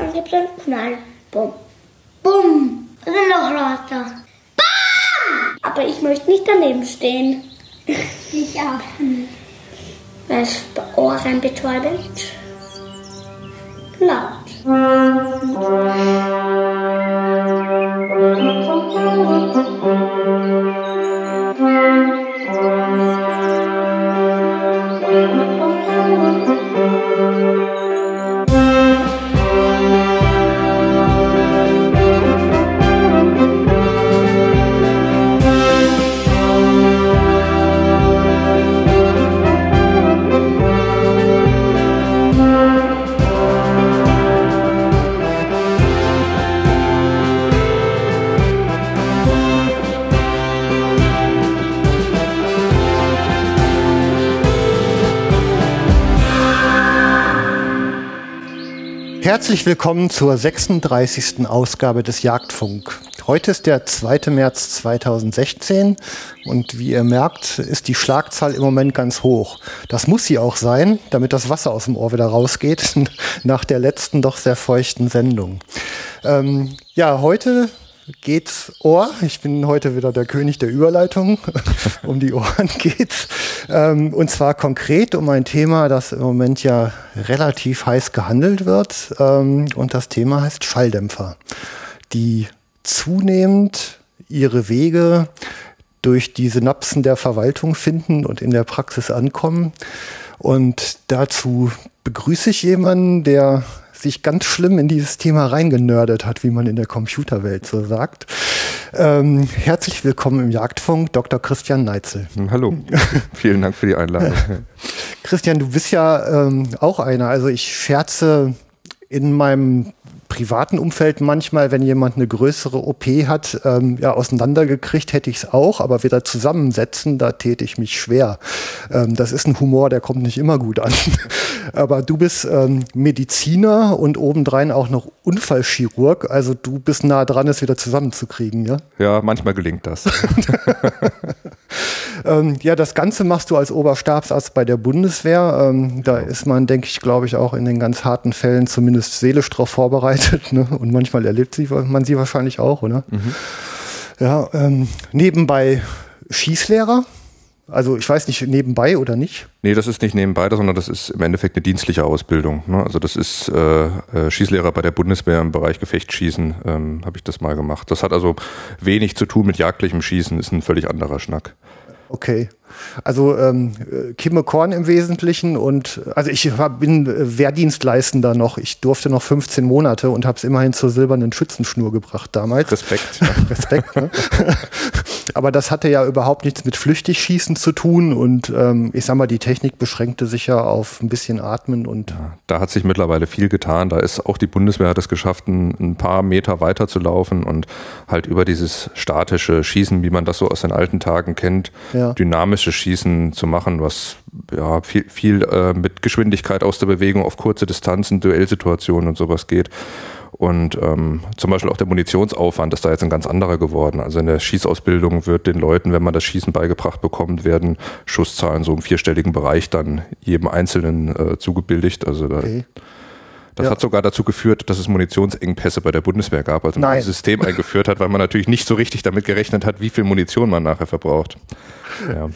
dann gibt es einen Knall. Bumm. Bumm. Und noch lauter. Bam! Aber ich möchte nicht daneben stehen. Ich auch. Weil es ohrenbetäubend laut. Herzlich willkommen zur 36. Ausgabe des Jagdfunk. Heute ist der 2. März 2016 und wie ihr merkt, ist die Schlagzahl im Moment ganz hoch. Das muss sie auch sein, damit das Wasser aus dem Ohr wieder rausgeht nach der letzten doch sehr feuchten Sendung. Ähm, ja, heute geht's Ohr. Ich bin heute wieder der König der Überleitung. um die Ohren geht's. Ähm, und zwar konkret um ein Thema, das im Moment ja relativ heiß gehandelt wird. Ähm, und das Thema heißt Schalldämpfer, die zunehmend ihre Wege durch die Synapsen der Verwaltung finden und in der Praxis ankommen. Und dazu begrüße ich jemanden, der sich ganz schlimm in dieses Thema reingenördet hat, wie man in der Computerwelt so sagt. Ähm, herzlich willkommen im Jagdfunk, Dr. Christian Neitzel. Hallo, vielen Dank für die Einladung. Christian, du bist ja ähm, auch einer. Also ich scherze in meinem privaten Umfeld manchmal, wenn jemand eine größere OP hat, ähm, ja, auseinandergekriegt hätte ich es auch, aber wieder zusammensetzen, da täte ich mich schwer. Ähm, das ist ein Humor, der kommt nicht immer gut an. aber du bist ähm, Mediziner und obendrein auch noch Unfallchirurg, also du bist nah dran, es wieder zusammenzukriegen, ja? Ja, manchmal gelingt das. Ähm, ja, das Ganze machst du als Oberstabsarzt bei der Bundeswehr. Ähm, da ist man, denke ich, glaube ich, auch in den ganz harten Fällen zumindest seelisch darauf vorbereitet. Ne? Und manchmal erlebt sie, man sie wahrscheinlich auch, oder? Mhm. Ja, ähm, nebenbei Schießlehrer. Also ich weiß nicht, nebenbei oder nicht? Nee, das ist nicht nebenbei, sondern das ist im Endeffekt eine dienstliche Ausbildung. Ne? Also das ist äh, äh, Schießlehrer bei der Bundeswehr im Bereich Gefechtsschießen, ähm, habe ich das mal gemacht. Das hat also wenig zu tun mit jagdlichem Schießen, ist ein völlig anderer Schnack. Okay. Also ähm, Kimme Korn im Wesentlichen und also ich hab, bin Wehrdienstleistender noch. Ich durfte noch 15 Monate und habe es immerhin zur silbernen Schützenschnur gebracht damals. Respekt. Ja. Respekt. Ne? Aber das hatte ja überhaupt nichts mit Flüchtigschießen zu tun und ähm, ich sag mal, die Technik beschränkte sich ja auf ein bisschen Atmen und. Ja, da hat sich mittlerweile viel getan. Da ist auch die Bundeswehr hat es geschafft, ein, ein paar Meter weiter zu laufen und halt über dieses statische Schießen, wie man das so aus den alten Tagen kennt, ja. Dynamische Schießen zu machen, was ja viel, viel äh, mit Geschwindigkeit aus der Bewegung auf kurze Distanzen, Duellsituationen und sowas geht. Und ähm, zum Beispiel auch der Munitionsaufwand ist da jetzt ein ganz anderer geworden. Also in der Schießausbildung wird den Leuten, wenn man das Schießen beigebracht bekommt, werden Schusszahlen so im vierstelligen Bereich dann jedem Einzelnen äh, zugebilligt. Also da, okay. Das ja. hat sogar dazu geführt, dass es Munitionsengpässe bei der Bundeswehr gab, als man Nein. das System eingeführt hat, weil man natürlich nicht so richtig damit gerechnet hat, wie viel Munition man nachher verbraucht. Ja.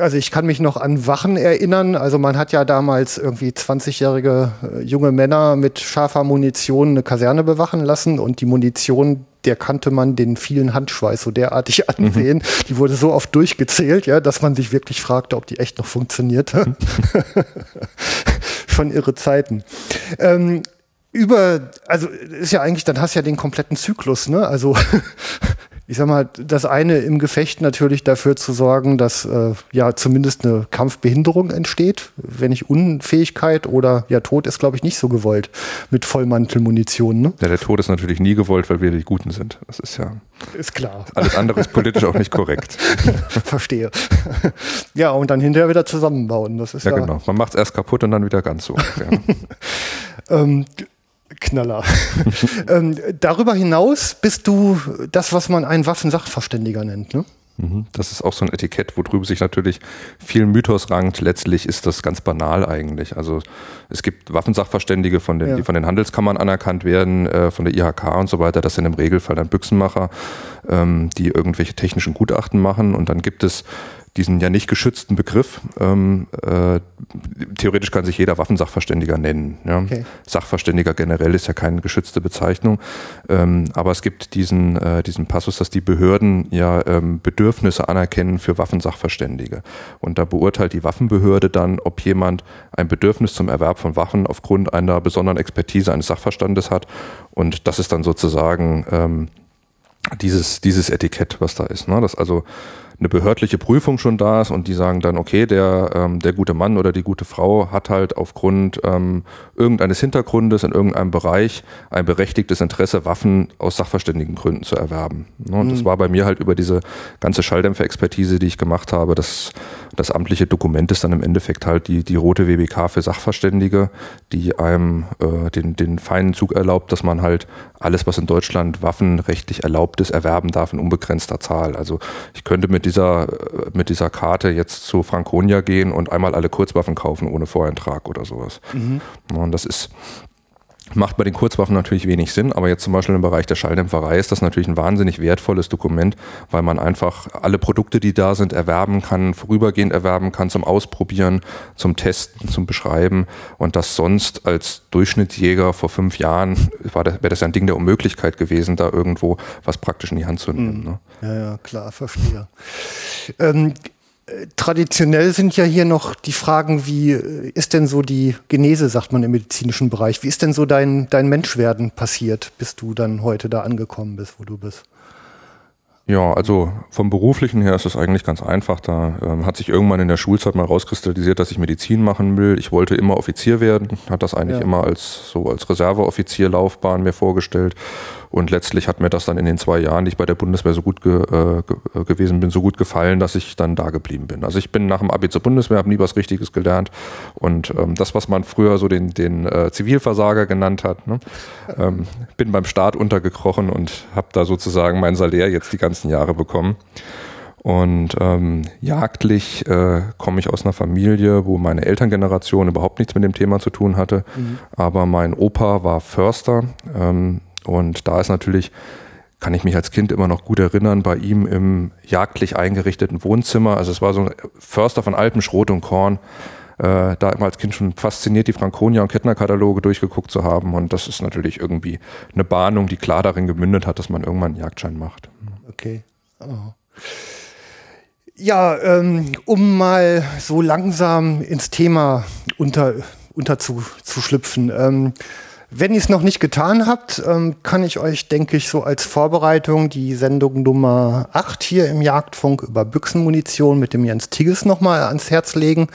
Also ich kann mich noch an Wachen erinnern. Also man hat ja damals irgendwie 20-jährige äh, junge Männer mit scharfer Munition eine Kaserne bewachen lassen und die Munition, der kannte man den vielen Handschweiß so derartig ansehen. Mhm. Die wurde so oft durchgezählt, ja, dass man sich wirklich fragte, ob die echt noch funktionierte. Mhm. Schon irre Zeiten. Ähm, über, also ist ja eigentlich, dann hast du ja den kompletten Zyklus, ne? Also ich sag mal, das eine im Gefecht natürlich dafür zu sorgen, dass äh, ja zumindest eine Kampfbehinderung entsteht, wenn nicht Unfähigkeit oder ja Tod ist, glaube ich, nicht so gewollt mit Vollmantelmunition. Ne? Ja, der Tod ist natürlich nie gewollt, weil wir die Guten sind. Das ist ja ist klar. Alles andere ist politisch auch nicht korrekt. Verstehe. Ja, und dann hinterher wieder zusammenbauen. Das ist ja, ja genau. Man macht es erst kaputt und dann wieder ganz so. Ja. ähm, Knaller. ähm, darüber hinaus bist du das, was man einen Waffensachverständiger nennt, ne? Mhm. Das ist auch so ein Etikett, worüber sich natürlich viel Mythos rankt. Letztlich ist das ganz banal eigentlich. Also es gibt Waffensachverständige, von den, ja. die von den Handelskammern anerkannt werden, äh, von der IHK und so weiter. Das sind im Regelfall dann Büchsenmacher, ähm, die irgendwelche technischen Gutachten machen. Und dann gibt es diesen ja nicht geschützten Begriff. Ähm, äh, theoretisch kann sich jeder Waffensachverständiger nennen. Ja? Okay. Sachverständiger generell ist ja keine geschützte Bezeichnung. Ähm, aber es gibt diesen, äh, diesen Passus, dass die Behörden ja ähm, Bedürfnisse anerkennen für Waffensachverständige. Und da beurteilt die Waffenbehörde dann, ob jemand ein Bedürfnis zum Erwerb von Waffen aufgrund einer besonderen Expertise eines Sachverstandes hat. Und das ist dann sozusagen ähm, dieses, dieses Etikett, was da ist. Ne? Das also eine behördliche Prüfung schon da ist und die sagen dann, okay, der, ähm, der gute Mann oder die gute Frau hat halt aufgrund ähm, irgendeines Hintergrundes in irgendeinem Bereich ein berechtigtes Interesse, Waffen aus sachverständigen Gründen zu erwerben. Ne? Und mhm. das war bei mir halt über diese ganze Schalldämpfer-Expertise, die ich gemacht habe, das, das amtliche Dokument ist dann im Endeffekt halt die, die rote WBK für Sachverständige, die einem äh, den, den feinen Zug erlaubt, dass man halt alles, was in Deutschland waffenrechtlich erlaubt ist, erwerben darf in unbegrenzter Zahl. Also ich könnte mit dieser, mit dieser Karte jetzt zu Franconia gehen und einmal alle Kurzwaffen kaufen ohne Voreintrag oder sowas. Mhm. Und das ist, Macht bei den Kurzwaffen natürlich wenig Sinn, aber jetzt zum Beispiel im Bereich der Schalldämpferei ist das natürlich ein wahnsinnig wertvolles Dokument, weil man einfach alle Produkte, die da sind, erwerben kann, vorübergehend erwerben kann, zum Ausprobieren, zum Testen, zum Beschreiben und das sonst als Durchschnittsjäger vor fünf Jahren wäre das ja ein Ding der Unmöglichkeit gewesen, da irgendwo was praktisch in die Hand zu nehmen. Mhm. Ne? Ja, ja, klar, verstehe. Ähm, traditionell sind ja hier noch die Fragen, wie äh, ist denn so die Genese, sagt man im medizinischen Bereich, wie ist denn so dein, dein Menschwerden passiert, bis du dann heute da angekommen bist, wo du bist? Ja, also vom beruflichen her ist es eigentlich ganz einfach. Da ähm, hat sich irgendwann in der Schulzeit mal rauskristallisiert, dass ich Medizin machen will. Ich wollte immer Offizier werden, hat das eigentlich ja. immer als so als Reserveoffizierlaufbahn mir vorgestellt und letztlich hat mir das dann in den zwei Jahren, die ich bei der Bundeswehr so gut ge, äh, ge, gewesen bin, so gut gefallen, dass ich dann da geblieben bin. Also ich bin nach dem Abi zur Bundeswehr, habe nie was Richtiges gelernt. Und ähm, das, was man früher so den, den äh, Zivilversager genannt hat, ne? ähm, bin beim Staat untergekrochen und habe da sozusagen mein Salär jetzt die ganzen Jahre bekommen. Und ähm, jagdlich äh, komme ich aus einer Familie, wo meine Elterngeneration überhaupt nichts mit dem Thema zu tun hatte. Mhm. Aber mein Opa war Förster. Ähm, und da ist natürlich, kann ich mich als Kind immer noch gut erinnern, bei ihm im jagdlich eingerichteten Wohnzimmer. Also es war so ein Förster von Alpen, Schrot und Korn. Äh, da immer als Kind schon fasziniert, die Franconia und Kettner-Kataloge durchgeguckt zu haben. Und das ist natürlich irgendwie eine Bahnung, die klar darin gemündet hat, dass man irgendwann einen Jagdschein macht. Okay. Oh. Ja, ähm, um mal so langsam ins Thema unter, unter zu, zu schlüpfen. Ähm, wenn ihr es noch nicht getan habt, ähm, kann ich euch, denke ich, so als Vorbereitung die Sendung Nummer 8 hier im Jagdfunk über Büchsenmunition mit dem Jens Tigges nochmal ans Herz legen.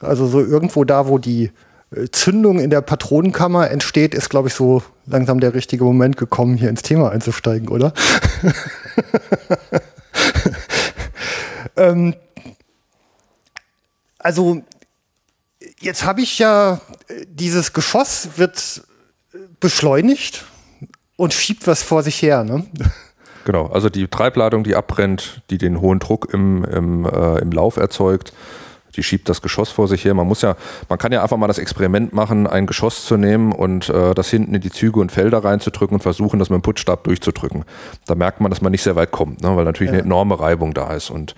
Also so irgendwo da, wo die äh, Zündung in der Patronenkammer entsteht, ist, glaube ich, so langsam der richtige Moment gekommen, hier ins Thema einzusteigen, oder? ähm, also jetzt habe ich ja, äh, dieses Geschoss wird beschleunigt und schiebt was vor sich her. Ne? Genau, also die Treibladung, die abbrennt, die den hohen Druck im, im, äh, im Lauf erzeugt, die schiebt das Geschoss vor sich her. Man muss ja, man kann ja einfach mal das Experiment machen, ein Geschoss zu nehmen und äh, das hinten in die Züge und Felder reinzudrücken und versuchen, das mit dem Putzstab durchzudrücken. Da merkt man, dass man nicht sehr weit kommt, ne? weil natürlich ja. eine enorme Reibung da ist und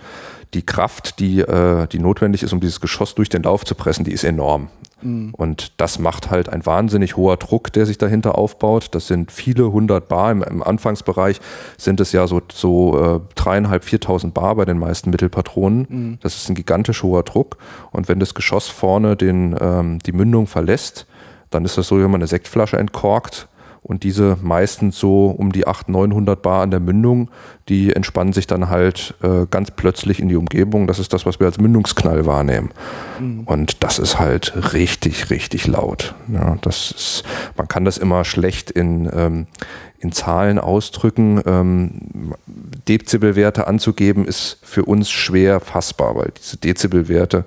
die Kraft, die, äh, die notwendig ist, um dieses Geschoss durch den Lauf zu pressen, die ist enorm. Mhm. Und das macht halt ein wahnsinnig hoher Druck, der sich dahinter aufbaut. Das sind viele hundert Bar. Im, im Anfangsbereich sind es ja so, so äh, dreieinhalb, viertausend Bar bei den meisten Mittelpatronen. Mhm. Das ist ein gigantisch hoher Druck. Und wenn das Geschoss vorne den, ähm, die Mündung verlässt, dann ist das so, wie wenn man eine Sektflasche entkorkt und diese meistens so um die 800, 900 Bar an der Mündung, die entspannen sich dann halt äh, ganz plötzlich in die Umgebung. Das ist das, was wir als Mündungsknall wahrnehmen. Mhm. Und das ist halt richtig, richtig laut. Ja, das ist, man kann das immer schlecht in, ähm, in Zahlen ausdrücken. Ähm, Dezibelwerte anzugeben ist für uns schwer fassbar, weil diese Dezibelwerte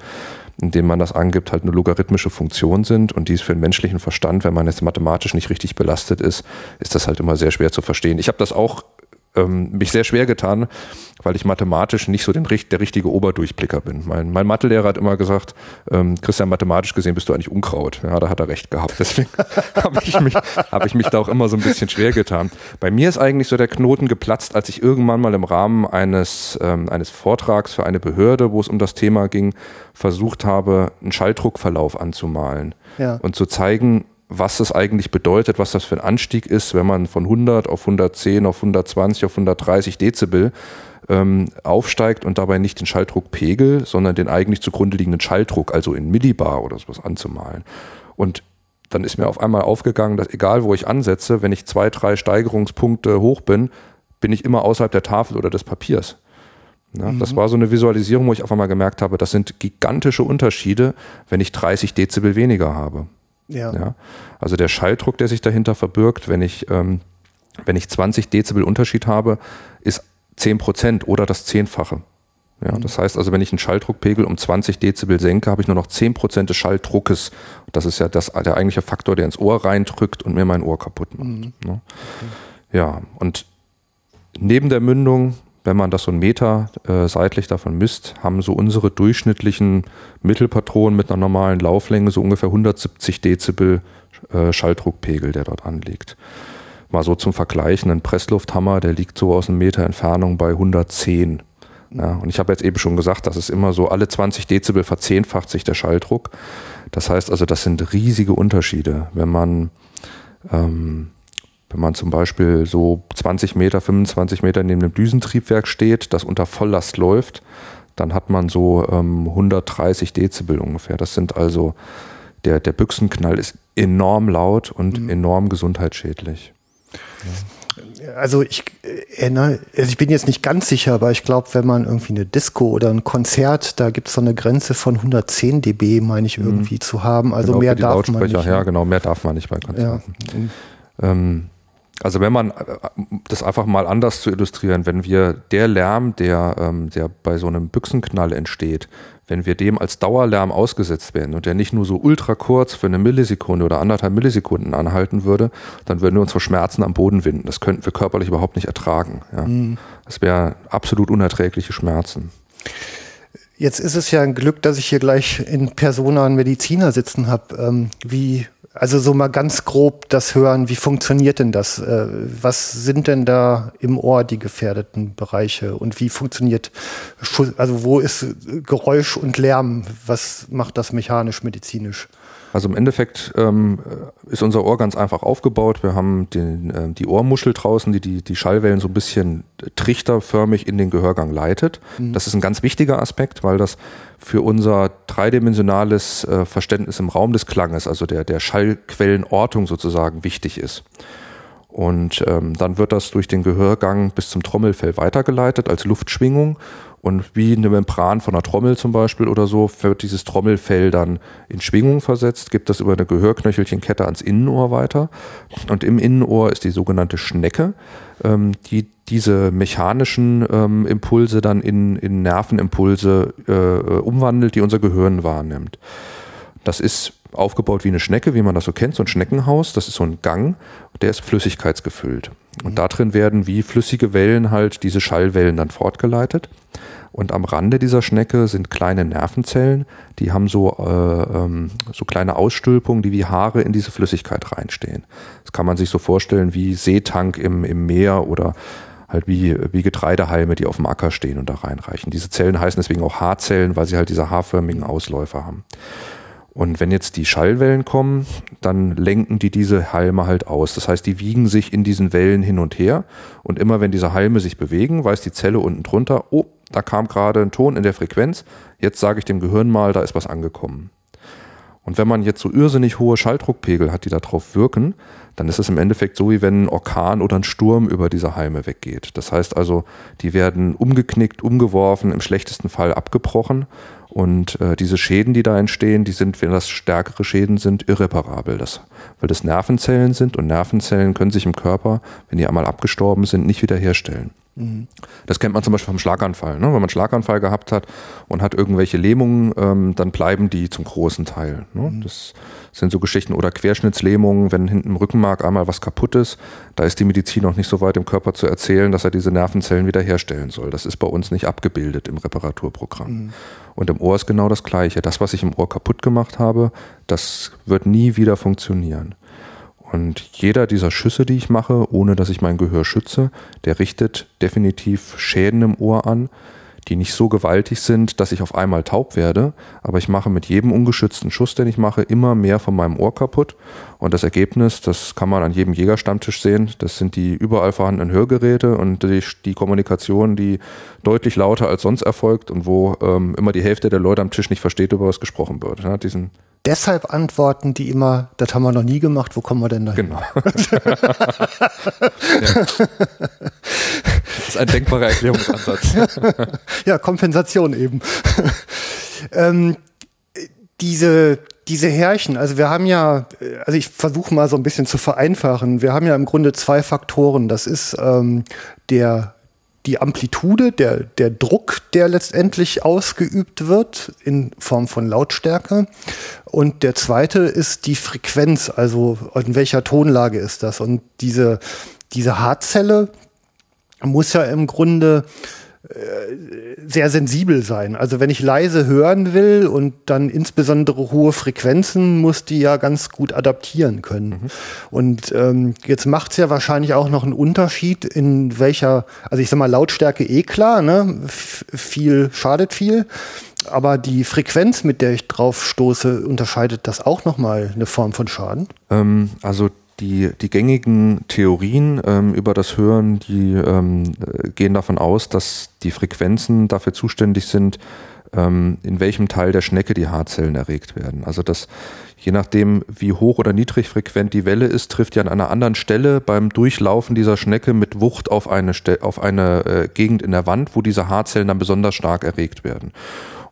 indem man das angibt, halt eine logarithmische Funktion sind und die ist für den menschlichen Verstand, wenn man jetzt mathematisch nicht richtig belastet ist, ist das halt immer sehr schwer zu verstehen. Ich habe das auch ähm, mich sehr schwer getan, weil ich mathematisch nicht so den, der richtige Oberdurchblicker bin. Mein, mein Mathelehrer hat immer gesagt, ähm, Christian, mathematisch gesehen bist du eigentlich Unkraut. Ja, da hat er recht gehabt. Deswegen habe ich, mich, hab ich mich da auch immer so ein bisschen schwer getan. Bei mir ist eigentlich so der Knoten geplatzt, als ich irgendwann mal im Rahmen eines, ähm, eines Vortrags für eine Behörde, wo es um das Thema ging, versucht habe, einen Schalldruckverlauf anzumalen ja. und zu zeigen, was das eigentlich bedeutet, was das für ein Anstieg ist, wenn man von 100 auf 110, auf 120, auf 130 Dezibel ähm, aufsteigt und dabei nicht den Schalldruckpegel, sondern den eigentlich zugrunde liegenden Schalldruck, also in Millibar oder sowas anzumalen. Und dann ist mir auf einmal aufgegangen, dass egal wo ich ansetze, wenn ich zwei, drei Steigerungspunkte hoch bin, bin ich immer außerhalb der Tafel oder des Papiers. Ja, mhm. Das war so eine Visualisierung, wo ich auf einmal gemerkt habe, das sind gigantische Unterschiede, wenn ich 30 Dezibel weniger habe. Ja. ja. Also der Schalldruck, der sich dahinter verbirgt, wenn ich, ähm, wenn ich 20 Dezibel Unterschied habe, ist 10 Prozent oder das Zehnfache. Ja, mhm. Das heißt also, wenn ich einen Schalldruckpegel um 20 Dezibel senke, habe ich nur noch 10 Prozent des Schalldruckes. Das ist ja das, der eigentliche Faktor, der ins Ohr reindrückt und mir mein Ohr kaputt macht. Mhm. Ne? Okay. Ja, und neben der Mündung wenn man das so einen Meter äh, seitlich davon misst, haben so unsere durchschnittlichen Mittelpatronen mit einer normalen Lauflänge so ungefähr 170 Dezibel äh, Schalldruckpegel, der dort anliegt. Mal so zum Vergleichen, ein Presslufthammer, der liegt so aus einem Meter Entfernung bei 110. Ja, und ich habe jetzt eben schon gesagt, das ist immer so, alle 20 Dezibel verzehnfacht sich der Schalldruck. Das heißt also, das sind riesige Unterschiede. Wenn man ähm, wenn man zum Beispiel so 20 Meter, 25 Meter neben dem Düsentriebwerk steht, das unter Volllast läuft, dann hat man so ähm, 130 Dezibel ungefähr. Das sind also, der, der Büchsenknall ist enorm laut und mhm. enorm gesundheitsschädlich. Ja. Also ich erinnere, also ich bin jetzt nicht ganz sicher, aber ich glaube, wenn man irgendwie eine Disco oder ein Konzert, da gibt es so eine Grenze von 110 dB, meine ich, mhm. irgendwie mhm. zu haben. Also genau, mehr darf man nicht. Ja, genau, mehr darf man nicht bei Konzerten. Ja. Ähm, also wenn man äh, das einfach mal anders zu illustrieren, wenn wir der Lärm, der, ähm, der bei so einem Büchsenknall entsteht, wenn wir dem als Dauerlärm ausgesetzt werden und der nicht nur so ultra kurz für eine Millisekunde oder anderthalb Millisekunden anhalten würde, dann würden wir uns vor Schmerzen am Boden winden. Das könnten wir körperlich überhaupt nicht ertragen. Ja. Mhm. Das wäre absolut unerträgliche Schmerzen. Jetzt ist es ja ein Glück, dass ich hier gleich in Persona einen Mediziner sitzen habe. Ähm, wie also so mal ganz grob das hören, wie funktioniert denn das? Äh, was sind denn da im Ohr die gefährdeten Bereiche und wie funktioniert, also wo ist Geräusch und Lärm? Was macht das mechanisch, medizinisch? Also im Endeffekt ähm, ist unser Ohr ganz einfach aufgebaut. Wir haben den, äh, die Ohrmuschel draußen, die, die die Schallwellen so ein bisschen trichterförmig in den Gehörgang leitet. Mhm. Das ist ein ganz wichtiger Aspekt, weil das für unser dreidimensionales äh, Verständnis im Raum des Klanges, also der, der Schallquellenortung sozusagen, wichtig ist. Und ähm, dann wird das durch den Gehörgang bis zum Trommelfell weitergeleitet als Luftschwingung und wie eine Membran von einer Trommel zum Beispiel oder so, wird dieses Trommelfell dann in Schwingung versetzt, gibt das über eine Gehörknöchelchenkette ans Innenohr weiter. Und im Innenohr ist die sogenannte Schnecke, ähm, die diese mechanischen ähm, Impulse dann in, in Nervenimpulse äh, umwandelt, die unser Gehirn wahrnimmt. Das ist aufgebaut wie eine Schnecke, wie man das so kennt, so ein Schneckenhaus. Das ist so ein Gang, der ist flüssigkeitsgefüllt. Und da drin werden wie flüssige Wellen halt diese Schallwellen dann fortgeleitet. Und am Rande dieser Schnecke sind kleine Nervenzellen, die haben so, äh, ähm, so kleine Ausstülpungen, die wie Haare in diese Flüssigkeit reinstehen. Das kann man sich so vorstellen wie Seetank im, im Meer oder halt wie, wie Getreidehalme, die auf dem Acker stehen und da reinreichen. Diese Zellen heißen deswegen auch Haarzellen, weil sie halt diese haarförmigen Ausläufer haben. Und wenn jetzt die Schallwellen kommen, dann lenken die diese Halme halt aus. Das heißt, die wiegen sich in diesen Wellen hin und her. Und immer wenn diese Halme sich bewegen, weiß die Zelle unten drunter, oh, da kam gerade ein Ton in der Frequenz. Jetzt sage ich dem Gehirn mal, da ist was angekommen. Und wenn man jetzt so irrsinnig hohe Schalldruckpegel hat, die darauf wirken, dann ist es im Endeffekt so, wie wenn ein Orkan oder ein Sturm über diese Halme weggeht. Das heißt also, die werden umgeknickt, umgeworfen, im schlechtesten Fall abgebrochen. Und äh, diese Schäden, die da entstehen, die sind, wenn das stärkere Schäden sind, irreparabel. Das, weil das Nervenzellen sind und Nervenzellen können sich im Körper, wenn die einmal abgestorben sind, nicht wiederherstellen. Das kennt man zum Beispiel vom Schlaganfall. Ne? Wenn man einen Schlaganfall gehabt hat und hat irgendwelche Lähmungen, ähm, dann bleiben die zum großen Teil. Ne? Mhm. Das sind so Geschichten oder Querschnittslähmungen, wenn hinten im Rückenmark einmal was kaputt ist, da ist die Medizin noch nicht so weit im Körper zu erzählen, dass er diese Nervenzellen wiederherstellen soll. Das ist bei uns nicht abgebildet im Reparaturprogramm. Mhm. Und im Ohr ist genau das Gleiche. Das, was ich im Ohr kaputt gemacht habe, das wird nie wieder funktionieren. Und jeder dieser Schüsse, die ich mache, ohne dass ich mein Gehör schütze, der richtet definitiv Schäden im Ohr an, die nicht so gewaltig sind, dass ich auf einmal taub werde, aber ich mache mit jedem ungeschützten Schuss, den ich mache, immer mehr von meinem Ohr kaputt. Und das Ergebnis, das kann man an jedem Jägerstammtisch sehen, das sind die überall vorhandenen Hörgeräte und die, die Kommunikation, die deutlich lauter als sonst erfolgt und wo ähm, immer die Hälfte der Leute am Tisch nicht versteht, über was gesprochen wird. Ja, diesen deshalb antworten die immer, das haben wir noch nie gemacht, wo kommen wir denn da Genau. Das ist ein denkbarer Erklärungsansatz. ja, Kompensation eben. ähm, diese, diese Härchen, also wir haben ja, also ich versuche mal so ein bisschen zu vereinfachen, wir haben ja im Grunde zwei Faktoren. Das ist ähm, der die Amplitude, der, der Druck, der letztendlich ausgeübt wird in Form von Lautstärke. Und der zweite ist die Frequenz, also in welcher Tonlage ist das. Und diese, diese Haarzelle muss ja im Grunde sehr sensibel sein. Also wenn ich leise hören will und dann insbesondere hohe Frequenzen, muss die ja ganz gut adaptieren können. Mhm. Und ähm, jetzt macht es ja wahrscheinlich auch noch einen Unterschied, in welcher, also ich sag mal, Lautstärke eh klar, ne? F viel schadet viel. Aber die Frequenz, mit der ich drauf stoße, unterscheidet das auch nochmal eine Form von Schaden? Ähm, also die, die gängigen Theorien ähm, über das Hören, die ähm, gehen davon aus, dass die Frequenzen dafür zuständig sind, ähm, in welchem Teil der Schnecke die Haarzellen erregt werden. Also dass je nachdem, wie hoch oder niedrig frequent die Welle ist, trifft ja an einer anderen Stelle beim Durchlaufen dieser Schnecke mit Wucht auf eine, auf eine äh, Gegend in der Wand, wo diese Haarzellen dann besonders stark erregt werden.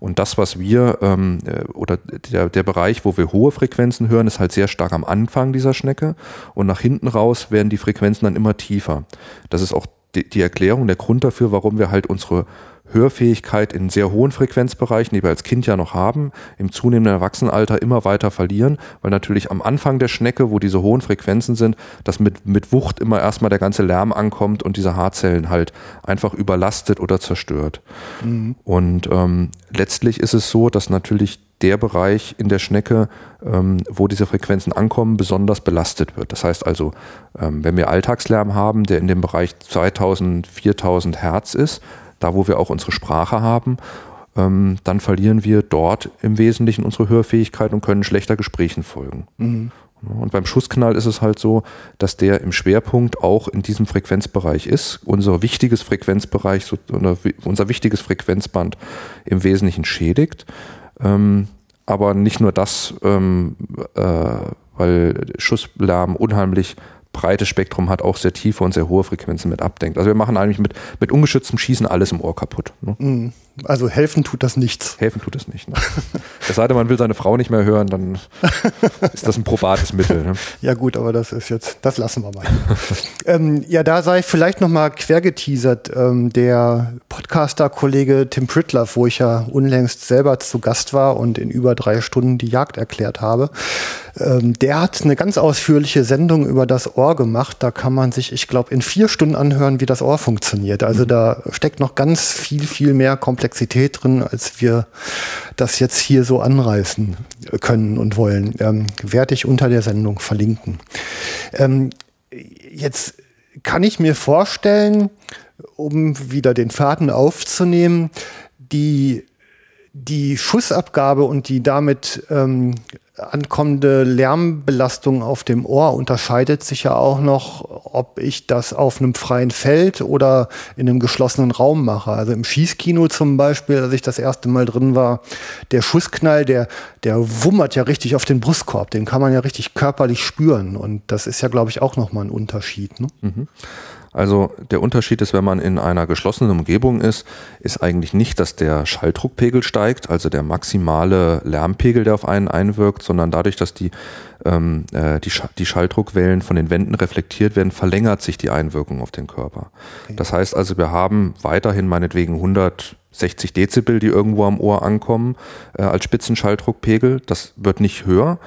Und das, was wir, ähm, äh, oder der, der Bereich, wo wir hohe Frequenzen hören, ist halt sehr stark am Anfang dieser Schnecke. Und nach hinten raus werden die Frequenzen dann immer tiefer. Das ist auch die, die Erklärung, der Grund dafür, warum wir halt unsere Hörfähigkeit in sehr hohen Frequenzbereichen, die wir als Kind ja noch haben, im zunehmenden Erwachsenenalter immer weiter verlieren, weil natürlich am Anfang der Schnecke, wo diese hohen Frequenzen sind, dass mit, mit Wucht immer erstmal der ganze Lärm ankommt und diese Haarzellen halt einfach überlastet oder zerstört. Mhm. Und ähm, letztlich ist es so, dass natürlich der Bereich in der Schnecke, ähm, wo diese Frequenzen ankommen, besonders belastet wird. Das heißt also, ähm, wenn wir Alltagslärm haben, der in dem Bereich 2000, 4000 Hertz ist, da wo wir auch unsere Sprache haben, ähm, dann verlieren wir dort im Wesentlichen unsere Hörfähigkeit und können schlechter Gesprächen folgen. Mhm. Und beim Schussknall ist es halt so, dass der im Schwerpunkt auch in diesem Frequenzbereich ist. Unser wichtiges Frequenzbereich, unser wichtiges Frequenzband im Wesentlichen schädigt. Ähm, aber nicht nur das, ähm, äh, weil Schusslärm unheimlich breites Spektrum hat, auch sehr tiefe und sehr hohe Frequenzen mit abdenkt. Also wir machen eigentlich mit, mit ungeschütztem Schießen alles im Ohr kaputt. Ne? Mhm. Also helfen tut das nichts. Helfen tut es nicht. Ne? es sei denn, man will seine Frau nicht mehr hören, dann ist das ein probates Mittel. Ne? Ja gut, aber das ist jetzt, das lassen wir mal. ähm, ja, da sei vielleicht noch mal quergeteasert. Ähm, der Podcaster-Kollege Tim Pritloff, wo ich ja unlängst selber zu Gast war und in über drei Stunden die Jagd erklärt habe, ähm, der hat eine ganz ausführliche Sendung über das Ohr gemacht. Da kann man sich, ich glaube, in vier Stunden anhören, wie das Ohr funktioniert. Also mhm. da steckt noch ganz viel, viel mehr Komplexität drin, als wir das jetzt hier so anreißen können und wollen. Ähm, werde ich unter der Sendung verlinken. Ähm, jetzt kann ich mir vorstellen, um wieder den Faden aufzunehmen, die die Schussabgabe und die damit ähm, ankommende Lärmbelastung auf dem Ohr unterscheidet sich ja auch noch, ob ich das auf einem freien Feld oder in einem geschlossenen Raum mache. Also im Schießkino zum Beispiel, als ich das erste Mal drin war, der Schussknall, der, der wummert ja richtig auf den Brustkorb. Den kann man ja richtig körperlich spüren. Und das ist ja, glaube ich, auch nochmal ein Unterschied. Ne? Mhm. Also der Unterschied ist, wenn man in einer geschlossenen Umgebung ist, ist eigentlich nicht, dass der Schalldruckpegel steigt, also der maximale Lärmpegel, der auf einen einwirkt, sondern dadurch, dass die, ähm, äh, die, Sch die Schalldruckwellen von den Wänden reflektiert werden, verlängert sich die Einwirkung auf den Körper. Okay. Das heißt also, wir haben weiterhin meinetwegen 160 Dezibel, die irgendwo am Ohr ankommen, äh, als Spitzenschalldruckpegel. Das wird nicht höher,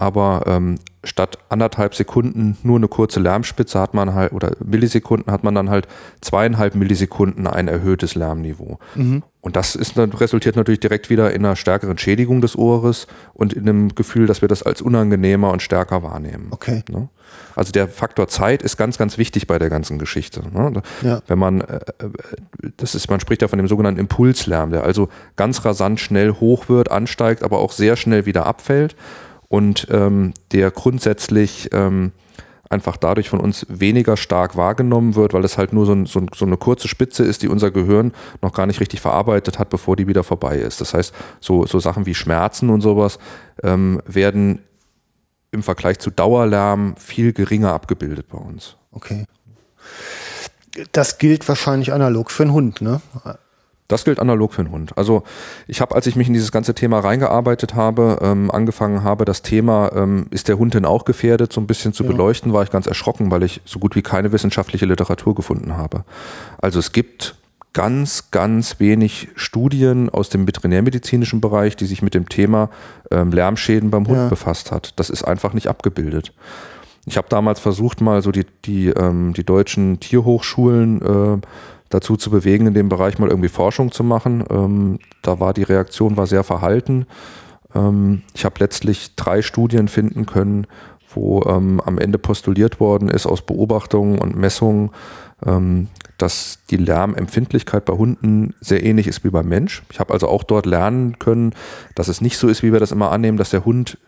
aber ähm, statt anderthalb Sekunden nur eine kurze Lärmspitze hat man halt, oder Millisekunden hat man dann halt zweieinhalb Millisekunden ein erhöhtes Lärmniveau. Mhm. Und das ist, resultiert natürlich direkt wieder in einer stärkeren Schädigung des Ohres und in einem Gefühl, dass wir das als unangenehmer und stärker wahrnehmen. Okay. Ne? Also der Faktor Zeit ist ganz, ganz wichtig bei der ganzen Geschichte. Ne? Ja. Wenn man, äh, äh, das ist, man spricht ja von dem sogenannten Impulslärm, der also ganz rasant schnell hoch wird, ansteigt, aber auch sehr schnell wieder abfällt und ähm, der grundsätzlich ähm, einfach dadurch von uns weniger stark wahrgenommen wird, weil es halt nur so, ein, so, so, eine kurze Spitze ist, die unser Gehirn noch gar nicht richtig verarbeitet hat, bevor die wieder vorbei ist. Das heißt, so, so Sachen wie Schmerzen und sowas ähm, werden im Vergleich zu Dauerlärm viel geringer abgebildet bei uns. Okay. Das gilt wahrscheinlich analog für einen Hund, ne? Das gilt analog für einen Hund. Also ich habe, als ich mich in dieses ganze Thema reingearbeitet habe, ähm, angefangen habe, das Thema, ähm, ist der Hund denn auch gefährdet, so ein bisschen zu ja. beleuchten, war ich ganz erschrocken, weil ich so gut wie keine wissenschaftliche Literatur gefunden habe. Also es gibt ganz, ganz wenig Studien aus dem veterinärmedizinischen Bereich, die sich mit dem Thema ähm, Lärmschäden beim Hund ja. befasst hat. Das ist einfach nicht abgebildet. Ich habe damals versucht, mal so die, die, ähm, die deutschen Tierhochschulen äh, dazu zu bewegen, in dem Bereich mal irgendwie Forschung zu machen. Ähm, da war die Reaktion war sehr verhalten. Ähm, ich habe letztlich drei Studien finden können, wo ähm, am Ende postuliert worden ist aus Beobachtungen und Messungen, ähm, dass die Lärmempfindlichkeit bei Hunden sehr ähnlich ist wie beim Mensch. Ich habe also auch dort lernen können, dass es nicht so ist, wie wir das immer annehmen, dass der Hund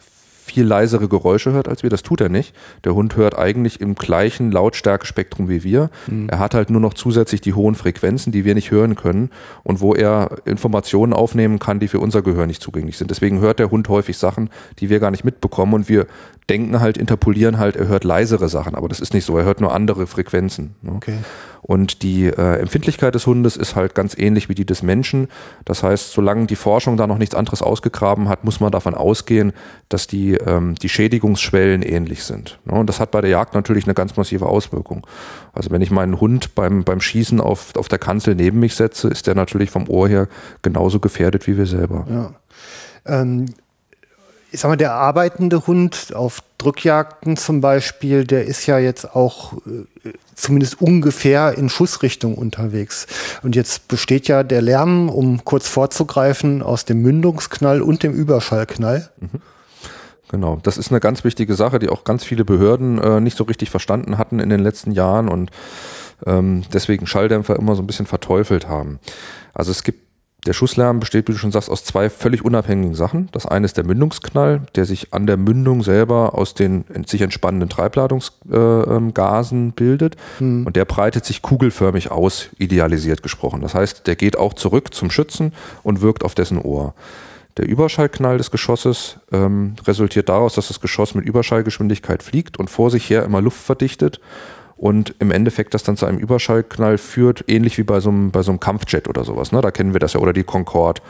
viel leisere Geräusche hört als wir. Das tut er nicht. Der Hund hört eigentlich im gleichen Lautstärkespektrum wie wir. Mhm. Er hat halt nur noch zusätzlich die hohen Frequenzen, die wir nicht hören können und wo er Informationen aufnehmen kann, die für unser Gehör nicht zugänglich sind. Deswegen hört der Hund häufig Sachen, die wir gar nicht mitbekommen und wir denken halt, interpolieren halt, er hört leisere Sachen, aber das ist nicht so. Er hört nur andere Frequenzen. Ne? Okay. Und die äh, Empfindlichkeit des Hundes ist halt ganz ähnlich wie die des Menschen. Das heißt, solange die Forschung da noch nichts anderes ausgegraben hat, muss man davon ausgehen, dass die, ähm, die Schädigungsschwellen ähnlich sind. Ne? Und das hat bei der Jagd natürlich eine ganz massive Auswirkung. Also wenn ich meinen Hund beim, beim Schießen auf, auf der Kanzel neben mich setze, ist der natürlich vom Ohr her genauso gefährdet wie wir selber. Ja. Ähm, ich sag mal, der arbeitende Hund auf Drückjagden zum Beispiel, der ist ja jetzt auch äh, zumindest ungefähr in Schussrichtung unterwegs. Und jetzt besteht ja der Lärm, um kurz vorzugreifen, aus dem Mündungsknall und dem Überschallknall. Mhm. Genau, das ist eine ganz wichtige Sache, die auch ganz viele Behörden äh, nicht so richtig verstanden hatten in den letzten Jahren und ähm, deswegen Schalldämpfer immer so ein bisschen verteufelt haben. Also es gibt der Schusslärm besteht, wie du schon sagst, aus zwei völlig unabhängigen Sachen. Das eine ist der Mündungsknall, der sich an der Mündung selber aus den sich entspannenden Treibladungsgasen äh, ähm, bildet. Mhm. Und der breitet sich kugelförmig aus, idealisiert gesprochen. Das heißt, der geht auch zurück zum Schützen und wirkt auf dessen Ohr. Der Überschallknall des Geschosses ähm, resultiert daraus, dass das Geschoss mit Überschallgeschwindigkeit fliegt und vor sich her immer Luft verdichtet und im Endeffekt das dann zu einem Überschallknall führt, ähnlich wie bei so einem, bei so einem Kampfjet oder sowas. Ne? Da kennen wir das ja, oder die Concorde,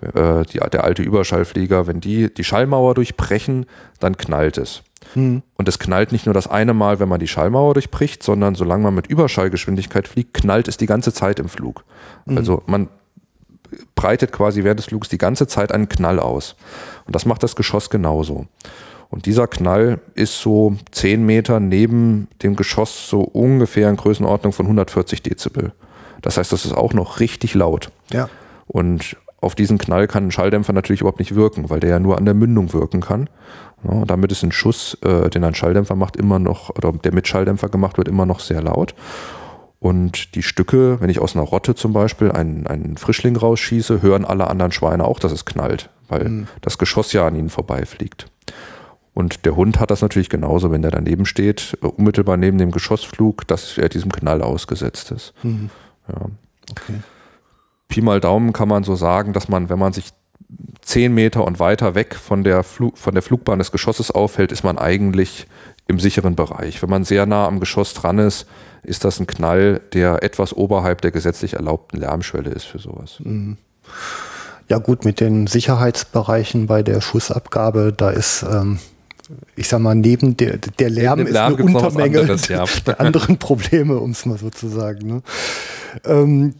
äh, die, der alte Überschallflieger, wenn die die Schallmauer durchbrechen, dann knallt es. Hm. Und es knallt nicht nur das eine Mal, wenn man die Schallmauer durchbricht, sondern solange man mit Überschallgeschwindigkeit fliegt, knallt es die ganze Zeit im Flug. Hm. Also man breitet quasi während des Flugs die ganze Zeit einen Knall aus. Und das macht das Geschoss genauso. Und dieser Knall ist so 10 Meter neben dem Geschoss so ungefähr in Größenordnung von 140 Dezibel. Das heißt, das ist auch noch richtig laut. Ja. Und auf diesen Knall kann ein Schalldämpfer natürlich überhaupt nicht wirken, weil der ja nur an der Mündung wirken kann. Ja, damit ist ein Schuss, äh, den ein Schalldämpfer macht, immer noch, oder der mit Schalldämpfer gemacht wird, immer noch sehr laut. Und die Stücke, wenn ich aus einer Rotte zum Beispiel einen, einen Frischling rausschieße, hören alle anderen Schweine auch, dass es knallt, weil mhm. das Geschoss ja an ihnen vorbeifliegt. Und der Hund hat das natürlich genauso, wenn der daneben steht, äh, unmittelbar neben dem Geschossflug, dass er diesem Knall ausgesetzt ist. Mhm. Ja. Okay. Pi mal Daumen kann man so sagen, dass man, wenn man sich zehn Meter und weiter weg von der, Flu von der Flugbahn des Geschosses auffällt, ist man eigentlich im sicheren Bereich. Wenn man sehr nah am Geschoss dran ist, ist das ein Knall, der etwas oberhalb der gesetzlich erlaubten Lärmschwelle ist für sowas. Mhm. Ja gut, mit den Sicherheitsbereichen bei der Schussabgabe, da ist, ähm, ich sag mal, neben der, der Lärm, Lärm ist eine Untermenge anderes, ja. der anderen Probleme, um es mal so zu sagen. Ne? Ähm,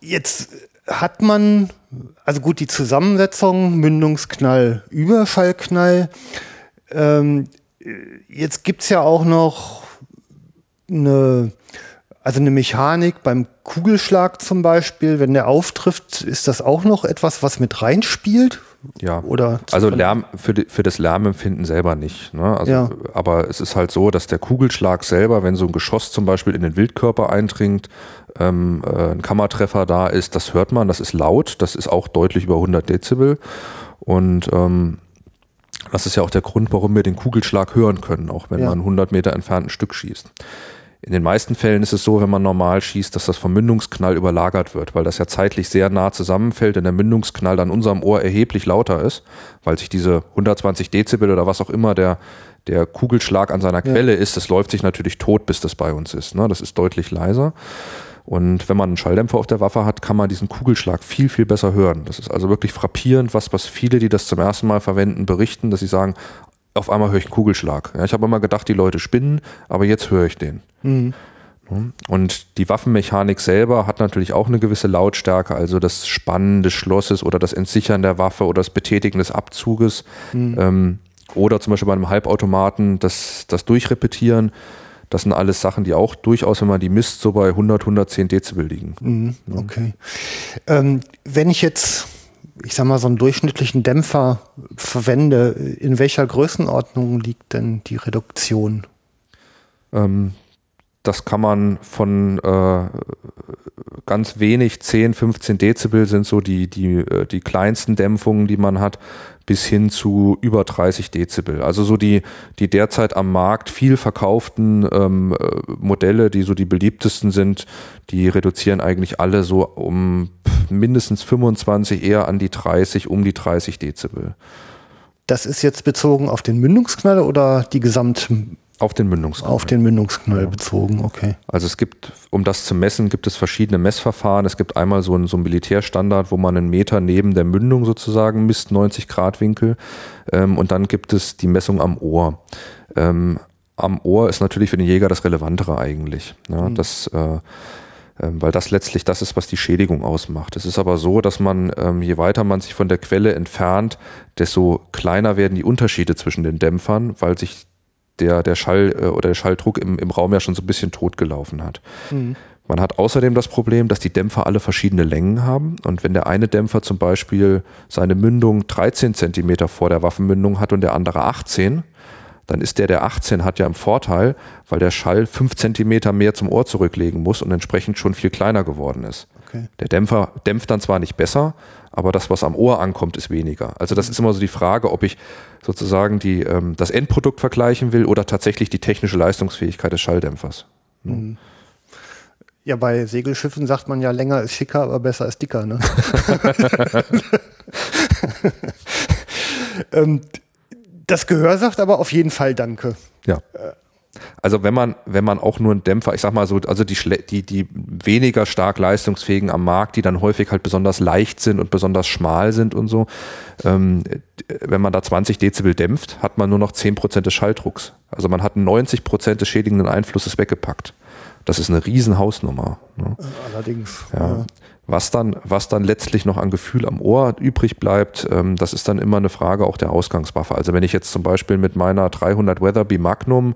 jetzt hat man, also gut, die Zusammensetzung, Mündungsknall, Überschallknall. Ähm, jetzt gibt's ja auch noch eine also eine Mechanik beim Kugelschlag zum Beispiel, wenn der auftrifft, ist das auch noch etwas, was mit reinspielt? Ja, oder also Lärm für, die, für das Lärmempfinden selber nicht. Ne? Also, ja. Aber es ist halt so, dass der Kugelschlag selber, wenn so ein Geschoss zum Beispiel in den Wildkörper eindringt, ähm, äh, ein Kammertreffer da ist, das hört man, das ist laut, das ist auch deutlich über 100 Dezibel und ähm, das ist ja auch der Grund, warum wir den Kugelschlag hören können, auch wenn ja. man 100 Meter entfernt ein Stück schießt. In den meisten Fällen ist es so, wenn man normal schießt, dass das vom Mündungsknall überlagert wird, weil das ja zeitlich sehr nah zusammenfällt und der Mündungsknall an unserem Ohr erheblich lauter ist, weil sich diese 120 Dezibel oder was auch immer der, der Kugelschlag an seiner Quelle ja. ist, das läuft sich natürlich tot, bis das bei uns ist. Ne? Das ist deutlich leiser. Und wenn man einen Schalldämpfer auf der Waffe hat, kann man diesen Kugelschlag viel, viel besser hören. Das ist also wirklich frappierend, was, was viele, die das zum ersten Mal verwenden, berichten, dass sie sagen, auf einmal höre ich einen Kugelschlag. Ja, ich habe immer gedacht, die Leute spinnen, aber jetzt höre ich den. Mhm. Und die Waffenmechanik selber hat natürlich auch eine gewisse Lautstärke, also das Spannen des Schlosses oder das Entsichern der Waffe oder das Betätigen des Abzuges mhm. ähm, oder zum Beispiel bei einem Halbautomaten das, das Durchrepetieren. Das sind alles Sachen, die auch durchaus, wenn man die misst, so bei 100, 110 Dezibel liegen. Mhm, okay. Ähm, wenn ich jetzt ich sag mal, so einen durchschnittlichen Dämpfer verwende, in welcher Größenordnung liegt denn die Reduktion? Ähm, das kann man von äh, ganz wenig, 10, 15 Dezibel sind so die, die, äh, die kleinsten Dämpfungen, die man hat, bis hin zu über 30 Dezibel. Also so die, die derzeit am Markt viel verkauften ähm, äh, Modelle, die so die beliebtesten sind, die reduzieren eigentlich alle so um mindestens 25, eher an die 30, um die 30 Dezibel. Das ist jetzt bezogen auf den Mündungsknall oder die Gesamt auf den Mündungsknall. Auf den Mündungsknall ja. bezogen, okay. Also es gibt, um das zu messen, gibt es verschiedene Messverfahren. Es gibt einmal so einen, so einen Militärstandard, wo man einen Meter neben der Mündung sozusagen misst, 90 Grad Winkel. Ähm, und dann gibt es die Messung am Ohr. Ähm, am Ohr ist natürlich für den Jäger das Relevantere eigentlich. Ja, mhm. das, äh, äh, weil das letztlich das ist, was die Schädigung ausmacht. Es ist aber so, dass man, ähm, je weiter man sich von der Quelle entfernt, desto kleiner werden die Unterschiede zwischen den Dämpfern, weil sich der, der Schall äh, oder der Schalldruck im, im Raum ja schon so ein bisschen totgelaufen hat. Mhm. Man hat außerdem das Problem, dass die Dämpfer alle verschiedene Längen haben. Und wenn der eine Dämpfer zum Beispiel seine Mündung 13 Zentimeter vor der Waffenmündung hat und der andere 18, dann ist der, der 18 hat ja im Vorteil, weil der Schall 5 Zentimeter mehr zum Ohr zurücklegen muss und entsprechend schon viel kleiner geworden ist. Okay. Der Dämpfer dämpft dann zwar nicht besser, aber das, was am Ohr ankommt, ist weniger. Also das ist immer so die Frage, ob ich sozusagen die, ähm, das Endprodukt vergleichen will oder tatsächlich die technische Leistungsfähigkeit des Schalldämpfers. Mhm. Ja, bei Segelschiffen sagt man ja, länger ist schicker, aber besser ist dicker. Ne? ähm, das Gehör sagt aber auf jeden Fall Danke. Ja. Also wenn man, wenn man auch nur einen Dämpfer, ich sag mal so, also die, die, die weniger stark leistungsfähigen am Markt, die dann häufig halt besonders leicht sind und besonders schmal sind und so, ähm, wenn man da 20 Dezibel dämpft, hat man nur noch 10 Prozent des Schalldrucks. Also man hat 90 Prozent des schädigenden Einflusses weggepackt. Das ist eine Riesenhausnummer. Ne? Allerdings. Ja. ja. Was dann, was dann letztlich noch an Gefühl am Ohr übrig bleibt, ähm, das ist dann immer eine Frage auch der Ausgangswaffe. Also wenn ich jetzt zum Beispiel mit meiner 300 Weatherby Magnum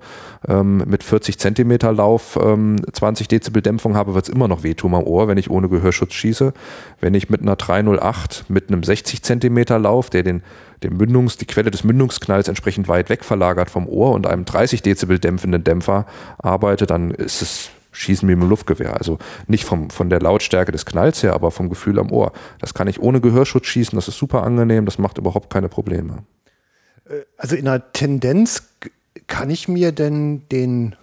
ähm, mit 40 Zentimeter Lauf ähm, 20 Dezibel Dämpfung habe, wird es immer noch wehtun am Ohr, wenn ich ohne Gehörschutz schieße. Wenn ich mit einer 308 mit einem 60 Zentimeter Lauf, der den, den Mündungs, die Quelle des Mündungsknalls entsprechend weit weg verlagert vom Ohr und einem 30 Dezibel dämpfenden Dämpfer arbeite, dann ist es schießen wie mit dem Luftgewehr. Also nicht vom, von der Lautstärke des Knalls her, aber vom Gefühl am Ohr. Das kann ich ohne Gehörschutz schießen, das ist super angenehm, das macht überhaupt keine Probleme. Äh, also in der Tendenz kann ich mir denn den,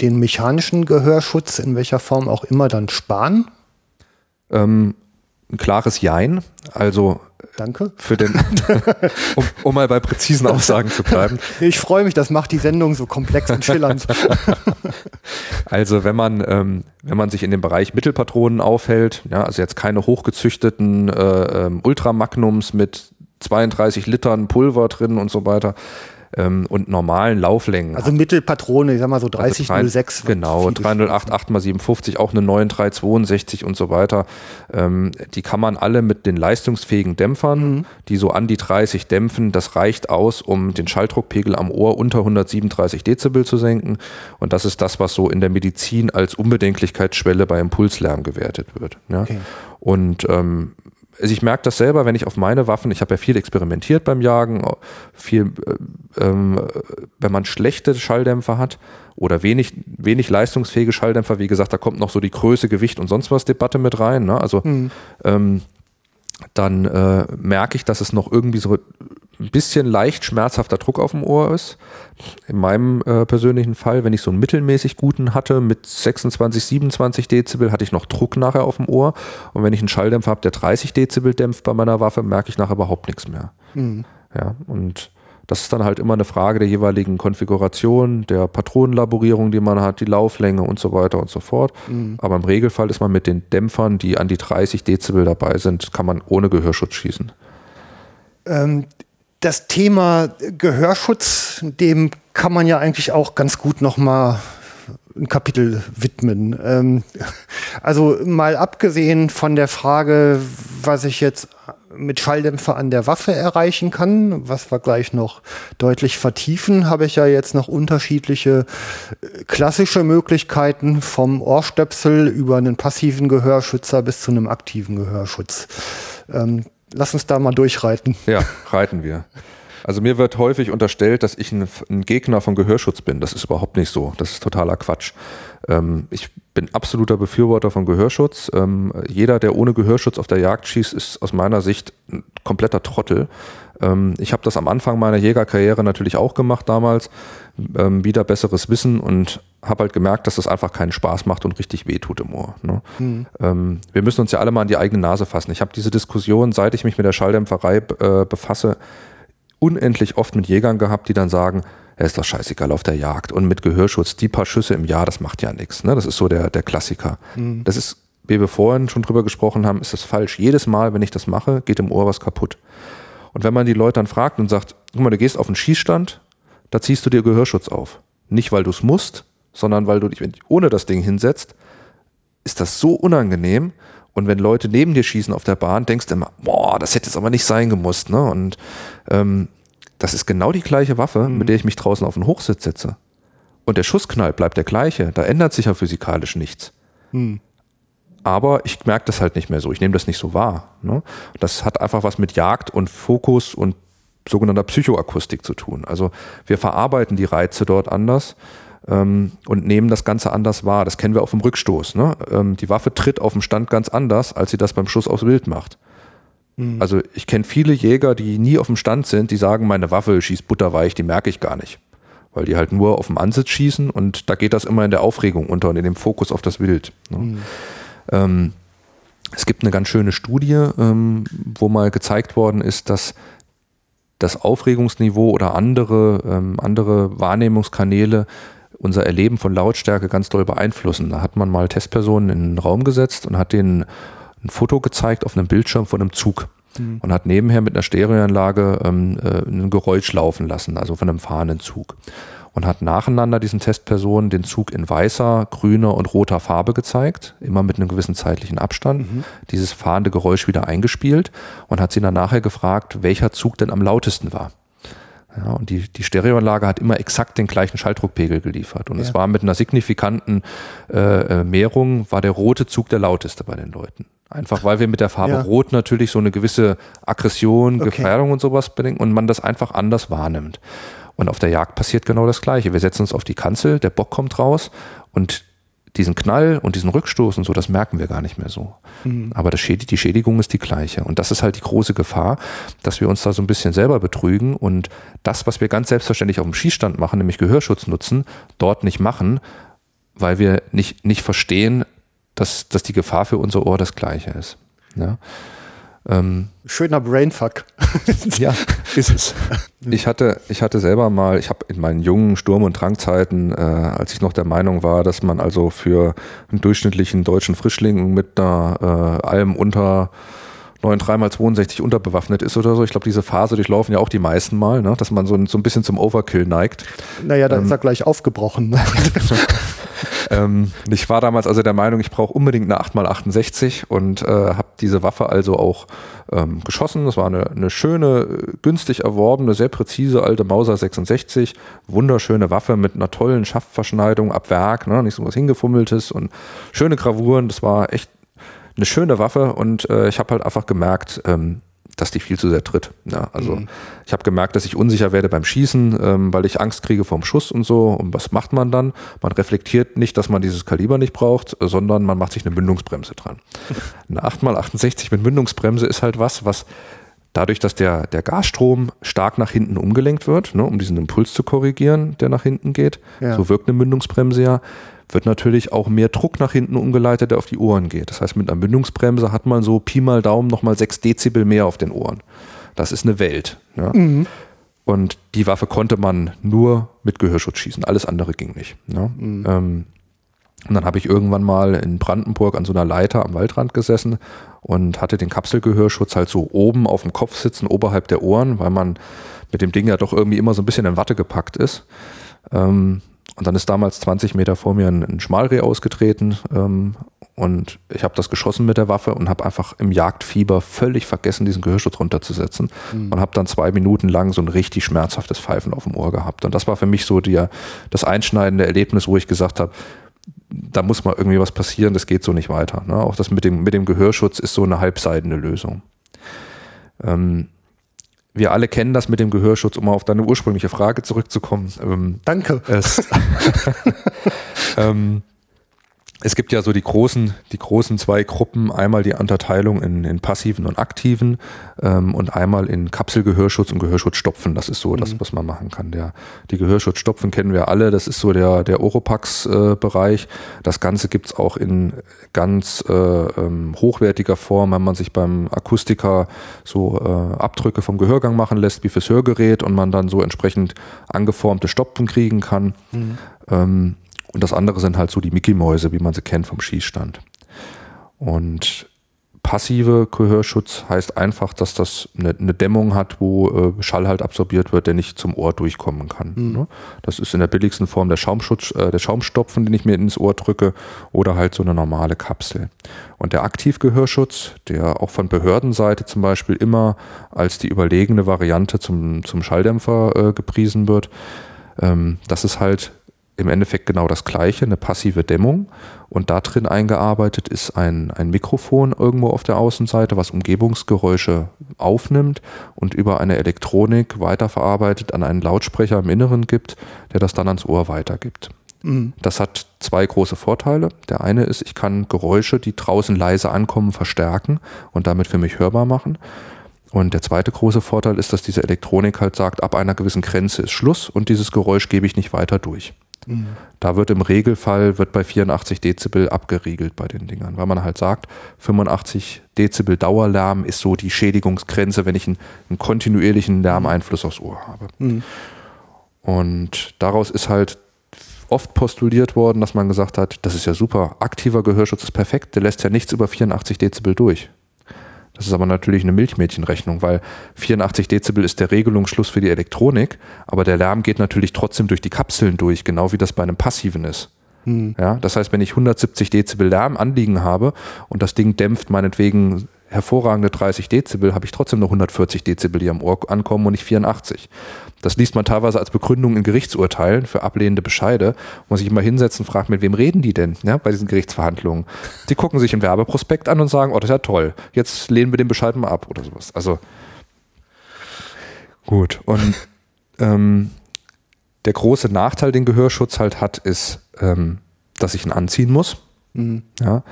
den mechanischen Gehörschutz in welcher Form auch immer dann sparen? Ähm, ein klares Jein. Also Danke. Für den, um, um, mal bei präzisen Aussagen zu bleiben. Ich freue mich, das macht die Sendung so komplex und schillernd. Also wenn man, ähm, wenn man sich in dem Bereich Mittelpatronen aufhält, ja, also jetzt keine hochgezüchteten äh, ähm, Ultramagnums mit 32 Litern Pulver drin und so weiter, ähm, und normalen Lauflängen. Also Mittelpatrone, ich sag mal so 3006. Also genau, 308, 8x57, auch eine 9362 und so weiter. Ähm, die kann man alle mit den leistungsfähigen Dämpfern, mhm. die so an die 30 dämpfen, das reicht aus, um den Schalldruckpegel am Ohr unter 137 Dezibel zu senken. Und das ist das, was so in der Medizin als Unbedenklichkeitsschwelle bei Impulslärm gewertet wird. Ja? Okay. Und ähm, also ich merke das selber, wenn ich auf meine Waffen, ich habe ja viel experimentiert beim Jagen, viel, äh, ähm, wenn man schlechte Schalldämpfer hat oder wenig, wenig leistungsfähige Schalldämpfer, wie gesagt, da kommt noch so die Größe, Gewicht und sonst was Debatte mit rein. Ne? Also mhm. ähm, dann äh, merke ich, dass es noch irgendwie so ein bisschen leicht schmerzhafter Druck auf dem Ohr ist. In meinem äh, persönlichen Fall, wenn ich so einen mittelmäßig guten hatte mit 26, 27 Dezibel, hatte ich noch Druck nachher auf dem Ohr. Und wenn ich einen Schalldämpfer habe, der 30 Dezibel dämpft bei meiner Waffe, merke ich nachher überhaupt nichts mehr. Mhm. Ja, und das ist dann halt immer eine Frage der jeweiligen Konfiguration, der Patronenlaborierung, die man hat, die Lauflänge und so weiter und so fort. Mhm. Aber im Regelfall ist man mit den Dämpfern, die an die 30 Dezibel dabei sind, kann man ohne Gehörschutz schießen. Ähm, das Thema Gehörschutz, dem kann man ja eigentlich auch ganz gut nochmal ein Kapitel widmen. Ähm, also mal abgesehen von der Frage, was ich jetzt mit Schalldämpfer an der Waffe erreichen kann, was wir gleich noch deutlich vertiefen, habe ich ja jetzt noch unterschiedliche äh, klassische Möglichkeiten vom Ohrstöpsel über einen passiven Gehörschützer bis zu einem aktiven Gehörschutz. Ähm, lass uns da mal durchreiten. Ja, reiten wir. Also mir wird häufig unterstellt, dass ich ein, ein, Gegner von Gehörschutz bin. Das ist überhaupt nicht so. Das ist totaler Quatsch. Ähm, ich bin absoluter Befürworter von Gehörschutz. Ähm, jeder, der ohne Gehörschutz auf der Jagd schießt, ist aus meiner Sicht ein kompletter Trottel. Ähm, ich habe das am Anfang meiner Jägerkarriere natürlich auch gemacht damals. Ähm, wieder besseres Wissen und habe halt gemerkt, dass das einfach keinen Spaß macht und richtig wehtut im Ohr. Ne? Mhm. Ähm, wir müssen uns ja alle mal an die eigene Nase fassen. Ich habe diese Diskussion, seit ich mich mit der Schalldämpferei äh, befasse, unendlich oft mit Jägern gehabt, die dann sagen, er ist doch scheißegal auf der Jagd und mit Gehörschutz, die paar Schüsse im Jahr, das macht ja nichts. Ne? Das ist so der, der Klassiker. Mhm. Das ist, wie wir vorhin schon drüber gesprochen haben, ist das falsch. Jedes Mal, wenn ich das mache, geht im Ohr was kaputt. Und wenn man die Leute dann fragt und sagt, guck mal, du gehst auf einen Schießstand, da ziehst du dir Gehörschutz auf. Nicht, weil du es musst, sondern weil du dich ohne das Ding hinsetzt, ist das so unangenehm. Und wenn Leute neben dir schießen auf der Bahn, denkst du immer, boah, das hätte jetzt aber nicht sein gemusst. Ne? Und ähm, das ist genau die gleiche Waffe, mhm. mit der ich mich draußen auf den Hochsitz setze. Und der Schussknall bleibt der gleiche. Da ändert sich ja physikalisch nichts. Mhm. Aber ich merke das halt nicht mehr so. Ich nehme das nicht so wahr. Ne? Das hat einfach was mit Jagd und Fokus und sogenannter Psychoakustik zu tun. Also wir verarbeiten die Reize dort anders ähm, und nehmen das Ganze anders wahr. Das kennen wir auch vom Rückstoß. Ne? Ähm, die Waffe tritt auf dem Stand ganz anders, als sie das beim Schuss aufs Wild macht. Mhm. Also ich kenne viele Jäger, die nie auf dem Stand sind, die sagen, meine Waffe schießt butterweich, die merke ich gar nicht. Weil die halt nur auf dem Ansitz schießen und da geht das immer in der Aufregung unter und in dem Fokus auf das Wild. Ne? Mhm. Ähm, es gibt eine ganz schöne Studie, ähm, wo mal gezeigt worden ist, dass das Aufregungsniveau oder andere, ähm, andere Wahrnehmungskanäle unser Erleben von Lautstärke ganz doll beeinflussen. Da hat man mal Testpersonen in einen Raum gesetzt und hat denen ein Foto gezeigt auf einem Bildschirm von einem Zug mhm. und hat nebenher mit einer Stereoanlage ähm, äh, ein Geräusch laufen lassen, also von einem fahrenden Zug. Und hat nacheinander diesen Testpersonen den Zug in weißer, grüner und roter Farbe gezeigt, immer mit einem gewissen zeitlichen Abstand, mhm. dieses fahrende Geräusch wieder eingespielt und hat sie dann nachher gefragt, welcher Zug denn am lautesten war. Ja, und die, die Stereoanlage hat immer exakt den gleichen Schalldruckpegel geliefert. Und ja. es war mit einer signifikanten äh, äh, Mehrung, war der rote Zug der lauteste bei den Leuten. Einfach weil wir mit der Farbe ja. Rot natürlich so eine gewisse Aggression, okay. Gefährdung und sowas bedingen und man das einfach anders wahrnimmt. Und auf der Jagd passiert genau das Gleiche. Wir setzen uns auf die Kanzel, der Bock kommt raus und diesen Knall und diesen Rückstoß und so, das merken wir gar nicht mehr so. Mhm. Aber Schäd die Schädigung ist die gleiche. Und das ist halt die große Gefahr, dass wir uns da so ein bisschen selber betrügen und das, was wir ganz selbstverständlich auf dem Schießstand machen, nämlich Gehörschutz nutzen, dort nicht machen, weil wir nicht, nicht verstehen, dass, dass die Gefahr für unser Ohr das gleiche ist. Ja. Ähm, Schöner Brainfuck. ja, ist es. Ich hatte, ich hatte selber mal, ich habe in meinen jungen Sturm- und Drangzeiten, äh, als ich noch der Meinung war, dass man also für einen durchschnittlichen deutschen Frischling mit einer äh, Alm unter 9,3 mal 62 unterbewaffnet ist oder so. Ich glaube, diese Phase durchlaufen ja auch die meisten mal, ne? dass man so ein, so ein bisschen zum Overkill neigt. Naja, dann ähm, ist er gleich aufgebrochen. ähm, ich war damals also der Meinung, ich brauche unbedingt eine 8x68 und äh, habe diese Waffe also auch ähm, geschossen. Das war eine, eine schöne, günstig erworbene, sehr präzise alte Mauser 66. Wunderschöne Waffe mit einer tollen Schaftverschneidung ab Werk, ne? nicht so was hingefummeltes und schöne Gravuren. Das war echt eine schöne Waffe und äh, ich habe halt einfach gemerkt, ähm, dass die viel zu sehr tritt. Ja, also mhm. ich habe gemerkt, dass ich unsicher werde beim Schießen, ähm, weil ich Angst kriege vom Schuss und so. Und was macht man dann? Man reflektiert nicht, dass man dieses Kaliber nicht braucht, sondern man macht sich eine Mündungsbremse dran. eine 8x68 mit Mündungsbremse ist halt was, was dadurch, dass der, der Gasstrom stark nach hinten umgelenkt wird, ne, um diesen Impuls zu korrigieren, der nach hinten geht, ja. so wirkt eine Mündungsbremse ja, wird natürlich auch mehr Druck nach hinten umgeleitet, der auf die Ohren geht. Das heißt, mit einer Mündungsbremse hat man so Pi mal Daumen nochmal 6 Dezibel mehr auf den Ohren. Das ist eine Welt. Ja? Mhm. Und die Waffe konnte man nur mit Gehörschutz schießen. Alles andere ging nicht. Ja? Mhm. Ähm, und dann habe ich irgendwann mal in Brandenburg an so einer Leiter am Waldrand gesessen und hatte den Kapselgehörschutz halt so oben auf dem Kopf sitzen, oberhalb der Ohren, weil man mit dem Ding ja doch irgendwie immer so ein bisschen in Watte gepackt ist. Ähm, und dann ist damals 20 Meter vor mir ein, ein Schmalreh ausgetreten ähm, und ich habe das geschossen mit der Waffe und habe einfach im Jagdfieber völlig vergessen, diesen Gehörschutz runterzusetzen mhm. und habe dann zwei Minuten lang so ein richtig schmerzhaftes Pfeifen auf dem Ohr gehabt. Und das war für mich so die, das einschneidende Erlebnis, wo ich gesagt habe, da muss mal irgendwie was passieren, das geht so nicht weiter. Ne? Auch das mit dem, mit dem Gehörschutz ist so eine halbseidene Lösung. Ähm, wir alle kennen das mit dem Gehörschutz, um auf deine ursprüngliche Frage zurückzukommen. Ähm, Danke. Es, ähm, es gibt ja so die großen, die großen zwei Gruppen, einmal die Unterteilung in, in passiven und aktiven ähm, und einmal in Kapselgehörschutz und Gehörschutzstopfen. Das ist so mhm. das, was man machen kann. Der, die Gehörschutzstopfen kennen wir alle, das ist so der, der Oropax-Bereich. Äh, das Ganze gibt's auch in ganz äh, ähm, hochwertiger Form, wenn man sich beim Akustiker so äh, Abdrücke vom Gehörgang machen lässt, wie fürs Hörgerät und man dann so entsprechend angeformte Stopfen kriegen kann. Mhm. Ähm, und das andere sind halt so die Mickey-Mäuse, wie man sie kennt vom Schießstand. Und passive Gehörschutz heißt einfach, dass das eine, eine Dämmung hat, wo äh, Schall halt absorbiert wird, der nicht zum Ohr durchkommen kann. Mhm. Ne? Das ist in der billigsten Form der Schaumschutz, äh, der Schaumstopfen, den ich mir ins Ohr drücke, oder halt so eine normale Kapsel. Und der Aktivgehörschutz, der auch von Behördenseite zum Beispiel immer als die überlegene Variante zum, zum Schalldämpfer äh, gepriesen wird, ähm, das ist halt im Endeffekt genau das gleiche, eine passive Dämmung. Und da drin eingearbeitet ist ein, ein Mikrofon irgendwo auf der Außenseite, was Umgebungsgeräusche aufnimmt und über eine Elektronik weiterverarbeitet an einen Lautsprecher im Inneren gibt, der das dann ans Ohr weitergibt. Mhm. Das hat zwei große Vorteile. Der eine ist, ich kann Geräusche, die draußen leise ankommen, verstärken und damit für mich hörbar machen. Und der zweite große Vorteil ist, dass diese Elektronik halt sagt, ab einer gewissen Grenze ist Schluss und dieses Geräusch gebe ich nicht weiter durch. Mhm. Da wird im Regelfall wird bei 84 Dezibel abgeriegelt bei den Dingern, weil man halt sagt, 85 Dezibel Dauerlärm ist so die Schädigungsgrenze, wenn ich einen, einen kontinuierlichen Lärmeinfluss aufs Ohr habe. Mhm. Und daraus ist halt oft postuliert worden, dass man gesagt hat, das ist ja super, aktiver Gehörschutz ist perfekt, der lässt ja nichts über 84 Dezibel durch. Das ist aber natürlich eine Milchmädchenrechnung, weil 84 Dezibel ist der Regelungsschluss für die Elektronik, aber der Lärm geht natürlich trotzdem durch die Kapseln durch, genau wie das bei einem passiven ist. Hm. Ja, das heißt, wenn ich 170 Dezibel Lärm anliegen habe und das Ding dämpft meinetwegen hervorragende 30 Dezibel, habe ich trotzdem nur 140 Dezibel, die am Ohr ankommen und nicht 84. Das liest man teilweise als Begründung in Gerichtsurteilen für ablehnende Bescheide. Muss ich immer hinsetzen und fragt, mit wem reden die denn ja, bei diesen Gerichtsverhandlungen? Die gucken sich ein Werbeprospekt an und sagen, oh, das ist ja toll, jetzt lehnen wir den Bescheid mal ab oder sowas. Also gut. Und ähm, der große Nachteil, den Gehörschutz halt hat, ist, ähm, dass ich ihn anziehen muss. Mhm. Ja,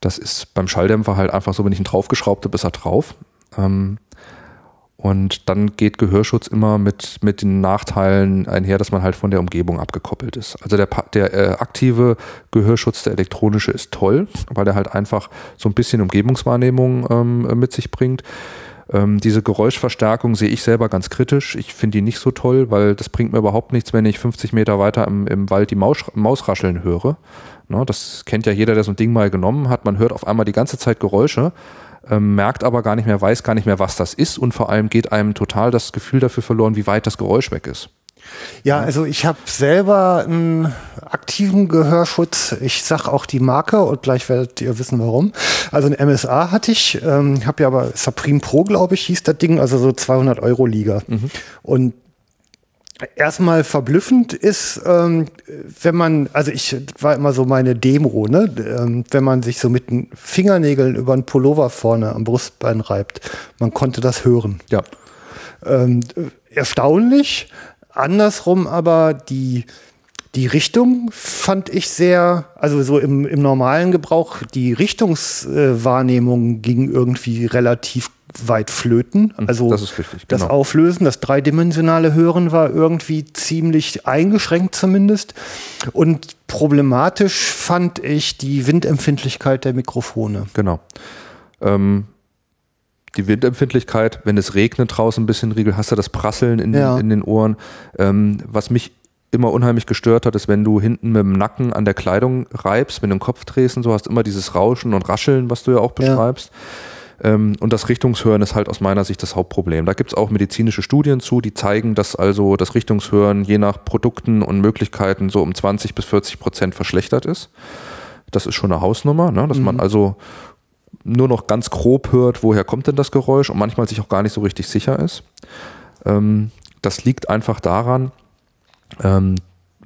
das ist beim Schalldämpfer halt einfach so, wenn ich ihn draufgeschraubt habe, ist er drauf. Ähm, Und dann geht Gehörschutz immer mit, mit den Nachteilen einher, dass man halt von der Umgebung abgekoppelt ist. Also der, der äh, aktive Gehörschutz, der elektronische, ist toll, weil der halt einfach so ein bisschen Umgebungswahrnehmung ähm, mit sich bringt. Ähm, diese Geräuschverstärkung sehe ich selber ganz kritisch. Ich finde die nicht so toll, weil das bringt mir überhaupt nichts, wenn ich 50 Meter weiter im, im Wald die Maus, Maus höre. Ne, das kennt ja jeder, der so ein Ding mal genommen hat. Man hört auf einmal die ganze Zeit Geräusche, ähm, merkt aber gar nicht mehr, weiß gar nicht mehr, was das ist und vor allem geht einem total das Gefühl dafür verloren, wie weit das Geräusch weg ist. Ja, also ich habe selber einen aktiven Gehörschutz. Ich sag auch die Marke und gleich werdet ihr wissen warum. Also ein MSA hatte ich, ähm, habe ja aber Supreme Pro, glaube ich, hieß das Ding, also so 200 Euro Liga. Mhm. Und erstmal verblüffend ist, ähm, wenn man, also ich war immer so meine Demo, ne? Ähm, wenn man sich so mit den Fingernägeln über einen Pullover vorne am Brustbein reibt, man konnte das hören. Ja. Ähm, erstaunlich. Andersrum aber die, die Richtung fand ich sehr, also so im, im normalen Gebrauch, die Richtungswahrnehmung ging irgendwie relativ weit flöten. Mhm, also das, richtig, genau. das Auflösen, das dreidimensionale Hören war irgendwie ziemlich eingeschränkt zumindest. Und problematisch fand ich die Windempfindlichkeit der Mikrofone. Genau. Ähm, die Windempfindlichkeit, wenn es regnet draußen ein bisschen, Riegel, hast du das Prasseln in, ja. in den Ohren. Ähm, was mich immer unheimlich gestört hat, ist, wenn du hinten mit dem Nacken an der Kleidung reibst, mit dem Kopf drehst und so, hast immer dieses Rauschen und Rascheln, was du ja auch beschreibst. Ja. Ähm, und das Richtungshören ist halt aus meiner Sicht das Hauptproblem. Da gibt es auch medizinische Studien zu, die zeigen, dass also das Richtungshören je nach Produkten und Möglichkeiten so um 20 bis 40 Prozent verschlechtert ist. Das ist schon eine Hausnummer, ne? dass mhm. man also nur noch ganz grob hört, woher kommt denn das Geräusch und manchmal sich auch gar nicht so richtig sicher ist. Ähm, das liegt einfach daran, ähm,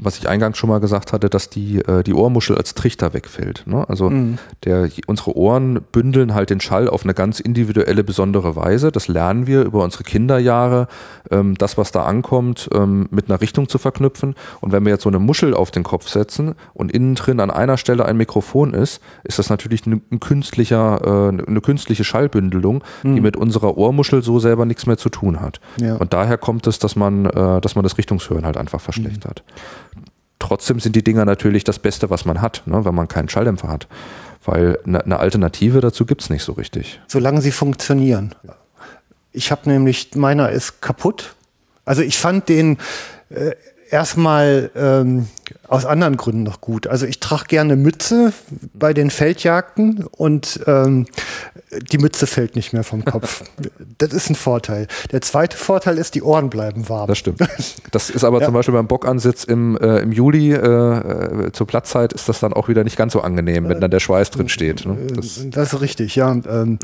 was ich eingangs schon mal gesagt hatte, dass die, äh, die Ohrmuschel als Trichter wegfällt. Ne? Also mhm. der, unsere Ohren bündeln halt den Schall auf eine ganz individuelle, besondere Weise. Das lernen wir über unsere Kinderjahre, ähm, das, was da ankommt, ähm, mit einer Richtung zu verknüpfen. Und wenn wir jetzt so eine Muschel auf den Kopf setzen und innen drin an einer Stelle ein Mikrofon ist, ist das natürlich ein, ein künstlicher, äh, eine künstliche Schallbündelung, mhm. die mit unserer Ohrmuschel so selber nichts mehr zu tun hat. Ja. Und daher kommt es, dass man, äh, dass man das Richtungshören halt einfach verschlechtert. Mhm. Trotzdem sind die Dinger natürlich das Beste, was man hat, ne, wenn man keinen Schalldämpfer hat. Weil eine, eine Alternative dazu gibt es nicht so richtig. Solange sie funktionieren. Ich habe nämlich, meiner ist kaputt. Also ich fand den äh, erstmal ähm, aus anderen Gründen noch gut. Also ich trage gerne Mütze bei den Feldjagden und ähm, die Mütze fällt nicht mehr vom Kopf. das ist ein Vorteil. Der zweite Vorteil ist, die Ohren bleiben warm. Das stimmt. Das ist aber ja. zum Beispiel beim Bockansitz im, äh, im Juli äh, äh, zur Platzzeit ist das dann auch wieder nicht ganz so angenehm, wenn dann der Schweiß drin steht. Ne? Das, das, ist richtig, ja. Ähm,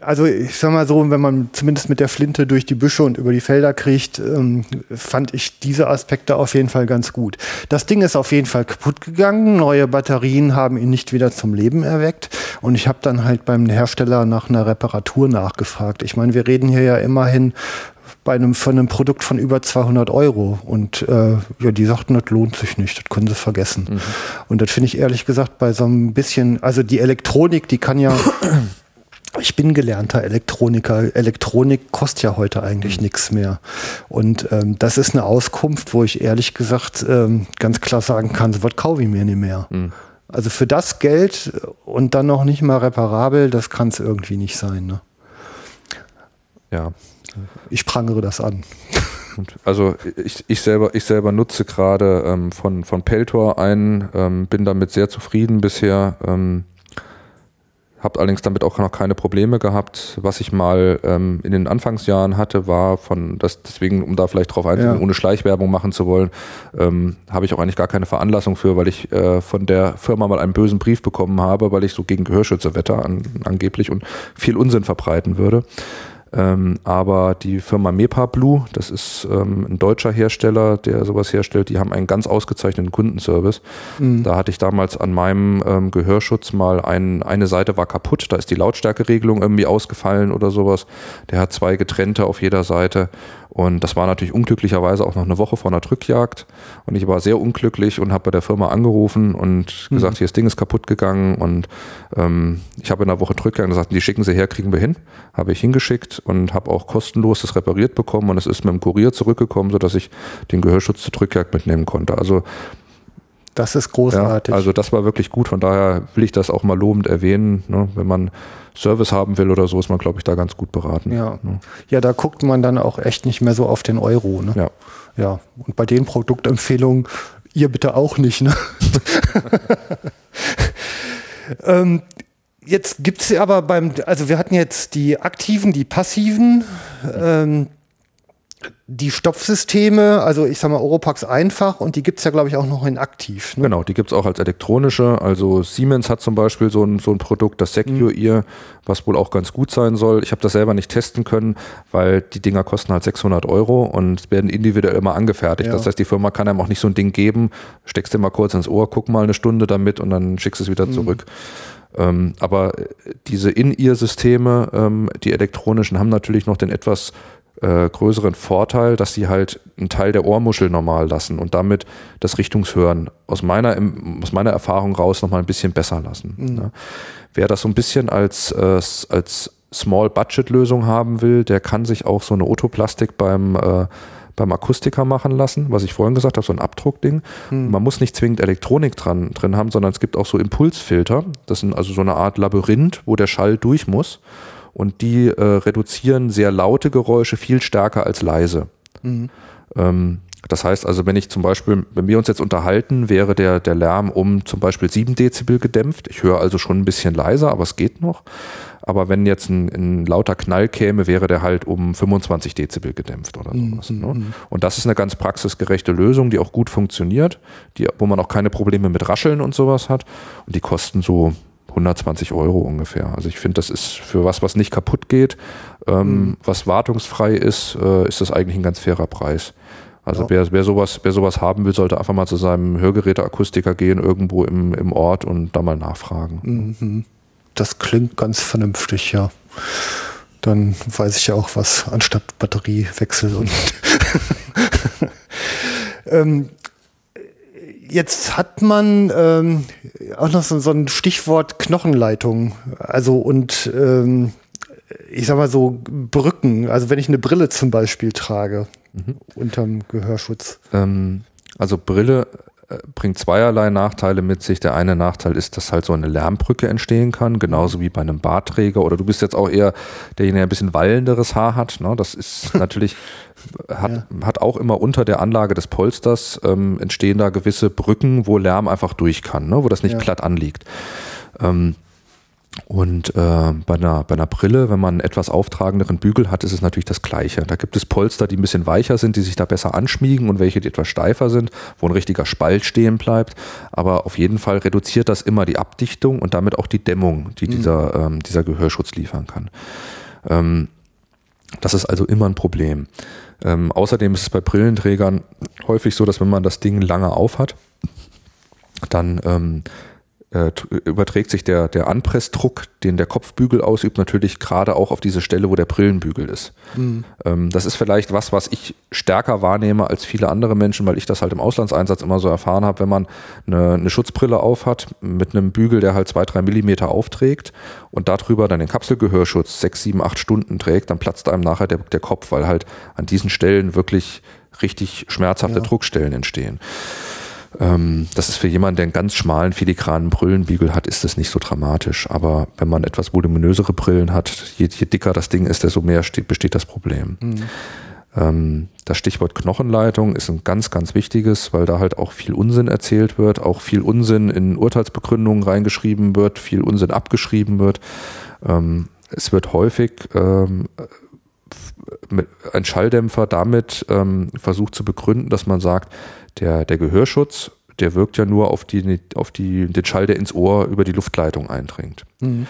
also ich sag mal so, wenn man zumindest mit der Flinte durch die Büsche und über die Felder kriecht, ähm, fand ich diese Aspekte auf jeden Fall ganz gut. Das Ding ist auf jeden Fall kaputt gegangen. Neue Batterien haben ihn nicht wieder zum Leben erweckt. Und ich habe dann halt beim Hersteller nach einer Reparatur nachgefragt. Ich meine, wir reden hier ja immerhin bei einem, von einem Produkt von über 200 Euro. Und äh, ja, die sagten, das lohnt sich nicht, das können sie vergessen. Mhm. Und das finde ich ehrlich gesagt bei so einem bisschen, also die Elektronik, die kann ja ich bin gelernter Elektroniker. Elektronik kostet ja heute eigentlich mhm. nichts mehr. Und ähm, das ist eine Auskunft, wo ich ehrlich gesagt ähm, ganz klar sagen kann, so was kaufe ich mir nicht mehr. Mhm. Also für das Geld und dann noch nicht mal reparabel, das kann es irgendwie nicht sein. Ne? Ja. Ich prangere das an. Also ich, ich, selber, ich selber nutze gerade ähm, von, von Peltor einen, ähm, bin damit sehr zufrieden bisher. Ähm, habe allerdings damit auch noch keine Probleme gehabt. Was ich mal ähm, in den Anfangsjahren hatte, war von, das, deswegen, um da vielleicht drauf einzugehen, ja. ohne Schleichwerbung machen zu wollen, ähm, habe ich auch eigentlich gar keine Veranlassung für, weil ich äh, von der Firma mal einen bösen Brief bekommen habe, weil ich so gegen Gehörschütze wette an, angeblich und viel Unsinn verbreiten würde. Ähm, aber die Firma Mepa Blue, das ist ähm, ein deutscher Hersteller, der sowas herstellt, die haben einen ganz ausgezeichneten Kundenservice. Mhm. Da hatte ich damals an meinem ähm, Gehörschutz mal ein, eine Seite war kaputt, da ist die Lautstärkeregelung irgendwie ausgefallen oder sowas. Der hat zwei getrennte auf jeder Seite und das war natürlich unglücklicherweise auch noch eine Woche vor einer Drückjagd. Und ich war sehr unglücklich und habe bei der Firma angerufen und mhm. gesagt, hier das Ding ist kaputt gegangen. Und ähm, ich habe in einer Woche Drückjagd gesagt, die schicken sie her, kriegen wir hin. Habe ich hingeschickt und habe auch kostenlos das repariert bekommen und es ist mit dem Kurier zurückgekommen, sodass ich den Gehörschutz zur Drückjagd mitnehmen konnte. Also das ist großartig. Ja, also das war wirklich gut, von daher will ich das auch mal lobend erwähnen. Ne? Wenn man Service haben will oder so, ist man, glaube ich, da ganz gut beraten. Ja. Ne? ja, da guckt man dann auch echt nicht mehr so auf den Euro. Ne? Ja. Ja, und bei den Produktempfehlungen, ihr bitte auch nicht. Ne? ähm, jetzt gibt es aber beim, also wir hatten jetzt die aktiven, die passiven. Ähm, die Stopfsysteme, also ich sag mal Oropax einfach und die gibt es ja, glaube ich, auch noch in aktiv. Ne? Genau, die gibt es auch als elektronische. Also Siemens hat zum Beispiel so ein, so ein Produkt, das Secure Ear, mhm. was wohl auch ganz gut sein soll. Ich habe das selber nicht testen können, weil die Dinger kosten halt 600 Euro und werden individuell immer angefertigt. Ja. Das heißt, die Firma kann einem auch nicht so ein Ding geben, steckst dir mal kurz ins Ohr, guck mal eine Stunde damit und dann schickst es wieder mhm. zurück. Ähm, aber diese In-Ear-Systeme, ähm, die elektronischen, haben natürlich noch den etwas äh, größeren Vorteil, dass sie halt einen Teil der Ohrmuschel normal lassen und damit das Richtungshören aus meiner, aus meiner Erfahrung raus nochmal ein bisschen besser lassen. Mhm. Ne? Wer das so ein bisschen als, äh, als Small-Budget-Lösung haben will, der kann sich auch so eine Otoplastik beim äh, beim Akustiker machen lassen, was ich vorhin gesagt habe, so ein Abdruckding. Hm. Man muss nicht zwingend Elektronik dran, drin haben, sondern es gibt auch so Impulsfilter. Das sind also so eine Art Labyrinth, wo der Schall durch muss und die äh, reduzieren sehr laute Geräusche viel stärker als leise. Mhm. Ähm, das heißt also, wenn ich zum Beispiel, wenn wir uns jetzt unterhalten, wäre der, der Lärm um zum Beispiel 7 Dezibel gedämpft. Ich höre also schon ein bisschen leiser, aber es geht noch. Aber wenn jetzt ein, ein lauter Knall käme, wäre der halt um 25 Dezibel gedämpft oder mhm, sowas. Ne? Mhm. Und das ist eine ganz praxisgerechte Lösung, die auch gut funktioniert, die, wo man auch keine Probleme mit Rascheln und sowas hat. Und die kosten so 120 Euro ungefähr. Also ich finde, das ist für was, was nicht kaputt geht, ähm, mhm. was wartungsfrei ist, äh, ist das eigentlich ein ganz fairer Preis. Also ja. wer, wer, sowas, wer sowas haben will, sollte einfach mal zu seinem Hörgeräteakustiker gehen, irgendwo im, im Ort und da mal nachfragen. Mhm. Das klingt ganz vernünftig, ja. Dann weiß ich ja auch was anstatt Batteriewechsel und ähm, Jetzt hat man ähm, auch noch so, so, ein Stichwort Knochenleitung. Also und ähm, ich sag mal so Brücken. Also wenn ich eine Brille zum Beispiel trage mhm. unterm Gehörschutz. Ähm, also Brille bringt zweierlei Nachteile mit sich. Der eine Nachteil ist, dass halt so eine Lärmbrücke entstehen kann, genauso wie bei einem Bartträger. Oder du bist jetzt auch eher derjenige, der ein bisschen wallenderes Haar hat. Ne? Das ist natürlich, hat, ja. hat auch immer unter der Anlage des Polsters ähm, entstehen da gewisse Brücken, wo Lärm einfach durch kann, ne? wo das nicht ja. platt anliegt. Ähm, und äh, bei, einer, bei einer Brille, wenn man einen etwas auftragenderen Bügel hat, ist es natürlich das Gleiche. Da gibt es Polster, die ein bisschen weicher sind, die sich da besser anschmiegen und welche, die etwas steifer sind, wo ein richtiger Spalt stehen bleibt. Aber auf jeden Fall reduziert das immer die Abdichtung und damit auch die Dämmung, die mhm. dieser, ähm, dieser Gehörschutz liefern kann. Ähm, das ist also immer ein Problem. Ähm, außerdem ist es bei Brillenträgern häufig so, dass wenn man das Ding lange aufhat, dann ähm, äh, überträgt sich der, der Anpressdruck, den der Kopfbügel ausübt, natürlich gerade auch auf diese Stelle, wo der Brillenbügel ist. Mhm. Ähm, das ist vielleicht was, was ich stärker wahrnehme als viele andere Menschen, weil ich das halt im Auslandseinsatz immer so erfahren habe, wenn man eine, eine Schutzbrille aufhat mit einem Bügel, der halt zwei, drei Millimeter aufträgt und darüber dann den Kapselgehörschutz sechs, sieben, acht Stunden trägt, dann platzt einem nachher der, der Kopf, weil halt an diesen Stellen wirklich richtig schmerzhafte ja. Druckstellen entstehen. Ähm, das ist für jemanden, der einen ganz schmalen, filigranen Brillenbiegel hat, ist das nicht so dramatisch. Aber wenn man etwas voluminösere Brillen hat, je, je dicker das Ding ist, desto mehr steht, besteht das Problem. Mhm. Ähm, das Stichwort Knochenleitung ist ein ganz, ganz wichtiges, weil da halt auch viel Unsinn erzählt wird, auch viel Unsinn in Urteilsbegründungen reingeschrieben wird, viel Unsinn abgeschrieben wird. Ähm, es wird häufig ähm, ein Schalldämpfer damit ähm, versucht zu begründen, dass man sagt, der, der Gehörschutz, der wirkt ja nur auf, die, auf die, den Schall, der ins Ohr über die Luftleitung eindringt. Mhm.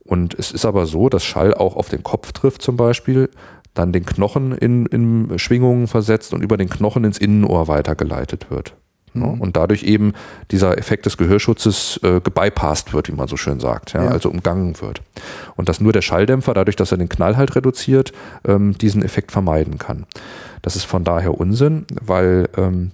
Und es ist aber so, dass Schall auch auf den Kopf trifft zum Beispiel, dann den Knochen in, in Schwingungen versetzt und über den Knochen ins Innenohr weitergeleitet wird. Mhm. Und dadurch eben dieser Effekt des Gehörschutzes äh, gebypasst wird, wie man so schön sagt, ja, ja. also umgangen wird. Und dass nur der Schalldämpfer, dadurch, dass er den Knall halt reduziert, ähm, diesen Effekt vermeiden kann. Das ist von daher Unsinn, weil ähm,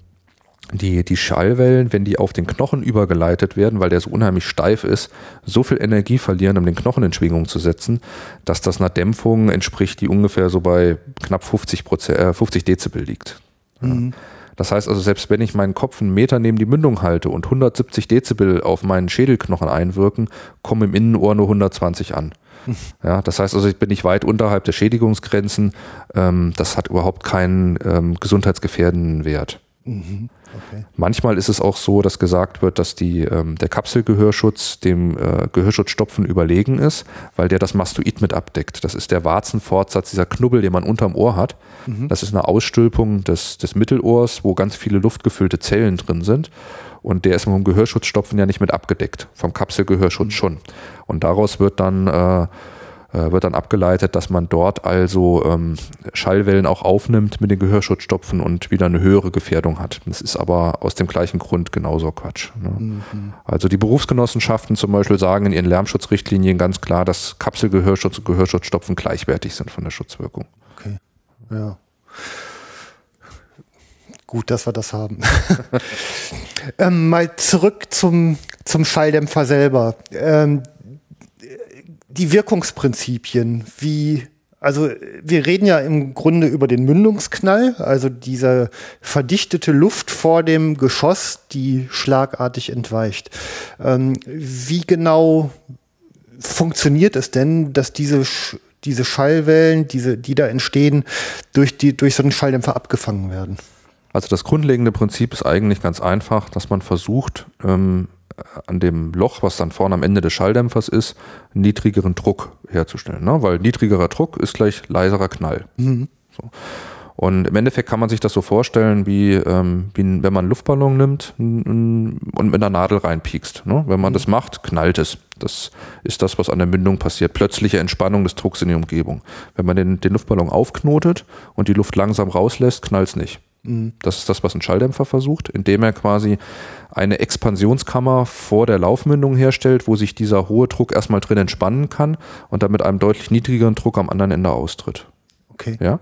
die, die Schallwellen, wenn die auf den Knochen übergeleitet werden, weil der so unheimlich steif ist, so viel Energie verlieren, um den Knochen in Schwingung zu setzen, dass das einer Dämpfung entspricht, die ungefähr so bei knapp 50, Prozent, äh, 50 Dezibel liegt. Mhm. Das heißt also, selbst wenn ich meinen Kopf einen Meter neben die Mündung halte und 170 Dezibel auf meinen Schädelknochen einwirken, kommen im Innenohr nur 120 an. Ja, das heißt also, ich bin nicht weit unterhalb der Schädigungsgrenzen. Ähm, das hat überhaupt keinen ähm, gesundheitsgefährdenden Wert. Mhm. Okay. Manchmal ist es auch so, dass gesagt wird, dass die, ähm, der Kapselgehörschutz dem äh, Gehörschutzstopfen überlegen ist, weil der das Mastoid mit abdeckt. Das ist der Warzenfortsatz, dieser Knubbel, den man unterm Ohr hat. Mhm. Das ist eine Ausstülpung des, des Mittelohrs, wo ganz viele luftgefüllte Zellen drin sind. Und der ist mit dem Gehörschutzstopfen ja nicht mit abgedeckt, vom Kapselgehörschutz mhm. schon. Und daraus wird dann äh, äh, wird dann abgeleitet, dass man dort also ähm, Schallwellen auch aufnimmt mit den Gehörschutzstopfen und wieder eine höhere Gefährdung hat. Das ist aber aus dem gleichen Grund genauso Quatsch. Ne? Mhm. Also die Berufsgenossenschaften zum Beispiel sagen in ihren Lärmschutzrichtlinien ganz klar, dass Kapselgehörschutz und Gehörschutzstopfen gleichwertig sind von der Schutzwirkung. Okay, ja. Gut, dass wir das haben. ähm, mal zurück zum, zum Schalldämpfer selber. Ähm, die Wirkungsprinzipien, wie, also wir reden ja im Grunde über den Mündungsknall, also diese verdichtete Luft vor dem Geschoss, die schlagartig entweicht. Ähm, wie genau funktioniert es denn, dass diese diese Schallwellen, diese, die da entstehen, durch, die, durch so einen Schalldämpfer abgefangen werden? Also das grundlegende Prinzip ist eigentlich ganz einfach, dass man versucht, ähm, an dem Loch, was dann vorne am Ende des Schalldämpfers ist, niedrigeren Druck herzustellen. Ne? Weil niedrigerer Druck ist gleich leiserer Knall. Mhm. So. Und im Endeffekt kann man sich das so vorstellen, wie, ähm, wie wenn man einen Luftballon nimmt und mit einer Nadel reinpiekst. Ne? Wenn man mhm. das macht, knallt es. Das ist das, was an der Mündung passiert. Plötzliche Entspannung des Drucks in die Umgebung. Wenn man den, den Luftballon aufknotet und die Luft langsam rauslässt, knallt es nicht. Mhm. Das ist das, was ein Schalldämpfer versucht, indem er quasi eine Expansionskammer vor der Laufmündung herstellt, wo sich dieser hohe Druck erstmal drin entspannen kann und dann mit einem deutlich niedrigeren Druck am anderen Ende austritt. Okay. Ja.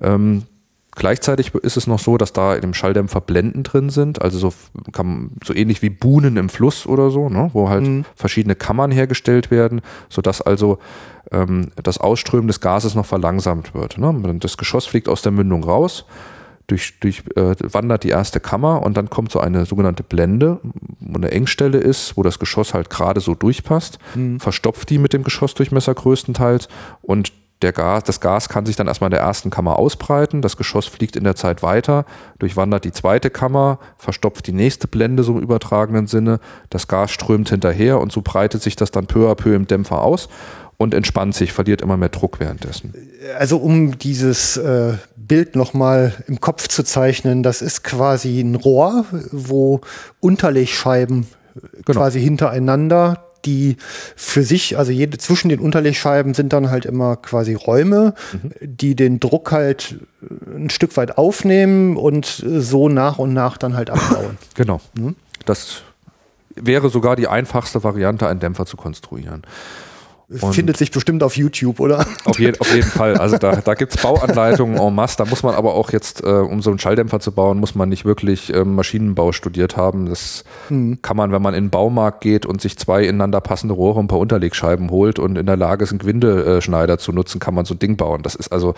Ähm, Gleichzeitig ist es noch so, dass da in dem Schalldämpfer Blenden drin sind, also so, kann, so ähnlich wie Buhnen im Fluss oder so, ne, wo halt mhm. verschiedene Kammern hergestellt werden, sodass also ähm, das Ausströmen des Gases noch verlangsamt wird. Ne? Das Geschoss fliegt aus der Mündung raus durch, durch, äh, wandert die erste Kammer und dann kommt so eine sogenannte Blende, wo eine Engstelle ist, wo das Geschoss halt gerade so durchpasst, mhm. verstopft die mit dem Geschossdurchmesser größtenteils und der Gas, das Gas kann sich dann erstmal in der ersten Kammer ausbreiten, das Geschoss fliegt in der Zeit weiter, durchwandert die zweite Kammer, verstopft die nächste Blende so im übertragenen Sinne, das Gas strömt hinterher und so breitet sich das dann peu à peu im Dämpfer aus und entspannt sich, verliert immer mehr Druck währenddessen. Also um dieses äh, Bild nochmal im Kopf zu zeichnen, das ist quasi ein Rohr, wo Unterlegscheiben genau. quasi hintereinander die für sich, also jede zwischen den Unterlegscheiben sind dann halt immer quasi Räume, mhm. die den Druck halt ein Stück weit aufnehmen und so nach und nach dann halt abbauen. Genau. Mhm. Das wäre sogar die einfachste Variante, einen Dämpfer zu konstruieren. Und Findet sich bestimmt auf YouTube, oder? Auf, je, auf jeden Fall. Also da, da gibt es Bauanleitungen en masse. Da muss man aber auch jetzt, äh, um so einen Schalldämpfer zu bauen, muss man nicht wirklich äh, Maschinenbau studiert haben. Das hm. kann man, wenn man in den Baumarkt geht und sich zwei ineinander passende Rohre und ein paar Unterlegscheiben holt und in der Lage ist, einen Gewindeschneider zu nutzen, kann man so ein Ding bauen. Das ist also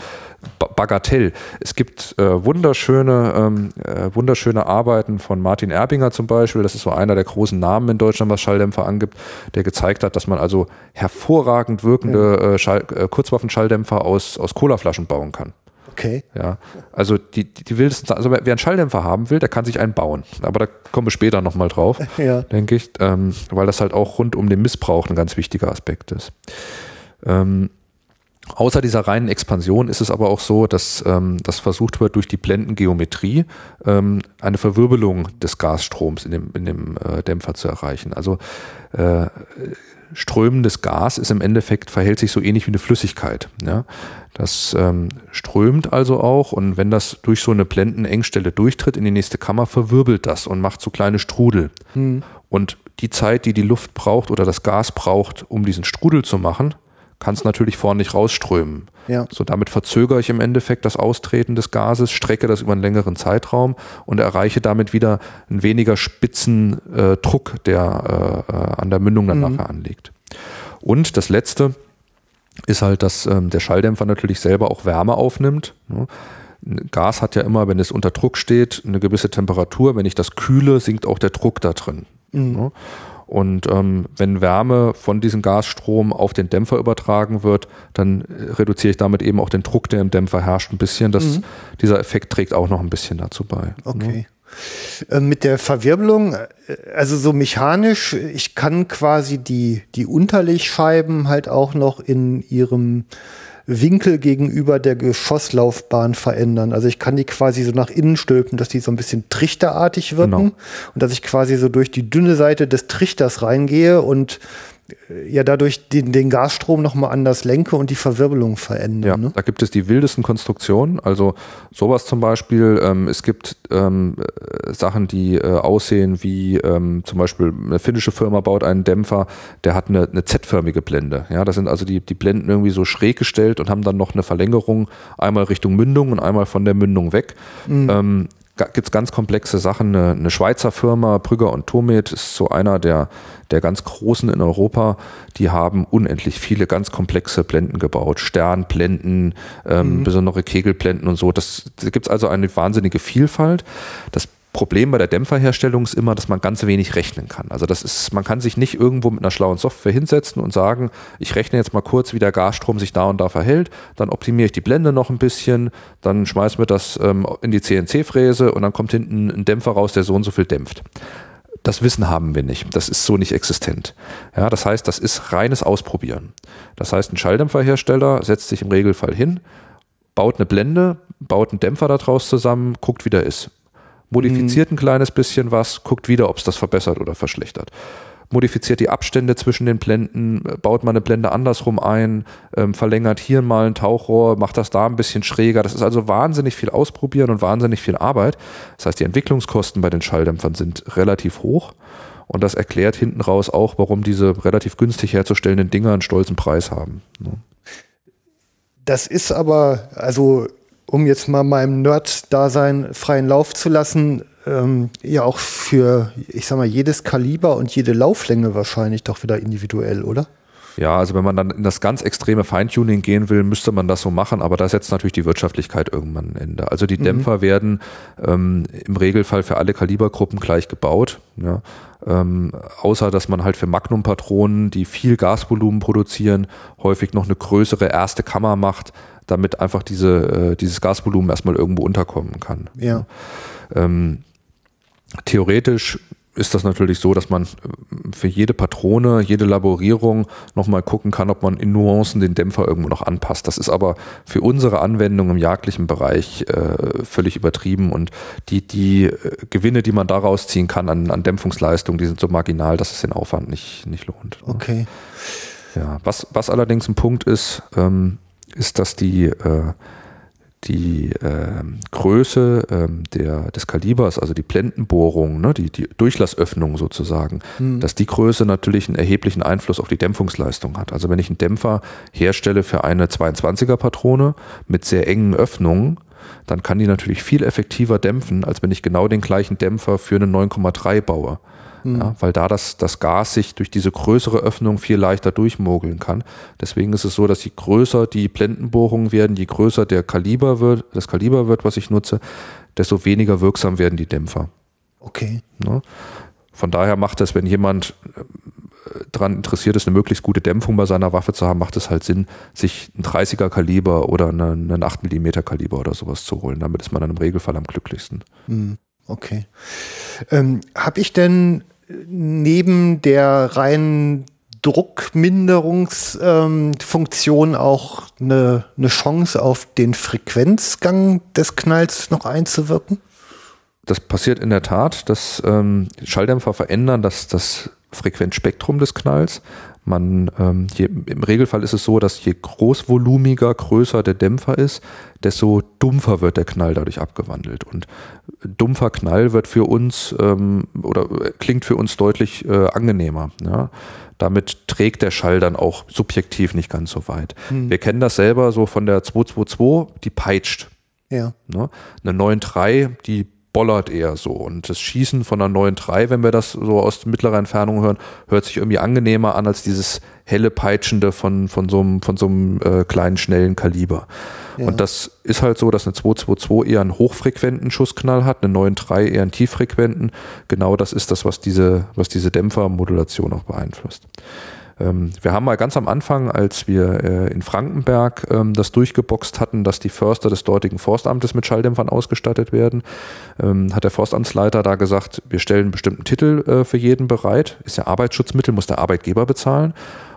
Bagatell. Es gibt äh, wunderschöne, ähm, äh, wunderschöne Arbeiten von Martin Erbinger zum Beispiel. Das ist so einer der großen Namen in Deutschland, was Schalldämpfer angibt, der gezeigt hat, dass man also hervor hervorragend wirkende ja. äh, Schall, äh, Kurzwaffenschalldämpfer aus, aus Colaflaschen bauen kann. Okay. Ja, also die, die, die wildesten, also wer einen Schalldämpfer haben will, der kann sich einen bauen. Aber da kommen wir später nochmal drauf, ja. denke ich, ähm, weil das halt auch rund um den Missbrauch ein ganz wichtiger Aspekt ist. Ähm, Außer dieser reinen Expansion ist es aber auch so, dass ähm, das versucht wird, durch die Blendengeometrie ähm, eine Verwirbelung des Gasstroms in dem, in dem äh, Dämpfer zu erreichen. Also äh, strömendes Gas ist im Endeffekt, verhält sich so ähnlich wie eine Flüssigkeit. Ja? Das ähm, strömt also auch und wenn das durch so eine Blendenengstelle durchtritt in die nächste Kammer, verwirbelt das und macht so kleine Strudel. Hm. Und die Zeit, die die Luft braucht oder das Gas braucht, um diesen Strudel zu machen, kann es natürlich vorne nicht rausströmen. Ja. So damit verzögere ich im Endeffekt das Austreten des Gases, strecke das über einen längeren Zeitraum und erreiche damit wieder einen weniger spitzen äh, Druck, der äh, äh an der Mündung dann mhm. nachher anliegt. Und das letzte ist halt, dass ähm, der Schalldämpfer natürlich selber auch Wärme aufnimmt. Ne? Gas hat ja immer, wenn es unter Druck steht, eine gewisse Temperatur. Wenn ich das kühle, sinkt auch der Druck da drin. Mhm. Ne? Und ähm, wenn Wärme von diesem Gasstrom auf den Dämpfer übertragen wird, dann reduziere ich damit eben auch den Druck, der im Dämpfer herrscht, ein bisschen. Das, mhm. Dieser Effekt trägt auch noch ein bisschen dazu bei. Okay. Ne? Äh, mit der Verwirbelung, äh, also so mechanisch, ich kann quasi die, die Unterlegscheiben halt auch noch in ihrem Winkel gegenüber der Geschosslaufbahn verändern. Also ich kann die quasi so nach innen stülpen, dass die so ein bisschen trichterartig wirken genau. und dass ich quasi so durch die dünne Seite des Trichters reingehe und ja dadurch den, den Gasstrom nochmal anders lenke und die Verwirbelung verändere. Ja, ne? da gibt es die wildesten Konstruktionen. Also sowas zum Beispiel, ähm, es gibt ähm, Sachen, die äh, aussehen wie ähm, zum Beispiel eine finnische Firma baut einen Dämpfer, der hat eine, eine Z-förmige Blende. Ja, das sind also die, die Blenden irgendwie so schräg gestellt und haben dann noch eine Verlängerung einmal Richtung Mündung und einmal von der Mündung weg. Mhm. Gibt es ganz komplexe Sachen. Eine, eine, Schweizer Firma, Brügger und Tomit, ist so einer der, der ganz großen in Europa. Die haben unendlich viele ganz komplexe Blenden gebaut. Sternblenden, ähm, mhm. besondere Kegelblenden und so. Das, da gibt es also eine wahnsinnige Vielfalt. Das Problem bei der Dämpferherstellung ist immer, dass man ganz wenig rechnen kann. Also das ist, man kann sich nicht irgendwo mit einer schlauen Software hinsetzen und sagen, ich rechne jetzt mal kurz, wie der Gasstrom sich da und da verhält, dann optimiere ich die Blende noch ein bisschen, dann schmeißen wir das ähm, in die CNC-Fräse und dann kommt hinten ein Dämpfer raus, der so und so viel dämpft. Das Wissen haben wir nicht. Das ist so nicht existent. Ja, das heißt, das ist reines Ausprobieren. Das heißt, ein Schalldämpferhersteller setzt sich im Regelfall hin, baut eine Blende, baut einen Dämpfer daraus zusammen, guckt, wie der ist modifiziert ein kleines bisschen was, guckt wieder, ob es das verbessert oder verschlechtert. Modifiziert die Abstände zwischen den Blenden, baut mal eine Blende andersrum ein, ähm, verlängert hier mal ein Tauchrohr, macht das da ein bisschen schräger. Das ist also wahnsinnig viel Ausprobieren und wahnsinnig viel Arbeit. Das heißt, die Entwicklungskosten bei den Schalldämpfern sind relativ hoch. Und das erklärt hinten raus auch, warum diese relativ günstig herzustellenden Dinger einen stolzen Preis haben. Ne? Das ist aber, also um jetzt mal meinem Nerd-Dasein freien Lauf zu lassen, ähm, ja auch für, ich sag mal, jedes Kaliber und jede Lauflänge wahrscheinlich doch wieder individuell, oder? Ja, also wenn man dann in das ganz extreme Feintuning gehen will, müsste man das so machen, aber da setzt natürlich die Wirtschaftlichkeit irgendwann ein Ende. Also die mhm. Dämpfer werden ähm, im Regelfall für alle Kalibergruppen gleich gebaut. Ja. Ähm, außer dass man halt für Magnum-Patronen, die viel Gasvolumen produzieren, häufig noch eine größere erste Kammer macht, damit einfach diese, äh, dieses Gasvolumen erstmal irgendwo unterkommen kann. Ja. Ähm, theoretisch ist das natürlich so, dass man äh, für jede Patrone, jede Laborierung nochmal gucken kann, ob man in Nuancen den Dämpfer irgendwo noch anpasst. Das ist aber für unsere Anwendung im jagdlichen Bereich äh, völlig übertrieben und die, die äh, Gewinne, die man daraus ziehen kann an, an Dämpfungsleistung, die sind so marginal, dass es den Aufwand nicht, nicht lohnt. Okay. Ja, was, was allerdings ein Punkt ist, ähm, ist, dass die, äh, die äh, Größe äh, der, des Kalibers, also die Blendenbohrung, ne, die, die Durchlassöffnung sozusagen, mhm. dass die Größe natürlich einen erheblichen Einfluss auf die Dämpfungsleistung hat. Also wenn ich einen Dämpfer herstelle für eine 22er Patrone mit sehr engen Öffnungen, dann kann die natürlich viel effektiver dämpfen, als wenn ich genau den gleichen Dämpfer für eine 9,3 baue mhm. ja, weil da das, das Gas sich durch diese größere Öffnung viel leichter durchmogeln kann. Deswegen ist es so, dass je größer die Blendenbohrungen werden, je größer der Kaliber wird, das Kaliber wird, was ich nutze, desto weniger wirksam werden die Dämpfer. Okay. Ja. Von daher macht es, wenn jemand äh, daran interessiert ist, eine möglichst gute Dämpfung bei seiner Waffe zu haben, macht es halt Sinn, sich ein 30er Kaliber oder einen 8 mm Kaliber oder sowas zu holen. Damit ist man dann im Regelfall am glücklichsten. Hm, okay. Ähm, Habe ich denn neben der reinen Druckminderungsfunktion ähm, auch eine, eine Chance auf den Frequenzgang des Knalls noch einzuwirken? Das passiert in der Tat, dass ähm, Schalldämpfer verändern das, das Frequenzspektrum des Knalls. Man, ähm, je, Im Regelfall ist es so, dass je großvolumiger, größer der Dämpfer ist, desto dumpfer wird der Knall dadurch abgewandelt. Und dumpfer Knall wird für uns ähm, oder klingt für uns deutlich äh, angenehmer. Ja? Damit trägt der Schall dann auch subjektiv nicht ganz so weit. Hm. Wir kennen das selber so von der 222, die peitscht. Ja. Ne? Eine 9.3, die bollert eher so. Und das Schießen von einer 9.3, wenn wir das so aus mittlerer Entfernung hören, hört sich irgendwie angenehmer an als dieses helle Peitschende von, von so einem, von so einem äh, kleinen, schnellen Kaliber. Ja. Und das ist halt so, dass eine 222 eher einen hochfrequenten Schussknall hat, eine 9.3 eher einen tieffrequenten. Genau das ist das, was diese, was diese Dämpfermodulation auch beeinflusst. Ähm, wir haben mal ganz am Anfang, als wir äh, in Frankenberg ähm, das durchgeboxt hatten, dass die Förster des dortigen Forstamtes mit Schalldämpfern ausgestattet werden, ähm, hat der Forstamtsleiter da gesagt, wir stellen einen bestimmten Titel äh, für jeden bereit. Ist ja Arbeitsschutzmittel, muss der Arbeitgeber bezahlen.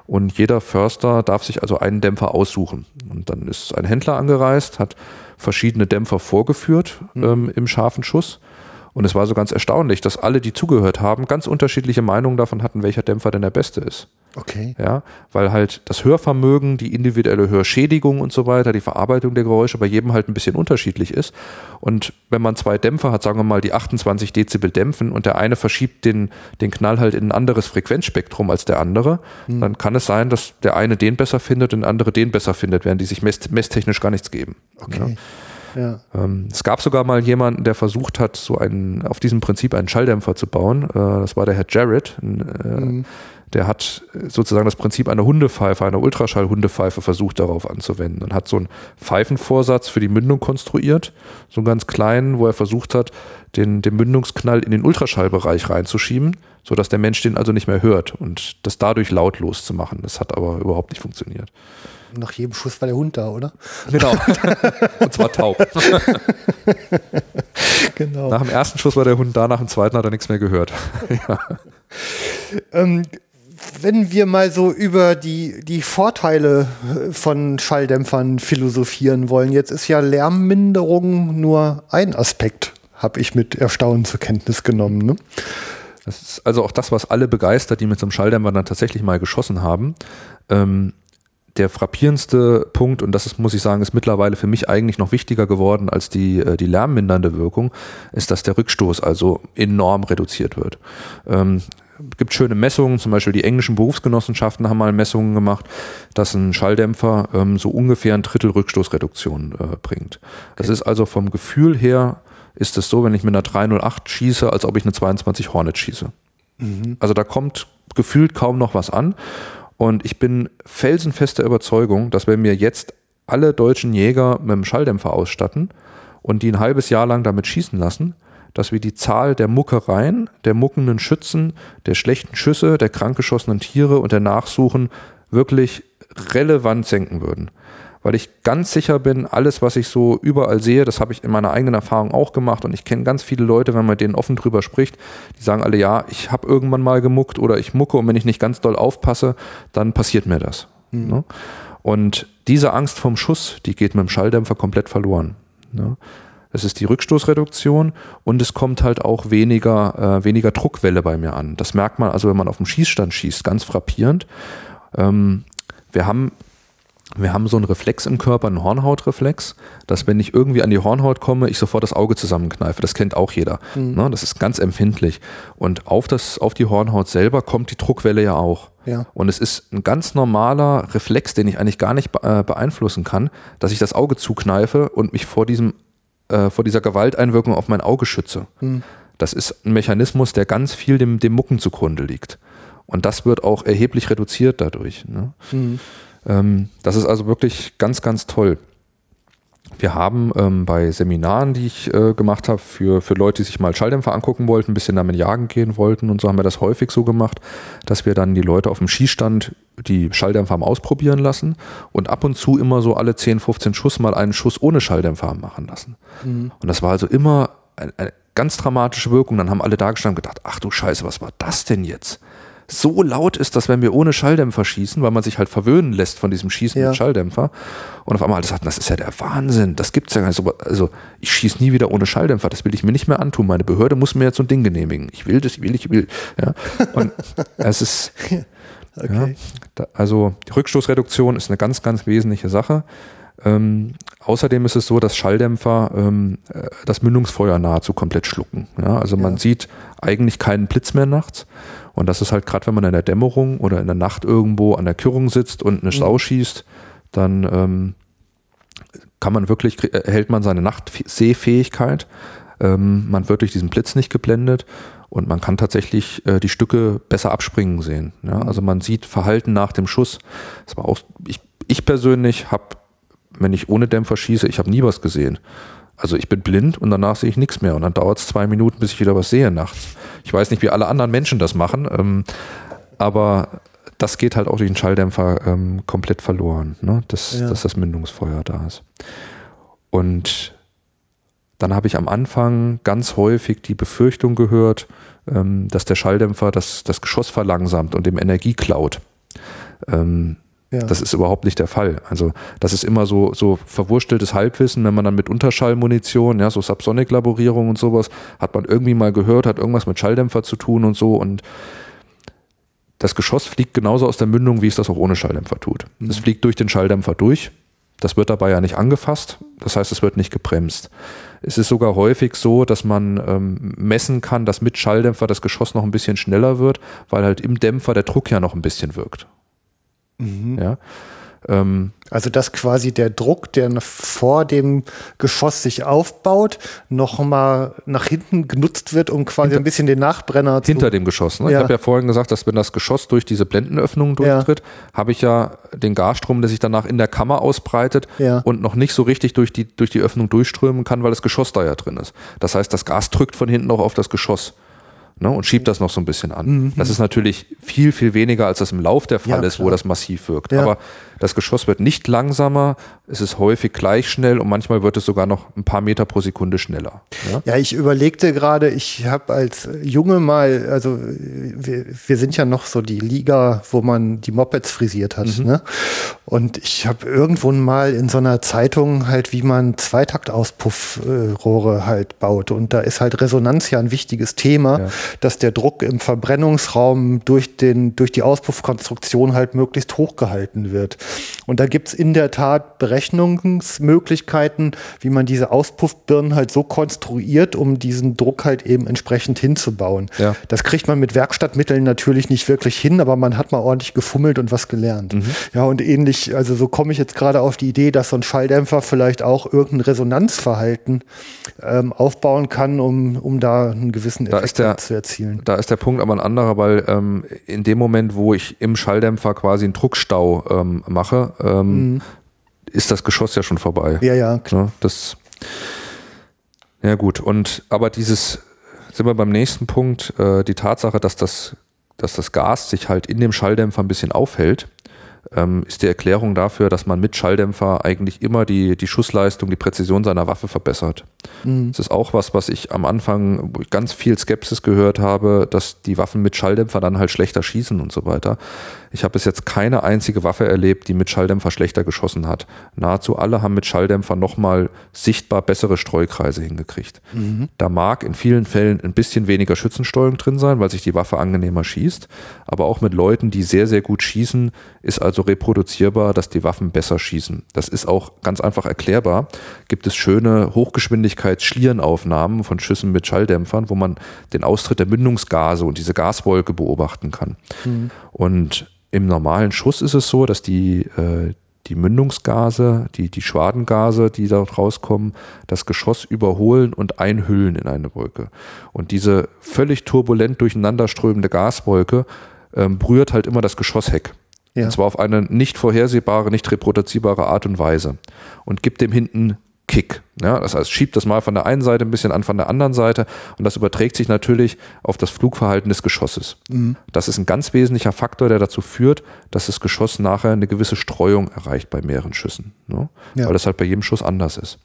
Und jeder Förster darf sich also einen Dämpfer aussuchen. Und dann ist ein Händler angereist, hat verschiedene Dämpfer vorgeführt mhm. ähm, im scharfen Schuss. Und es war so ganz erstaunlich, dass alle, die zugehört haben, ganz unterschiedliche Meinungen davon hatten, welcher Dämpfer denn der beste ist. Okay. Ja, weil halt das Hörvermögen, die individuelle Hörschädigung und so weiter, die Verarbeitung der Geräusche bei jedem halt ein bisschen unterschiedlich ist. Und wenn man zwei Dämpfer hat, sagen wir mal, die 28 Dezibel dämpfen und der eine verschiebt den, den Knall halt in ein anderes Frequenzspektrum als der andere, hm. dann kann es sein, dass der eine den besser findet und der andere den besser findet, während die sich mess messtechnisch gar nichts geben. Okay. Ja. Ja. Ähm, es gab sogar mal jemanden, der versucht hat, so einen, auf diesem Prinzip einen Schalldämpfer zu bauen. Äh, das war der Herr Jarrett. Äh, mhm der hat sozusagen das Prinzip einer Hundepfeife, einer Ultraschall-Hundepfeife versucht darauf anzuwenden und hat so einen Pfeifenvorsatz für die Mündung konstruiert, so einen ganz kleinen, wo er versucht hat, den, den Mündungsknall in den Ultraschallbereich reinzuschieben, sodass der Mensch den also nicht mehr hört und das dadurch lautlos zu machen. Das hat aber überhaupt nicht funktioniert. Nach jedem Schuss war der Hund da, oder? Genau. und zwar taub. genau. Nach dem ersten Schuss war der Hund da, nach dem zweiten hat er nichts mehr gehört. ja. ähm, wenn wir mal so über die, die Vorteile von Schalldämpfern philosophieren wollen, jetzt ist ja Lärmminderung nur ein Aspekt, habe ich mit Erstaunen zur Kenntnis genommen. Ne? Das ist also auch das, was alle begeistert, die mit so einem Schalldämpfer dann tatsächlich mal geschossen haben. Ähm, der frappierendste Punkt, und das ist, muss ich sagen, ist mittlerweile für mich eigentlich noch wichtiger geworden als die, äh, die lärmmindernde Wirkung, ist, dass der Rückstoß also enorm reduziert wird. Ähm, gibt schöne Messungen, zum Beispiel die englischen Berufsgenossenschaften haben mal Messungen gemacht, dass ein Schalldämpfer ähm, so ungefähr ein Drittel Rückstoßreduktion äh, bringt. Das okay. ist also vom Gefühl her, ist es so, wenn ich mit einer 308 schieße, als ob ich eine 22 Hornet schieße. Mhm. Also da kommt gefühlt kaum noch was an. Und ich bin felsenfester Überzeugung, dass wenn wir jetzt alle deutschen Jäger mit einem Schalldämpfer ausstatten und die ein halbes Jahr lang damit schießen lassen, dass wir die Zahl der Muckereien, der muckenden Schützen, der schlechten Schüsse, der krankgeschossenen Tiere und der Nachsuchen wirklich relevant senken würden. Weil ich ganz sicher bin, alles, was ich so überall sehe, das habe ich in meiner eigenen Erfahrung auch gemacht und ich kenne ganz viele Leute, wenn man denen offen drüber spricht, die sagen alle, ja, ich habe irgendwann mal gemuckt oder ich mucke und wenn ich nicht ganz doll aufpasse, dann passiert mir das. Mhm. Und diese Angst vom Schuss, die geht mit dem Schalldämpfer komplett verloren. Ne? Es ist die Rückstoßreduktion und es kommt halt auch weniger, äh, weniger Druckwelle bei mir an. Das merkt man also, wenn man auf dem Schießstand schießt, ganz frappierend. Ähm, wir haben wir haben so einen Reflex im Körper, einen Hornhautreflex, dass wenn ich irgendwie an die Hornhaut komme, ich sofort das Auge zusammenkneife. Das kennt auch jeder. Mhm. Ne? Das ist ganz empfindlich. Und auf, das, auf die Hornhaut selber kommt die Druckwelle ja auch. Ja. Und es ist ein ganz normaler Reflex, den ich eigentlich gar nicht äh, beeinflussen kann, dass ich das Auge zukneife und mich vor diesem äh, vor dieser Gewalteinwirkung auf mein Auge schütze. Hm. Das ist ein Mechanismus, der ganz viel dem, dem Mucken zugrunde liegt. Und das wird auch erheblich reduziert dadurch. Ne? Mhm. Ähm, das ist also wirklich ganz, ganz toll. Wir haben ähm, bei Seminaren, die ich äh, gemacht habe, für, für Leute, die sich mal Schalldämpfer angucken wollten, ein bisschen damit jagen gehen wollten und so haben wir das häufig so gemacht, dass wir dann die Leute auf dem Schießstand die Schalldämpfer haben ausprobieren lassen und ab und zu immer so alle 10, 15 Schuss mal einen Schuss ohne Schalldämpfer haben machen lassen. Mhm. Und das war also immer eine, eine ganz dramatische Wirkung. Dann haben alle da gestanden und gedacht, ach du Scheiße, was war das denn jetzt? So laut ist, dass wenn wir ohne Schalldämpfer schießen, weil man sich halt verwöhnen lässt von diesem Schießen ja. mit Schalldämpfer und auf einmal alle sagten, das ist ja der Wahnsinn, das gibt's ja gar nicht. Also ich schieße nie wieder ohne Schalldämpfer, das will ich mir nicht mehr antun. Meine Behörde muss mir jetzt so ein Ding genehmigen. Ich will das, ich will, ich will. Ja. Und es ist okay. ja, da, also die Rückstoßreduktion ist eine ganz, ganz wesentliche Sache. Ähm, außerdem ist es so, dass Schalldämpfer ähm, äh, das Mündungsfeuer nahezu komplett schlucken. Ja, also man sieht eigentlich keinen Blitz mehr nachts. Und das ist halt gerade, wenn man in der Dämmerung oder in der Nacht irgendwo an der Kürrung sitzt und eine Sau mhm. schießt, dann ähm, kann man wirklich, erhält man seine Nachtsehfähigkeit. Ähm, man wird durch diesen Blitz nicht geblendet und man kann tatsächlich äh, die Stücke besser abspringen sehen. Ja? Mhm. Also man sieht Verhalten nach dem Schuss. Das war auch, ich, ich persönlich habe, wenn ich ohne Dämpfer schieße, ich habe nie was gesehen. Also ich bin blind und danach sehe ich nichts mehr und dann dauert es zwei Minuten, bis ich wieder was sehe nachts. Ich weiß nicht, wie alle anderen Menschen das machen, ähm, aber das geht halt auch durch den Schalldämpfer ähm, komplett verloren, ne? dass, ja. dass das Mündungsfeuer da ist. Und dann habe ich am Anfang ganz häufig die Befürchtung gehört, ähm, dass der Schalldämpfer das, das Geschoss verlangsamt und dem Energie klaut. Ähm, ja. Das ist überhaupt nicht der Fall. Also das ist immer so, so verwursteltes Halbwissen, wenn man dann mit Unterschallmunition, ja, so Subsonic-Laborierung und sowas, hat man irgendwie mal gehört, hat irgendwas mit Schalldämpfer zu tun und so und das Geschoss fliegt genauso aus der Mündung, wie es das auch ohne Schalldämpfer tut. Mhm. Es fliegt durch den Schalldämpfer durch. Das wird dabei ja nicht angefasst. Das heißt, es wird nicht gebremst. Es ist sogar häufig so, dass man ähm, messen kann, dass mit Schalldämpfer das Geschoss noch ein bisschen schneller wird, weil halt im Dämpfer der Druck ja noch ein bisschen wirkt. Mhm. Ja. Ähm, also dass quasi der Druck, der vor dem Geschoss sich aufbaut, nochmal nach hinten genutzt wird, um quasi hinter, ein bisschen den Nachbrenner hinter zu... Hinter dem Geschoss. Ne? Ja. Ich habe ja vorhin gesagt, dass wenn das Geschoss durch diese Blendenöffnungen durchtritt, ja. habe ich ja den Gasstrom, der sich danach in der Kammer ausbreitet ja. und noch nicht so richtig durch die, durch die Öffnung durchströmen kann, weil das Geschoss da ja drin ist. Das heißt, das Gas drückt von hinten auch auf das Geschoss ne, und schiebt das noch so ein bisschen an. Mhm. Das ist natürlich viel, viel weniger, als das im Lauf der Fall ja, ist, wo das massiv wirkt. Ja. Aber das Geschoss wird nicht langsamer, es ist häufig gleich schnell und manchmal wird es sogar noch ein paar Meter pro Sekunde schneller. Ja, ja ich überlegte gerade, ich habe als Junge mal, also wir, wir, sind ja noch so die Liga, wo man die Mopeds frisiert hat. Mhm. Ne? Und ich habe irgendwo mal in so einer Zeitung halt, wie man Zweitaktauspuffrohre halt baut. Und da ist halt Resonanz ja ein wichtiges Thema, ja. dass der Druck im Verbrennungsraum durch, den, durch die Auspuffkonstruktion halt möglichst hoch gehalten wird. Und da gibt's in der Tat Berechnungsmöglichkeiten, wie man diese Auspuffbirnen halt so konstruiert, um diesen Druck halt eben entsprechend hinzubauen. Ja. Das kriegt man mit Werkstattmitteln natürlich nicht wirklich hin, aber man hat mal ordentlich gefummelt und was gelernt. Mhm. Ja, und ähnlich, also so komme ich jetzt gerade auf die Idee, dass so ein Schalldämpfer vielleicht auch irgendein Resonanzverhalten ähm, aufbauen kann, um, um da einen gewissen Effekt der, zu erzielen. Da ist der Punkt aber ein anderer, weil ähm, in dem Moment, wo ich im Schalldämpfer quasi einen Druckstau ähm, mache, mache, ähm, mhm. ist das Geschoss ja schon vorbei. Ja, ja. Klar. Ne, das, ja gut, und aber dieses, sind wir beim nächsten Punkt, äh, die Tatsache, dass das, dass das Gas sich halt in dem Schalldämpfer ein bisschen aufhält, ähm, ist die Erklärung dafür, dass man mit Schalldämpfer eigentlich immer die, die Schussleistung, die Präzision seiner Waffe verbessert. Mhm. Das ist auch was, was ich am Anfang, ganz viel Skepsis gehört habe, dass die Waffen mit Schalldämpfer dann halt schlechter schießen und so weiter. Ich habe bis jetzt keine einzige Waffe erlebt, die mit Schalldämpfer schlechter geschossen hat. Nahezu alle haben mit Schalldämpfer nochmal sichtbar bessere Streukreise hingekriegt. Mhm. Da mag in vielen Fällen ein bisschen weniger Schützensteuerung drin sein, weil sich die Waffe angenehmer schießt. Aber auch mit Leuten, die sehr, sehr gut schießen, ist also reproduzierbar, dass die Waffen besser schießen. Das ist auch ganz einfach erklärbar. Gibt es schöne Hochgeschwindigkeits-Schlierenaufnahmen von Schüssen mit Schalldämpfern, wo man den Austritt der Mündungsgase und diese Gaswolke beobachten kann. Mhm. Und im normalen Schuss ist es so, dass die, äh, die Mündungsgase, die, die Schwadengase, die dort rauskommen, das Geschoss überholen und einhüllen in eine Wolke. Und diese völlig turbulent durcheinanderströmende Gaswolke ähm, berührt halt immer das Geschossheck. Ja. Und zwar auf eine nicht vorhersehbare, nicht reproduzierbare Art und Weise. Und gibt dem hinten Kick. Ja, das heißt, schiebt das mal von der einen Seite ein bisschen an von der anderen Seite und das überträgt sich natürlich auf das Flugverhalten des Geschosses. Mhm. Das ist ein ganz wesentlicher Faktor, der dazu führt, dass das Geschoss nachher eine gewisse Streuung erreicht bei mehreren Schüssen. Ne? Ja. Weil das halt bei jedem Schuss anders ist.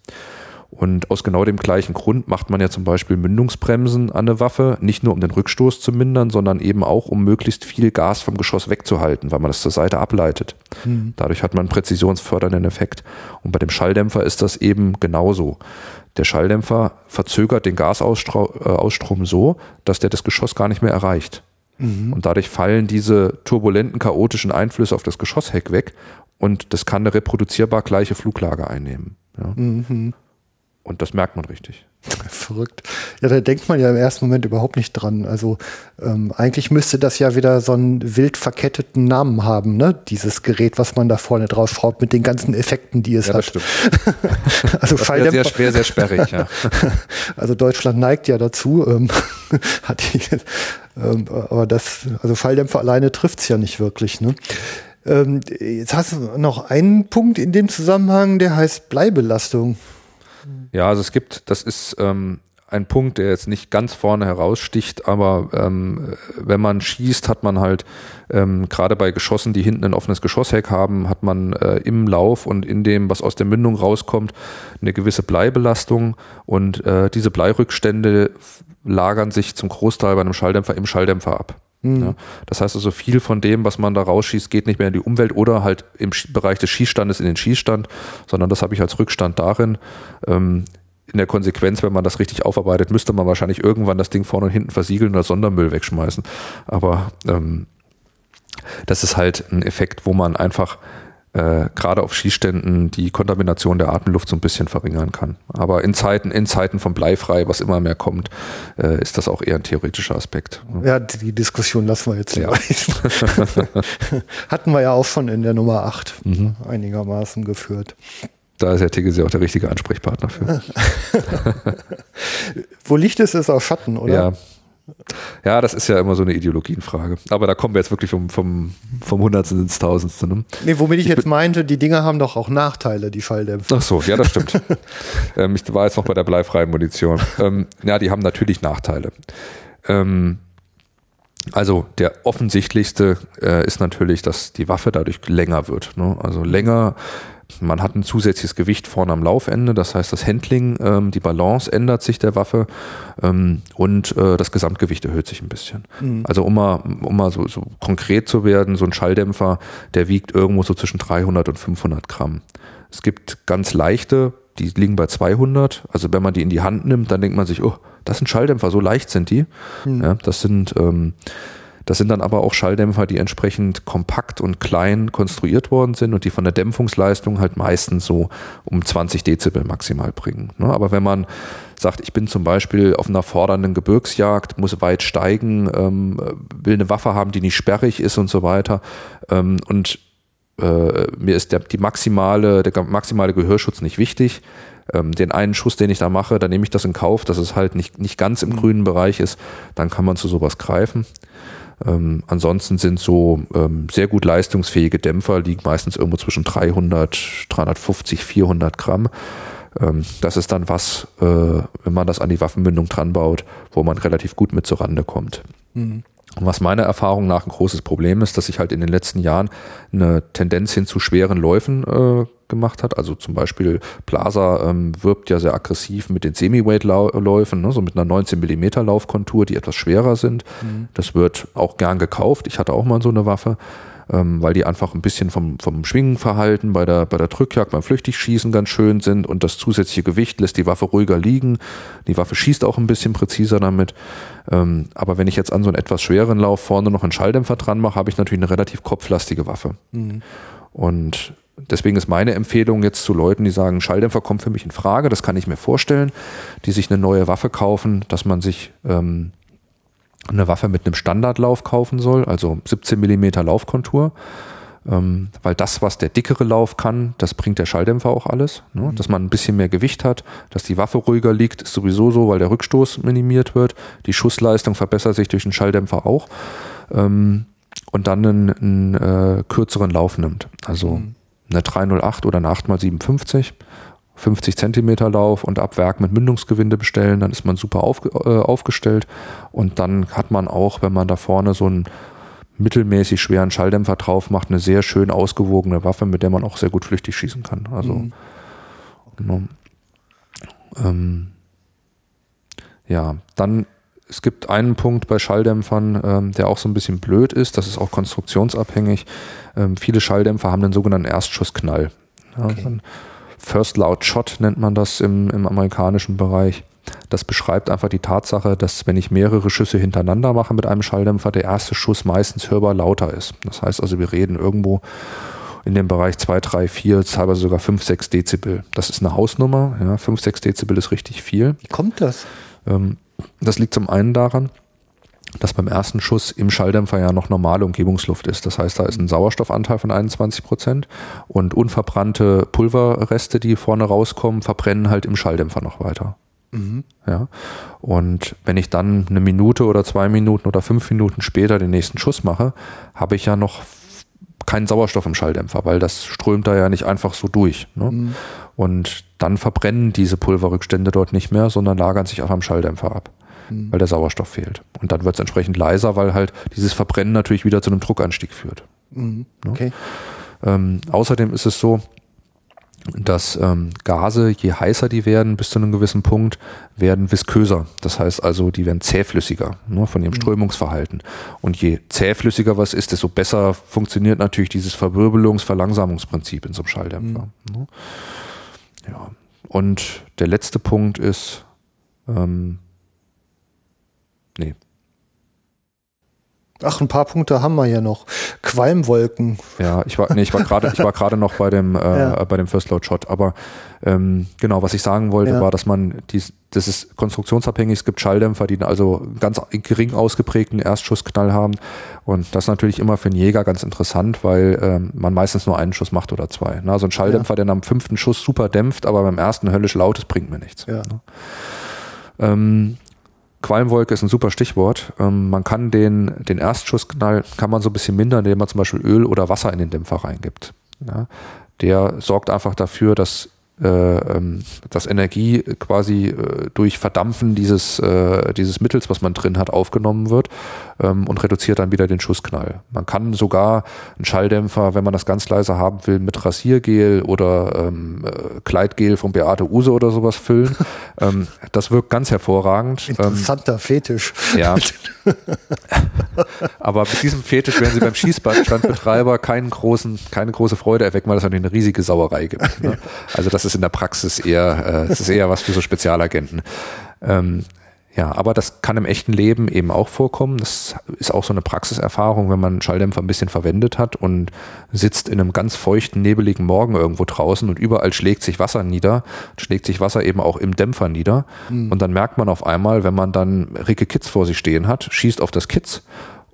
Und aus genau dem gleichen Grund macht man ja zum Beispiel Mündungsbremsen an eine Waffe, nicht nur um den Rückstoß zu mindern, sondern eben auch, um möglichst viel Gas vom Geschoss wegzuhalten, weil man das zur Seite ableitet. Mhm. Dadurch hat man einen präzisionsfördernden Effekt. Und bei dem Schalldämpfer ist das eben genauso. Der Schalldämpfer verzögert den Gasausstrom äh, so, dass der das Geschoss gar nicht mehr erreicht. Mhm. Und dadurch fallen diese turbulenten, chaotischen Einflüsse auf das Geschossheck weg und das kann eine reproduzierbar gleiche Fluglage einnehmen. Ja. Mhm. Und das merkt man richtig. Verrückt. Ja, da denkt man ja im ersten Moment überhaupt nicht dran. Also ähm, eigentlich müsste das ja wieder so einen wild verketteten Namen haben, ne? Dieses Gerät, was man da vorne drauf schraubt mit den ganzen Effekten, die es ja, das hat. Stimmt. also das wäre sehr schwer, sehr sperrig, ja. Also Deutschland neigt ja dazu. Ähm, hat die, ähm, aber das, also Falldämpfer alleine trifft es ja nicht wirklich, ne? Ähm, jetzt hast du noch einen Punkt in dem Zusammenhang, der heißt Bleibelastung. Ja, also es gibt, das ist ähm, ein Punkt, der jetzt nicht ganz vorne heraussticht, aber ähm, wenn man schießt, hat man halt ähm, gerade bei Geschossen, die hinten ein offenes Geschossheck haben, hat man äh, im Lauf und in dem, was aus der Mündung rauskommt, eine gewisse Bleibelastung und äh, diese Bleirückstände lagern sich zum Großteil bei einem Schalldämpfer im Schalldämpfer ab. Mhm. Ja, das heißt also, viel von dem, was man da rausschießt, geht nicht mehr in die Umwelt oder halt im Bereich des Schießstandes in den Schießstand, sondern das habe ich als Rückstand darin. Ähm, in der Konsequenz, wenn man das richtig aufarbeitet, müsste man wahrscheinlich irgendwann das Ding vorne und hinten versiegeln oder Sondermüll wegschmeißen. Aber ähm, das ist halt ein Effekt, wo man einfach äh, gerade auf Skiständen die Kontamination der Atemluft so ein bisschen verringern kann. Aber in Zeiten, in Zeiten von bleifrei, was immer mehr kommt, äh, ist das auch eher ein theoretischer Aspekt. Ja, die Diskussion lassen wir jetzt ja. Hatten wir ja auch schon in der Nummer 8 mhm. einigermaßen geführt. Da ist Herr Tigges ja auch der richtige Ansprechpartner für. Wo Licht ist, ist auch Schatten, oder? Ja, ja, das ist ja immer so eine Ideologienfrage. Aber da kommen wir jetzt wirklich vom, vom, vom Hundertsten ins Tausendste. Ne? Nee, womit ich, ich jetzt meinte, die Dinger haben doch auch Nachteile, die Falldämpfer. Ach so, ja, das stimmt. ähm, ich war jetzt noch bei der bleifreien Munition. Ähm, ja, die haben natürlich Nachteile. Ähm, also der offensichtlichste äh, ist natürlich, dass die Waffe dadurch länger wird. Ne? Also länger man hat ein zusätzliches Gewicht vorne am Laufende, das heißt, das Handling, ähm, die Balance ändert sich der Waffe ähm, und äh, das Gesamtgewicht erhöht sich ein bisschen. Mhm. Also um mal, um mal so, so konkret zu werden, so ein Schalldämpfer, der wiegt irgendwo so zwischen 300 und 500 Gramm. Es gibt ganz leichte, die liegen bei 200. Also wenn man die in die Hand nimmt, dann denkt man sich, oh, das sind Schalldämpfer, so leicht sind die. Mhm. Ja, das sind ähm, das sind dann aber auch Schalldämpfer, die entsprechend kompakt und klein konstruiert worden sind und die von der Dämpfungsleistung halt meistens so um 20 Dezibel maximal bringen. Ne? Aber wenn man sagt, ich bin zum Beispiel auf einer fordernden Gebirgsjagd, muss weit steigen, ähm, will eine Waffe haben, die nicht sperrig ist und so weiter ähm, und äh, mir ist der, die maximale, der maximale Gehörschutz nicht wichtig, ähm, den einen Schuss, den ich da mache, dann nehme ich das in Kauf, dass es halt nicht, nicht ganz im mhm. grünen Bereich ist, dann kann man zu sowas greifen. Ähm, ansonsten sind so ähm, sehr gut leistungsfähige Dämpfer, liegen meistens irgendwo zwischen 300, 350, 400 Gramm. Ähm, das ist dann was, äh, wenn man das an die Waffenmündung dran baut, wo man relativ gut mit zur Rande kommt. Mhm. Und was meiner Erfahrung nach ein großes Problem ist, dass sich halt in den letzten Jahren eine Tendenz hin zu schweren Läufen äh, gemacht hat. Also zum Beispiel Plaza ähm, wirbt ja sehr aggressiv mit den Semi-Weight-Läufen, ne, so mit einer 19 mm Laufkontur, die etwas schwerer sind. Mhm. Das wird auch gern gekauft. Ich hatte auch mal so eine Waffe ähm, weil die einfach ein bisschen vom, vom Schwingenverhalten bei der, bei der Drückjagd, beim Flüchtigschießen ganz schön sind und das zusätzliche Gewicht lässt die Waffe ruhiger liegen. Die Waffe schießt auch ein bisschen präziser damit. Ähm, aber wenn ich jetzt an so einen etwas schweren Lauf vorne noch einen Schalldämpfer dran mache, habe ich natürlich eine relativ kopflastige Waffe. Mhm. Und deswegen ist meine Empfehlung jetzt zu Leuten, die sagen, Schalldämpfer kommt für mich in Frage, das kann ich mir vorstellen, die sich eine neue Waffe kaufen, dass man sich ähm, eine Waffe mit einem Standardlauf kaufen soll, also 17 mm Laufkontur. Ähm, weil das, was der dickere Lauf kann, das bringt der Schalldämpfer auch alles. Ne? Mhm. Dass man ein bisschen mehr Gewicht hat, dass die Waffe ruhiger liegt, ist sowieso so, weil der Rückstoß minimiert wird. Die Schussleistung verbessert sich durch den Schalldämpfer auch. Ähm, und dann einen, einen äh, kürzeren Lauf nimmt. Also mhm. eine 308 oder eine 8x57 50 Zentimeter Lauf und ab Werk mit Mündungsgewinde bestellen, dann ist man super auf, äh, aufgestellt und dann hat man auch, wenn man da vorne so einen mittelmäßig schweren Schalldämpfer drauf macht, eine sehr schön ausgewogene Waffe, mit der man auch sehr gut flüchtig schießen kann. Also mhm. genau. Ähm, ja, dann es gibt einen Punkt bei Schalldämpfern, ähm, der auch so ein bisschen blöd ist. Das ist auch konstruktionsabhängig. Ähm, viele Schalldämpfer haben den sogenannten Erstschussknall. Ja, okay. First Loud Shot nennt man das im, im amerikanischen Bereich. Das beschreibt einfach die Tatsache, dass wenn ich mehrere Schüsse hintereinander mache mit einem Schalldämpfer, der erste Schuss meistens hörbar lauter ist. Das heißt also, wir reden irgendwo in dem Bereich 2, 3, 4, teilweise sogar 5, 6 Dezibel. Das ist eine Hausnummer. Ja, 5, 6 Dezibel ist richtig viel. Wie kommt das? Ähm, das liegt zum einen daran, dass beim ersten Schuss im Schalldämpfer ja noch normale Umgebungsluft ist. Das heißt, da ist ein Sauerstoffanteil von 21 Prozent und unverbrannte Pulverreste, die vorne rauskommen, verbrennen halt im Schalldämpfer noch weiter. Mhm. Ja. Und wenn ich dann eine Minute oder zwei Minuten oder fünf Minuten später den nächsten Schuss mache, habe ich ja noch keinen Sauerstoff im Schalldämpfer, weil das strömt da ja nicht einfach so durch. Ne? Mhm. Und dann verbrennen diese Pulverrückstände dort nicht mehr, sondern lagern sich auch am Schalldämpfer ab, mhm. weil der Sauerstoff fehlt. Und dann wird es entsprechend leiser, weil halt dieses Verbrennen natürlich wieder zu einem Druckanstieg führt. Mhm. Ne? Okay. Ähm, außerdem ist es so, dass ähm, Gase, je heißer die werden, bis zu einem gewissen Punkt, werden visköser. Das heißt also, die werden zähflüssiger ne, von ihrem mhm. Strömungsverhalten. Und je zähflüssiger was ist, desto besser funktioniert natürlich dieses Verwirbelungs-Verlangsamungsprinzip in so einem Schalldämpfer. Mhm. Ne? Ja. Und der letzte Punkt ist, ähm, nee, Ach, ein paar Punkte haben wir ja noch. Qualmwolken. Ja, ich war, nee, ich war gerade, ich war gerade noch bei dem, äh, ja. bei dem First Load Shot. Aber ähm, genau, was ich sagen wollte, ja. war, dass man dies, das ist konstruktionsabhängig. Es gibt Schalldämpfer, die also ganz gering ausgeprägten Erstschussknall haben. Und das ist natürlich immer für einen Jäger ganz interessant, weil ähm, man meistens nur einen Schuss macht oder zwei. Ne? Also ein Schalldämpfer, ja. der am fünften Schuss super dämpft, aber beim ersten höllisch laut ist, bringt mir nichts. Ja. Ne? Ähm, Qualmwolke ist ein super Stichwort. Ähm, man kann den, den Erstschussknall kann man so ein bisschen mindern, indem man zum Beispiel Öl oder Wasser in den Dämpfer reingibt. Ja, der sorgt einfach dafür, dass dass Energie quasi äh, durch Verdampfen dieses, äh, dieses Mittels, was man drin hat, aufgenommen wird ähm, und reduziert dann wieder den Schussknall. Man kann sogar einen Schalldämpfer, wenn man das ganz leise haben will, mit Rasiergel oder ähm, Kleidgel von Beate Use oder sowas füllen. ähm, das wirkt ganz hervorragend. Ähm, Interessanter Fetisch. Ja. Aber mit diesem Fetisch werden Sie beim Schießstandbetreiber keinen großen, keine große Freude erwecken, weil es eine riesige Sauerei gibt. Ne? Also das ist in der Praxis eher, äh, es ist eher was für so Spezialagenten. Ähm, ja, aber das kann im echten Leben eben auch vorkommen. Das ist auch so eine Praxiserfahrung, wenn man einen Schalldämpfer ein bisschen verwendet hat und sitzt in einem ganz feuchten, nebeligen Morgen irgendwo draußen und überall schlägt sich Wasser nieder, schlägt sich Wasser eben auch im Dämpfer nieder. Mhm. Und dann merkt man auf einmal, wenn man dann Ricke Kitz vor sich stehen hat, schießt auf das Kitz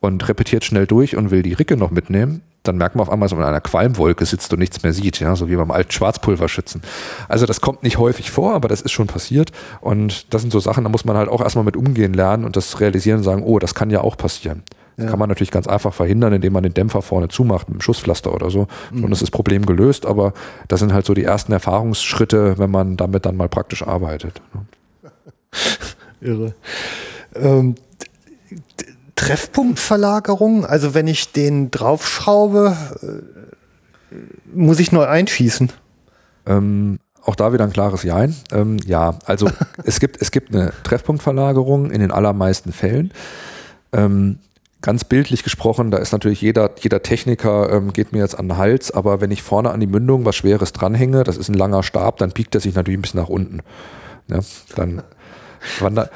und repetiert schnell durch und will die Ricke noch mitnehmen, dann merkt man auf einmal, dass man in einer Qualmwolke sitzt und nichts mehr sieht, ja, so wie beim alten Schwarzpulverschützen. Also das kommt nicht häufig vor, aber das ist schon passiert und das sind so Sachen, da muss man halt auch erstmal mit umgehen lernen und das realisieren und sagen, oh, das kann ja auch passieren. Das ja. kann man natürlich ganz einfach verhindern, indem man den Dämpfer vorne zumacht mit einem Schusspflaster oder so. Mhm. Und ist das Problem gelöst, aber das sind halt so die ersten Erfahrungsschritte, wenn man damit dann mal praktisch arbeitet. Irre. Ähm, Treffpunktverlagerung? Also wenn ich den draufschraube, äh, muss ich neu einschießen? Ähm, auch da wieder ein klares Ja. Ähm, ja, also es gibt, es gibt eine Treffpunktverlagerung in den allermeisten Fällen. Ähm, ganz bildlich gesprochen, da ist natürlich jeder, jeder Techniker ähm, geht mir jetzt an den Hals, aber wenn ich vorne an die Mündung was Schweres dranhänge, das ist ein langer Stab, dann biegt er sich natürlich ein bisschen nach unten. Ja, dann wandert,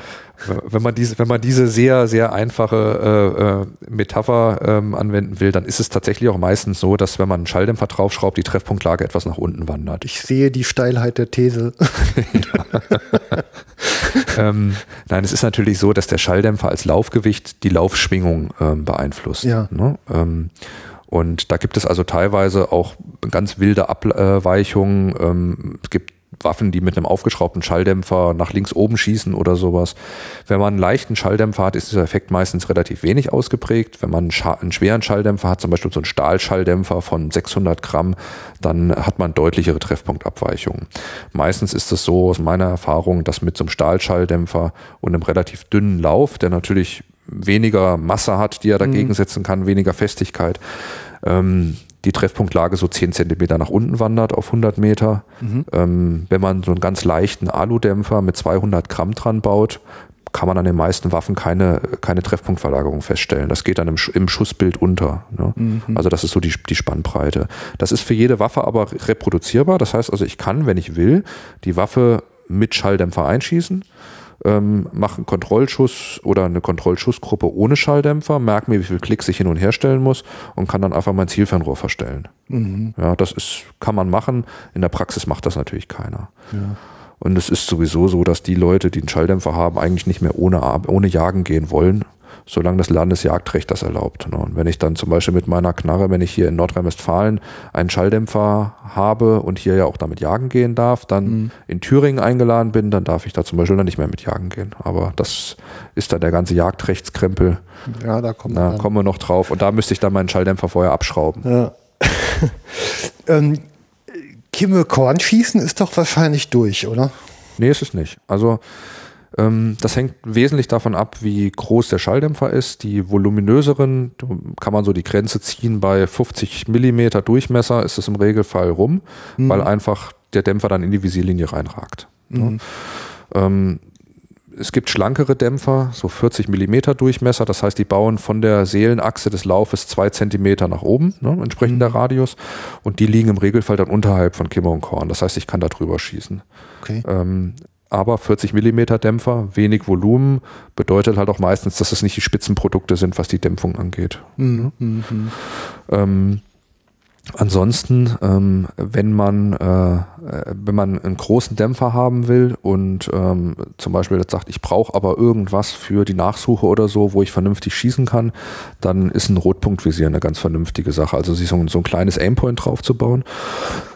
wenn man diese, wenn man diese sehr, sehr einfache äh, äh, Metapher ähm, anwenden will, dann ist es tatsächlich auch meistens so, dass wenn man einen Schalldämpfer draufschraubt, die Treffpunktlage etwas nach unten wandert. Ich sehe die Steilheit der These. ähm, nein, es ist natürlich so, dass der Schalldämpfer als Laufgewicht die Laufschwingung ähm, beeinflusst. Ja. Ne? Ähm, und da gibt es also teilweise auch ganz wilde Abweichungen. Ähm, es gibt Waffen, die mit einem aufgeschraubten Schalldämpfer nach links oben schießen oder sowas. Wenn man einen leichten Schalldämpfer hat, ist dieser Effekt meistens relativ wenig ausgeprägt. Wenn man einen schweren Schalldämpfer hat, zum Beispiel so einen Stahlschalldämpfer von 600 Gramm, dann hat man deutlichere Treffpunktabweichungen. Meistens ist es so aus meiner Erfahrung, dass mit so einem Stahlschalldämpfer und einem relativ dünnen Lauf, der natürlich weniger Masse hat, die er dagegen mhm. setzen kann, weniger Festigkeit, ähm, die Treffpunktlage so 10 Zentimeter nach unten wandert auf 100 Meter. Mhm. Ähm, wenn man so einen ganz leichten Aludämpfer mit 200 Gramm dran baut, kann man an den meisten Waffen keine, keine Treffpunktverlagerung feststellen. Das geht dann im, im Schussbild unter. Ne? Mhm. Also das ist so die, die Spannbreite. Das ist für jede Waffe aber reproduzierbar. Das heißt also, ich kann, wenn ich will, die Waffe mit Schalldämpfer einschießen ähm, mache einen Kontrollschuss oder eine Kontrollschussgruppe ohne Schalldämpfer, merke mir, wie viel Klicks ich hin und her stellen muss und kann dann einfach mein Zielfernrohr verstellen. Mhm. Ja, das ist, kann man machen. In der Praxis macht das natürlich keiner. Ja. Und es ist sowieso so, dass die Leute, die einen Schalldämpfer haben, eigentlich nicht mehr ohne, ohne Jagen gehen wollen, solange das Landesjagdrecht das erlaubt. Ne? Und wenn ich dann zum Beispiel mit meiner Knarre, wenn ich hier in Nordrhein-Westfalen einen Schalldämpfer habe und hier ja auch damit jagen gehen darf, dann mhm. in Thüringen eingeladen bin, dann darf ich da zum Beispiel dann nicht mehr mit jagen gehen. Aber das ist dann der ganze Jagdrechtskrempel. Ja, da kommen, da kommen wir noch drauf. Und da müsste ich dann meinen Schalldämpfer vorher abschrauben. Ja. ähm, Kimme Korn schießen ist doch wahrscheinlich durch, oder? Nee, ist es nicht. Also ähm, das hängt wesentlich davon ab, wie groß der Schalldämpfer ist. Die voluminöseren kann man so die Grenze ziehen bei 50 Millimeter Durchmesser ist es im Regelfall rum, mhm. weil einfach der Dämpfer dann in die Visierlinie reinragt. Mhm. Ähm, es gibt schlankere Dämpfer, so 40 Millimeter Durchmesser. Das heißt, die bauen von der Seelenachse des Laufes zwei Zentimeter nach oben, ne, entsprechend mhm. Radius. Und die liegen im Regelfall dann unterhalb von Kimmer und Korn. Das heißt, ich kann da drüber schießen. Okay. Ähm, aber 40 Millimeter Dämpfer, wenig Volumen, bedeutet halt auch meistens, dass es nicht die Spitzenprodukte sind, was die Dämpfung angeht. Mhm. mhm. Ähm, ansonsten, ähm, wenn man äh, wenn man einen großen Dämpfer haben will und ähm, zum Beispiel jetzt sagt, ich brauche aber irgendwas für die Nachsuche oder so, wo ich vernünftig schießen kann, dann ist ein Rotpunktvisier eine ganz vernünftige Sache. Also sich so, so ein kleines Aimpoint draufzubauen.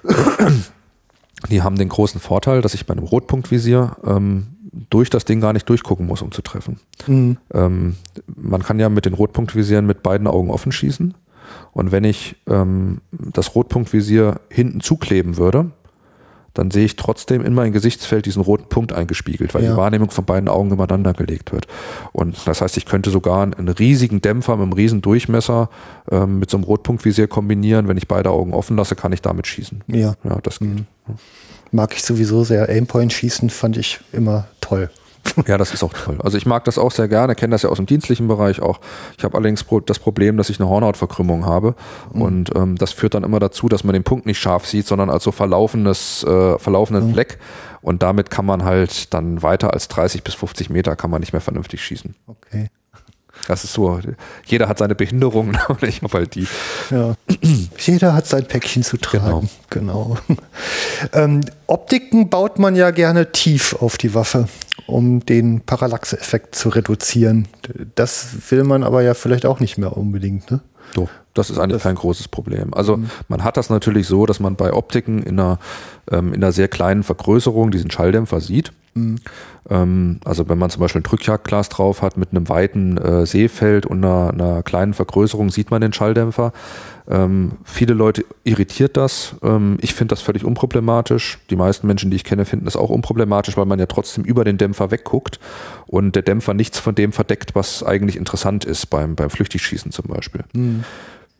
Die haben den großen Vorteil, dass ich bei einem Rotpunktvisier ähm, durch das Ding gar nicht durchgucken muss, um zu treffen. Mhm. Ähm, man kann ja mit den Rotpunktvisieren mit beiden Augen offen schießen. Und wenn ich ähm, das Rotpunktvisier hinten zukleben würde, dann sehe ich trotzdem in mein Gesichtsfeld diesen roten Punkt eingespiegelt, weil ja. die Wahrnehmung von beiden Augen übereinander gelegt wird. Und das heißt, ich könnte sogar einen riesigen Dämpfer mit einem riesen Durchmesser ähm, mit so einem Rotpunktvisier kombinieren. Wenn ich beide Augen offen lasse, kann ich damit schießen. Ja. Ja, das geht. Mhm. Mag ich sowieso sehr. Aimpoint schießen fand ich immer toll. Ja, das ist auch toll. Also ich mag das auch sehr gerne, kenne das ja aus dem dienstlichen Bereich auch. Ich habe allerdings das Problem, dass ich eine Hornhautverkrümmung habe mhm. und ähm, das führt dann immer dazu, dass man den Punkt nicht scharf sieht, sondern als so verlaufenes, äh, verlaufenden mhm. Fleck und damit kann man halt dann weiter als 30 bis 50 Meter kann man nicht mehr vernünftig schießen. Okay. Das ist so, jeder hat seine Behinderungen und ich habe halt die. Ja. Jeder hat sein Päckchen zu tragen. Genau. genau. Ähm, Optiken baut man ja gerne tief auf die Waffe, um den Parallaxe-Effekt zu reduzieren. Das will man aber ja vielleicht auch nicht mehr unbedingt, ne? Doch, das ist eigentlich das kein großes Problem. Also mhm. man hat das natürlich so, dass man bei Optiken in einer, ähm, in einer sehr kleinen Vergrößerung diesen Schalldämpfer sieht. Mhm. Ähm, also wenn man zum Beispiel ein Drückjagdglas drauf hat mit einem weiten äh, Seefeld und einer, einer, kleinen Vergrößerung, sieht man den Schalldämpfer. Ähm, viele Leute irritiert das. Ähm, ich finde das völlig unproblematisch. Die meisten Menschen, die ich kenne, finden das auch unproblematisch, weil man ja trotzdem über den Dämpfer wegguckt und der Dämpfer nichts von dem verdeckt, was eigentlich interessant ist beim, beim Flüchtigschießen zum Beispiel. Mhm.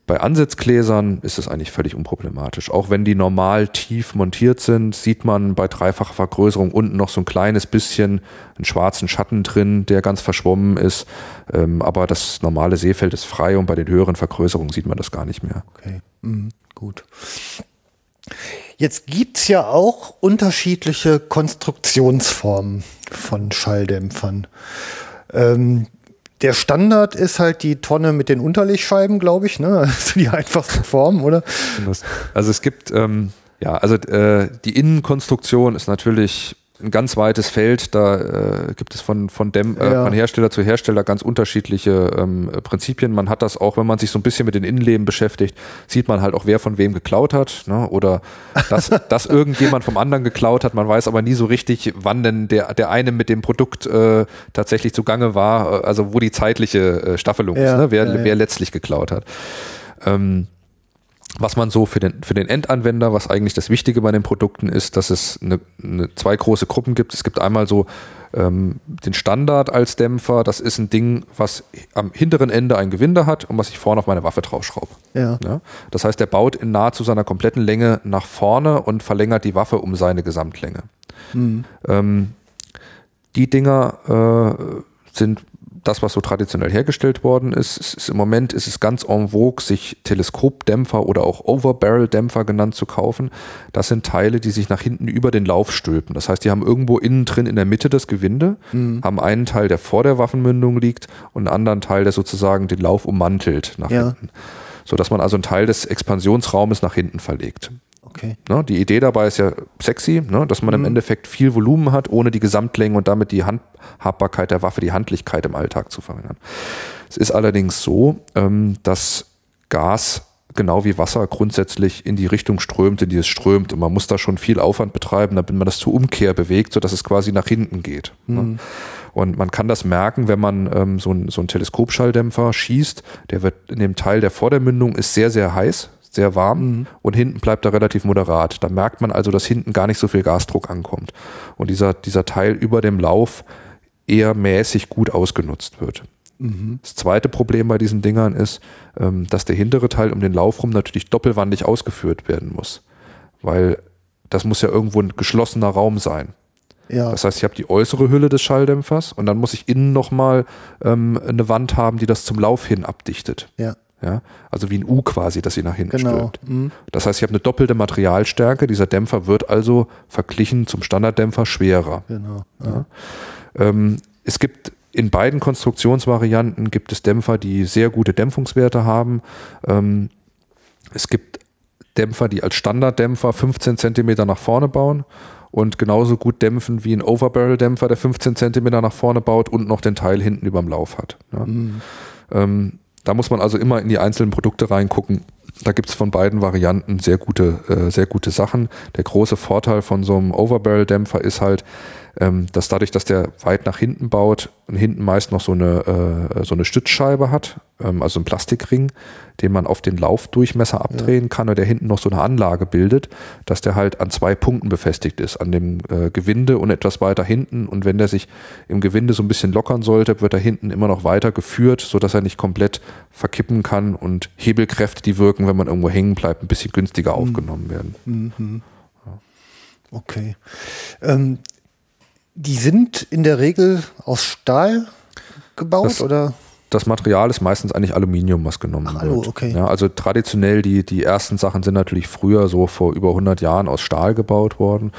Bei Ansitzgläsern ist es eigentlich völlig unproblematisch. Auch wenn die normal tief montiert sind, sieht man bei dreifacher Vergrößerung unten noch so ein kleines bisschen einen schwarzen Schatten drin, der ganz verschwommen ist. Ähm, aber das normale Seefeld ist frei und bei den höheren Vergrößerungen sieht man das gar nicht mehr. Okay, mhm, gut. Jetzt gibt es ja auch unterschiedliche Konstruktionsformen von Schalldämpfern. Ähm, der Standard ist halt die Tonne mit den Unterlegscheiben, glaube ich, ne? Also die einfachste Form, oder? Also es gibt, ähm, ja, also äh, die Innenkonstruktion ist natürlich ein ganz weites Feld. Da äh, gibt es von, von, Dämm, äh, ja. von Hersteller zu Hersteller ganz unterschiedliche ähm, Prinzipien. Man hat das auch, wenn man sich so ein bisschen mit den Innenleben beschäftigt, sieht man halt auch, wer von wem geklaut hat. Ne? Oder dass, dass irgendjemand vom anderen geklaut hat. Man weiß aber nie so richtig, wann denn der, der eine mit dem Produkt äh, tatsächlich zugange war. Äh, also wo die zeitliche äh, Staffelung ja, ist, ne? wer, ja, wer letztlich geklaut hat. Ähm, was man so für den, für den Endanwender, was eigentlich das Wichtige bei den Produkten ist, dass es eine, eine zwei große Gruppen gibt. Es gibt einmal so ähm, den Standard als Dämpfer. Das ist ein Ding, was am hinteren Ende ein Gewinde hat und was ich vorne auf meine Waffe draufschraube. Ja. ja. Das heißt, der baut in nahezu seiner kompletten Länge nach vorne und verlängert die Waffe um seine Gesamtlänge. Mhm. Ähm, die Dinger äh, sind das, was so traditionell hergestellt worden ist, ist, ist, im Moment ist es ganz en vogue, sich Teleskopdämpfer oder auch Overbarrel-Dämpfer genannt zu kaufen. Das sind Teile, die sich nach hinten über den Lauf stülpen. Das heißt, die haben irgendwo innen drin in der Mitte das Gewinde, mhm. haben einen Teil, der vor der Waffenmündung liegt und einen anderen Teil, der sozusagen den Lauf ummantelt nach ja. hinten. Sodass man also einen Teil des Expansionsraumes nach hinten verlegt. Okay. Ne, die Idee dabei ist ja sexy, ne, dass man mhm. im Endeffekt viel Volumen hat, ohne die Gesamtlänge und damit die Handhabbarkeit der Waffe, die Handlichkeit im Alltag zu verringern. Es ist allerdings so, ähm, dass Gas genau wie Wasser grundsätzlich in die Richtung strömt, in die es strömt. Und man muss da schon viel Aufwand betreiben, damit man das zur Umkehr bewegt, sodass es quasi nach hinten geht. Ne? Mhm. Und man kann das merken, wenn man ähm, so, ein, so einen Teleskopschalldämpfer schießt. Der wird in dem Teil der Vordermündung ist sehr, sehr heiß sehr warm mhm. und hinten bleibt er relativ moderat. Da merkt man also, dass hinten gar nicht so viel Gasdruck ankommt und dieser, dieser Teil über dem Lauf eher mäßig gut ausgenutzt wird. Mhm. Das zweite Problem bei diesen Dingern ist, ähm, dass der hintere Teil um den Lauf rum natürlich doppelwandig ausgeführt werden muss, weil das muss ja irgendwo ein geschlossener Raum sein. Ja. Das heißt, ich habe die äußere Hülle des Schalldämpfers und dann muss ich innen nochmal ähm, eine Wand haben, die das zum Lauf hin abdichtet. Ja. Ja, also wie ein U quasi, das sie nach hinten genau. stülpt. Mhm. Das heißt, ich habe eine doppelte Materialstärke. Dieser Dämpfer wird also verglichen zum Standarddämpfer schwerer. Genau. Ja. Ähm, es gibt in beiden Konstruktionsvarianten gibt es Dämpfer, die sehr gute Dämpfungswerte haben. Ähm, es gibt Dämpfer, die als Standarddämpfer 15 Zentimeter nach vorne bauen und genauso gut dämpfen wie ein Overbarrel-Dämpfer, der 15 Zentimeter nach vorne baut und noch den Teil hinten überm Lauf hat. Ja. Mhm. Ähm, da muss man also immer in die einzelnen Produkte reingucken. Da gibt es von beiden Varianten sehr gute, äh, sehr gute Sachen. Der große Vorteil von so einem Overbarrel-Dämpfer ist halt, ähm, dass dadurch, dass der weit nach hinten baut und hinten meist noch so eine, äh, so eine Stützscheibe hat, ähm, also ein Plastikring, den man auf den Laufdurchmesser abdrehen ja. kann und der hinten noch so eine Anlage bildet, dass der halt an zwei Punkten befestigt ist, an dem äh, Gewinde und etwas weiter hinten und wenn der sich im Gewinde so ein bisschen lockern sollte, wird er hinten immer noch weiter geführt, sodass er nicht komplett verkippen kann und Hebelkräfte, die wirken, wenn man irgendwo hängen bleibt, ein bisschen günstiger mhm. aufgenommen werden. Mhm. Okay. Ähm, die sind in der Regel aus Stahl gebaut das, oder? Das Material ist meistens eigentlich Aluminium, was genommen Ach, wird. Okay. Ja, also traditionell die, die ersten Sachen sind natürlich früher so vor über 100 Jahren aus Stahl gebaut worden.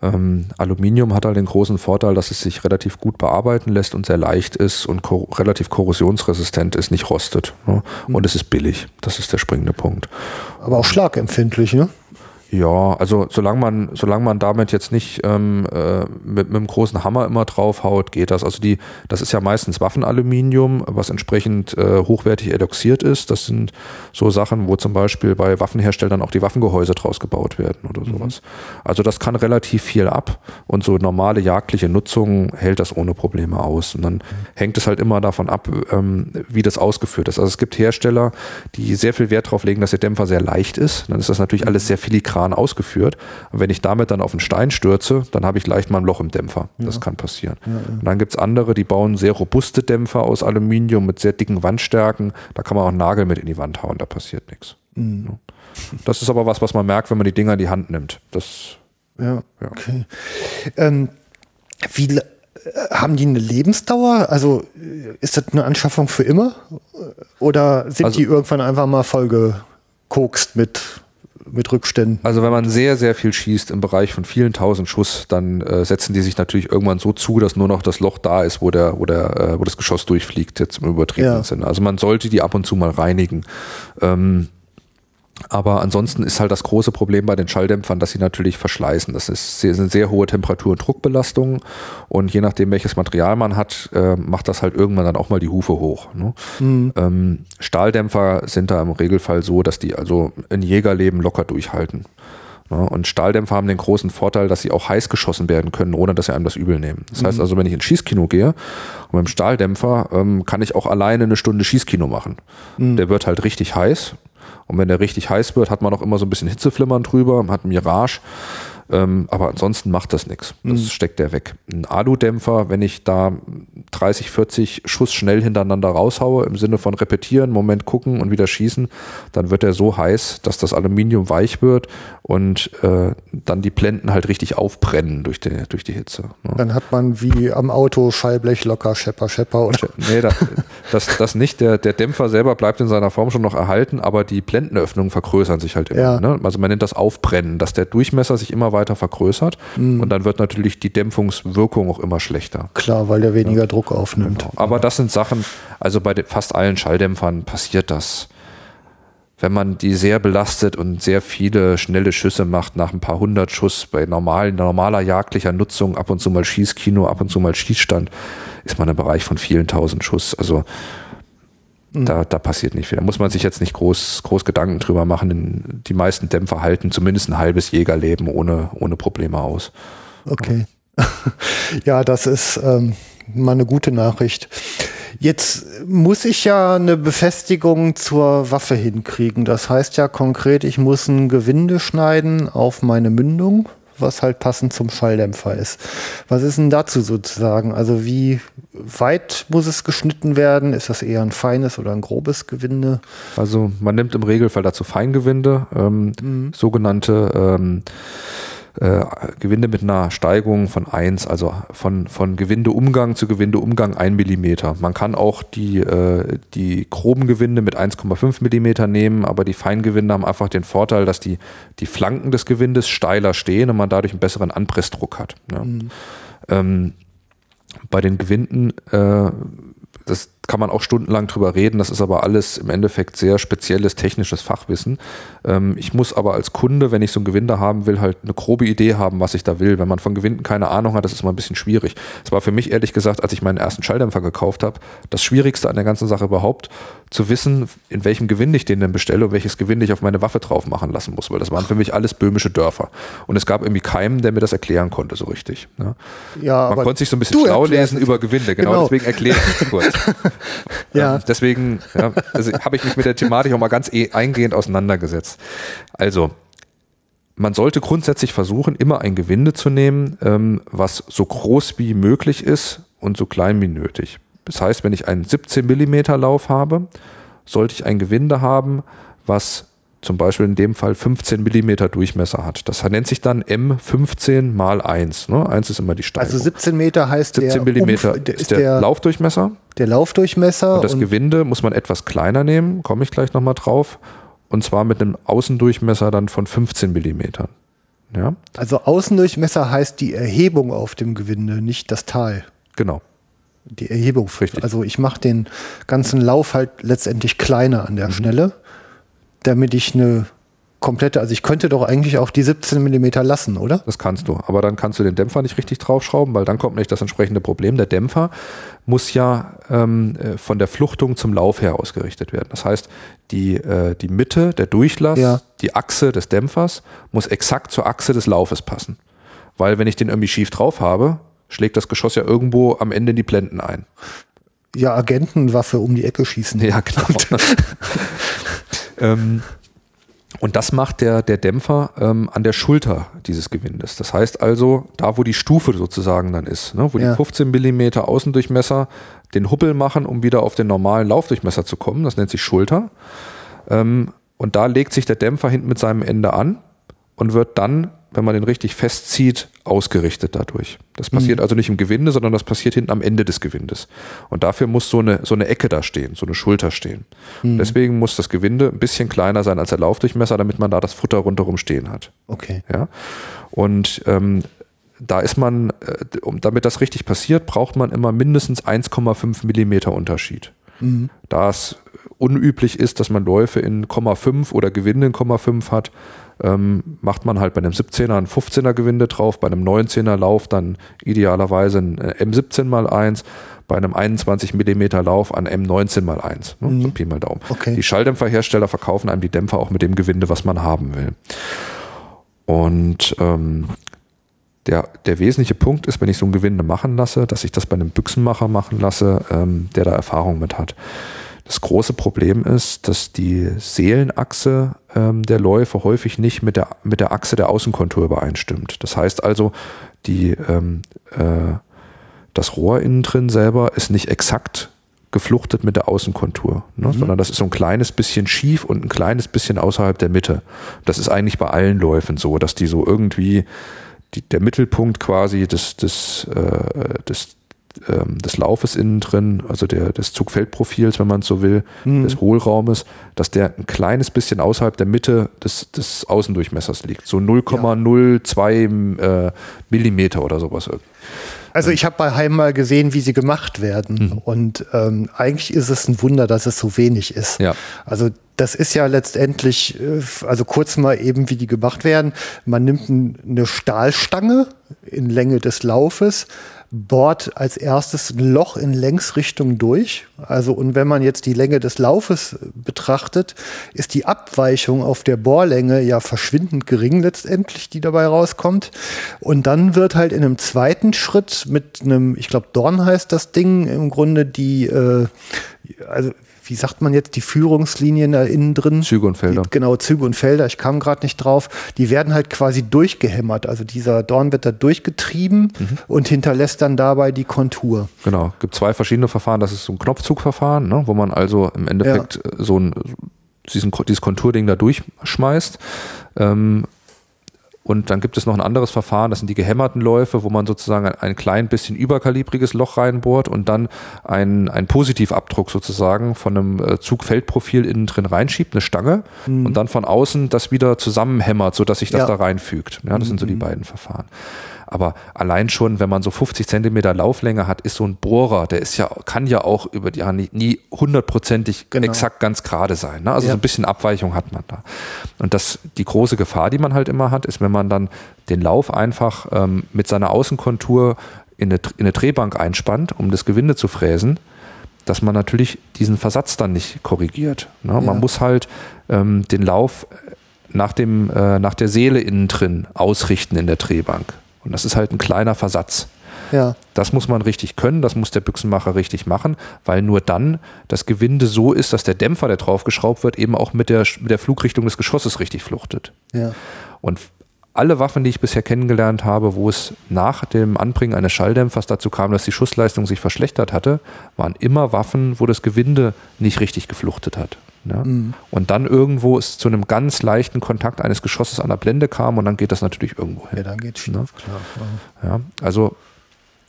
Ähm, Aluminium hat halt den großen Vorteil, dass es sich relativ gut bearbeiten lässt und sehr leicht ist und ko relativ korrosionsresistent ist, nicht rostet. Ne? Und mhm. es ist billig. Das ist der springende Punkt. Aber auch schlagempfindlich, ne? Ja, also solange man, solange man damit jetzt nicht ähm, äh, mit, mit einem großen Hammer immer draufhaut, geht das. Also die, das ist ja meistens Waffenaluminium, was entsprechend äh, hochwertig eloxiert ist. Das sind so Sachen, wo zum Beispiel bei Waffenherstellern auch die Waffengehäuse draus gebaut werden oder mhm. sowas. Also das kann relativ viel ab und so normale jagdliche Nutzung hält das ohne Probleme aus. Und dann mhm. hängt es halt immer davon ab, ähm, wie das ausgeführt ist. Also es gibt Hersteller, die sehr viel Wert darauf legen, dass der Dämpfer sehr leicht ist. Dann ist das natürlich alles sehr filigran Kran ausgeführt. Und wenn ich damit dann auf einen Stein stürze, dann habe ich leicht mal ein Loch im Dämpfer. Ja. Das kann passieren. Ja, ja. Und dann gibt es andere, die bauen sehr robuste Dämpfer aus Aluminium mit sehr dicken Wandstärken. Da kann man auch einen Nagel mit in die Wand hauen, da passiert nichts. Mhm. Das ist aber was, was man merkt, wenn man die Dinger in die Hand nimmt. Das, ja, okay. Ähm, wie äh, haben die eine Lebensdauer? Also äh, ist das eine Anschaffung für immer? Oder sind also, die irgendwann einfach mal vollgekokst mit mit Rückständen. Also wenn man sehr, sehr viel schießt im Bereich von vielen tausend Schuss, dann äh, setzen die sich natürlich irgendwann so zu, dass nur noch das Loch da ist, wo, der, wo, der, äh, wo das Geschoss durchfliegt, jetzt im übertriebenen ja. Sinne. Also man sollte die ab und zu mal reinigen. Ähm, aber ansonsten ist halt das große Problem bei den Schalldämpfern, dass sie natürlich verschleißen. Das ist sehr, sind sehr hohe Temperatur- und Druckbelastungen und je nachdem, welches Material man hat, äh, macht das halt irgendwann dann auch mal die Hufe hoch. Ne? Mhm. Ähm, Stahldämpfer sind da im Regelfall so, dass die also ein Jägerleben locker durchhalten. Ne? Und Stahldämpfer haben den großen Vorteil, dass sie auch heiß geschossen werden können, ohne dass sie einem das übel nehmen. Das mhm. heißt also, wenn ich ins Schießkino gehe und mit dem Stahldämpfer ähm, kann ich auch alleine eine Stunde Schießkino machen. Mhm. Der wird halt richtig heiß Und wenn der richtig heiß wird, hat man auch immer so ein bisschen Hitzeflimmern drüber, hat Mirage. Ähm, aber ansonsten macht das nichts. Das mhm. steckt der weg. Ein Aludämpfer, wenn ich da 30, 40 Schuss schnell hintereinander raushaue, im Sinne von repetieren, Moment gucken und wieder schießen, dann wird er so heiß, dass das Aluminium weich wird und äh, dann die Blenden halt richtig aufbrennen durch die, durch die Hitze. Ne? Dann hat man wie am Auto Schallblech locker, Schepper, Schepper. Oder? Nee, das, das, das nicht. Der, der Dämpfer selber bleibt in seiner Form schon noch erhalten, aber die Blendenöffnungen vergrößern sich halt immer. Ja. Ne? Also man nennt das Aufbrennen, dass der Durchmesser sich immer weiter vergrößert mhm. und dann wird natürlich die Dämpfungswirkung auch immer schlechter. Klar, weil der weniger ja. Druck aufnimmt. Genau. Aber das sind Sachen, also bei fast allen Schalldämpfern passiert das. Wenn man die sehr belastet und sehr viele schnelle Schüsse macht, nach ein paar hundert Schuss bei normalen, normaler jagdlicher Nutzung, ab und zu mal Schießkino, ab und zu mal Schießstand, ist man im Bereich von vielen tausend Schuss. Also Mhm. Da, da passiert nicht viel. Da muss man sich jetzt nicht groß, groß Gedanken drüber machen. Die meisten Dämpfer halten zumindest ein halbes Jägerleben ohne, ohne Probleme aus. Okay. ja, das ist ähm, mal eine gute Nachricht. Jetzt muss ich ja eine Befestigung zur Waffe hinkriegen. Das heißt ja konkret, ich muss ein Gewinde schneiden auf meine Mündung was halt passend zum Schalldämpfer ist. Was ist denn dazu sozusagen? Also wie weit muss es geschnitten werden? Ist das eher ein feines oder ein grobes Gewinde? Also man nimmt im Regelfall dazu Feingewinde, ähm, mhm. sogenannte ähm, äh, Gewinde mit einer Steigung von 1, also von, von Gewindeumgang zu Gewindeumgang 1 mm. Man kann auch die, äh, die groben Gewinde mit 1,5 mm nehmen, aber die Feingewinde haben einfach den Vorteil, dass die, die Flanken des Gewindes steiler stehen und man dadurch einen besseren Anpressdruck hat. Ja. Mhm. Ähm, bei den Gewinden äh, das kann man auch stundenlang drüber reden. Das ist aber alles im Endeffekt sehr spezielles technisches Fachwissen. Ähm, ich muss aber als Kunde, wenn ich so ein Gewinde haben will, halt eine grobe Idee haben, was ich da will. Wenn man von Gewinden keine Ahnung hat, das ist mal ein bisschen schwierig. Es war für mich ehrlich gesagt, als ich meinen ersten Schalldämpfer gekauft habe, das Schwierigste an der ganzen Sache überhaupt, zu wissen, in welchem Gewinde ich den denn bestelle und welches Gewinde ich auf meine Waffe drauf machen lassen muss, weil das waren für mich alles böhmische Dörfer. Und es gab irgendwie keinen, der mir das erklären konnte so richtig. Ne? Ja, man konnte sich so ein bisschen schlau lesen über Gewinde, genau, genau. deswegen erkläre ich es kurz. ja. Ähm, deswegen ja, also habe ich mich mit der Thematik auch mal ganz eh eingehend auseinandergesetzt. Also, man sollte grundsätzlich versuchen, immer ein Gewinde zu nehmen, ähm, was so groß wie möglich ist und so klein wie nötig. Das heißt, wenn ich einen 17 Millimeter Lauf habe, sollte ich ein Gewinde haben, was zum Beispiel in dem Fall 15 Millimeter Durchmesser hat. Das nennt sich dann M15 mal 1. Ne? 1 ist immer die Steigung. Also 17 Meter heißt 17 der Millimeter Umf ist der, der, Laufdurchmesser. Der Laufdurchmesser. Und das und Gewinde muss man etwas kleiner nehmen, komme ich gleich nochmal drauf. Und zwar mit einem Außendurchmesser dann von 15 Millimetern. Ja? Also Außendurchmesser heißt die Erhebung auf dem Gewinde, nicht das Tal. Genau. Die Erhebung. Richtig. Also ich mache den ganzen Lauf halt letztendlich kleiner an der mhm. Stelle damit ich eine komplette, also ich könnte doch eigentlich auch die 17 mm lassen, oder? Das kannst du, aber dann kannst du den Dämpfer nicht richtig draufschrauben, weil dann kommt nicht das entsprechende Problem. Der Dämpfer muss ja ähm, äh, von der Fluchtung zum Lauf her ausgerichtet werden. Das heißt, die, äh, die Mitte, der Durchlass, ja. die Achse des Dämpfers muss exakt zur Achse des Laufes passen. Weil wenn ich den irgendwie schief drauf habe, schlägt das Geschoss ja irgendwo am Ende in die Blenden ein. Ja, Agentenwaffe um die Ecke schießen. Ja, genau. Ähm, und das macht der, der Dämpfer ähm, an der Schulter dieses Gewindes. Das heißt also, da wo die Stufe sozusagen dann ist, ne, wo ja. die 15 mm Außendurchmesser den Hubbel machen, um wieder auf den normalen Laufdurchmesser zu kommen, das nennt sich Schulter. Ähm, und da legt sich der Dämpfer hinten mit seinem Ende an und wird dann wenn man den richtig festzieht, ausgerichtet dadurch. Das passiert mhm. also nicht im Gewinde, sondern das passiert hinten am Ende des Gewindes. Und dafür muss so eine, so eine Ecke da stehen, so eine Schulter stehen. Mhm. Deswegen muss das Gewinde ein bisschen kleiner sein als der Laufdurchmesser, damit man da das Futter rundherum stehen hat. Okay. Ja. Und ähm, da ist man, äh, um, damit das richtig passiert, braucht man immer mindestens 1,5 Millimeter Unterschied. Mhm. Da es unüblich ist, dass man Läufe in 0,5 oder Gewinde in 0,5 hat, ähm, macht man halt bei einem 17er ein 15er Gewinde drauf, bei einem 19er Lauf dann idealerweise ein äh, M17 mal 1, bei einem 21 mm Lauf an M19 mal 1. Ne? Mhm. So Pi mal Daumen. Okay. Die Schalldämpferhersteller verkaufen einem die Dämpfer auch mit dem Gewinde, was man haben will. Und ähm, der, der wesentliche Punkt ist, wenn ich so ein Gewinde machen lasse, dass ich das bei einem Büchsenmacher machen lasse, ähm, der da Erfahrung mit hat. Das große Problem ist, dass die Seelenachse ähm, der Läufe häufig nicht mit der, mit der Achse der Außenkontur übereinstimmt. Das heißt also, die, ähm, äh, das Rohr innen drin selber ist nicht exakt gefluchtet mit der Außenkontur, ne? mhm. sondern das ist so ein kleines bisschen schief und ein kleines bisschen außerhalb der Mitte. Das ist eigentlich bei allen Läufen so, dass die so irgendwie die, der Mittelpunkt quasi des, des, äh, des ähm, des Laufes innen drin, also der, des Zugfeldprofils, wenn man es so will, mhm. des Hohlraumes, dass der ein kleines bisschen außerhalb der Mitte des, des Außendurchmessers liegt. So 0,02 ja. äh, Millimeter oder sowas. Also ich habe bei Heim mal gesehen, wie sie gemacht werden. Mhm. Und ähm, eigentlich ist es ein Wunder, dass es so wenig ist. Ja. Also das ist ja letztendlich, äh, also kurz mal eben, wie die gemacht werden. Man nimmt eine Stahlstange in Länge des Laufes, bohrt als erstes ein Loch in Längsrichtung durch. Also, und wenn man jetzt die Länge des Laufes betrachtet, ist die Abweichung auf der Bohrlänge ja verschwindend gering letztendlich, die dabei rauskommt. Und dann wird halt in einem zweiten Schritt mit einem, ich glaube, Dorn heißt das Ding, im Grunde die, äh, also wie sagt man jetzt, die Führungslinien da innen drin. Züge und Felder. Die, genau, Züge und Felder, ich kam gerade nicht drauf. Die werden halt quasi durchgehämmert. Also dieser Dorn wird da durchgetrieben mhm. und hinterlässt dann dabei die Kontur. Genau, gibt zwei verschiedene Verfahren. Das ist so ein Knopfzugverfahren, ne, wo man also im Endeffekt ja. so ein diesen, dieses Konturding da durchschmeißt. Ähm, und dann gibt es noch ein anderes Verfahren, das sind die gehämmerten Läufe, wo man sozusagen ein, ein klein bisschen überkalibriges Loch reinbohrt und dann ein, ein Positivabdruck sozusagen von einem äh, Zugfeldprofil innen drin reinschiebt, eine Stange, mhm. und dann von außen das wieder zusammenhämmert, sodass sich das ja. da reinfügt. Ja, das mhm. sind so die mhm. beiden Verfahren. Aber allein schon, wenn man so 50 Zentimeter Lauflänge hat, ist so ein Bohrer, der ist ja, kann ja auch über die Jahre nie hundertprozentig genau. exakt ganz gerade sein. Ne? Also ja. so ein bisschen Abweichung hat man da. Und das, die große Gefahr, die man halt immer hat, ist, wenn man dann den Lauf einfach ähm, mit seiner Außenkontur in eine, in eine Drehbank einspannt, um das Gewinde zu fräsen, dass man natürlich diesen Versatz dann nicht korrigiert. Ne? Ja. Man muss halt ähm, den Lauf nach, dem, äh, nach der Seele innen drin ausrichten in der Drehbank. Und das ist halt ein kleiner Versatz. Ja. Das muss man richtig können, das muss der Büchsenmacher richtig machen, weil nur dann das Gewinde so ist, dass der Dämpfer, der draufgeschraubt wird, eben auch mit der, mit der Flugrichtung des Geschosses richtig fluchtet. Ja. Und alle Waffen, die ich bisher kennengelernt habe, wo es nach dem Anbringen eines Schalldämpfers dazu kam, dass die Schussleistung sich verschlechtert hatte, waren immer Waffen, wo das Gewinde nicht richtig gefluchtet hat. Ja? Mhm. Und dann irgendwo es zu einem ganz leichten Kontakt eines Geschosses an der Blende kam und dann geht das natürlich irgendwo hin. Ja, dann geht ja? klar. Ja, also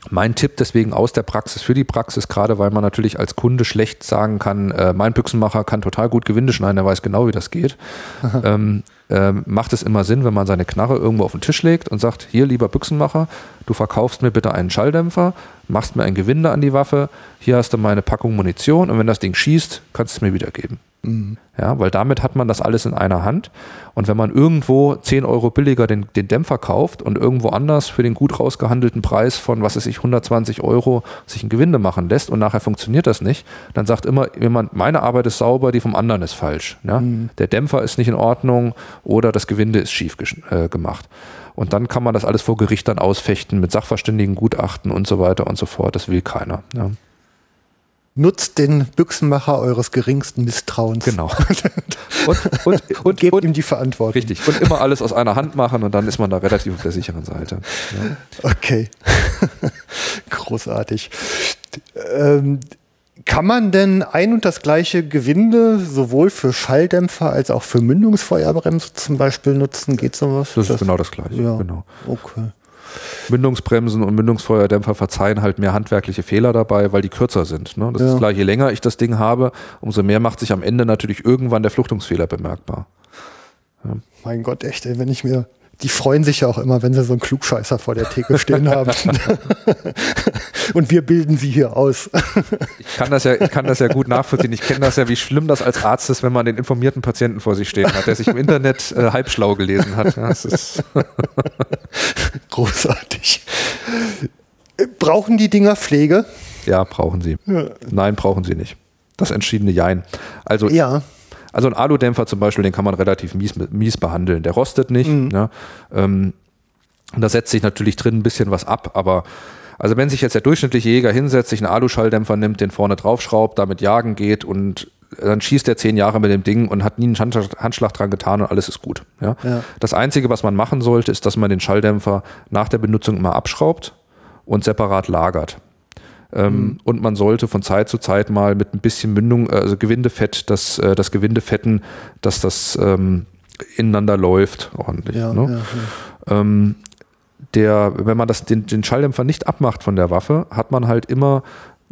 mein Tipp deswegen aus der Praxis für die Praxis, gerade weil man natürlich als Kunde schlecht sagen kann, äh, mein Büchsenmacher kann total gut Gewinde schneiden, der weiß genau, wie das geht. ähm, äh, macht es immer Sinn, wenn man seine Knarre irgendwo auf den Tisch legt und sagt, hier lieber Büchsenmacher, du verkaufst mir bitte einen Schalldämpfer, machst mir ein Gewinde an die Waffe, hier hast du meine Packung Munition und wenn das Ding schießt, kannst du es mir wiedergeben. Mhm. Ja, weil damit hat man das alles in einer Hand. Und wenn man irgendwo 10 Euro billiger den, den Dämpfer kauft und irgendwo anders für den gut rausgehandelten Preis von, was weiß ich, 120 Euro sich ein Gewinde machen lässt und nachher funktioniert das nicht, dann sagt immer jemand, meine Arbeit ist sauber, die vom anderen ist falsch. Ja? Mhm. Der Dämpfer ist nicht in Ordnung oder das Gewinde ist schief äh, gemacht. Und dann kann man das alles vor Gericht dann ausfechten mit Sachverständigen, Gutachten und so weiter und so fort. Das will keiner. Ja. Nutzt den Büchsenmacher eures geringsten Misstrauens. Genau. und, und, und, gebt und, ihm die Verantwortung. Richtig. Und immer alles aus einer Hand machen und dann ist man da relativ auf der sicheren Seite. Ja. Okay. Großartig. Ähm, kann man denn ein und das gleiche Gewinde sowohl für Schalldämpfer als auch für Mündungsfeuerbremse zum Beispiel nutzen? Geht sowas? Das ist das, genau das gleiche. Ja. Genau. Okay. Mündungsbremsen und Mündungsfeuerdämpfer verzeihen halt mehr handwerkliche Fehler dabei, weil die kürzer sind. Ne? Das ja. ist klar, je länger ich das Ding habe, umso mehr macht sich am Ende natürlich irgendwann der Fluchtungsfehler bemerkbar. Ja. Mein Gott, echt, ey, wenn ich mir die freuen sich ja auch immer, wenn sie so einen Klugscheißer vor der Theke stehen haben. Und wir bilden sie hier aus. ich kann das ja, ich kann das ja gut nachvollziehen. Ich kenne das ja, wie schlimm das als Arzt ist, wenn man den informierten Patienten vor sich stehen hat, der sich im Internet äh, halbschlau gelesen hat. Ja, das ist Großartig. Brauchen die Dinger Pflege? Ja, brauchen sie. Ja. Nein, brauchen sie nicht. Das entschiedene Jein. Also ja. Also ein Aludämpfer zum Beispiel, den kann man relativ mies, mies behandeln. Der rostet nicht. Mhm. Ja, ähm, da setzt sich natürlich drin ein bisschen was ab, aber Also wenn sich jetzt der durchschnittliche Jäger hinsetzt, sich einen Aluschalldämpfer nimmt, den vorne draufschraubt, damit jagen geht und dann schießt er zehn Jahre mit dem Ding und hat nie einen Handschlag dran getan und alles ist gut. Ja? ja? Das Einzige, was man machen sollte, ist, dass man den Schalldämpfer nach der Benutzung immer abschraubt und separat lagert. Ähm, mhm. Und man sollte von Zeit zu Zeit mal mit ein bisschen Mündung, äh, also Gewindefett, das, äh, das Gewindefetten, dass das ähm, ineinander läuft ordentlich. Ja, ne? ja, ähm, der, wenn man das, den, den Schalldämpfer nicht abmacht von der Waffe, hat man halt immer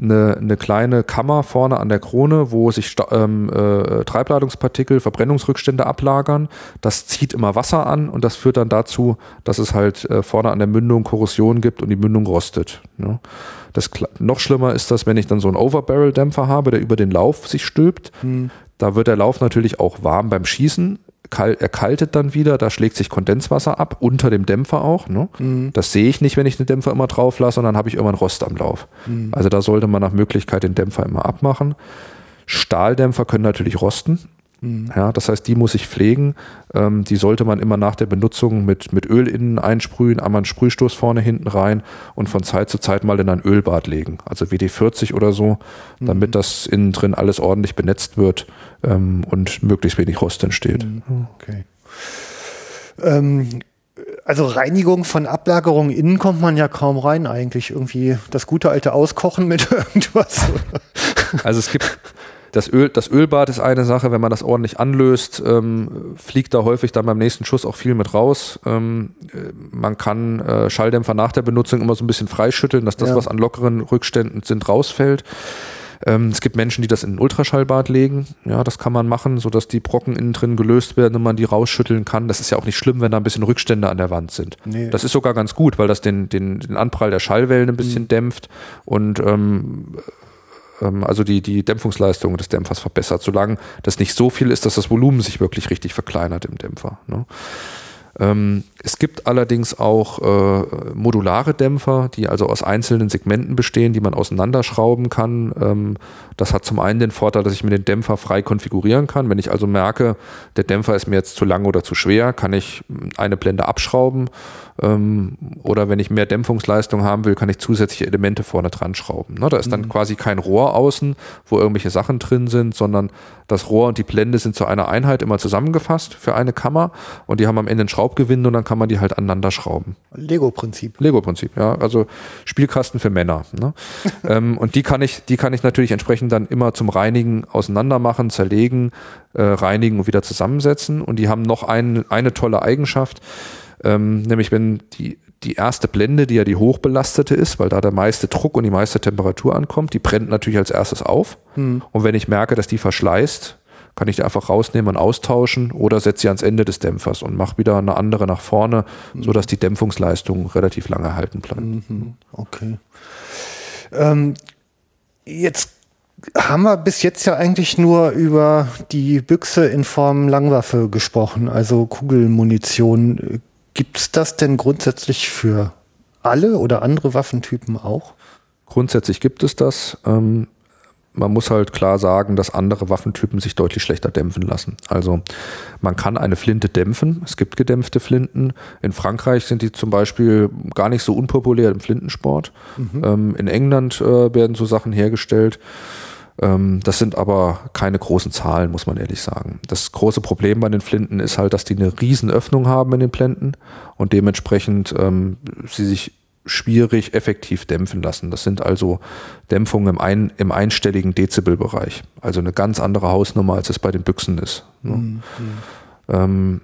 eine, eine kleine Kammer vorne an der Krone, wo sich ähm, äh, Treibladungspartikel, Verbrennungsrückstände ablagern. Das zieht immer Wasser an und das führt dann dazu, dass es halt äh, vorne an der Mündung Korrosion gibt und die Mündung rostet. Ne? Das, noch schlimmer ist das, wenn ich dann so einen Overbarrel-Dämpfer habe, der über den Lauf sich stülpt. Hm. Da wird der Lauf natürlich auch warm beim Schießen erkaltet dann wieder, da schlägt sich Kondenswasser ab, unter dem Dämpfer auch. Ne? Mhm. Das sehe ich nicht, wenn ich den Dämpfer immer drauf lasse, und dann habe ich irgendwann Rost am Lauf. Mhm. Also da sollte man nach Möglichkeit den Dämpfer immer abmachen. Stahldämpfer können natürlich rosten. Mhm. Ja, das heißt, die muss ich pflegen. Ähm, die sollte man immer nach der Benutzung mit, mit Öl innen einsprühen, einmal einen Sprühstoß vorne, hinten rein und von Zeit zu Zeit mal in ein Ölbad legen. Also WD-40 oder so, mhm. damit das innen drin alles ordentlich benetzt wird ähm, und möglichst wenig Rost entsteht. Mhm. Okay. Ähm, also Reinigung von Ablagerungen innen kommt man ja kaum rein eigentlich. Irgendwie das gute alte Auskochen mit irgendwas. Also es gibt das, Öl, das Ölbad ist eine Sache, wenn man das ordentlich anlöst, ähm, fliegt da häufig dann beim nächsten Schuss auch viel mit raus. Ähm, äh, man kann äh, Schalldämpfer nach der Benutzung immer so ein bisschen freischütteln, dass das, ja. was an lockeren Rückständen sind, rausfällt. Ähm, es gibt Menschen, die das in ein Ultraschallbad legen. Ja, das kann man machen, sodass die Brocken innen drin gelöst werden und man die rausschütteln kann. Das ist ja auch nicht schlimm, wenn da ein bisschen Rückstände an der Wand sind. Nee. Das ist sogar ganz gut, weil das den, den, den Anprall der Schallwellen ein bisschen mhm. dämpft und ähm, ähm, also die, die Dämpfungsleistung des Dämpfers verbessert, solange das nicht so viel ist, dass das Volumen sich wirklich richtig verkleinert im Dämpfer. Ne? Ähm, es gibt allerdings auch äh, modulare Dämpfer, die also aus einzelnen Segmenten bestehen, die man auseinanderschrauben kann. Ähm, das hat zum einen den Vorteil, dass ich mir den Dämpfer frei konfigurieren kann. Wenn ich also merke, der Dämpfer ist mir jetzt zu lang oder zu schwer, kann ich eine Blende abschrauben. Ähm, oder wenn ich mehr Dämpfungsleistung haben will, kann ich zusätzliche Elemente vorne dran schrauben. Ne? Da ist dann mhm. quasi kein Rohr außen, wo irgendwelche Sachen drin sind, sondern das Rohr und die Blende sind zu einer Einheit immer zusammengefasst für eine Kammer und die haben am Ende ein Schraubgewinde und dann kann man die halt aneinander schrauben. Lego-Prinzip. Lego-Prinzip, ja. Also Spielkasten für Männer. Ne? ähm, und die kann ich, die kann ich natürlich entsprechend dann immer zum Reinigen auseinander machen, zerlegen, äh, reinigen und wieder zusammensetzen. Und die haben noch ein, eine tolle Eigenschaft. Ähm, nämlich wenn die, die erste Blende, die ja die hochbelastete ist, weil da der meiste Druck und die meiste Temperatur ankommt, die brennt natürlich als erstes auf. Hm. Und wenn ich merke, dass die verschleißt, kann ich die einfach rausnehmen und austauschen oder setze sie ans Ende des Dämpfers und mache wieder eine andere nach vorne, mhm. sodass die Dämpfungsleistung relativ lange halten bleibt. Mhm. Okay. Ähm, jetzt haben wir bis jetzt ja eigentlich nur über die Büchse in Form Langwaffe gesprochen, also Kugelmunition. Gibt es das denn grundsätzlich für alle oder andere Waffentypen auch? Grundsätzlich gibt es das. Ähm, man muss halt klar sagen, dass andere Waffentypen sich deutlich schlechter dämpfen lassen. Also man kann eine Flinte dämpfen. Es gibt gedämpfte Flinten. In Frankreich sind die zum Beispiel gar nicht so unpopulär im Flintensport. Mhm. Ähm, in England äh, werden so Sachen hergestellt. Ähm, das sind aber keine großen Zahlen, muss man ehrlich sagen. Das große Problem bei den Flinten ist halt, dass die eine riesen Öffnung haben in den Plänten und dementsprechend ähm, sie sich schwierig effektiv dämpfen lassen. Das sind also Dämpfungen im, ein, im einstelligen Dezibelbereich. Also eine ganz andere Hausnummer, als es bei den Büchsen ist. Ne? Mhm. Ähm,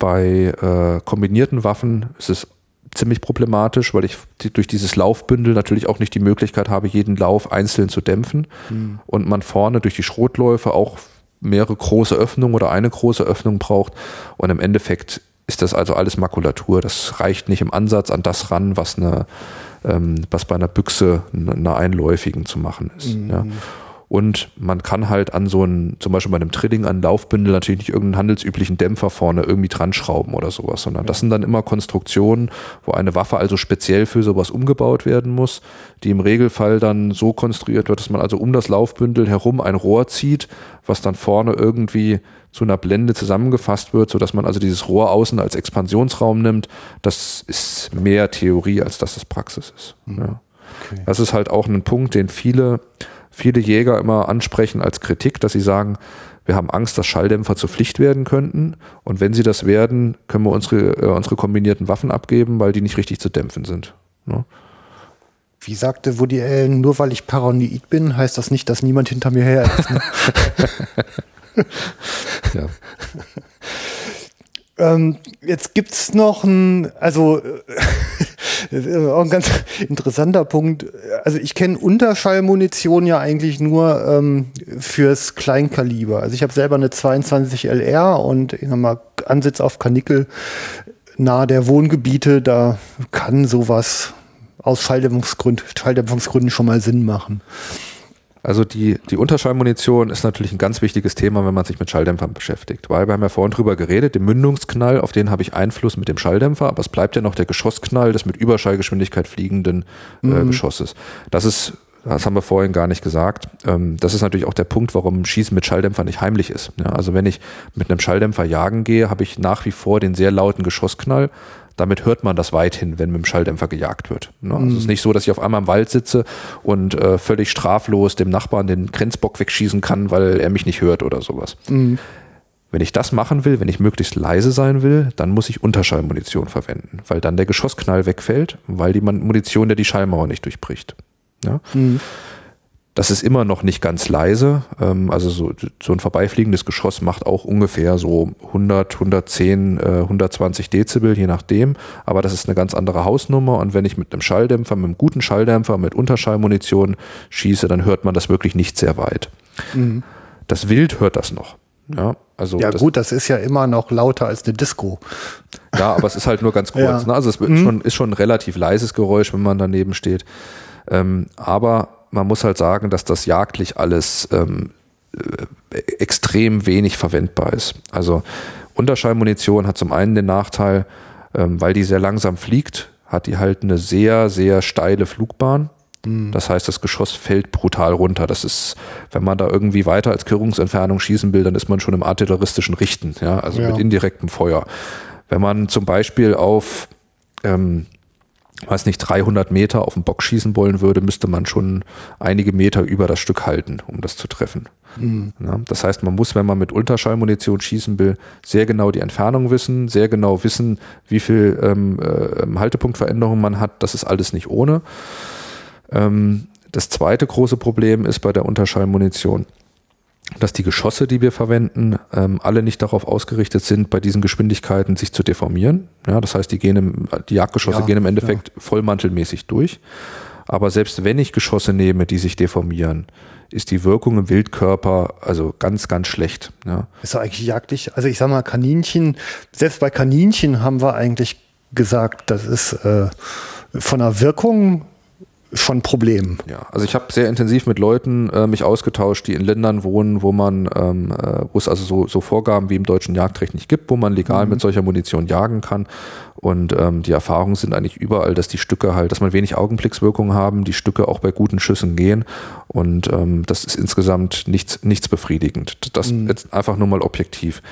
bei äh, kombinierten Waffen ist es ziemlich problematisch, weil ich durch dieses Laufbündel natürlich auch nicht die Möglichkeit habe, jeden Lauf einzeln zu dämpfen mhm. und man vorne durch die Schrotläufe auch mehrere große Öffnungen oder eine große Öffnung braucht und im Endeffekt ist das also alles Makulatur. Das reicht nicht im Ansatz an das ran, was eine, ähm, was bei einer Büchse einer einläufigen zu machen ist. Mhm. Ja. Und man kann halt an so einem, zum Beispiel bei einem Trilling an Laufbündel natürlich nicht irgendeinen handelsüblichen Dämpfer vorne irgendwie dran schrauben oder sowas, sondern das sind dann immer Konstruktionen, wo eine Waffe also speziell für sowas umgebaut werden muss, die im Regelfall dann so konstruiert wird, dass man also um das Laufbündel herum ein Rohr zieht, was dann vorne irgendwie zu einer Blende zusammengefasst wird, sodass man also dieses Rohr außen als Expansionsraum nimmt. Das ist mehr Theorie, als dass es Praxis ist. Mhm. Ja. Okay. Das ist halt auch ein Punkt, den viele, viele Jäger immer ansprechen als Kritik, dass sie sagen, wir haben Angst, dass Schalldämpfer zur Pflicht werden könnten. Und wenn sie das werden, können wir unsere, äh, unsere kombinierten Waffen abgeben, weil die nicht richtig zu dämpfen sind. Ne? Wie sagte Woody Allen, nur weil ich paranoid bin, heißt das nicht, dass niemand hinter mir her ist. Ne? ja. Ähm, jetzt gibt's noch ein, also äh, auch ein ganz interessanter Punkt. Also ich kenne Unterschallmunition ja eigentlich nur ähm, fürs Kleinkaliber. Also ich habe selber eine 22 LR und ich sag mal Ansitz auf Kanickel nahe der Wohngebiete, da kann sowas aus Schalldämpfungsgründen, Schalldämpfungsgründen schon mal Sinn machen. Also die, die Unterschallmunition ist natürlich ein ganz wichtiges Thema, wenn man sich mit Schalldämpfern beschäftigt. Weil wir haben ja vorhin drüber geredet, den Mündungsknall, auf den habe ich Einfluss mit dem Schalldämpfer, aber es bleibt ja noch der Geschossknall des mit Überschallgeschwindigkeit fliegenden äh, mhm. Geschosses. Das ist das haben wir vorhin gar nicht gesagt. Ähm, das ist natürlich auch der Punkt, warum Schießen mit Schalldämpfer nicht heimlich ist. also wenn ich mit einem Schalldämpfer jagen gehe, habe ich nach wie vor den sehr lauten Geschossknall damit hört man das weithin, wenn mit dem Schalldämpfer gejagt wird. Ne? Also es ist mhm. nicht so, dass ich auf einmal im Wald sitze und äh, völlig straflos dem Nachbarn den Grenzbock wegschießen kann, weil er mich nicht hört oder sowas. Mhm. Wenn ich das machen will, wenn ich möglichst leise sein will, dann muss ich Unterschallmunition verwenden, weil dann der Geschossknall wegfällt, weil die Munition ja die Schallmauer nicht durchbricht. Ja? Mhm. Das ist immer noch nicht ganz leise. Ähm, also so, so ein vorbeifliegendes Geschoss macht auch ungefähr so 100, 110, 120 Dezibel, je nachdem. Aber das ist eine ganz andere Hausnummer. Und wenn ich mit einem Schalldämpfer, mit einem guten Schalldämpfer, mit Unterschallmunition schieße, dann hört man das wirklich nicht sehr weit. Mhm. Das Wild hört das noch. Ja, also ja das, gut, das ist ja immer noch lauter als eine Disco. Ja, aber es ist halt nur ganz kurz. Ja. Ne? Also es mhm. schon, ist schon ein relativ leises Geräusch, wenn man daneben steht. Ähm, aber man muss halt sagen, dass das jagdlich alles ähm, äh, extrem wenig verwendbar ist. Also Unterschallmunition hat zum einen den Nachteil, ähm, weil die sehr langsam fliegt, hat die halt eine sehr, sehr steile Flugbahn. Mhm. Das heißt, das Geschoss fällt brutal runter. Das ist, wenn man da irgendwie weiter als Körungsentfernung schießen will, dann ist man schon im artilleristischen Richten, ja, also ja. mit indirektem Feuer. Wenn man zum Beispiel auf ähm, weiß nicht, 300 Meter auf den Bock schießen wollen würde, müsste man schon einige Meter über das Stück halten, um das zu treffen. Mhm. Ja, das heißt, man muss, wenn man mit Ultraschallmunition schießen will, sehr genau die Entfernung wissen, sehr genau wissen, wie viel ähm, äh, Haltepunktveränderung man hat. Das ist alles nicht ohne. Ähm, das zweite große Problem ist bei der Unterschallmunition, dass die Geschosse, die wir verwenden, ähm, alle nicht darauf ausgerichtet sind, bei diesen Geschwindigkeiten sich zu deformieren. Ja, das heißt, die, gehen im, die Jagdgeschosse ja, gehen im Endeffekt ja. vollmantelmäßig durch. Aber selbst wenn ich Geschosse nehme, die sich deformieren, ist die Wirkung im Wildkörper also ganz, ganz schlecht. Ja. Ist eigentlich jagdlich. Also ich sag mal, Kaninchen, selbst bei Kaninchen haben wir eigentlich gesagt, das ist äh, von der Wirkung schon Problem. Ja, also ich habe sehr intensiv mit Leuten äh, mich ausgetauscht, die in Ländern wohnen, wo man, ähm, äh, wo es also so, so Vorgaben wie im deutschen Jagdrecht nicht gibt, wo man legal mhm. mit solcher Munition jagen kann. Und ähm, die Erfahrungen sind eigentlich überall, dass die Stücke halt, dass man wenig Augenblickswirkung haben, die Stücke auch bei guten Schüssen gehen. Und ähm, das ist insgesamt nichts, nichts befriedigend. Das mhm. jetzt einfach nur mal objektiv.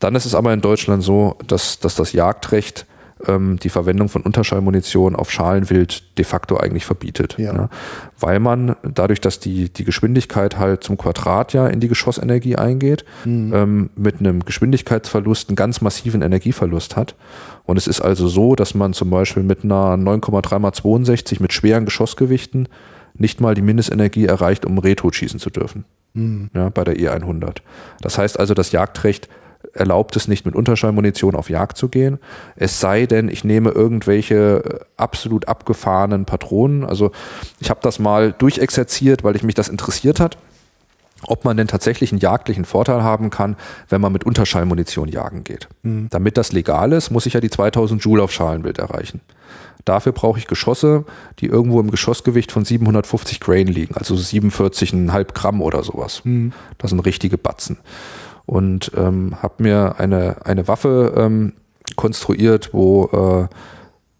Dann ist es aber in Deutschland so, dass, dass das Jagdrecht ähm, die Verwendung von Unterschallmunition auf Schalenwild de facto eigentlich verbietet. Ja. Ne? Weil man dadurch, dass die, die Geschwindigkeit halt zum Quadrat ja in die Geschossenergie eingeht, mhm. ähm, mit einem Geschwindigkeitsverlust einen ganz massiven Energieverlust hat. Und es ist also so, dass man zum Beispiel mit einer 9,3 mal 62 mit schweren Geschossgewichten nicht mal die Mindestenergie erreicht, um Retro schießen zu dürfen. Mhm. Ja, bei der E100. Das heißt also, das Jagdrecht erlaubt es nicht, mit Unterschallmunition auf Jagd zu gehen. Es sei denn, ich nehme irgendwelche äh, absolut abgefahrenen Patronen. Also ich habe das mal durchexerziert, weil ich mich das interessiert hat, ob man denn tatsächlich einen jagdlichen Vorteil haben kann, wenn man mit Unterschallmunition jagen geht. Mhm. Damit das legal ist, muss ich ja die 2000 Joule auf Schalenbild erreichen. Dafür brauche ich Geschosse, die irgendwo im Geschossgewicht von 750 Grain liegen, also 47,5 Gramm oder sowas. Mhm. Das sind richtige Batzen und ähm, habe mir eine, eine Waffe ähm, konstruiert, wo äh,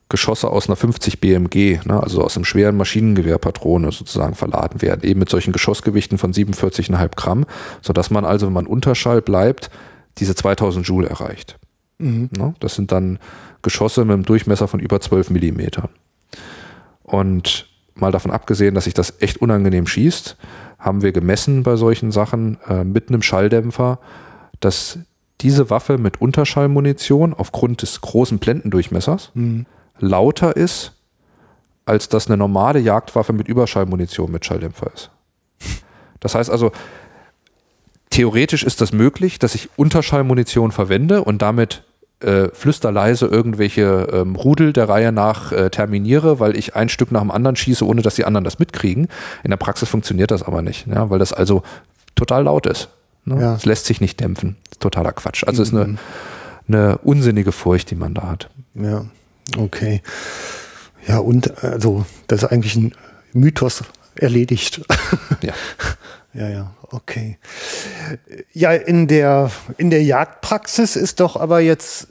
Geschosse aus einer 50 BMG, ne, also aus einem schweren Maschinengewehrpatrone sozusagen verladen werden, eben mit solchen Geschossgewichten von 47,5 Gramm, sodass man also, wenn man Unterschall bleibt, diese 2000 Joule erreicht. Mhm. Ne, das sind dann Geschosse mit einem Durchmesser von über 12 Millimeter. Und mal davon abgesehen, dass sich das echt unangenehm schießt, haben wir gemessen bei solchen Sachen äh, mit einem Schalldämpfer, dass diese Waffe mit Unterschallmunition aufgrund des großen Blendendurchmessers mhm. lauter ist, als dass eine normale Jagdwaffe mit Überschallmunition mit Schalldämpfer ist. Das heißt also, theoretisch ist das möglich, dass ich Unterschallmunition verwende und damit äh, flüsterleise irgendwelche ähm, Rudel der Reihe nach äh, terminiere, weil ich ein Stück nach dem anderen schieße, ohne dass die anderen das mitkriegen. In der Praxis funktioniert das aber nicht, ja, weil das also total laut ist. Ne? Ja. Es lässt sich nicht dämpfen. Totaler Quatsch. Also mhm. ist eine, mhm. eine unsinnige Furcht, die man da hat. Ja, okay. Ja, und also das ist eigentlich ein Mythos erledigt. Ja. Ja, ja, okay. Ja, in der, in der Jagdpraxis ist doch aber jetzt,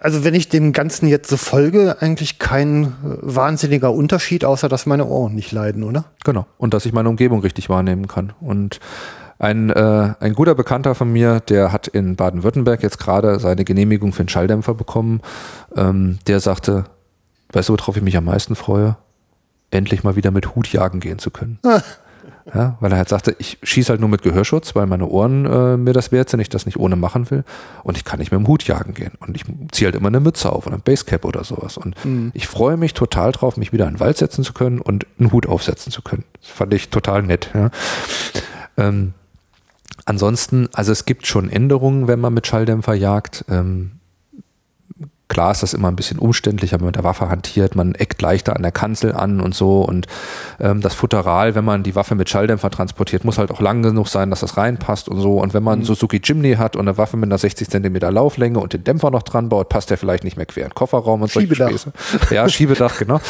also wenn ich dem Ganzen jetzt so folge, eigentlich kein wahnsinniger Unterschied, außer dass meine Ohren nicht leiden, oder? Genau. Und dass ich meine Umgebung richtig wahrnehmen kann. Und ein, äh, ein guter Bekannter von mir, der hat in Baden-Württemberg jetzt gerade seine Genehmigung für einen Schalldämpfer bekommen. Ähm, der sagte, weißt du, worauf ich mich am meisten freue? Endlich mal wieder mit Hut jagen gehen zu können. Ja, weil er halt sagte, ich schieße halt nur mit Gehörschutz, weil meine Ohren äh, mir das wert sind, ich das nicht ohne machen will. Und ich kann nicht mit dem Hut jagen gehen. Und ich ziehe halt immer eine Mütze auf oder ein Basecap oder sowas. Und mhm. ich freue mich total drauf, mich wieder in den Wald setzen zu können und einen Hut aufsetzen zu können. Das fand ich total nett. Ja. Ähm, Ansonsten, also es gibt schon Änderungen, wenn man mit Schalldämpfer jagt. Ähm, klar ist das immer ein bisschen umständlicher, wenn man mit der Waffe hantiert. Man eckt leichter an der Kanzel an und so. Und ähm, das Futteral, wenn man die Waffe mit Schalldämpfer transportiert, muss halt auch lang genug sein, dass das reinpasst und so. Und wenn man mhm. Suzuki Jimny hat und eine Waffe mit einer 60 Zentimeter Lauflänge und den Dämpfer noch dran baut, passt der vielleicht nicht mehr quer in den Kofferraum und solche Späße. Ja, Schiebedach, genau.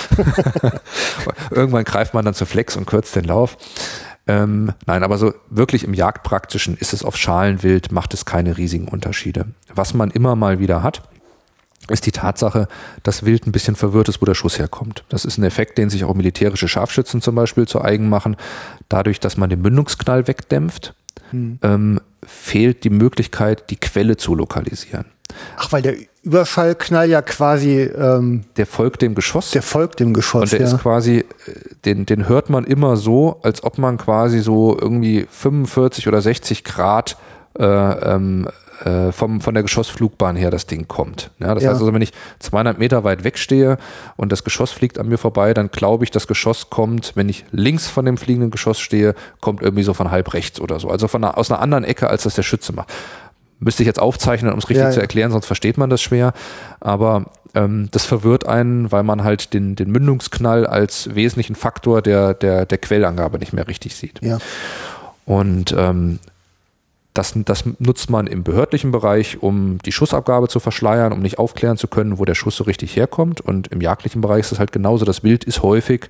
Irgendwann greift man dann zu Flex und kürzt den Lauf. Ähm, nein, aber so wirklich im Jagdpraktischen ist es auf Schalenwild, macht es keine riesigen Unterschiede. Was man immer mal wieder hat, ist die Tatsache, dass Wild ein bisschen verwirrt ist, wo der Schuss herkommt. Das ist ein Effekt, den sich auch militärische Scharfschützen zum Beispiel zu eigen machen. Dadurch, dass man den Mündungsknall wegdämpft, hm. ähm, fehlt die Möglichkeit, die Quelle zu lokalisieren. Ach, weil der Überschallknall ja quasi. Ähm, der folgt dem Geschoss. Der folgt dem Geschoss. Und der ja. ist quasi, äh, den, den hört man immer so, als ob man quasi so irgendwie 45 oder 60 Grad äh, ähm, äh, vom, von der Geschossflugbahn her das Ding kommt. Ja, das ja. heißt also, wenn ich 200 Meter weit wegstehe und das Geschoss fliegt an mir vorbei, dann glaube ich, das Geschoss kommt, wenn ich links von dem fliegenden Geschoss stehe, kommt irgendwie so von halb rechts oder so. Also von einer, aus einer anderen Ecke, als das der Schütze macht. Müsste ich jetzt aufzeichnen, um es richtig ja, zu erklären, sonst versteht man das schwer. Aber ähm, das verwirrt einen, weil man halt den, den Mündungsknall als wesentlichen Faktor der, der, der Quellangabe nicht mehr richtig sieht. Ja. Und ähm, das, das nutzt man im behördlichen Bereich, um die Schussabgabe zu verschleiern, um nicht aufklären zu können, wo der Schuss so richtig herkommt. Und im jagdlichen Bereich ist es halt genauso. Das Wild ist häufig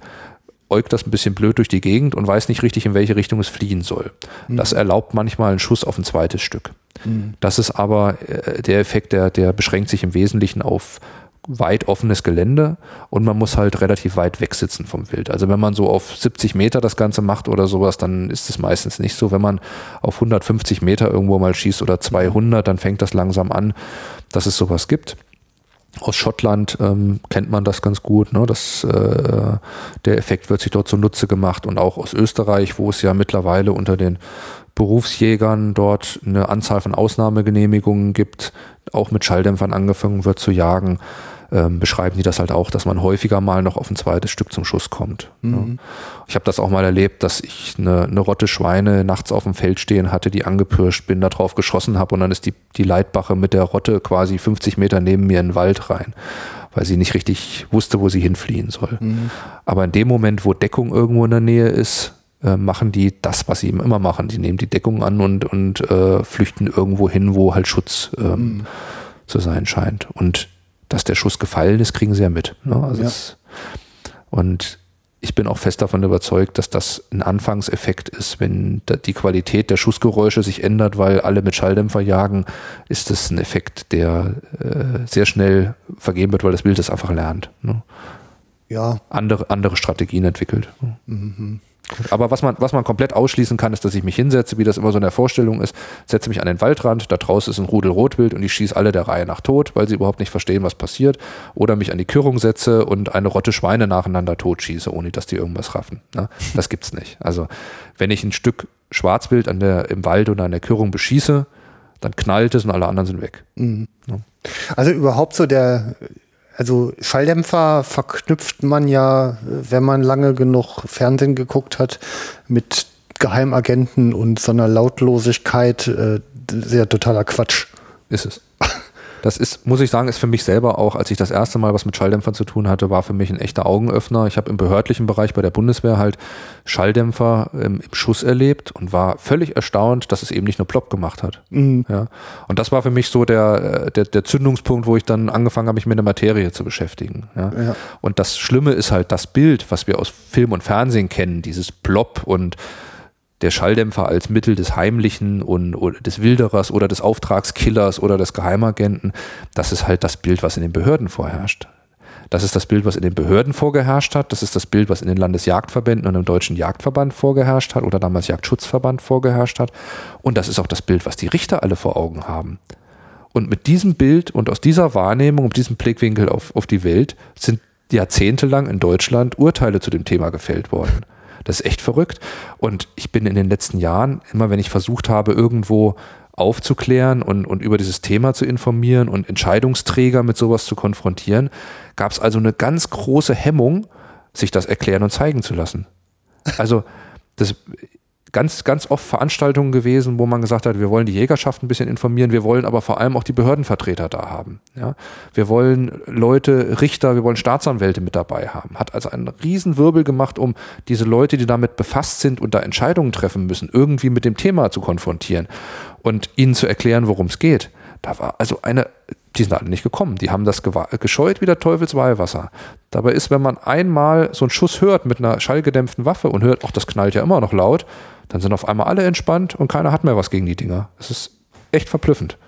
äugt das ein bisschen blöd durch die Gegend und weiß nicht richtig, in welche Richtung es fliehen soll. Mhm. Das erlaubt manchmal einen Schuss auf ein zweites Stück. Mhm. Das ist aber äh, der Effekt, der, der beschränkt sich im Wesentlichen auf weit offenes Gelände und man muss halt relativ weit weg sitzen vom Wild. Also wenn man so auf 70 Meter das Ganze macht oder sowas, dann ist es meistens nicht so. Wenn man auf 150 Meter irgendwo mal schießt oder 200, dann fängt das langsam an, dass es sowas gibt. Aus Schottland ähm, kennt man das ganz gut. Ne? Das, äh, der Effekt wird sich dort zunutze gemacht und auch aus Österreich, wo es ja mittlerweile unter den Berufsjägern dort eine Anzahl von Ausnahmegenehmigungen gibt, auch mit Schalldämpfern angefangen wird zu jagen ähm, beschreiben die das halt auch, dass man häufiger mal noch auf ein zweites Stück zum Schuss kommt. Mhm. Ich habe das auch mal erlebt, dass ich eine, eine Rotte Schweine nachts auf dem Feld stehen hatte, die angepirscht bin, da drauf geschossen habe und dann ist die, die Leitbache mit der Rotte quasi 50 Meter neben mir in den Wald rein, weil sie nicht richtig wusste, wo sie hinfliehen soll. Mhm. Aber in dem Moment, wo Deckung irgendwo in der Nähe ist, äh, machen die das, was sie eben immer machen. Die nehmen die Deckung an und, und äh, flüchten irgendwo hin, wo halt Schutz ähm, mhm. zu sein scheint. Und dass der Schuss gefallen ist, kriegen sie ja mit. Ne? Also ja. Es, und ich bin auch fest davon überzeugt, dass das ein Anfangseffekt ist. Wenn die Qualität der Schussgeräusche sich ändert, weil alle mit Schalldämpfer jagen, ist das ein Effekt, der äh, sehr schnell vergeben wird, weil das Bild es einfach lernt. Ne? Ja. Andere, andere Strategien entwickelt. Mhm. Aber was man, was man komplett ausschließen kann, ist, dass ich mich hinsetze, wie das immer so in der Vorstellung ist, setze mich an den Waldrand, da draußen ist ein Rudel Rotwild und ich schieße alle der Reihe nach tot, weil sie überhaupt nicht verstehen, was passiert. Oder mich an die Kürung setze und eine Rotte Schweine nacheinander totschieße, ohne dass die irgendwas raffen. Ne? Das gibt's nicht. Also wenn ich ein Stück Schwarzwild an der, im Wald oder an der Kürung beschieße, dann knallt es und alle anderen sind weg. Mhm. Ja. Also überhaupt so der also Schalldämpfer verknüpft man ja, wenn man lange genug Fernsehen geguckt hat, mit Geheimagenten und so einer Lautlosigkeit. Äh, sehr totaler Quatsch. Ist es. Das ist, muss ich sagen, ist für mich selber auch, als ich das erste Mal was mit Schalldämpfern zu tun hatte, war für mich ein echter Augenöffner. Ich habe im behördlichen Bereich bei der Bundeswehr halt Schalldämpfer ähm, im Schuss erlebt und war völlig erstaunt, dass es eben nicht nur plopp gemacht hat. Mhm. Ja. Und das war für mich so der, äh, der, der Zündungspunkt, wo ich dann angefangen habe, mich mit der Materie zu beschäftigen. Ja. ja. Und das Schlimme ist halt das Bild, was wir aus Film und Fernsehen kennen, dieses Plopp und der Schalldämpfer als Mittel des Heimlichen und, oder des Wilderers oder des Auftragskillers oder des Geheimagenten, das ist halt das Bild, was in den Behörden vorherrscht. Das ist das Bild, was in den Behörden vorgeherrscht hat. Das ist das Bild, was in den Landesjagdverbänden und im Deutschen Jagdverband vorgeherrscht hat oder damals Jagdschutzverband vorgeherrscht hat. Und das ist auch das Bild, was die Richter alle vor Augen haben. Und mit diesem Bild und aus dieser Wahrnehmung, und diesem Blickwinkel auf, auf die Welt, sind jahrzehntelang in Deutschland Urteile zu dem Thema gefällt worden. Das ist echt verrückt. Und ich bin in den letzten Jahren, immer wenn ich versucht habe, irgendwo aufzuklären und, und über dieses Thema zu informieren und Entscheidungsträger mit sowas zu konfrontieren, gab es also eine ganz große Hemmung, sich das erklären und zeigen zu lassen. Also das, ganz, ganz oft Veranstaltungen gewesen, wo man gesagt hat, wir wollen die Jägerschaft ein bisschen informieren, wir wollen aber vor allem auch die Behördenvertreter da haben. Ja? Wir wollen Leute, Richter, wir wollen Staatsanwälte mit dabei haben. Hat also einen Riesenwirbel gemacht, um diese Leute, die damit befasst sind und da Entscheidungen treffen müssen, irgendwie mit dem Thema zu konfrontieren und ihnen zu erklären, worum es geht. Da war also eine, die sind alle nicht gekommen. Die haben das gescheut wie der Teufels Weihwasser. Dabei ist, wenn man einmal so einen Schuss hört mit einer schallgedämpften Waffe und hört, ach, das knallt ja immer noch laut, dann sind auf einmal alle entspannt und keiner hat mehr was gegen die Dinger. Das ist echt verblüffend.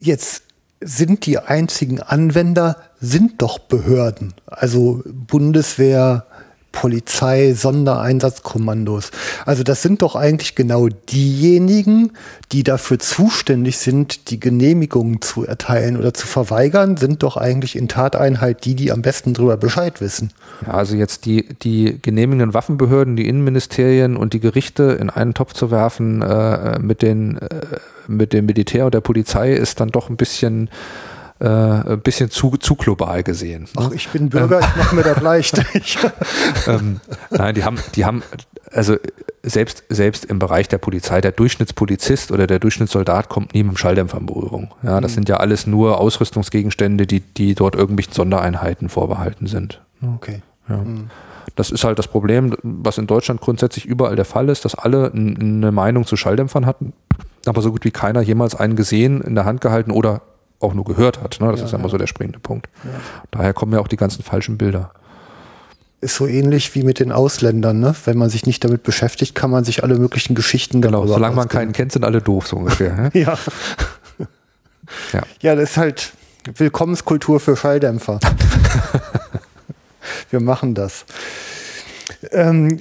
Jetzt sind die einzigen Anwender, sind doch Behörden. Also Bundeswehr, Polizei, Sondereinsatzkommandos. Also das sind doch eigentlich genau diejenigen, die dafür zuständig sind, die Genehmigungen zu erteilen oder zu verweigern, sind doch eigentlich in Tateinheit die, die am besten darüber Bescheid wissen. Ja, also jetzt die, die genehmigenden Waffenbehörden, die Innenministerien und die Gerichte in einen Topf zu werfen äh, mit, den, äh, mit dem Militär und der Polizei ist dann doch ein bisschen äh, ein bisschen zu, zu global gesehen. Ach, ich bin Bürger, ähm, ich mache mir das leicht. ähm, nein, die haben, die haben, also selbst, selbst im Bereich der Polizei, der Durchschnittspolizist oder der Durchschnittssoldat kommt nie mit dem Schalldämpfer in Berührung. Ja, das mhm. sind ja alles nur Ausrüstungsgegenstände, die, die dort irgendwelchen Sondereinheiten vorbehalten sind. Okay. Ja. Mhm. Das ist halt das Problem, was in Deutschland grundsätzlich überall der Fall ist, dass alle eine Meinung zu Schalldämpfern hatten, aber so gut wie keiner jemals einen gesehen, in der Hand gehalten oder auch nur gehört hat. Ne? Das ja, ist ja immer so der springende Punkt. Ja. Daher kommen ja auch die ganzen falschen Bilder. Ist so ähnlich wie mit den Ausländern, ne? Wenn man sich nicht damit beschäftigt, kann man sich alle möglichen Geschichten Genau, solange man keinen kennt, sind alle doof, so ungefähr. Ne? ja. ja. Ja, das ist halt Willkommenskultur für Schalldämpfer. Wir machen das. Ähm,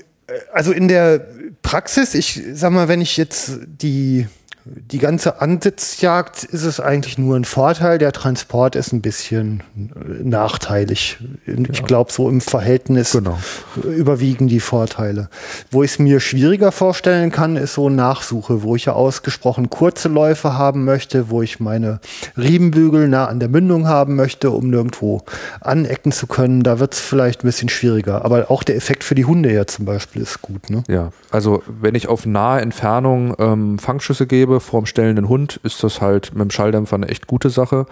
also in der Praxis, ich sag mal, wenn ich jetzt die die ganze Ansitzjagd ist es eigentlich nur ein Vorteil. Der Transport ist ein bisschen nachteilig. Ich ja. glaube, so im Verhältnis genau. überwiegen die Vorteile. Wo ich es mir schwieriger vorstellen kann, ist so Nachsuche, wo ich ja ausgesprochen kurze Läufe haben möchte, wo ich meine Riemenbügel nah an der Mündung haben möchte, um nirgendwo anecken zu können. Da wird es vielleicht ein bisschen schwieriger. Aber auch der Effekt für die Hunde ja zum Beispiel ist gut. Ne? Ja, also wenn ich auf nahe Entfernung ähm, Fangschüsse gebe, habe vorm stellenden Hund, ist das halt mit dem Schalldämpfer eine echt gute Sache,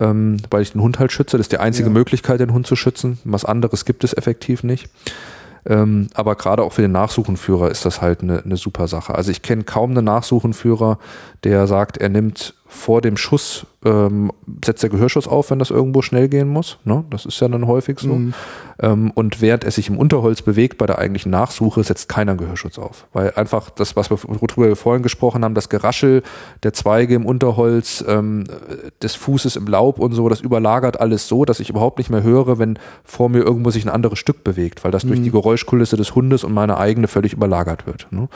ähm, weil ich den Hund halt schütze. Das ist die einzige ja. Möglichkeit, den Hund zu schützen. Was anderes gibt es effektiv nicht. Ähm, aber gerade auch für den Nachsuchenführer ist das halt eine, eine super Sache. Also ich kenne kaum einen Nachsuchenführer, der sagt, er nimmt vor dem Schuss ähm, setzt der Gehörschutz auf, wenn das irgendwo schnell gehen muss. Ne? Das ist ja dann häufig so. Mhm. Ähm, und während er sich im Unterholz bewegt bei der eigentlichen Nachsuche, setzt keiner Gehörschutz auf. Weil einfach das, was wir, worüber wir vorhin gesprochen haben, das Geraschel der Zweige im Unterholz, ähm, des Fußes im Laub und so, das überlagert alles so, dass ich überhaupt nicht mehr höre, wenn vor mir irgendwo sich ein anderes Stück bewegt, weil das mhm. durch die Geräuschkulisse des Hundes und meine eigene völlig überlagert wird. Ne?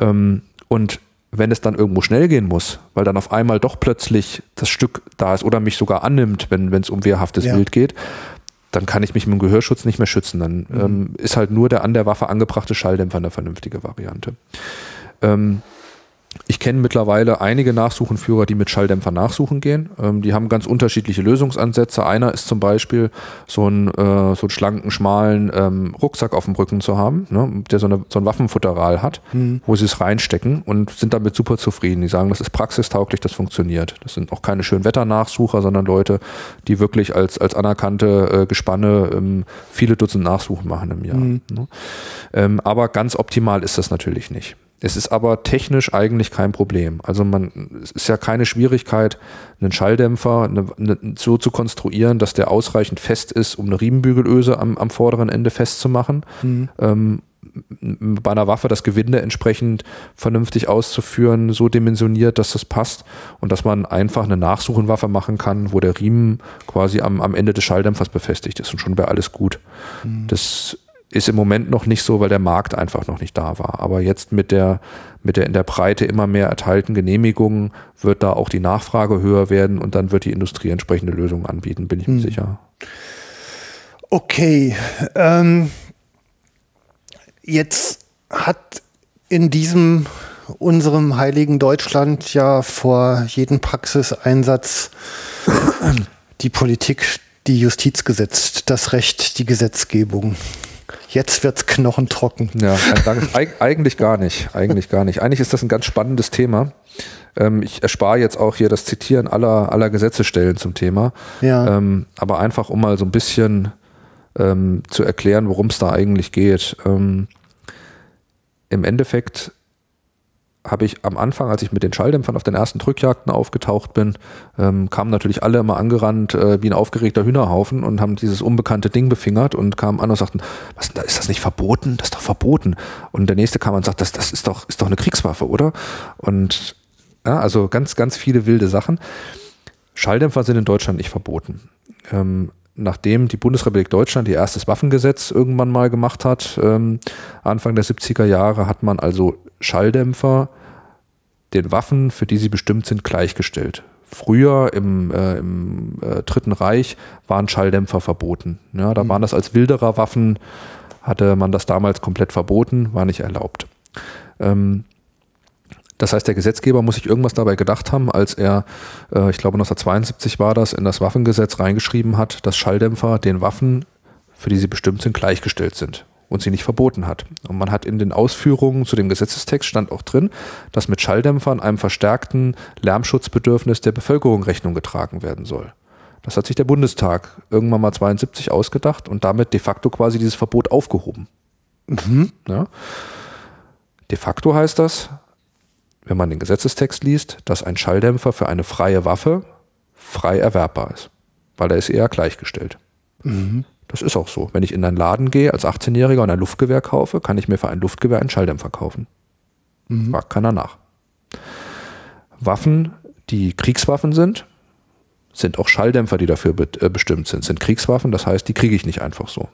Ähm, und wenn es dann irgendwo schnell gehen muss, weil dann auf einmal doch plötzlich das Stück da ist oder mich sogar annimmt, wenn es um wehrhaftes ja. Wild geht, dann kann ich mich mit dem Gehörschutz nicht mehr schützen. Dann mhm. ähm, ist halt nur der an der Waffe angebrachte Schalldämpfer eine vernünftige Variante. Ähm, ich kenne mittlerweile einige Nachsuchenführer, die mit Schalldämpfer nachsuchen gehen. Ähm, die haben ganz unterschiedliche Lösungsansätze. Einer ist zum Beispiel so, ein, äh, so einen schlanken, schmalen ähm, Rucksack auf dem Rücken zu haben, ne, der so, eine, so ein Waffenfutteral hat, mhm. wo sie es reinstecken und sind damit super zufrieden. Die sagen, das ist praxistauglich, das funktioniert. Das sind auch keine Schönwetternachsucher, sondern Leute, die wirklich als, als anerkannte äh, Gespanne ähm, viele Dutzend Nachsuchen machen im Jahr. Mhm. Ne? Ähm, aber ganz optimal ist das natürlich nicht. Es ist aber technisch eigentlich kein Problem. Also man, es ist ja keine Schwierigkeit, einen Schalldämpfer eine, eine, so zu konstruieren, dass der ausreichend fest ist, um eine Riemenbügelöse am, am vorderen Ende festzumachen. Mhm. Ähm, bei einer Waffe das Gewinde entsprechend vernünftig auszuführen, so dimensioniert, dass das passt und dass man einfach eine Nachsuchenwaffe machen kann, wo der Riemen quasi am, am Ende des Schalldämpfers befestigt ist und schon wäre alles gut. Mhm. Das ist im Moment noch nicht so, weil der Markt einfach noch nicht da war. Aber jetzt mit der, mit der in der Breite immer mehr erteilten Genehmigungen wird da auch die Nachfrage höher werden und dann wird die Industrie entsprechende Lösungen anbieten, bin ich mir hm. sicher. Okay. Ähm, jetzt hat in diesem unserem heiligen Deutschland ja vor jedem Praxiseinsatz die Politik die Justiz gesetzt, das Recht, die Gesetzgebung. Jetzt wird's knochentrocken. Ja, eigentlich gar nicht. Eigentlich gar nicht. Eigentlich ist das ein ganz spannendes Thema. Ähm, ich erspare jetzt auch hier das Zitieren aller, aller Gesetzestellen zum Thema. Ja. Ähm, aber einfach, um mal so ein bisschen ähm, zu erklären, worum es da eigentlich geht. Im Endeffekt habe ich am Anfang, als ich mit den Schalldämpfern auf den ersten Drückjagden aufgetaucht bin, ähm, kamen natürlich alle immer angerannt äh, wie ein aufgeregter Hühnerhaufen und haben dieses unbekannte Ding befingert und kamen an und sagten, was ist das nicht verboten? Das ist doch verboten. Und der nächste kam und sagt, das, das ist doch, ist doch eine Kriegswaffe, oder? Und ja, also ganz, ganz viele wilde Sachen. Schalldämpfer sind in Deutschland nicht verboten. Ähm, nachdem die Bundesrepublik Deutschland ihr erstes Waffengesetz irgendwann mal gemacht hat, ähm, Anfang der 70er Jahre, hat man also Schalldämpfer den Waffen, für die sie bestimmt sind, gleichgestellt. Früher im, äh, im äh, Dritten Reich waren Schalldämpfer verboten. Ja, da mhm. waren das als wilderer Waffen, hatte man das damals komplett verboten, war nicht erlaubt. Ähm, das heißt, der Gesetzgeber muss sich irgendwas dabei gedacht haben, als er, äh, ich glaube 1972 war das, in das Waffengesetz reingeschrieben hat, dass Schalldämpfer den Waffen, für die sie bestimmt sind, gleichgestellt sind und sie nicht verboten hat. Und man hat in den Ausführungen zu dem Gesetzestext stand auch drin, dass mit Schalldämpfern einem verstärkten Lärmschutzbedürfnis der Bevölkerung Rechnung getragen werden soll. Das hat sich der Bundestag irgendwann mal 72 ausgedacht und damit de facto quasi dieses Verbot aufgehoben. Mhm. Ja. De facto heißt das, wenn man den Gesetzestext liest, dass ein Schalldämpfer für eine freie Waffe frei erwerbbar ist, weil er ist eher gleichgestellt. Mhm. Das ist auch so. Wenn ich in einen Laden gehe als 18-Jähriger und ein Luftgewehr kaufe, kann ich mir für ein Luftgewehr einen Schalldämpfer kaufen. Mhm. Fragt keiner nach. Waffen, die Kriegswaffen sind, sind auch Schalldämpfer, die dafür äh, bestimmt sind, sind Kriegswaffen. Das heißt, die kriege ich nicht einfach so.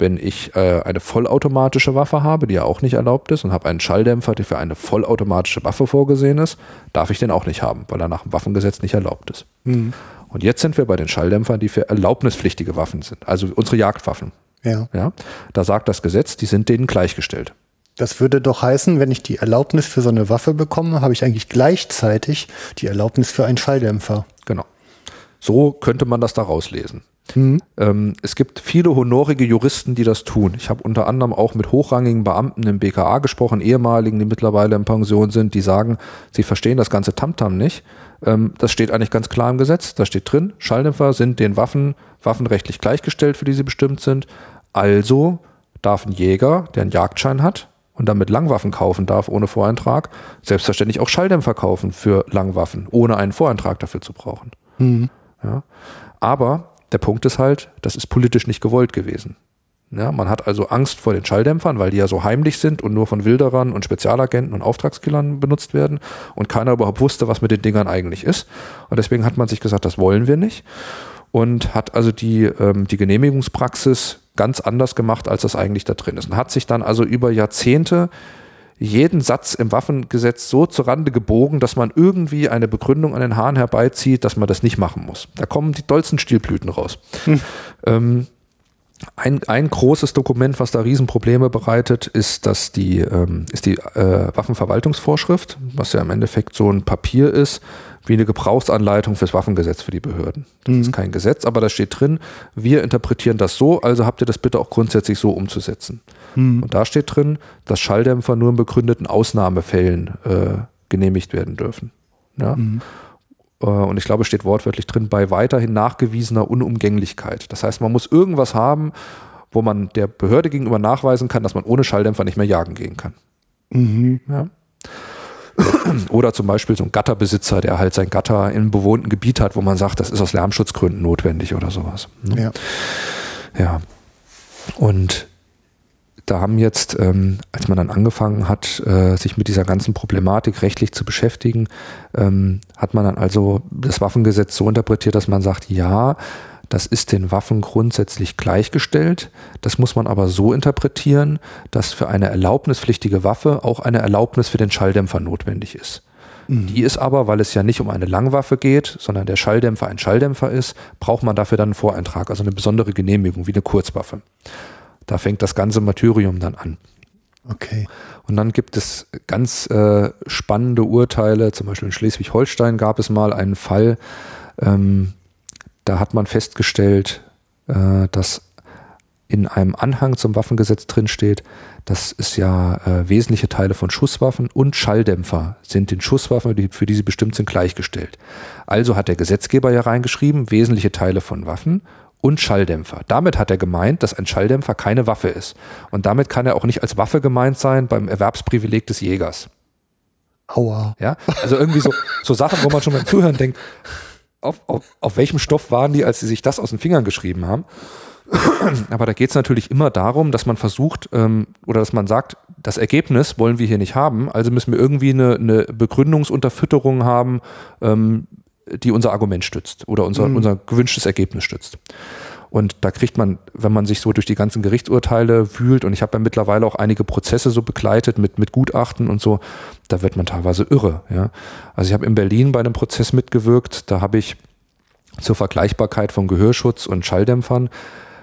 Wenn ich äh, eine vollautomatische Waffe habe, die ja auch nicht erlaubt ist, und habe einen Schalldämpfer, der für eine vollautomatische Waffe vorgesehen ist, darf ich den auch nicht haben, weil er nach dem Waffengesetz nicht erlaubt ist. Mhm. Und jetzt sind wir bei den Schalldämpfern, die für erlaubnispflichtige Waffen sind, also unsere Jagdwaffen. Ja. ja. Da sagt das Gesetz, die sind denen gleichgestellt. Das würde doch heißen, wenn ich die Erlaubnis für so eine Waffe bekomme, habe ich eigentlich gleichzeitig die Erlaubnis für einen Schalldämpfer. Genau. So könnte man das da rauslesen. Mhm. Ähm, es gibt viele honorige Juristen, die das tun. Ich habe unter anderem auch mit hochrangigen Beamten im BKA gesprochen, ehemaligen, die mittlerweile in Pension sind, die sagen, sie verstehen das ganze Tamtam nicht. Ähm, das steht eigentlich ganz klar im Gesetz. Da steht drin, Schalldämpfer sind den Waffen waffenrechtlich gleichgestellt, für die sie bestimmt sind. Also darf ein Jäger, der einen Jagdschein hat, und damit Langwaffen kaufen darf ohne Voreintrag, selbstverständlich auch Schalldämpfer kaufen für Langwaffen, ohne einen Voreintrag dafür zu brauchen. Mhm. Ja. Aber der Punkt ist halt, das ist politisch nicht gewollt gewesen. Ja, man hat also Angst vor den Schalldämpfern, weil die ja so heimlich sind und nur von Wilderern und Spezialagenten und Auftragskillern benutzt werden und keiner überhaupt wusste, was mit den Dingern eigentlich ist. Und deswegen hat man sich gesagt, das wollen wir nicht und hat also die, ähm, die Genehmigungspraxis ganz anders gemacht, als das eigentlich da drin ist. Und hat sich dann also über Jahrzehnte jeden Satz im Waffengesetz so zur Rande gebogen, dass man irgendwie eine Begründung an den Haaren herbeizieht, dass man das nicht machen muss. Da kommen die dollsten Stielblüten raus. Hm. Ähm, ein, ein großes Dokument, was da Riesenprobleme bereitet, ist, dass die, ähm, ist die äh, Waffenverwaltungsvorschrift, was ja im Endeffekt so ein Papier ist, wie eine Gebrauchsanleitung fürs Waffengesetz für die Behörden. Das mhm. ist kein Gesetz, aber da steht drin, wir interpretieren das so, also habt ihr das bitte auch grundsätzlich so umzusetzen. Mhm. Und da steht drin, dass Schalldämpfer nur in begründeten Ausnahmefällen äh, genehmigt werden dürfen. Ja? Mhm. Äh, und ich glaube, es steht wortwörtlich drin, bei weiterhin nachgewiesener Unumgänglichkeit. Das heißt, man muss irgendwas haben, wo man der Behörde gegenüber nachweisen kann, dass man ohne Schalldämpfer nicht mehr jagen gehen kann. Mhm. Ja. Oder zum Beispiel so ein Gatterbesitzer, der halt sein Gatter in einem bewohnten Gebiet hat, wo man sagt, das ist aus Lärmschutzgründen notwendig oder sowas. Ne? Ja. ja. Und da haben jetzt, ähm, als man dann angefangen hat, äh, sich mit dieser ganzen Problematik rechtlich zu beschäftigen, ähm, hat man dann also das Waffengesetz so interpretiert, dass man sagt, ja, das ist den Waffen grundsätzlich gleichgestellt. Das muss man aber so interpretieren, dass für eine erlaubnispflichtige Waffe auch eine Erlaubnis für den Schalldämpfer notwendig ist. Mhm. Die ist aber, weil es ja nicht um eine Langwaffe geht, sondern der Schalldämpfer ein Schalldämpfer ist, braucht man dafür dann einen Voreintrag, also eine besondere Genehmigung wie eine Kurzwaffe. Da fängt das ganze Martyrium dann an. Okay. Und dann gibt es ganz äh, spannende Urteile, zum Beispiel in Schleswig-Holstein gab es mal einen Fall, ähm, da hat man festgestellt, äh, dass in einem Anhang zum Waffengesetz drinsteht, dass es ja äh, wesentliche Teile von Schusswaffen und Schalldämpfer sind den Schusswaffen, die, für die sie bestimmt sind, gleichgestellt. Also hat der Gesetzgeber ja reingeschrieben, wesentliche Teile von Waffen und Schalldämpfer. Damit hat er gemeint, dass ein Schalldämpfer keine Waffe ist. Und damit kann er auch nicht als Waffe gemeint sein beim Erwerbsprivileg des Jägers. Aua. Ja, also irgendwie so, so Sachen, wo man schon beim Zuhören denkt, auf, auf, auf welchem Stoff waren die, als sie sich das aus den Fingern geschrieben haben. Aber da geht es natürlich immer darum, dass man versucht ähm, oder dass man sagt, das Ergebnis wollen wir hier nicht haben, also müssen wir irgendwie eine, eine Begründungsunterfütterung haben, ähm, die unser Argument stützt oder unser, mhm. unser gewünschtes Ergebnis stützt. Und da kriegt man, wenn man sich so durch die ganzen Gerichtsurteile wühlt, und ich habe ja mittlerweile auch einige Prozesse so begleitet mit, mit Gutachten und so, da wird man teilweise irre. Ja. Also ich habe in Berlin bei einem Prozess mitgewirkt, da habe ich zur Vergleichbarkeit von Gehörschutz und Schalldämpfern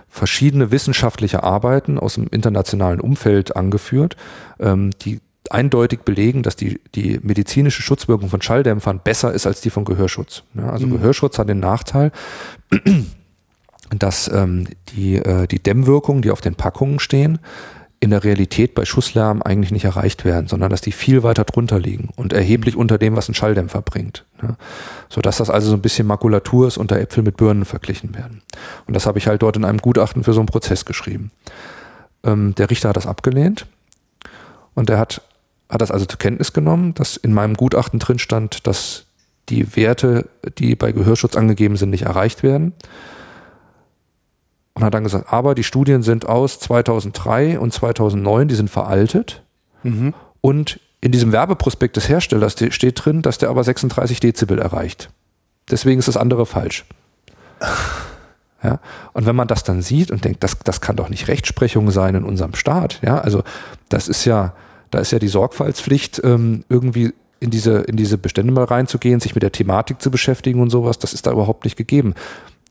verschiedene wissenschaftliche Arbeiten aus dem internationalen Umfeld angeführt, ähm, die eindeutig belegen, dass die, die medizinische Schutzwirkung von Schalldämpfern besser ist als die von Gehörschutz. Ja, also mhm. Gehörschutz hat den Nachteil, dass ähm, die, äh, die Dämmwirkungen, die auf den Packungen stehen, in der Realität bei Schusslärm eigentlich nicht erreicht werden, sondern dass die viel weiter drunter liegen und erheblich unter dem, was ein Schalldämpfer bringt. Ja. Sodass das also so ein bisschen Makulatur ist und da Äpfel mit Birnen verglichen werden. Und das habe ich halt dort in einem Gutachten für so einen Prozess geschrieben. Ähm, der Richter hat das abgelehnt und er hat hat das also zur Kenntnis genommen, dass in meinem Gutachten drin stand, dass die Werte, die bei Gehörschutz angegeben sind, nicht erreicht werden. Und hat dann gesagt, aber die Studien sind aus 2003 und 2009, die sind veraltet. Mhm. Und in diesem Werbeprospekt des Herstellers steht drin, dass der aber 36 Dezibel erreicht. Deswegen ist das andere falsch. Ja, und wenn man das dann sieht und denkt, das, das kann doch nicht Rechtsprechung sein in unserem Staat, ja, also das ist ja, da ist ja die Sorgfaltspflicht, ähm, irgendwie in diese, in diese Bestände mal reinzugehen, sich mit der Thematik zu beschäftigen und sowas, das ist da überhaupt nicht gegeben.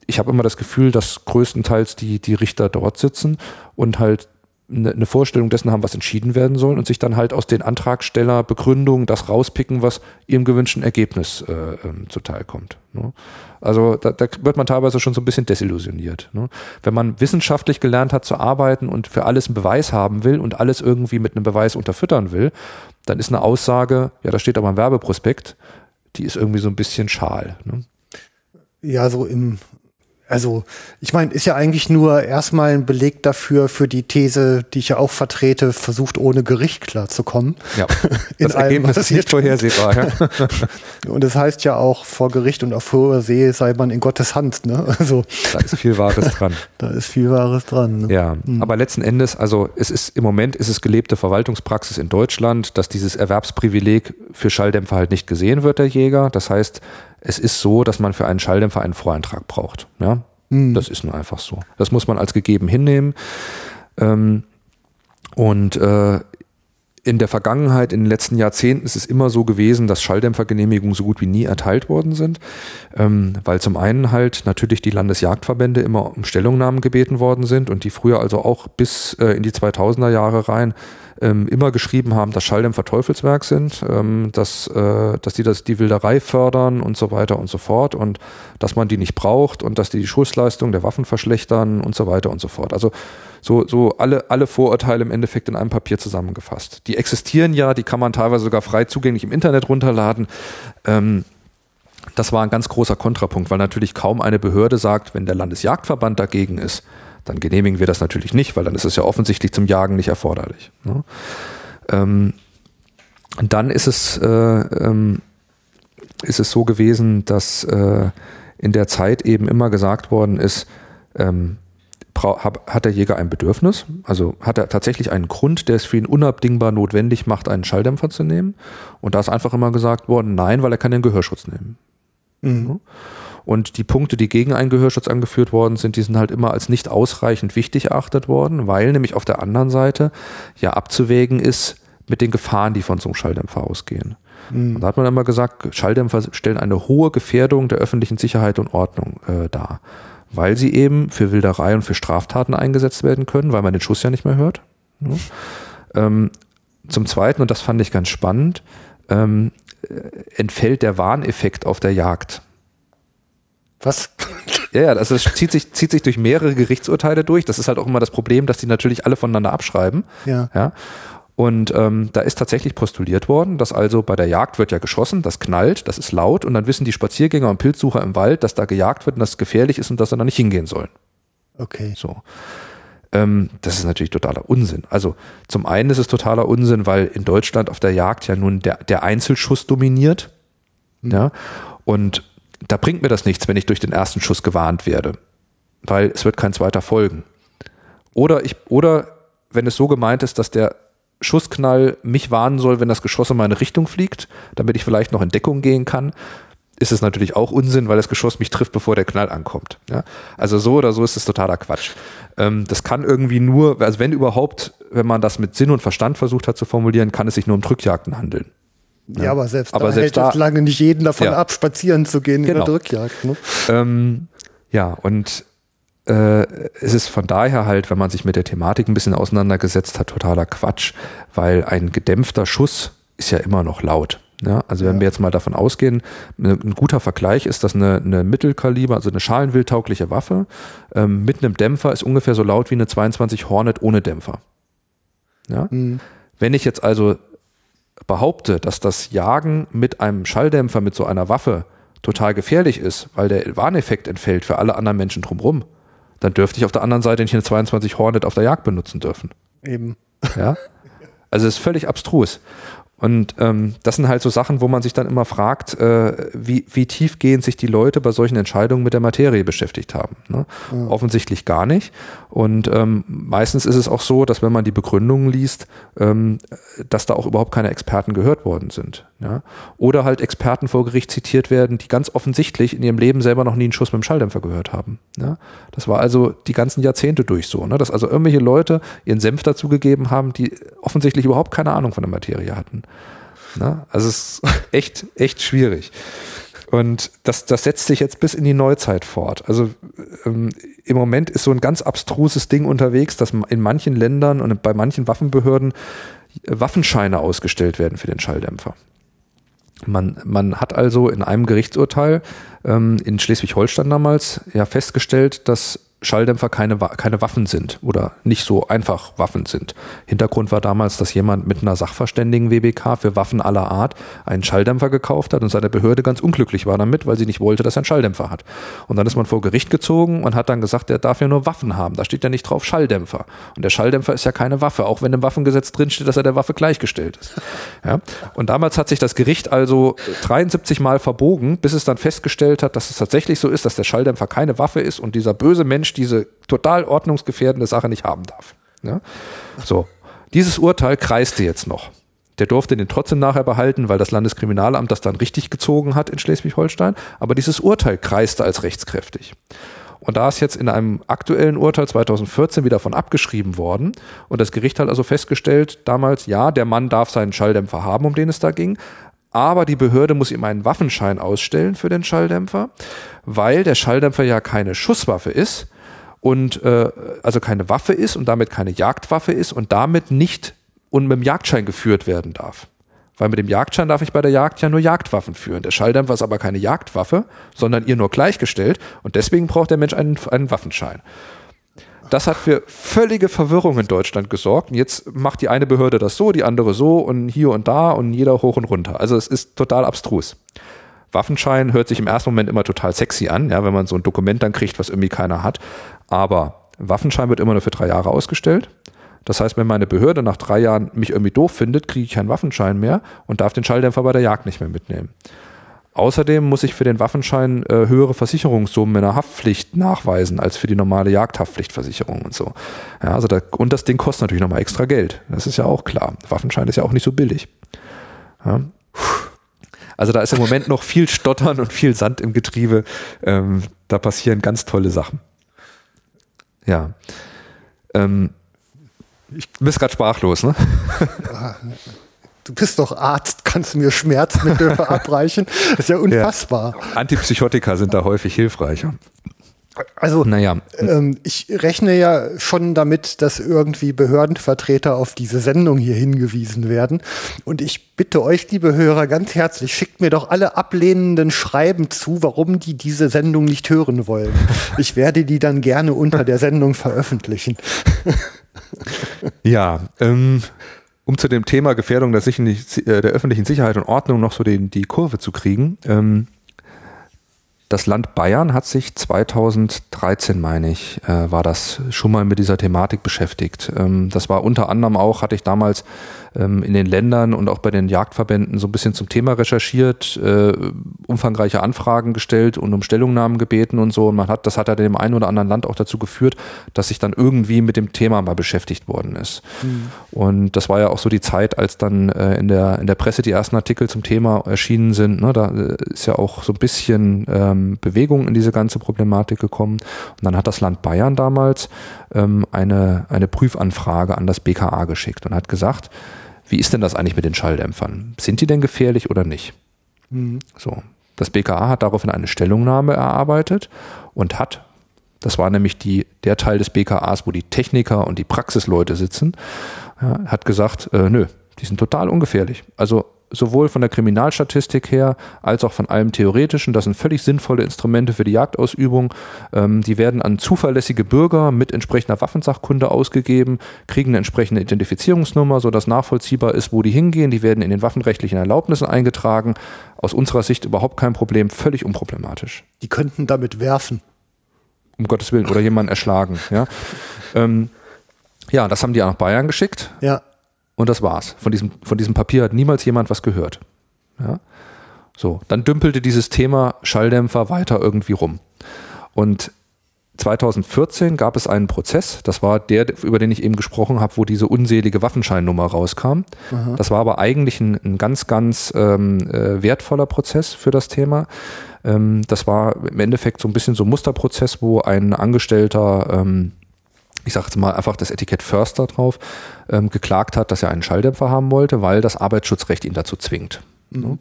Ich habe immer das Gefühl, dass größtenteils die, die Richter dort sitzen und halt eine, Vorstellung dessen haben, was entschieden werden soll und sich dann halt aus den Antragstellerbegründungen das rauspicken, was ihrem gewünschten Ergebnis äh, ähm, zuteil kommt. Ne? Also da, da wird man teilweise schon so ein bisschen desillusioniert. Ne? Wenn man wissenschaftlich gelernt hat zu arbeiten und für alles einen Beweis haben will und alles irgendwie mit einem Beweis unterfüttern will, dann ist eine Aussage, ja, da steht aber ein Werbeprospekt, die ist irgendwie so ein bisschen schal. Ne? Ja, so im also ich meine, ist ja eigentlich nur erstmal ein Beleg dafür, für die These, die ich ja auch vertrete, versucht ohne Gericht klarzukommen. Ja, das Ergebnis ist nicht vorhersehbar. Ja. und es das heißt ja auch, vor Gericht und auf hoher See sei man in Gottes Hand. Ne? Also, da ist viel Wahres dran. da ist viel Wahres dran. Ne? Ja, mhm. aber letzten Endes, also es ist im Moment ist es gelebte Verwaltungspraxis in Deutschland, dass dieses Erwerbsprivileg für Schalldämpfer halt nicht gesehen wird, der Jäger. Das heißt, es ist so, dass man für einen Schalldämpfer einen Voreintrag braucht. Ja? Mhm. Das ist nur einfach so. Das muss man als gegeben hinnehmen. Ähm, und äh, in der Vergangenheit, in den letzten Jahrzehnten ist es immer so gewesen, dass Schalldämpfergenehmigungen so gut wie nie erteilt worden sind, ähm, weil zum einen halt natürlich die Landesjagdverbände immer um Stellungnahmen gebeten worden sind und die früher also auch bis äh, in die 2000er Jahre rein ähm, immer geschrieben haben, dass Schalldämpfer Teufelswerk sind, ähm, dass, äh, dass die das, die Wilderei fördern und so weiter und so fort und dass man die nicht braucht und dass die die Schussleistung der Waffen verschlechtern und so weiter und so fort. Also so, so alle, alle Vorurteile im Endeffekt in einem Papier zusammengefasst. Die existieren ja, die kann man teilweise sogar frei zugänglich im Internet runterladen. Ähm, das war ein ganz großer Kontrapunkt, weil natürlich kaum eine Behörde sagt, wenn der Landesjagdverband dagegen ist, dann genehmigen wir das natürlich nicht, weil dann ist es ja offensichtlich zum Jagen nicht erforderlich. Ne? Ähm, dann ist es, äh, ähm, ist es so gewesen, dass äh, in der Zeit eben immer gesagt worden ist, ähm, hat der Jäger ein Bedürfnis? Also hat er tatsächlich einen Grund, der es für ihn unabdingbar notwendig macht, einen Schalldämpfer zu nehmen? Und da ist einfach immer gesagt worden, nein, weil er kann den Gehörschutz nehmen. Mhm. Und die Punkte, die gegen einen Gehörschutz angeführt worden sind, die sind halt immer als nicht ausreichend wichtig erachtet worden, weil nämlich auf der anderen Seite ja abzuwägen ist mit den Gefahren, die von so einem Schalldämpfer ausgehen. Mhm. Und da hat man immer gesagt, Schalldämpfer stellen eine hohe Gefährdung der öffentlichen Sicherheit und Ordnung äh, dar, weil sie eben für Wilderei und für Straftaten eingesetzt werden können, weil man den Schuss ja nicht mehr hört. Ne? Ähm, zum Zweiten, und das fand ich ganz spannend, ähm, äh, entfällt der Warneffekt auf der Jagd. Was? Ja, ja, also es zieht sich, zieht sich durch mehrere Gerichtsurteile durch. Das ist halt auch immer das Problem, dass die natürlich alle voneinander abschreiben. Ja. ja. Und ähm, da ist tatsächlich postuliert worden, dass also bei der Jagd wird ja geschossen, das knallt, das ist laut und dann wissen die Spaziergänger und Pilzsucher im Wald, dass da gejagt wird und dass es gefährlich ist und dass sie da nicht hingehen sollen. Okay. So. Ähm, das ist natürlich totaler Unsinn. Also zum einen ist es totaler Unsinn, weil in Deutschland auf der Jagd ja nun der, der Einzelschuss dominiert. Mhm. Ja. Und da bringt mir das nichts, wenn ich durch den ersten Schuss gewarnt werde, weil es wird kein zweiter folgen. Oder ich, oder wenn es so gemeint ist, dass der Schussknall mich warnen soll, wenn das Geschoss in meine Richtung fliegt, damit ich vielleicht noch in Deckung gehen kann, ist es natürlich auch Unsinn, weil das Geschoss mich trifft, bevor der Knall ankommt. Ja? Also so oder so ist es totaler Quatsch. Ähm, das kann irgendwie nur, also wenn überhaupt, wenn man das mit Sinn und Verstand versucht hat zu formulieren, kann es sich nur um Drückjagden handeln. Ja, ja, aber selbst aber da selbst hält da, lange nicht jeden davon ja. ab, spazieren zu gehen genau. in der. Drückjagd. Ne? Ähm, ja, und äh, es ist von daher halt, wenn man sich mit der Thematik ein bisschen auseinandergesetzt hat, totaler Quatsch, weil ein gedämpfter Schuss ist ja immer noch laut. Ja, also wenn ja. wir jetzt mal davon ausgehen, ne, ein guter Vergleich ist, dass eine, eine Mittelkaliber, also eine schalenwildtaugliche Waffe ähm, mit einem Dämpfer ist ungefähr so laut wie eine 22 Hornet ohne Dämpfer. Ja? Mhm. Wenn ich jetzt also behaupte, dass das Jagen mit einem Schalldämpfer, mit so einer Waffe total gefährlich ist, weil der Warneffekt entfällt für alle anderen Menschen drumherum, dann dürfte ich auf der anderen Seite nicht eine 22 Hornet auf der Jagd benutzen dürfen. Eben. Ja? Also es ist völlig abstrus. Und ähm, das sind halt so Sachen, wo man sich dann immer fragt, äh, wie, wie tiefgehend sich die Leute bei solchen Entscheidungen mit der Materie beschäftigt haben. Ne? Ja. Offensichtlich gar nicht. Und ähm, meistens ist es auch so, dass wenn man die Begründungen liest, ähm, dass da auch überhaupt keine Experten gehört worden sind. Ja? Oder halt Experten vor Gericht zitiert werden, die ganz offensichtlich in ihrem Leben selber noch nie einen Schuss mit dem Schalldämpfer gehört haben. Ja? Das war also die ganzen Jahrzehnte durch so, ne? dass also irgendwelche Leute ihren Senf dazugegeben haben, die offensichtlich überhaupt keine Ahnung von der Materie hatten. Ne? Also es ist echt, echt schwierig. Und das, das setzt sich jetzt bis in die Neuzeit fort. Also ähm, im Moment ist so ein ganz abstruses Ding unterwegs, dass in manchen Ländern und bei manchen Waffenbehörden Waffenscheine ausgestellt werden für den Schalldämpfer. Man, man hat also in einem Gerichtsurteil ähm, in Schleswig-Holstein damals ja festgestellt, dass Schalldämpfer keine, keine Waffen sind oder nicht so einfach Waffen sind. Hintergrund war damals, dass jemand mit einer Sachverständigen WBK für Waffen aller Art einen Schalldämpfer gekauft hat und seine Behörde ganz unglücklich war damit, weil sie nicht wollte, dass er einen Schalldämpfer hat. Und dann ist man vor Gericht gezogen und hat dann gesagt, der darf ja nur Waffen haben. Da steht ja nicht drauf Schalldämpfer. Und der Schalldämpfer ist ja keine Waffe, auch wenn im Waffengesetz drinsteht, dass er der Waffe gleichgestellt ist. Ja? Und damals hat sich das Gericht also 73 Mal verbogen, bis es dann festgestellt hat, dass es tatsächlich so ist, dass der Schalldämpfer keine Waffe ist und dieser böse Mensch diese total ordnungsgefährdende Sache nicht haben darf. Ja? So, dieses Urteil kreiste jetzt noch. Der durfte den trotzdem nachher behalten, weil das Landeskriminalamt das dann richtig gezogen hat in Schleswig-Holstein. Aber dieses Urteil kreiste als rechtskräftig. Und da ist jetzt in einem aktuellen Urteil 2014 wieder von abgeschrieben worden. Und das Gericht hat also festgestellt, damals, ja, der Mann darf seinen Schalldämpfer haben, um den es da ging. Aber die Behörde muss ihm einen Waffenschein ausstellen für den Schalldämpfer, weil der Schalldämpfer ja keine Schusswaffe ist und äh, also keine Waffe ist und damit keine Jagdwaffe ist und damit nicht und mit dem Jagdschein geführt werden darf. Weil mit dem Jagdschein darf ich bei der Jagd ja nur Jagdwaffen führen. Der Schalldämpfer ist aber keine Jagdwaffe, sondern ihr nur gleichgestellt und deswegen braucht der Mensch einen, einen Waffenschein. Das hat für völlige Verwirrung in Deutschland gesorgt. Und jetzt macht die eine Behörde das so, die andere so und hier und da und jeder hoch und runter. Also es ist total abstrus. Waffenschein hört sich im ersten Moment immer total sexy an, ja, wenn man so ein Dokument dann kriegt, was irgendwie keiner hat. Aber Waffenschein wird immer nur für drei Jahre ausgestellt. Das heißt, wenn meine Behörde nach drei Jahren mich irgendwie doof findet, kriege ich keinen Waffenschein mehr und darf den Schalldämpfer bei der Jagd nicht mehr mitnehmen. Außerdem muss ich für den Waffenschein äh, höhere Versicherungssummen in der Haftpflicht nachweisen als für die normale Jagdhaftpflichtversicherung und so. Ja, also da, und das Ding kostet natürlich nochmal extra Geld. Das ist ja auch klar. Waffenschein ist ja auch nicht so billig. Ja. Also da ist im Moment noch viel Stottern und viel Sand im Getriebe. Ähm, da passieren ganz tolle Sachen. Ja. Ähm, ich bin gerade sprachlos, ne? du bist doch Arzt, kannst du mir Schmerzmittel verabreichen? Das ist ja unfassbar. Ja. Antipsychotika sind da häufig hilfreicher. Also, naja. Ähm, ich rechne ja schon damit, dass irgendwie Behördenvertreter auf diese Sendung hier hingewiesen werden. Und ich bitte euch, liebe Hörer, ganz herzlich, schickt mir doch alle ablehnenden Schreiben zu, warum die diese Sendung nicht hören wollen. Ich werde die dann gerne unter der Sendung veröffentlichen. ja, ähm, um zu dem Thema Gefährdung der, äh, der, öffentlichen Sicherheit und Ordnung noch so den, die Kurve zu kriegen. Ähm, das Land Bayern hat sich 2013, meine ich, äh, war das schon mal mit dieser Thematik beschäftigt. Ähm, das war unter anderem auch, hatte ich damals ähm, in den Ländern und auch bei den Jagdverbänden so ein bisschen zum Thema recherchiert, äh, umfangreiche Anfragen gestellt und um Stellungnahmen gebeten und so. Und man hat, das hat ja dem einen oder anderen Land auch dazu geführt, dass sich dann irgendwie mit dem Thema mal beschäftigt worden ist. Mhm. Und das war ja auch so die Zeit, als dann äh, in, der, in der Presse die ersten Artikel zum Thema erschienen sind. Ne? Da äh, ist ja auch so ein bisschen ähm, Bewegung in diese ganze Problematik gekommen. Und dann hat das Land Bayern damals ähm, eine, eine Prüfanfrage an das BKA geschickt und hat gesagt, wie ist denn das eigentlich mit den Schalldämpfern? Sind die denn gefährlich oder nicht? Mhm. So. Das BKA hat daraufhin eine Stellungnahme erarbeitet und hat, das war nämlich die, der Teil des BKAs, wo die Techniker und die Praxisleute sitzen, ja, hat gesagt, äh, nö, die sind total ungefährlich. Also sowohl von der Kriminalstatistik her als auch von allem Theoretischen. Das sind völlig sinnvolle Instrumente für die Jagdausübung. Ähm, die werden an zuverlässige Bürger mit entsprechender Waffensachkunde ausgegeben, kriegen eine entsprechende Identifizierungsnummer, sodass nachvollziehbar ist, wo die hingehen. Die werden in den waffenrechtlichen Erlaubnissen eingetragen. Aus unserer Sicht überhaupt kein Problem, völlig unproblematisch. Die könnten damit werfen. Um Gottes Willen, oder jemanden erschlagen. Ja, ähm, ja das haben die auch nach Bayern geschickt. Ja. Und das war's. Von diesem, von diesem Papier hat niemals jemand was gehört. Ja? So, dann dümpelte dieses Thema Schalldämpfer weiter irgendwie rum. Und 2014 gab es einen Prozess, das war der, über den ich eben gesprochen habe, wo diese unselige Waffenscheinnummer rauskam. Aha. Das war aber eigentlich ein, ein ganz, ganz ähm, äh, wertvoller Prozess für das Thema. Ähm, das war im Endeffekt so ein bisschen so ein Musterprozess, wo ein Angestellter ähm, ich sage jetzt mal einfach das Etikett Förster drauf, ähm, geklagt hat, dass er einen Schalldämpfer haben wollte, weil das Arbeitsschutzrecht ihn dazu zwingt. Mhm.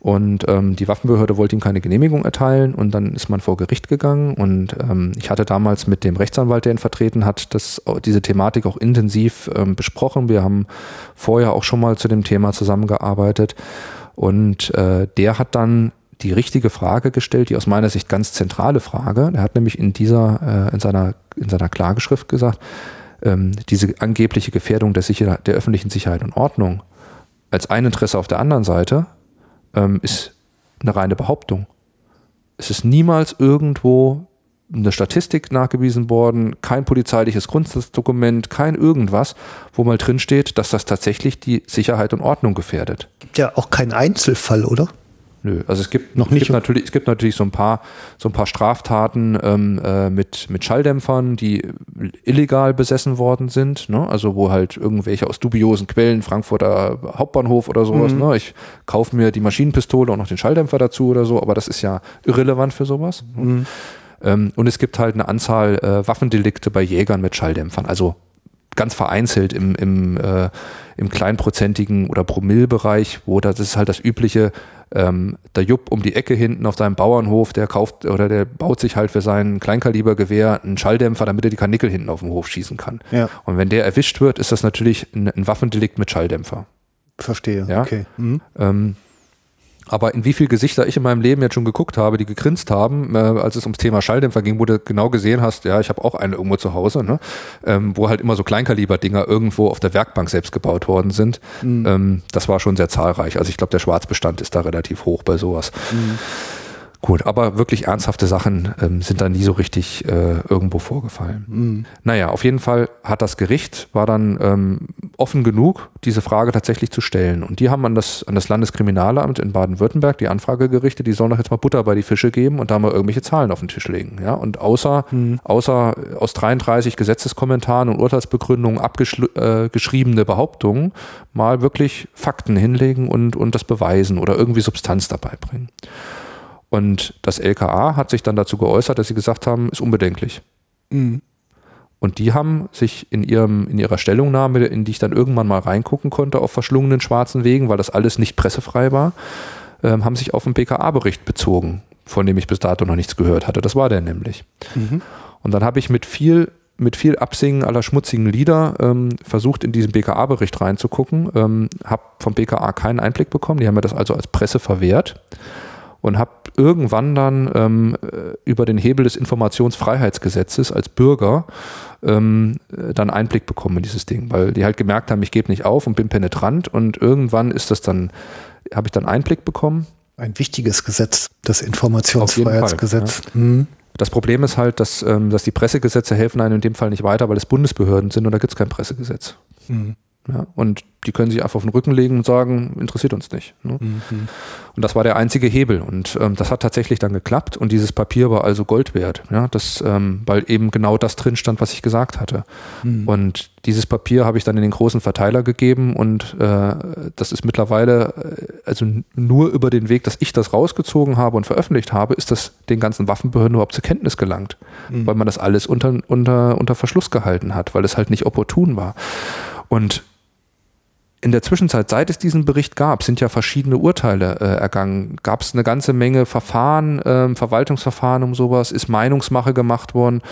Und ähm, die Waffenbehörde wollte ihm keine Genehmigung erteilen und dann ist man vor Gericht gegangen und ähm, ich hatte damals mit dem Rechtsanwalt, der ihn vertreten hat, das, diese Thematik auch intensiv ähm, besprochen. Wir haben vorher auch schon mal zu dem Thema zusammengearbeitet und äh, der hat dann die richtige Frage gestellt, die aus meiner Sicht ganz zentrale Frage. Er hat nämlich in dieser, äh, in seiner, in seiner Klageschrift gesagt, ähm, diese angebliche Gefährdung der, Sicherheit, der öffentlichen Sicherheit und Ordnung als ein Interesse auf der anderen Seite ähm, ist eine reine Behauptung. Es ist niemals irgendwo eine Statistik nachgewiesen worden, kein polizeiliches Grundsatzdokument, kein irgendwas, wo mal drin steht, dass das tatsächlich die Sicherheit und Ordnung gefährdet. Gibt ja auch keinen Einzelfall, oder? Nö, also es gibt noch nicht. Es gibt natürlich, es gibt natürlich so ein paar, so ein paar Straftaten ähm, äh, mit, mit Schalldämpfern, die illegal besessen worden sind. Ne? Also wo halt irgendwelche aus dubiosen Quellen, Frankfurter Hauptbahnhof oder sowas. Mhm. Ne? Ich kaufe mir die Maschinenpistole und noch den Schalldämpfer dazu oder so, aber das ist ja irrelevant für sowas. Mhm. Ähm, und es gibt halt eine Anzahl äh, Waffendelikte bei Jägern mit Schalldämpfern. Also ganz vereinzelt im, im, äh, im kleinprozentigen oder Promillbereich, wo das ist halt das übliche, ähm, der Jupp um die Ecke hinten auf seinem Bauernhof, der kauft oder der baut sich halt für sein Kleinkalibergewehr einen Schalldämpfer, damit er die Kanickel hinten auf dem Hof schießen kann. Ja. Und wenn der erwischt wird, ist das natürlich ein, ein Waffendelikt mit Schalldämpfer. Verstehe, ja? okay. Mhm. Ähm, aber in wie viele Gesichter ich in meinem Leben jetzt schon geguckt habe, die gegrinst haben, äh, als es ums Thema Schalldämpfer ging, wo du genau gesehen hast, ja, ich habe auch eine irgendwo zu Hause, ne? ähm, wo halt immer so Kleinkaliber-Dinger irgendwo auf der Werkbank selbst gebaut worden sind. Mhm. Ähm, das war schon sehr zahlreich. Also ich glaube, der Schwarzbestand ist da relativ hoch bei sowas. Mhm. Gut, aber wirklich ernsthafte Sachen ähm, sind da nie so richtig äh, irgendwo vorgefallen. Mhm. Naja, auf jeden Fall hat das Gericht, war dann ähm, offen genug, diese Frage tatsächlich zu stellen. Und die haben an das, an das Landeskriminalamt in Baden-Württemberg die Anfrage gerichtet, die sollen doch jetzt mal Butter bei die Fische geben und da mal irgendwelche Zahlen auf den Tisch legen. Ja? Und außer, mhm. außer aus 33 Gesetzeskommentaren und Urteilsbegründungen abgeschriebene äh, Behauptungen mal wirklich Fakten hinlegen und, und das beweisen oder irgendwie Substanz dabei bringen. Und das LKA hat sich dann dazu geäußert, dass sie gesagt haben, ist unbedenklich. Mhm. Und die haben sich in, ihrem, in ihrer Stellungnahme, in die ich dann irgendwann mal reingucken konnte, auf verschlungenen schwarzen Wegen, weil das alles nicht pressefrei war, äh, haben sich auf einen BKA-Bericht bezogen, von dem ich bis dato noch nichts gehört hatte. Das war der nämlich. Mhm. Und dann habe ich mit viel, mit viel Absingen aller schmutzigen Lieder ähm, versucht, in diesen BKA-Bericht reinzugucken, ähm, habe vom BKA keinen Einblick bekommen. Die haben mir das also als Presse verwehrt und habe irgendwann dann ähm, über den Hebel des Informationsfreiheitsgesetzes als Bürger ähm, dann Einblick bekommen in dieses Ding, weil die halt gemerkt haben, ich gebe nicht auf und bin penetrant und irgendwann ist das dann, habe ich dann Einblick bekommen. Ein wichtiges Gesetz, das Informationsfreiheitsgesetz. Ja. Mhm. Das Problem ist halt, dass, ähm, dass die Pressegesetze helfen einem in dem Fall nicht weiter, weil es Bundesbehörden sind und da gibt es kein Pressegesetz. Mhm. Ja, und die können sich einfach auf den Rücken legen und sagen, interessiert uns nicht. Ne? Mhm. Und das war der einzige Hebel. Und ähm, das hat tatsächlich dann geklappt. Und dieses Papier war also Gold wert. Ja? Das, ähm, weil eben genau das drin stand, was ich gesagt hatte. Mhm. Und dieses Papier habe ich dann in den großen Verteiler gegeben. Und äh, das ist mittlerweile, äh, also nur über den Weg, dass ich das rausgezogen habe und veröffentlicht habe, ist das den ganzen Waffenbehörden überhaupt zur Kenntnis gelangt. Mhm. Weil man das alles unter, unter, unter Verschluss gehalten hat, weil es halt nicht opportun war. Und in der Zwischenzeit, seit es diesen Bericht gab, sind ja verschiedene Urteile äh, ergangen. Gab es eine ganze Menge Verfahren, äh, Verwaltungsverfahren um sowas, ist Meinungsmache gemacht worden,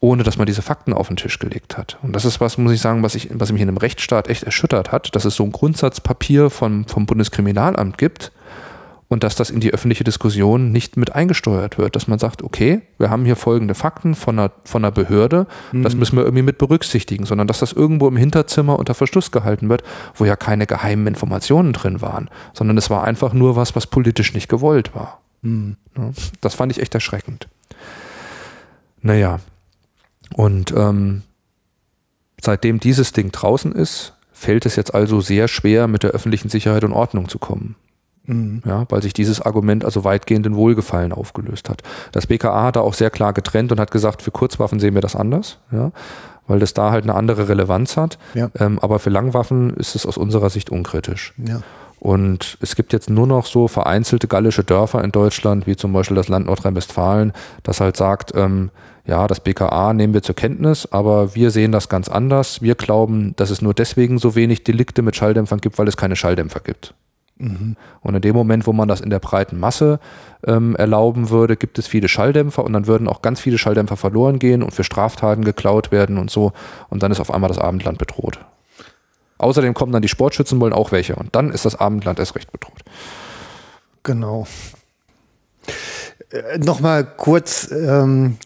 ohne dass man diese Fakten auf den Tisch gelegt hat. Und das ist was, muss ich sagen, was, ich, was mich in einem Rechtsstaat echt erschüttert hat, dass es so ein Grundsatzpapier vom, vom Bundeskriminalamt gibt, und dass das in die öffentliche Diskussion nicht mit eingesteuert wird, dass man sagt, okay, wir haben hier folgende Fakten von einer, von einer Behörde, mhm. das müssen wir irgendwie mit berücksichtigen, sondern dass das irgendwo im Hinterzimmer unter Verschluss gehalten wird, wo ja keine geheimen Informationen drin waren, sondern es war einfach nur was, was politisch nicht gewollt war. Mhm. Das fand ich echt erschreckend. Naja, und ähm, seitdem dieses Ding draußen ist, fällt es jetzt also sehr schwer, mit der öffentlichen Sicherheit und Ordnung zu kommen. Mhm. Ja, weil sich dieses Argument also weitgehend in Wohlgefallen aufgelöst hat. Das BKA hat da auch sehr klar getrennt und hat gesagt, für Kurzwaffen sehen wir das anders, ja, weil das da halt eine andere Relevanz hat. Ja. Ähm, aber für Langwaffen ist es aus unserer Sicht unkritisch. Ja. Und es gibt jetzt nur noch so vereinzelte gallische Dörfer in Deutschland, wie zum Beispiel das Land Nordrhein-Westfalen, das halt sagt, ähm, ja, das BKA nehmen wir zur Kenntnis, aber wir sehen das ganz anders. Wir glauben, dass es nur deswegen so wenig Delikte mit Schalldämpfern gibt, weil es keine Schalldämpfer gibt. Und in dem Moment, wo man das in der breiten Masse ähm, erlauben würde, gibt es viele Schalldämpfer und dann würden auch ganz viele Schalldämpfer verloren gehen und für Straftaten geklaut werden und so. Und dann ist auf einmal das Abendland bedroht. Außerdem kommen dann die Sportschützen, wollen auch welche. Und dann ist das Abendland erst recht bedroht. Genau. Äh, Nochmal kurz ähm,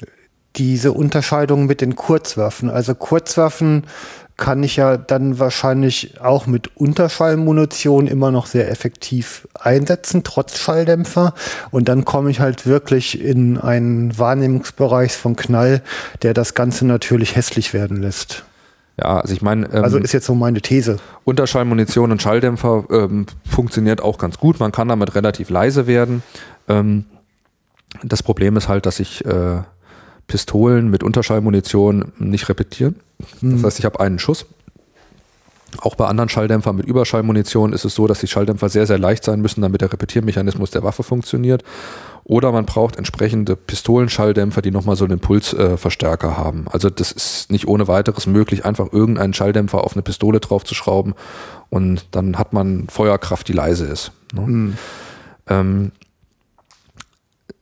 diese Unterscheidung mit den Kurzwaffen. Also Kurzwaffen kann ich ja dann wahrscheinlich auch mit Unterschallmunition immer noch sehr effektiv einsetzen, trotz Schalldämpfer. Und dann komme ich halt wirklich in einen Wahrnehmungsbereich von Knall, der das Ganze natürlich hässlich werden lässt. Ja, also ich meine. Ähm, also ist jetzt so meine These. Unterschallmunition und Schalldämpfer ähm, funktioniert auch ganz gut. Man kann damit relativ leise werden. Ähm, das Problem ist halt, dass ich äh, Pistolen mit Unterschallmunition nicht repetieren. Das hm. heißt, ich habe einen Schuss. Auch bei anderen Schalldämpfern mit Überschallmunition ist es so, dass die Schalldämpfer sehr, sehr leicht sein müssen, damit der Repetiermechanismus der Waffe funktioniert. Oder man braucht entsprechende Pistolenschalldämpfer, die nochmal so einen Impulsverstärker äh, haben. Also das ist nicht ohne weiteres möglich, einfach irgendeinen Schalldämpfer auf eine Pistole draufzuschrauben und dann hat man Feuerkraft, die leise ist. Ne? Mhm. Ähm,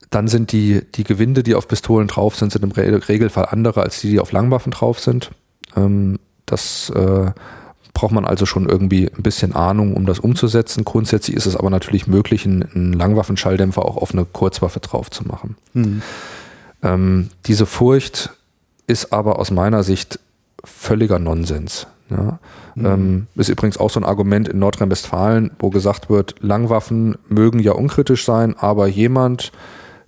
dann sind die, die Gewinde, die auf Pistolen drauf sind, sind im Regelfall andere als die, die auf Langwaffen drauf sind. Ähm, das äh, braucht man also schon irgendwie ein bisschen Ahnung, um das umzusetzen. Grundsätzlich ist es aber natürlich möglich, einen, einen Langwaffenschalldämpfer auch auf eine Kurzwaffe drauf zu machen. Mhm. Ähm, diese Furcht ist aber aus meiner Sicht völliger Nonsens. Ja. Mhm. Ähm, ist übrigens auch so ein Argument in Nordrhein-Westfalen, wo gesagt wird, Langwaffen mögen ja unkritisch sein, aber jemand,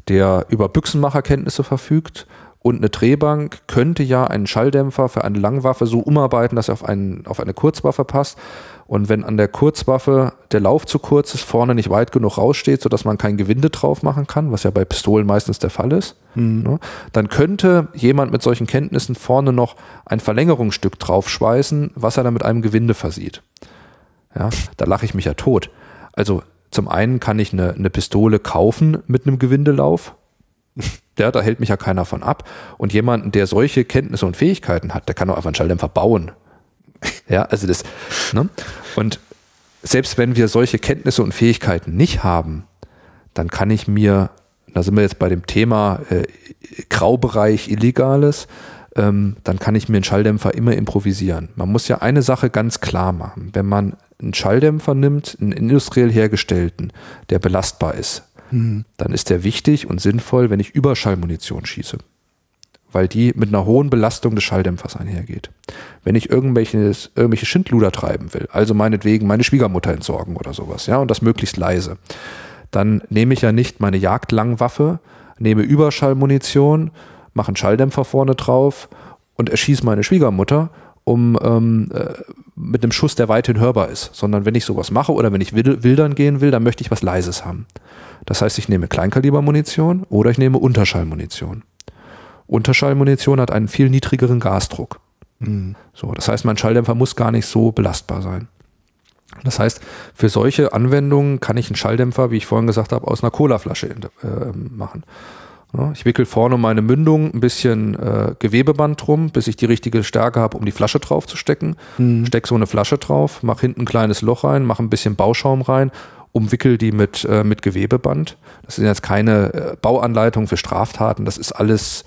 der über Büchsenmacherkenntnisse verfügt und eine Drehbank könnte ja einen Schalldämpfer für eine Langwaffe so umarbeiten, dass er auf, einen, auf eine Kurzwaffe passt. Und wenn an der Kurzwaffe der Lauf zu kurz ist, vorne nicht weit genug raussteht, sodass man kein Gewinde drauf machen kann, was ja bei Pistolen meistens der Fall ist, mhm. ne, dann könnte jemand mit solchen Kenntnissen vorne noch ein Verlängerungsstück draufschweißen, was er dann mit einem Gewinde versieht. Ja, da lache ich mich ja tot. Also zum einen kann ich eine, eine Pistole kaufen mit einem Gewindelauf. Ja, da hält mich ja keiner von ab. Und jemanden, der solche Kenntnisse und Fähigkeiten hat, der kann auch einfach einen Schalldämpfer bauen. Ja, also das, ne? Und selbst wenn wir solche Kenntnisse und Fähigkeiten nicht haben, dann kann ich mir, da sind wir jetzt bei dem Thema äh, Graubereich Illegales, ähm, dann kann ich mir einen Schalldämpfer immer improvisieren. Man muss ja eine Sache ganz klar machen. Wenn man einen Schalldämpfer nimmt, einen industriell hergestellten, der belastbar ist, mhm. dann ist der wichtig und sinnvoll, wenn ich Überschallmunition schieße. Weil die mit einer hohen Belastung des Schalldämpfers einhergeht. Wenn ich irgendwelches, irgendwelche Schindluder treiben will, also meinetwegen meine Schwiegermutter entsorgen oder sowas, ja, und das möglichst leise, dann nehme ich ja nicht meine Jagdlangwaffe, nehme Überschallmunition, mache einen Schalldämpfer vorne drauf und erschieße meine Schwiegermutter um ähm, äh, mit einem Schuss, der weithin hörbar ist, sondern wenn ich sowas mache oder wenn ich wildern gehen will, dann möchte ich was Leises haben. Das heißt, ich nehme Kleinkalibermunition oder ich nehme Unterschallmunition. Unterschallmunition hat einen viel niedrigeren Gasdruck. Mhm. So, das heißt, mein Schalldämpfer muss gar nicht so belastbar sein. Das heißt, für solche Anwendungen kann ich einen Schalldämpfer, wie ich vorhin gesagt habe, aus einer Colaflasche äh, machen. Ja, ich wickel vorne meine Mündung ein bisschen äh, Gewebeband drum, bis ich die richtige Stärke habe, um die Flasche drauf zu stecken. Mhm. Steck so eine Flasche drauf, mach hinten ein kleines Loch rein, mach ein bisschen Bauschaum rein, umwickel die mit, äh, mit Gewebeband. Das sind jetzt keine äh, Bauanleitungen für Straftaten, das ist alles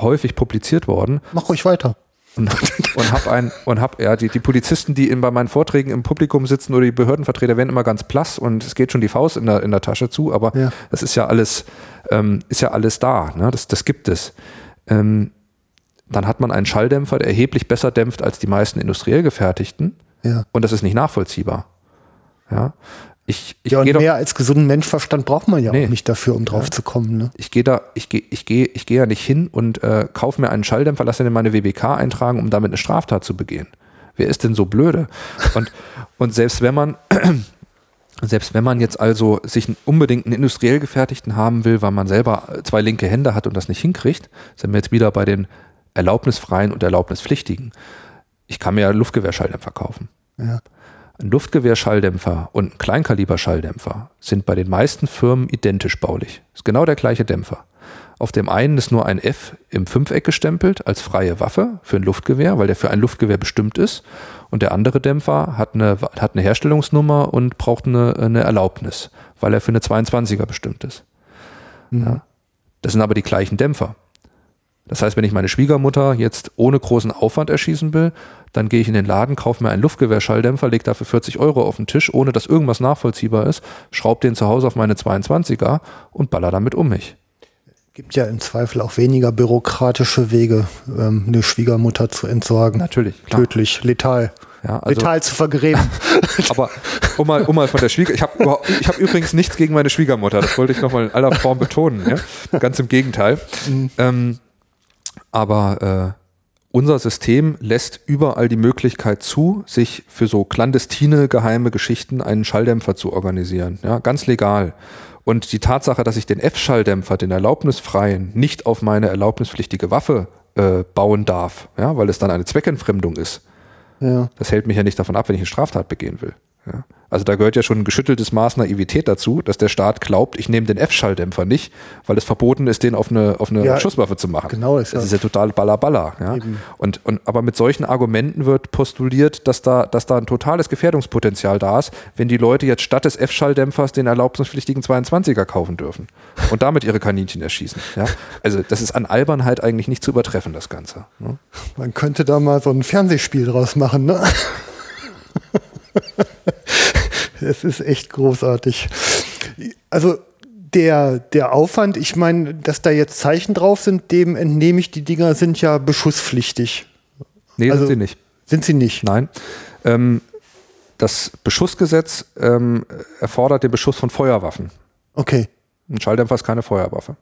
häufig publiziert worden. Mach ruhig weiter und, und hab ein und hab ja die, die Polizisten, die in, bei meinen Vorträgen im Publikum sitzen oder die Behördenvertreter werden immer ganz blass und es geht schon die Faust in der, in der Tasche zu, aber ja. das ist ja alles ähm, ist ja alles da, ne? das, das gibt es. Ähm, dann hat man einen Schalldämpfer, der erheblich besser dämpft als die meisten industriell gefertigten ja. und das ist nicht nachvollziehbar. Ja, ich, ich ja, und mehr doch, als gesunden Menschverstand braucht man ja nee, auch nicht dafür, um drauf ja. zu kommen. Ne? Ich gehe da, ich gehe, ich gehe, ich gehe ja nicht hin und äh, kaufe mir einen Schalldämpfer, lasse den in meine WBK eintragen, um damit eine Straftat zu begehen. Wer ist denn so blöde? Und, und selbst wenn man, selbst wenn man jetzt also sich unbedingt einen industriell gefertigten haben will, weil man selber zwei linke Hände hat und das nicht hinkriegt, sind wir jetzt wieder bei den erlaubnisfreien und erlaubnispflichtigen. Ich kann mir ja Luftgewehrschalldämpfer kaufen. Ja. Ein Luftgewehrschalldämpfer und ein Kleinkaliberschalldämpfer sind bei den meisten Firmen identisch baulich. Ist genau der gleiche Dämpfer. Auf dem einen ist nur ein F im Fünfeck gestempelt als freie Waffe für ein Luftgewehr, weil der für ein Luftgewehr bestimmt ist. Und der andere Dämpfer hat eine, hat eine Herstellungsnummer und braucht eine, eine Erlaubnis, weil er für eine 22er bestimmt ist. Mhm. Ja. Das sind aber die gleichen Dämpfer. Das heißt, wenn ich meine Schwiegermutter jetzt ohne großen Aufwand erschießen will, dann gehe ich in den Laden, kaufe mir einen Luftgewehrschalldämpfer, lege dafür 40 Euro auf den Tisch, ohne dass irgendwas nachvollziehbar ist, schraube den zu Hause auf meine 22er und baller damit um mich. Gibt ja im Zweifel auch weniger bürokratische Wege, ähm, eine Schwiegermutter zu entsorgen. Natürlich. Klar. Tödlich, letal. Ja, also, letal zu vergräben. Aber um mal, um mal von der Schwieger, ich habe ich hab übrigens nichts gegen meine Schwiegermutter, das wollte ich nochmal in aller Form betonen. Ja? Ganz im Gegenteil. Mhm. Ähm, aber äh, unser System lässt überall die Möglichkeit zu, sich für so clandestine, geheime Geschichten einen Schalldämpfer zu organisieren. Ja, ganz legal. Und die Tatsache, dass ich den F-Schalldämpfer, den erlaubnisfreien, nicht auf meine erlaubnispflichtige Waffe äh, bauen darf, ja, weil es dann eine Zweckentfremdung ist, ja. das hält mich ja nicht davon ab, wenn ich eine Straftat begehen will. Ja. Also da gehört ja schon ein geschütteltes Maß Naivität dazu, dass der Staat glaubt, ich nehme den F-Schalldämpfer nicht, weil es verboten ist, den auf eine, auf eine ja, Schusswaffe zu machen. Genau ist das. ist ja total ballerballer. Ja? Und, und, aber mit solchen Argumenten wird postuliert, dass da, dass da ein totales Gefährdungspotenzial da ist, wenn die Leute jetzt statt des F-Schalldämpfers den erlaubnispflichtigen 22er kaufen dürfen und damit ihre Kaninchen erschießen. Ja? Also das ist an Albernheit eigentlich nicht zu übertreffen, das Ganze. Ne? Man könnte da mal so ein Fernsehspiel draus machen, ne? Es ist echt großartig. Also der, der Aufwand, ich meine, dass da jetzt Zeichen drauf sind, dem entnehme ich, die Dinger sind ja beschusspflichtig. Nee, also, sind sie nicht. Sind sie nicht? Nein. Ähm, das Beschussgesetz ähm, erfordert den Beschuss von Feuerwaffen. Okay. Ein Schalldämpfer ist keine Feuerwaffe.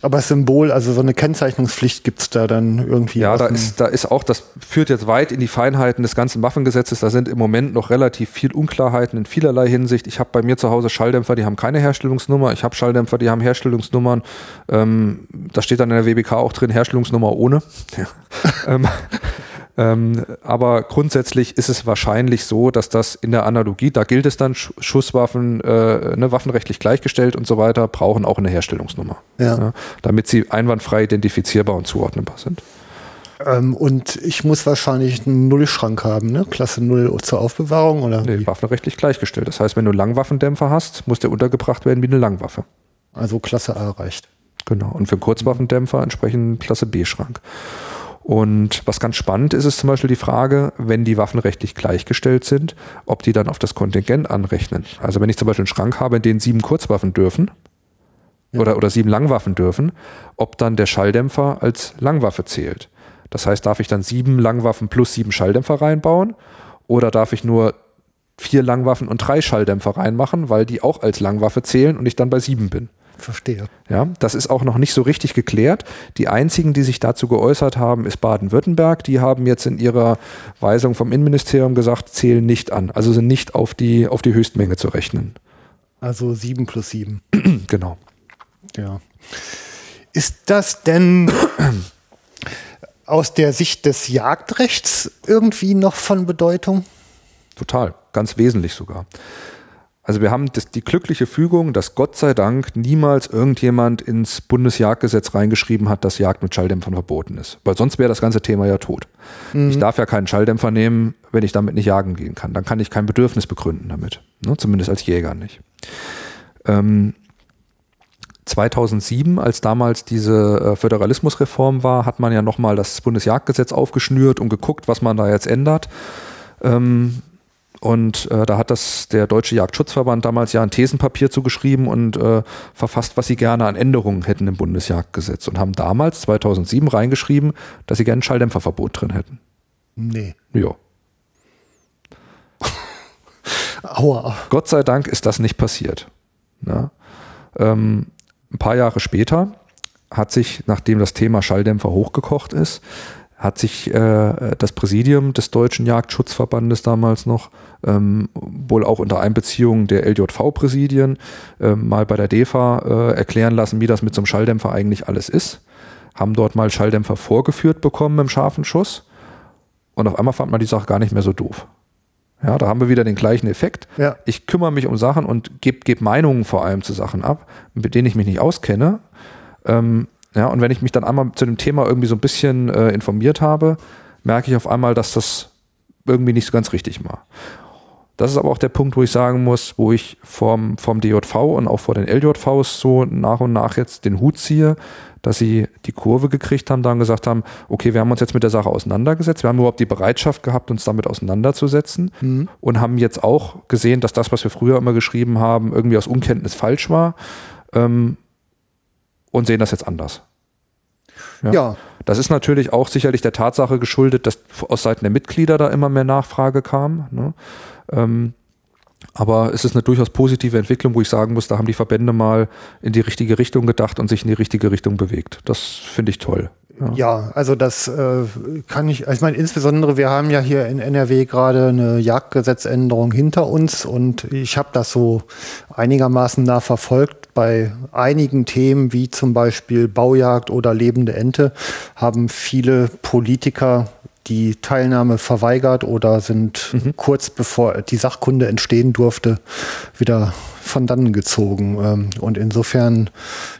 Aber Symbol, also so eine Kennzeichnungspflicht gibt es da dann irgendwie. Ja, da ist, da ist auch, das führt jetzt weit in die Feinheiten des ganzen Waffengesetzes. Da sind im Moment noch relativ viel Unklarheiten in vielerlei Hinsicht. Ich habe bei mir zu Hause Schalldämpfer, die haben keine Herstellungsnummer. Ich habe Schalldämpfer, die haben Herstellungsnummern. Ähm, da steht dann in der WBK auch drin, Herstellungsnummer ohne. Ja. Ähm, aber grundsätzlich ist es wahrscheinlich so, dass das in der Analogie, da gilt es dann, Schusswaffen, äh, ne, waffenrechtlich gleichgestellt und so weiter, brauchen auch eine Herstellungsnummer. Ja. ja damit sie einwandfrei identifizierbar und zuordnenbar sind. Ähm, und ich muss wahrscheinlich einen Nullschrank haben, ne? Klasse Null zur Aufbewahrung oder? Nee, waffenrechtlich gleichgestellt. Das heißt, wenn du Langwaffendämpfer hast, muss der untergebracht werden wie eine Langwaffe. Also Klasse A reicht. Genau. Und für Kurzwaffendämpfer entsprechend Klasse B-Schrank. Und was ganz spannend ist, ist zum Beispiel die Frage, wenn die Waffen rechtlich gleichgestellt sind, ob die dann auf das Kontingent anrechnen. Also wenn ich zum Beispiel einen Schrank habe, in dem sieben Kurzwaffen dürfen ja. oder, oder sieben Langwaffen dürfen, ob dann der Schalldämpfer als Langwaffe zählt. Das heißt, darf ich dann sieben Langwaffen plus sieben Schalldämpfer reinbauen oder darf ich nur vier Langwaffen und drei Schalldämpfer reinmachen, weil die auch als Langwaffe zählen und ich dann bei sieben bin. Verstehe. Ja, das ist auch noch nicht so richtig geklärt. Die einzigen, die sich dazu geäußert haben, ist Baden-Württemberg. Die haben jetzt in ihrer Weisung vom Innenministerium gesagt, zählen nicht an. Also sind nicht auf die, auf die Höchstmenge zu rechnen. Also sieben plus sieben. genau. Ja. Ist das denn aus der Sicht des Jagdrechts irgendwie noch von Bedeutung? Total, ganz wesentlich sogar. Also wir haben das, die glückliche Fügung, dass Gott sei Dank niemals irgendjemand ins Bundesjagdgesetz reingeschrieben hat, dass Jagd mit Schalldämpfern verboten ist. Weil sonst wäre das ganze Thema ja tot. Mhm. Ich darf ja keinen Schalldämpfer nehmen, wenn ich damit nicht jagen gehen kann. Dann kann ich kein Bedürfnis begründen damit. Ne? Zumindest als Jäger nicht. Ähm, 2007, als damals diese äh, Föderalismusreform war, hat man ja nochmal das Bundesjagdgesetz aufgeschnürt und geguckt, was man da jetzt ändert. Ähm, und äh, da hat das der Deutsche Jagdschutzverband damals ja ein Thesenpapier zugeschrieben und äh, verfasst, was sie gerne an Änderungen hätten im Bundesjagdgesetz und haben damals 2007 reingeschrieben, dass sie gerne ein Schalldämpferverbot drin hätten. Nee. Ja. Aua. Gott sei Dank ist das nicht passiert. Ja. Ähm, ein paar Jahre später hat sich, nachdem das Thema Schalldämpfer hochgekocht ist, hat sich äh, das Präsidium des Deutschen Jagdschutzverbandes damals noch ähm, wohl auch unter Einbeziehung der LJV-Präsidien äh, mal bei der DEFA äh, erklären lassen, wie das mit so einem Schalldämpfer eigentlich alles ist. Haben dort mal Schalldämpfer vorgeführt bekommen im scharfen Schuss und auf einmal fand man die Sache gar nicht mehr so doof. Ja, da haben wir wieder den gleichen Effekt. Ja. Ich kümmere mich um Sachen und gebe geb Meinungen vor allem zu Sachen ab, mit denen ich mich nicht auskenne. Ähm, ja, und wenn ich mich dann einmal zu dem Thema irgendwie so ein bisschen äh, informiert habe, merke ich auf einmal, dass das irgendwie nicht so ganz richtig war. Das ist aber auch der Punkt, wo ich sagen muss, wo ich vom, vom DJV und auch vor den LJVs so nach und nach jetzt den Hut ziehe, dass sie die Kurve gekriegt haben, dann gesagt haben, okay, wir haben uns jetzt mit der Sache auseinandergesetzt, wir haben überhaupt die Bereitschaft gehabt, uns damit auseinanderzusetzen mhm. und haben jetzt auch gesehen, dass das, was wir früher immer geschrieben haben, irgendwie aus Unkenntnis falsch war ähm, und sehen das jetzt anders. Ja. ja. Das ist natürlich auch sicherlich der Tatsache geschuldet, dass aus Seiten der Mitglieder da immer mehr Nachfrage kam. Ne? Ähm, aber es ist eine durchaus positive Entwicklung, wo ich sagen muss, da haben die Verbände mal in die richtige Richtung gedacht und sich in die richtige Richtung bewegt. Das finde ich toll. Ja. ja, also das äh, kann ich, ich meine, insbesondere wir haben ja hier in NRW gerade eine Jagdgesetzänderung hinter uns und ich habe das so einigermaßen nah verfolgt. Bei einigen Themen wie zum Beispiel Baujagd oder lebende Ente haben viele Politiker die Teilnahme verweigert oder sind mhm. kurz bevor die Sachkunde entstehen durfte, wieder von dannen gezogen. Ähm, und insofern,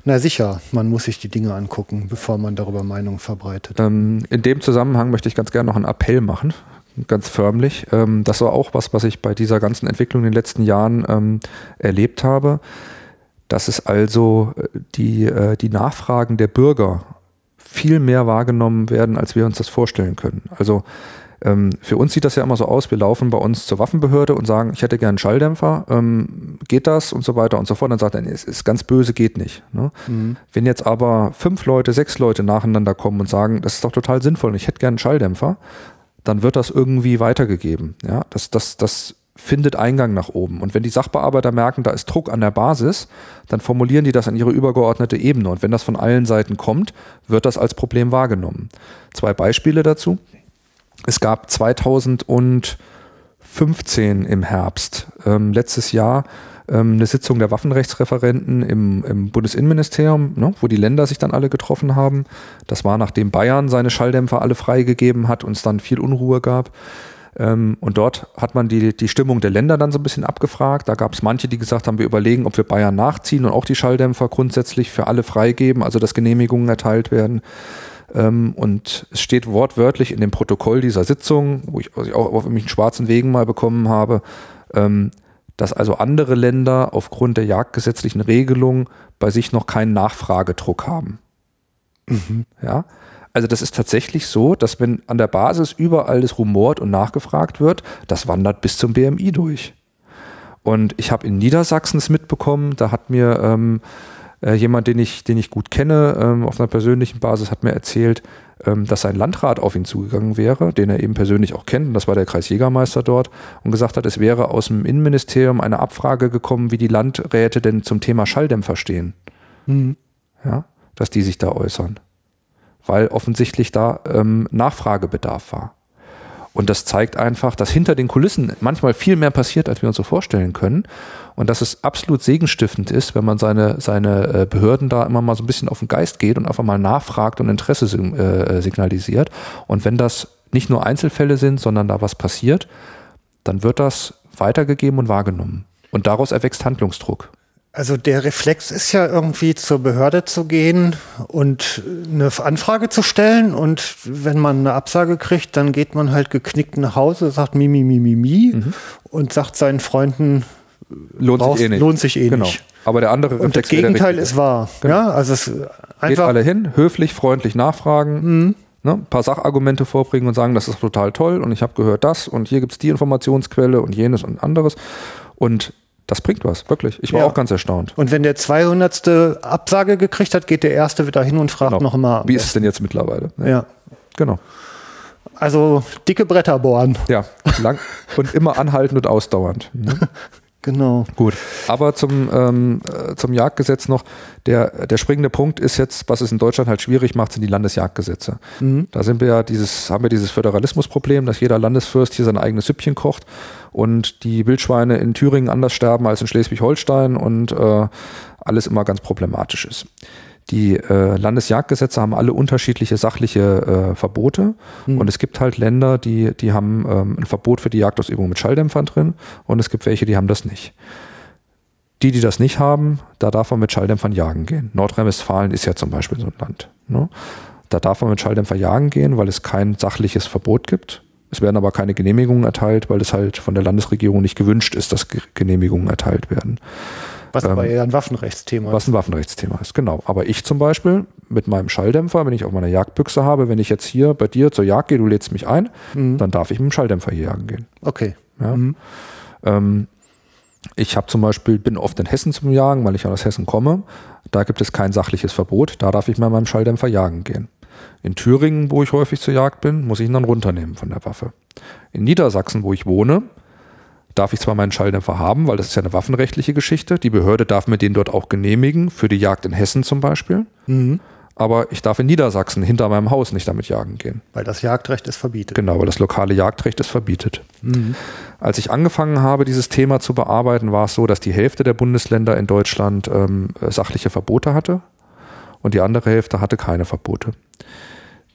na sicher, man muss sich die Dinge angucken, bevor man darüber Meinungen verbreitet. Ähm, in dem Zusammenhang möchte ich ganz gerne noch einen Appell machen ganz förmlich. Ähm, das war auch was, was ich bei dieser ganzen Entwicklung in den letzten Jahren erlebt habe, dass es also äh, die, äh, die Nachfragen der Bürger viel mehr wahrgenommen werden, als wir uns das vorstellen können. Also ähm, für uns sieht das ja immer so aus, wir laufen bei uns zur Waffenbehörde und sagen, ich hätte gern einen Schalldämpfer, ähm, geht das und so weiter und so fort. Dann sagt er, nee, es ist ganz böse, geht nicht. Ne? Mhm. Wenn jetzt aber fünf Leute, sechs Leute nacheinander kommen und sagen, das ist doch total sinnvoll und ich hätte gern einen Schalldämpfer, dann wird das irgendwie weitergegeben. Ja, das, das, das findet Eingang nach oben. Und wenn die Sachbearbeiter merken, da ist Druck an der Basis, dann formulieren die das an ihre übergeordnete Ebene. Und wenn das von allen Seiten kommt, wird das als Problem wahrgenommen. Zwei Beispiele dazu. Es gab 2015 im Herbst, ähm, letztes Jahr, ähm, eine Sitzung der Waffenrechtsreferenten im, im Bundesinnenministerium, ne, wo die Länder sich dann alle getroffen haben. Das war nachdem Bayern seine Schalldämpfer alle freigegeben hat und es dann viel Unruhe gab. Ähm, und dort hat man die, die Stimmung der Länder dann so ein bisschen abgefragt. Da gab es manche, die gesagt haben, wir überlegen, ob wir Bayern nachziehen und auch die Schalldämpfer grundsätzlich für alle freigeben, also dass Genehmigungen erteilt werden. Ähm, und es steht wortwörtlich in dem Protokoll dieser Sitzung, wo ich, also auch auf einen schwarzen Wegen mal bekommen habe, ähm, dass also andere Länder aufgrund der jagdgesetzlichen Regelung bei sich noch keinen Nachfragedruck haben. Mhm. Ja, also das ist tatsächlich so, dass wenn an der Basis überall das rumort und nachgefragt wird, das wandert bis zum BMI durch. Und ich habe in Niedersachsen es mitbekommen, da hat mir ähm, äh, jemand, den ich, den ich gut kenne, ähm, auf einer persönlichen Basis, hat mir erzählt, ähm, dass sein Landrat auf ihn zugegangen wäre, den er eben persönlich auch kennt, und das war der Kreisjägermeister dort, und gesagt hat, es wäre aus dem Innenministerium eine Abfrage gekommen, wie die Landräte denn zum Thema Schalldämpfer stehen. Mhm. Ja, dass die sich da äußern weil offensichtlich da ähm, Nachfragebedarf war. Und das zeigt einfach, dass hinter den Kulissen manchmal viel mehr passiert, als wir uns so vorstellen können. Und dass es absolut segenstiftend ist, wenn man seine, seine äh, Behörden da immer mal so ein bisschen auf den Geist geht und einfach mal nachfragt und Interesse äh, signalisiert. Und wenn das nicht nur Einzelfälle sind, sondern da was passiert, dann wird das weitergegeben und wahrgenommen. Und daraus erwächst Handlungsdruck. Also der Reflex ist ja irgendwie zur Behörde zu gehen und eine Anfrage zu stellen und wenn man eine Absage kriegt, dann geht man halt geknickt nach Hause, sagt mi mi mi mi mi mhm. und sagt seinen Freunden lohnt sich eh nicht. Lohnt sich eh genau. nicht. Aber der andere Reflex Und das Gegenteil ist wahr. Genau. Ja, also es einfach Geht alle hin, höflich, freundlich nachfragen. Mhm. Ne, ein paar Sachargumente vorbringen und sagen, das ist total toll und ich habe gehört das und hier gibt es die Informationsquelle und jenes und anderes. Und das bringt was, wirklich. Ich war ja. auch ganz erstaunt. Und wenn der 200. Absage gekriegt hat, geht der Erste wieder hin und fragt genau. noch mal. Wie ist es denn jetzt mittlerweile? Ja. ja. Genau. Also dicke Bretter bohren. Ja, lang und immer anhaltend und ausdauernd. Ne? Genau. Gut. Aber zum, ähm, äh, zum Jagdgesetz noch, der, der springende Punkt ist jetzt, was es in Deutschland halt schwierig macht, sind die Landesjagdgesetze. Mhm. Da sind wir ja dieses, haben wir dieses Föderalismusproblem, dass jeder Landesfürst hier sein eigenes Süppchen kocht und die Wildschweine in Thüringen anders sterben als in Schleswig-Holstein und äh, alles immer ganz problematisch ist. Die äh, Landesjagdgesetze haben alle unterschiedliche sachliche äh, Verbote mhm. und es gibt halt Länder, die, die haben ähm, ein Verbot für die Jagdausübung mit Schalldämpfern drin und es gibt welche, die haben das nicht. Die, die das nicht haben, da darf man mit Schalldämpfern jagen gehen. Nordrhein-Westfalen ist ja zum Beispiel so ein Land. Ne? Da darf man mit Schalldämpfer jagen gehen, weil es kein sachliches Verbot gibt. Es werden aber keine Genehmigungen erteilt, weil es halt von der Landesregierung nicht gewünscht ist, dass Genehmigungen erteilt werden. Was ähm, aber eher ein Waffenrechtsthema ist. Was ein Waffenrechtsthema ist, genau. Aber ich zum Beispiel mit meinem Schalldämpfer, wenn ich auf meiner Jagdbüchse habe, wenn ich jetzt hier bei dir zur Jagd gehe, du lädst mich ein, mhm. dann darf ich mit dem Schalldämpfer hier jagen gehen. Okay. Ja? Mhm. Ähm, ich habe zum Beispiel, bin oft in Hessen zum Jagen, weil ich aus Hessen komme. Da gibt es kein sachliches Verbot. Da darf ich mit meinem Schalldämpfer jagen gehen. In Thüringen, wo ich häufig zur Jagd bin, muss ich ihn dann runternehmen von der Waffe. In Niedersachsen, wo ich wohne, darf ich zwar meinen Schalldämpfer haben, weil das ist ja eine waffenrechtliche Geschichte. Die Behörde darf mir den dort auch genehmigen, für die Jagd in Hessen zum Beispiel. Mhm. Aber ich darf in Niedersachsen hinter meinem Haus nicht damit jagen gehen. Weil das Jagdrecht es verbietet. Genau, weil das lokale Jagdrecht es verbietet. Mhm. Als ich angefangen habe, dieses Thema zu bearbeiten, war es so, dass die Hälfte der Bundesländer in Deutschland ähm, sachliche Verbote hatte und die andere Hälfte hatte keine Verbote.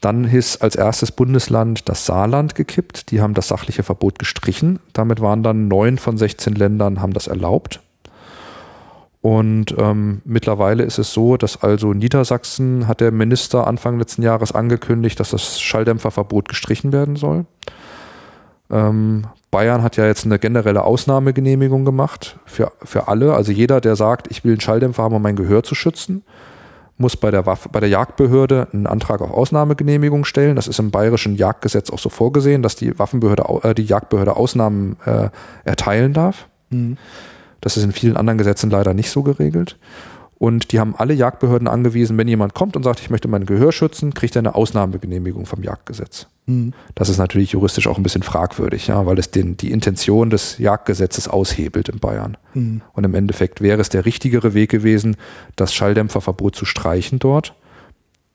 Dann ist als erstes Bundesland das Saarland gekippt. Die haben das sachliche Verbot gestrichen. Damit waren dann neun von 16 Ländern haben das erlaubt. Und ähm, mittlerweile ist es so, dass also Niedersachsen hat der Minister Anfang letzten Jahres angekündigt, dass das Schalldämpferverbot gestrichen werden soll. Ähm, Bayern hat ja jetzt eine generelle Ausnahmegenehmigung gemacht für, für alle. Also jeder, der sagt, ich will einen Schalldämpfer haben, um mein Gehör zu schützen, muss bei der, Waffe, bei der Jagdbehörde einen Antrag auf Ausnahmegenehmigung stellen. Das ist im bayerischen Jagdgesetz auch so vorgesehen, dass die Waffenbehörde, äh, die Jagdbehörde Ausnahmen äh, erteilen darf. Mhm. Das ist in vielen anderen Gesetzen leider nicht so geregelt. Und die haben alle Jagdbehörden angewiesen, wenn jemand kommt und sagt, ich möchte mein Gehör schützen, kriegt er eine Ausnahmegenehmigung vom Jagdgesetz. Mhm. Das ist natürlich juristisch auch ein bisschen fragwürdig, ja, weil es den, die Intention des Jagdgesetzes aushebelt in Bayern. Mhm. Und im Endeffekt wäre es der richtigere Weg gewesen, das Schalldämpferverbot zu streichen dort.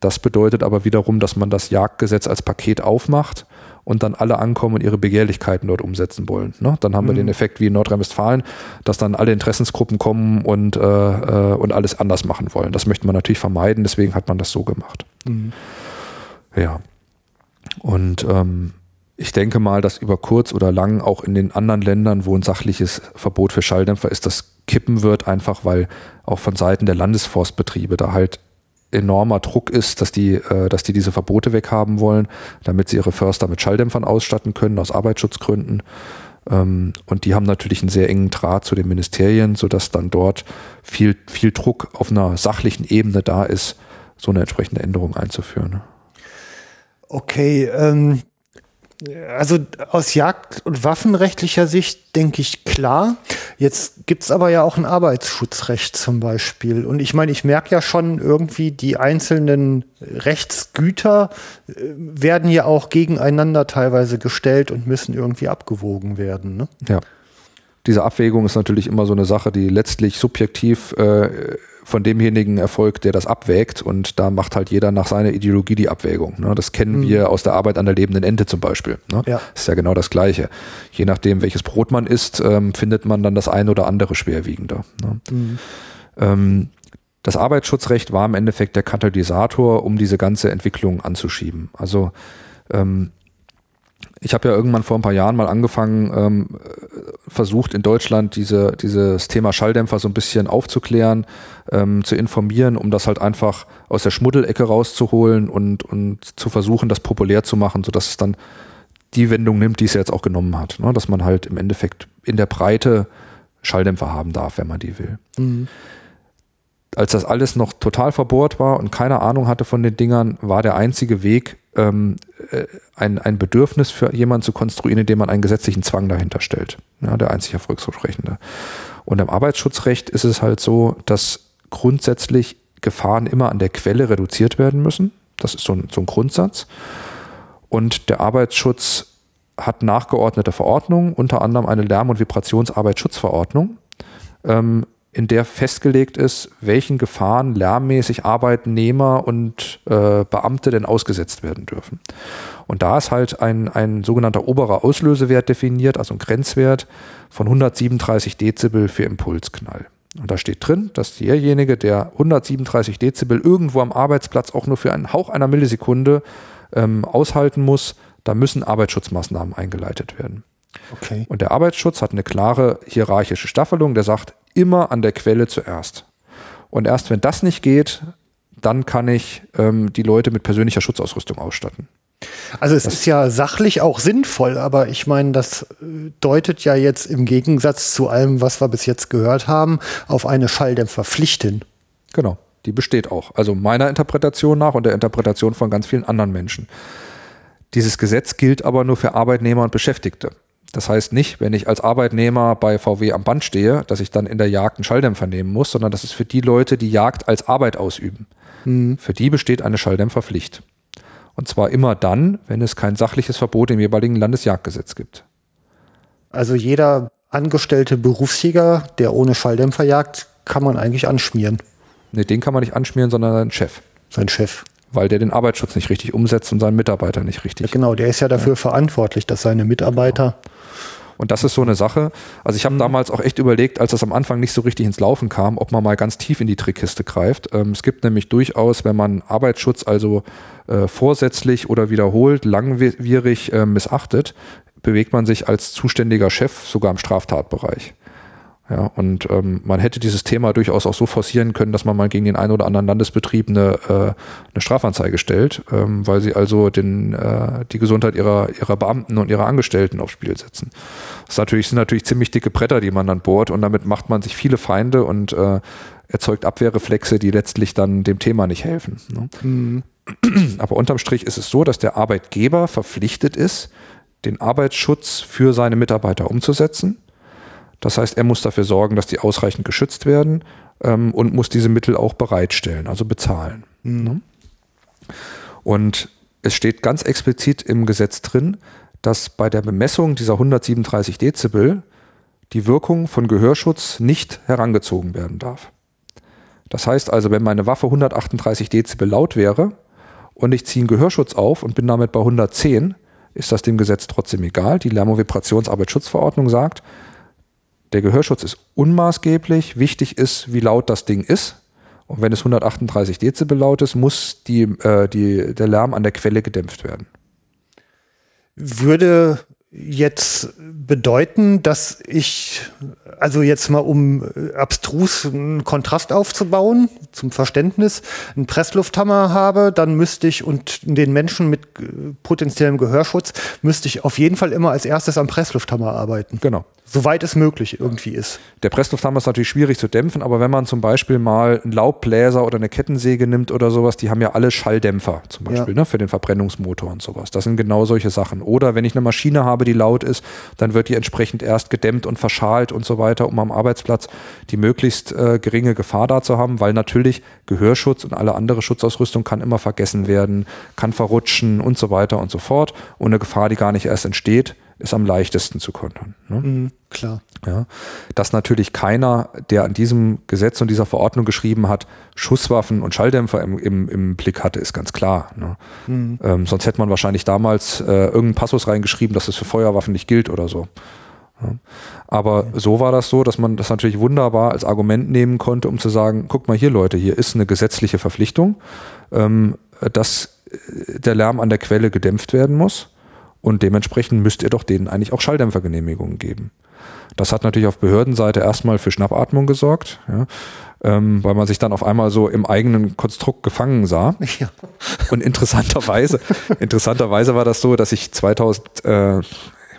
Das bedeutet aber wiederum, dass man das Jagdgesetz als Paket aufmacht und dann alle ankommen und ihre Begehrlichkeiten dort umsetzen wollen. Ne? Dann haben mhm. wir den Effekt wie in Nordrhein-Westfalen, dass dann alle Interessensgruppen kommen und, äh, äh, und alles anders machen wollen. Das möchte man natürlich vermeiden, deswegen hat man das so gemacht. Mhm. Ja. Und ähm, ich denke mal, dass über kurz oder lang auch in den anderen Ländern, wo ein sachliches Verbot für Schalldämpfer ist, das kippen wird, einfach weil auch von Seiten der Landesforstbetriebe da halt enormer Druck ist, dass die, äh, dass die diese Verbote weghaben wollen, damit sie ihre Förster mit Schalldämpfern ausstatten können, aus Arbeitsschutzgründen. Ähm, und die haben natürlich einen sehr engen Draht zu den Ministerien, sodass dann dort viel, viel Druck auf einer sachlichen Ebene da ist, so eine entsprechende Änderung einzuführen. Okay, ähm, also aus Jagd- und Waffenrechtlicher Sicht denke ich klar. Jetzt gibt's aber ja auch ein Arbeitsschutzrecht zum Beispiel. Und ich meine, ich merke ja schon irgendwie, die einzelnen Rechtsgüter äh, werden ja auch gegeneinander teilweise gestellt und müssen irgendwie abgewogen werden. Ne? Ja. Diese Abwägung ist natürlich immer so eine Sache, die letztlich subjektiv äh, von demjenigen erfolgt, der das abwägt. Und da macht halt jeder nach seiner Ideologie die Abwägung. Ne? Das kennen mhm. wir aus der Arbeit an der lebenden Ente zum Beispiel. Ne? Ja. Das ist ja genau das Gleiche. Je nachdem, welches Brot man isst, ähm, findet man dann das eine oder andere schwerwiegender. Ne? Mhm. Ähm, das Arbeitsschutzrecht war im Endeffekt der Katalysator, um diese ganze Entwicklung anzuschieben. Also ähm, ich habe ja irgendwann vor ein paar Jahren mal angefangen, ähm, versucht in Deutschland diese, dieses Thema Schalldämpfer so ein bisschen aufzuklären, ähm, zu informieren, um das halt einfach aus der Schmuddelecke rauszuholen und, und zu versuchen, das populär zu machen, sodass es dann die Wendung nimmt, die es jetzt auch genommen hat. Ne? Dass man halt im Endeffekt in der Breite Schalldämpfer haben darf, wenn man die will. Mhm als das alles noch total verbohrt war und keine Ahnung hatte von den Dingern, war der einzige Weg, ähm, äh, ein, ein Bedürfnis für jemanden zu konstruieren, indem man einen gesetzlichen Zwang dahinter stellt. Ja, der einzig erfolgsversprechende. Und im Arbeitsschutzrecht ist es halt so, dass grundsätzlich Gefahren immer an der Quelle reduziert werden müssen. Das ist so ein, so ein Grundsatz. Und der Arbeitsschutz hat nachgeordnete Verordnungen, unter anderem eine Lärm- und Vibrationsarbeitsschutzverordnung, ähm, in der festgelegt ist, welchen Gefahren lärmmäßig Arbeitnehmer und äh, Beamte denn ausgesetzt werden dürfen. Und da ist halt ein, ein sogenannter oberer Auslösewert definiert, also ein Grenzwert von 137 Dezibel für Impulsknall. Und da steht drin, dass derjenige, der 137 Dezibel irgendwo am Arbeitsplatz auch nur für einen Hauch einer Millisekunde ähm, aushalten muss, da müssen Arbeitsschutzmaßnahmen eingeleitet werden. Okay. Und der Arbeitsschutz hat eine klare hierarchische Staffelung, der sagt, immer an der Quelle zuerst. Und erst wenn das nicht geht, dann kann ich ähm, die Leute mit persönlicher Schutzausrüstung ausstatten. Also es das ist ja sachlich auch sinnvoll, aber ich meine, das äh, deutet ja jetzt im Gegensatz zu allem, was wir bis jetzt gehört haben, auf eine Schalldämpferpflicht hin. Genau, die besteht auch. Also meiner Interpretation nach und der Interpretation von ganz vielen anderen Menschen. Dieses Gesetz gilt aber nur für Arbeitnehmer und Beschäftigte. Das heißt nicht, wenn ich als Arbeitnehmer bei VW am Band stehe, dass ich dann in der Jagd einen Schalldämpfer nehmen muss, sondern das ist für die Leute, die Jagd als Arbeit ausüben. Mhm. Für die besteht eine Schalldämpferpflicht. Und zwar immer dann, wenn es kein sachliches Verbot im jeweiligen Landesjagdgesetz gibt. Also jeder angestellte Berufsjäger, der ohne Schalldämpfer jagt, kann man eigentlich anschmieren. Nee, den kann man nicht anschmieren, sondern seinen Chef. Sein Chef. Weil der den Arbeitsschutz nicht richtig umsetzt und seinen Mitarbeiter nicht richtig. Ja, genau, der ist ja dafür ja. verantwortlich, dass seine Mitarbeiter. Genau und das ist so eine Sache. Also ich habe mhm. damals auch echt überlegt, als das am Anfang nicht so richtig ins Laufen kam, ob man mal ganz tief in die Trickkiste greift. Ähm, es gibt nämlich durchaus, wenn man Arbeitsschutz also äh, vorsätzlich oder wiederholt langwierig äh, missachtet, bewegt man sich als zuständiger Chef sogar im Straftatbereich. Ja, und ähm, man hätte dieses Thema durchaus auch so forcieren können, dass man mal gegen den einen oder anderen Landesbetrieb eine, äh, eine Strafanzeige stellt, ähm, weil sie also den, äh, die Gesundheit ihrer, ihrer Beamten und ihrer Angestellten aufs Spiel setzen. Das natürlich, sind natürlich ziemlich dicke Bretter, die man dann bohrt und damit macht man sich viele Feinde und äh, erzeugt Abwehrreflexe, die letztlich dann dem Thema nicht helfen. Ne? Mhm. Aber unterm Strich ist es so, dass der Arbeitgeber verpflichtet ist, den Arbeitsschutz für seine Mitarbeiter umzusetzen das heißt, er muss dafür sorgen, dass die ausreichend geschützt werden ähm, und muss diese Mittel auch bereitstellen, also bezahlen. Mhm. Ne? Und es steht ganz explizit im Gesetz drin, dass bei der Bemessung dieser 137 Dezibel die Wirkung von Gehörschutz nicht herangezogen werden darf. Das heißt also, wenn meine Waffe 138 Dezibel laut wäre und ich ziehe einen Gehörschutz auf und bin damit bei 110, ist das dem Gesetz trotzdem egal. Die Lärmvibrationsarbeitsschutzverordnung sagt, der Gehörschutz ist unmaßgeblich. Wichtig ist, wie laut das Ding ist. Und wenn es 138 Dezibel laut ist, muss die, äh, die, der Lärm an der Quelle gedämpft werden. Würde jetzt bedeuten, dass ich, also jetzt mal um äh, abstrus einen Kontrast aufzubauen, zum Verständnis, einen Presslufthammer habe, dann müsste ich und den Menschen mit äh, potenziellem Gehörschutz müsste ich auf jeden Fall immer als erstes am Presslufthammer arbeiten. Genau soweit es möglich irgendwie ist. Der Presslufthammer ist natürlich schwierig zu dämpfen, aber wenn man zum Beispiel mal einen Laubbläser oder eine Kettensäge nimmt oder sowas, die haben ja alle Schalldämpfer zum Beispiel ja. ne, für den Verbrennungsmotor und sowas. Das sind genau solche Sachen. Oder wenn ich eine Maschine habe, die laut ist, dann wird die entsprechend erst gedämmt und verschalt und so weiter, um am Arbeitsplatz die möglichst äh, geringe Gefahr da zu haben, weil natürlich Gehörschutz und alle andere Schutzausrüstung kann immer vergessen werden, kann verrutschen und so weiter und so fort. Und eine Gefahr, die gar nicht erst entsteht, ist am leichtesten zu kontern. Ne? Mhm, klar. Ja, dass natürlich keiner, der an diesem Gesetz und dieser Verordnung geschrieben hat, Schusswaffen und Schalldämpfer im, im, im Blick hatte, ist ganz klar. Ne? Mhm. Ähm, sonst hätte man wahrscheinlich damals äh, irgendeinen Passus reingeschrieben, dass das für Feuerwaffen nicht gilt oder so. Ja. Aber okay. so war das so, dass man das natürlich wunderbar als Argument nehmen konnte, um zu sagen, guck mal hier Leute, hier ist eine gesetzliche Verpflichtung, ähm, dass äh, der Lärm an der Quelle gedämpft werden muss. Und dementsprechend müsst ihr doch denen eigentlich auch Schalldämpfergenehmigungen geben. Das hat natürlich auf Behördenseite erstmal für Schnappatmung gesorgt, ja, ähm, weil man sich dann auf einmal so im eigenen Konstrukt gefangen sah. Ja. Und interessanterweise, interessanterweise war das so, dass ich 2000, äh, ich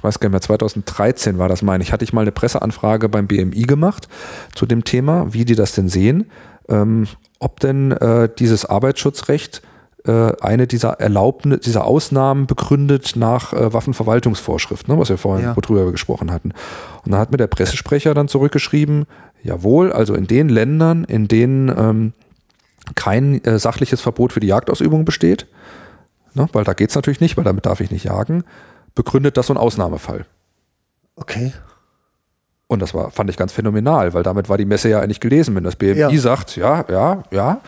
weiß gar nicht mehr, 2013 war das meine ich, hatte ich mal eine Presseanfrage beim BMI gemacht zu dem Thema, wie die das denn sehen, ähm, ob denn äh, dieses Arbeitsschutzrecht eine dieser Erlaubnis, dieser Ausnahmen begründet nach äh, Waffenverwaltungsvorschrift, ne, was wir vorhin ja. worüber gesprochen hatten. Und dann hat mir der Pressesprecher dann zurückgeschrieben, jawohl, also in den Ländern, in denen ähm, kein äh, sachliches Verbot für die Jagdausübung besteht, ne, weil da geht es natürlich nicht, weil damit darf ich nicht jagen, begründet das so ein Ausnahmefall. Okay. Und das war, fand ich ganz phänomenal, weil damit war die Messe ja eigentlich gelesen, wenn das BMI ja. sagt, ja, ja, ja,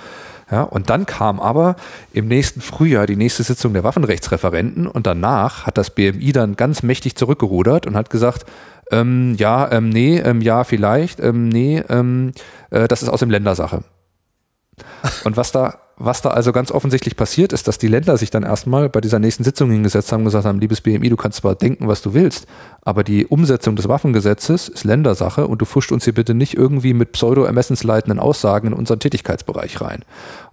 ja, und dann kam aber im nächsten Frühjahr die nächste Sitzung der Waffenrechtsreferenten und danach hat das BMI dann ganz mächtig zurückgerudert und hat gesagt, ähm, ja, ähm, nee, ähm, ja, vielleicht, ähm, nee, ähm, äh, das ist aus dem Ländersache. Und was da, was da also ganz offensichtlich passiert ist, dass die Länder sich dann erstmal bei dieser nächsten Sitzung hingesetzt haben und gesagt haben, liebes BMI, du kannst zwar denken, was du willst, aber die Umsetzung des Waffengesetzes ist Ländersache und du fuscht uns hier bitte nicht irgendwie mit pseudo-ermessensleitenden Aussagen in unseren Tätigkeitsbereich rein.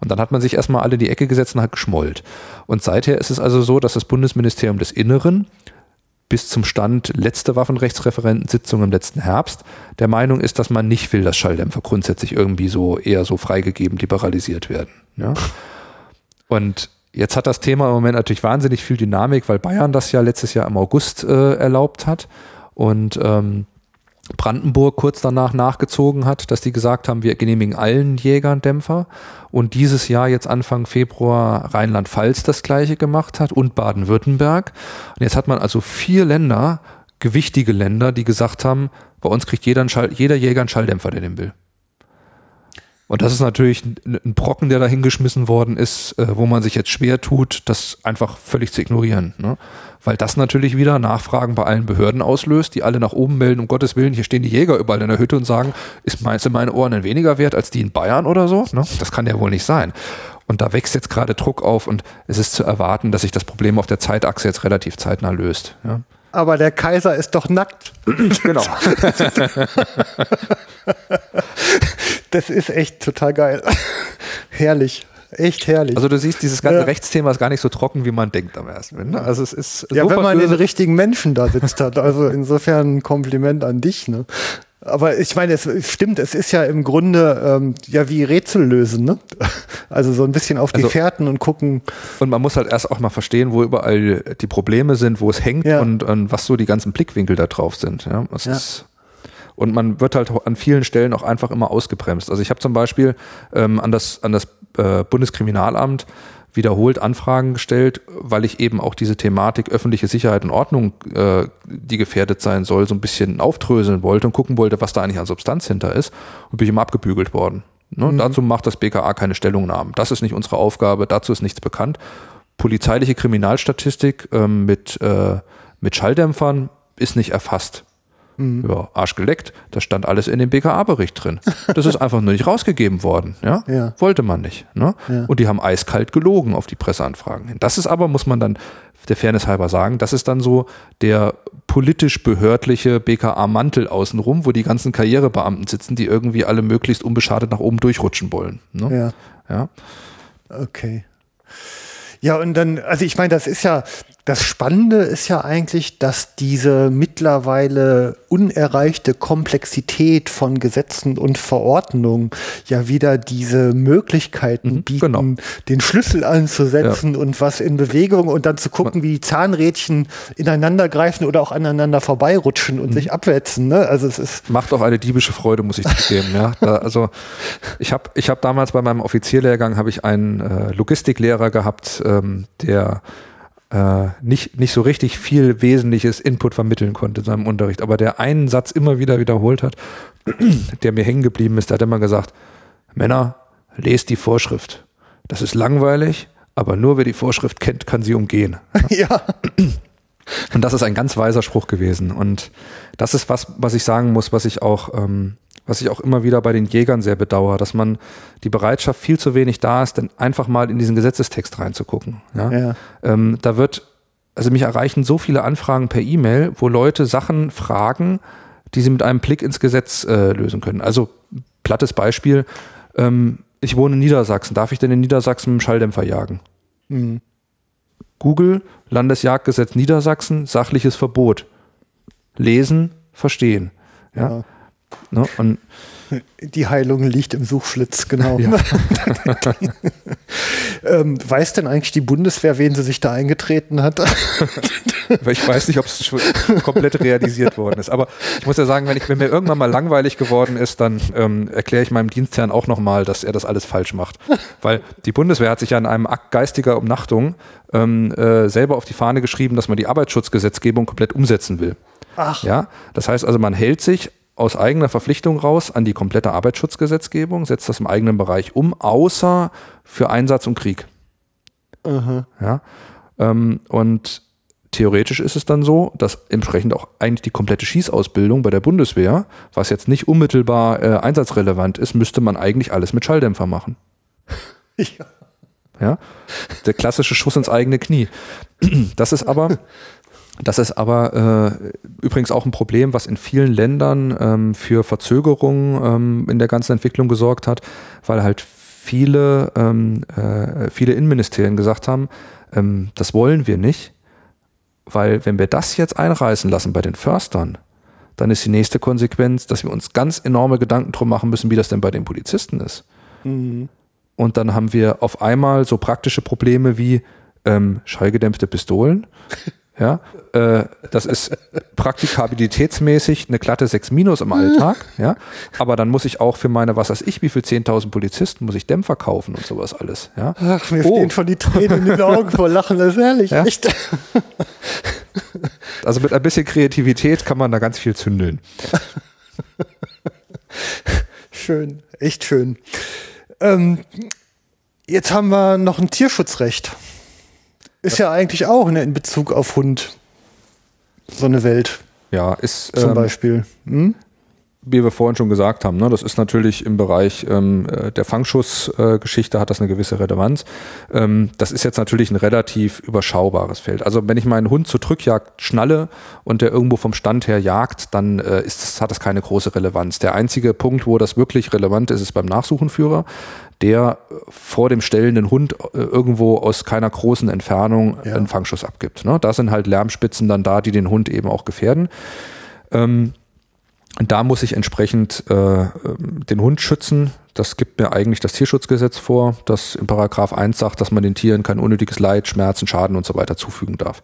Und dann hat man sich erstmal alle in die Ecke gesetzt und hat geschmollt. Und seither ist es also so, dass das Bundesministerium des Inneren bis zum Stand letzte Waffenrechtsreferentensitzung im letzten Herbst der Meinung ist, dass man nicht will, dass Schalldämpfer grundsätzlich irgendwie so eher so freigegeben liberalisiert werden. Ja? Und jetzt hat das Thema im Moment natürlich wahnsinnig viel Dynamik, weil Bayern das ja letztes Jahr im August äh, erlaubt hat und ähm, Brandenburg kurz danach nachgezogen hat, dass die gesagt haben, wir genehmigen allen Jägern Dämpfer und dieses Jahr jetzt Anfang Februar Rheinland-Pfalz das gleiche gemacht hat und Baden-Württemberg. Und jetzt hat man also vier Länder, gewichtige Länder, die gesagt haben, bei uns kriegt jeder, Schall, jeder Jäger einen Schalldämpfer, der den will. Und das ist natürlich ein Brocken, der da hingeschmissen worden ist, äh, wo man sich jetzt schwer tut, das einfach völlig zu ignorieren. Ne? Weil das natürlich wieder Nachfragen bei allen Behörden auslöst, die alle nach oben melden, um Gottes Willen, hier stehen die Jäger überall in der Hütte und sagen, ist meinst du meine Ohren denn weniger wert als die in Bayern oder so? Ne? Das kann ja wohl nicht sein. Und da wächst jetzt gerade Druck auf und es ist zu erwarten, dass sich das Problem auf der Zeitachse jetzt relativ zeitnah löst. Ja? Aber der Kaiser ist doch nackt. genau. das ist echt total geil. herrlich. Echt herrlich. Also du siehst, dieses ganze ja. Rechtsthema ist gar nicht so trocken, wie man denkt am ersten. Ne? Also es ist ja, wenn man den richtigen Menschen da sitzt hat. Also insofern ein Kompliment an dich. Ne? Aber ich meine, es stimmt, es ist ja im Grunde ähm, ja wie Rätsel lösen, ne? Also so ein bisschen auf die also, Fährten und gucken. Und man muss halt erst auch mal verstehen, wo überall die Probleme sind, wo es hängt ja. und, und, was so die ganzen Blickwinkel da drauf sind. Ja, das ja. ist und man wird halt an vielen Stellen auch einfach immer ausgebremst. Also ich habe zum Beispiel ähm, an das, an das äh, Bundeskriminalamt wiederholt Anfragen gestellt, weil ich eben auch diese Thematik öffentliche Sicherheit und Ordnung, äh, die gefährdet sein soll, so ein bisschen auftröseln wollte und gucken wollte, was da eigentlich an Substanz hinter ist und bin immer abgebügelt worden. Ne? Mhm. Dazu macht das BKA keine Stellungnahmen. Das ist nicht unsere Aufgabe, dazu ist nichts bekannt. Polizeiliche Kriminalstatistik ähm, mit, äh, mit Schalldämpfern ist nicht erfasst. Mhm. Ja, Arsch geleckt, das stand alles in dem BKA-Bericht drin. Das ist einfach nur nicht rausgegeben worden. Ja? ja. Wollte man nicht. Ne? Ja. Und die haben eiskalt gelogen auf die Presseanfragen hin. Das ist aber, muss man dann der Fairness halber sagen, das ist dann so der politisch-behördliche BKA-Mantel außenrum, wo die ganzen Karrierebeamten sitzen, die irgendwie alle möglichst unbeschadet nach oben durchrutschen wollen. Ne? Ja. ja. Okay. Ja, und dann, also ich meine, das ist ja, das Spannende ist ja eigentlich, dass diese mittlerweile unerreichte Komplexität von Gesetzen und Verordnungen ja wieder diese Möglichkeiten mhm, bieten, genau. den Schlüssel anzusetzen ja. und was in Bewegung und dann zu gucken, wie Zahnrädchen ineinander greifen oder auch aneinander vorbeirutschen und mhm. sich abwetzen. Ne? Also es ist macht auch eine diebische Freude, muss ich zugeben. ja, da, also ich habe ich hab damals bei meinem Offizierlehrgang habe ich einen äh, Logistiklehrer gehabt, ähm, der äh, nicht, nicht so richtig viel wesentliches Input vermitteln konnte in seinem Unterricht, aber der einen Satz immer wieder wiederholt hat, der mir hängen geblieben ist, der hat immer gesagt, Männer, lest die Vorschrift. Das ist langweilig, aber nur wer die Vorschrift kennt, kann sie umgehen. Ja. Und das ist ein ganz weiser Spruch gewesen. Und das ist was, was ich sagen muss, was ich auch ähm, was ich auch immer wieder bei den Jägern sehr bedauere, dass man die Bereitschaft viel zu wenig da ist, dann einfach mal in diesen Gesetzestext reinzugucken. Ja? ja. Ähm, da wird, also mich erreichen so viele Anfragen per E-Mail, wo Leute Sachen fragen, die sie mit einem Blick ins Gesetz äh, lösen können. Also plattes Beispiel, ähm, ich wohne in Niedersachsen, darf ich denn in Niedersachsen mit dem Schalldämpfer jagen? Mhm. Google, Landesjagdgesetz Niedersachsen, sachliches Verbot. Lesen, verstehen. Ja. ja. Ne? Und die Heilung liegt im Suchschlitz, genau. Ja. ähm, weiß denn eigentlich die Bundeswehr, wen sie sich da eingetreten hat? ich weiß nicht, ob es komplett realisiert worden ist. Aber ich muss ja sagen, wenn, ich, wenn mir irgendwann mal langweilig geworden ist, dann ähm, erkläre ich meinem Dienstherrn auch nochmal, dass er das alles falsch macht. Weil die Bundeswehr hat sich ja in einem Akt geistiger Umnachtung ähm, äh, selber auf die Fahne geschrieben, dass man die Arbeitsschutzgesetzgebung komplett umsetzen will. Ach. Ja, das heißt also, man hält sich aus eigener Verpflichtung raus an die komplette Arbeitsschutzgesetzgebung, setzt das im eigenen Bereich um, außer für Einsatz und Krieg. Uh Ja, ähm, und theoretisch ist es dann so, dass entsprechend auch eigentlich die komplette Schießausbildung bei der Bundeswehr, was jetzt nicht unmittelbar äh, einsatzrelevant ist, müsste man eigentlich alles mit Schalldämpfer machen. ja. Ja? Der klassische Schuss ins eigene Knie. Das ist aber, das ist aber äh, übrigens auch ein Problem, was in vielen Ländern ähm, für Verzögerungen ähm, in der ganzen Entwicklung gesorgt hat, weil halt viele, ähm, äh, viele Innenministerien gesagt haben, ähm, das wollen wir nicht, weil wenn wir das jetzt einreißen lassen bei den Förstern, dann ist die nächste Konsequenz, dass wir uns ganz enorme Gedanken drum machen müssen, wie das denn bei den Polizisten ist. Mhm. Und dann haben wir auf einmal so praktische Probleme wie ähm, schallgedämpfte Pistolen. Ja, äh, das ist praktikabilitätsmäßig eine glatte 6 Minus im Alltag. Ja, aber dann muss ich auch für meine, was weiß ich, wie viel 10.000 Polizisten muss ich Dämpfer kaufen und sowas alles. Ja. Ach, mir oh. stehen von die Tränen in den Augen vor Lachen, das ist herrlich. Ja? Echt. Also mit ein bisschen Kreativität kann man da ganz viel zündeln. schön, echt schön. Ähm, jetzt haben wir noch ein Tierschutzrecht. Ist ja eigentlich auch in Bezug auf Hund so eine Welt. Ja, ist zum ähm, Beispiel. Hm? Wie wir vorhin schon gesagt haben, ne, das ist natürlich im Bereich ähm, äh, der Fangschussgeschichte äh, hat das eine gewisse Relevanz. Ähm, das ist jetzt natürlich ein relativ überschaubares Feld. Also wenn ich meinen Hund zur Drückjagd schnalle und der irgendwo vom Stand her jagt, dann äh, ist das, hat das keine große Relevanz. Der einzige Punkt, wo das wirklich relevant ist, ist beim Nachsuchenführer, der vor dem stellenden Hund äh, irgendwo aus keiner großen Entfernung ja. einen Fangschuss abgibt. Ne? Da sind halt Lärmspitzen dann da, die den Hund eben auch gefährden. Ähm, da muss ich entsprechend äh, den Hund schützen. Das gibt mir eigentlich das Tierschutzgesetz vor, das in Paragraph 1 sagt, dass man den Tieren kein unnötiges Leid, Schmerzen, Schaden und so weiter zufügen darf.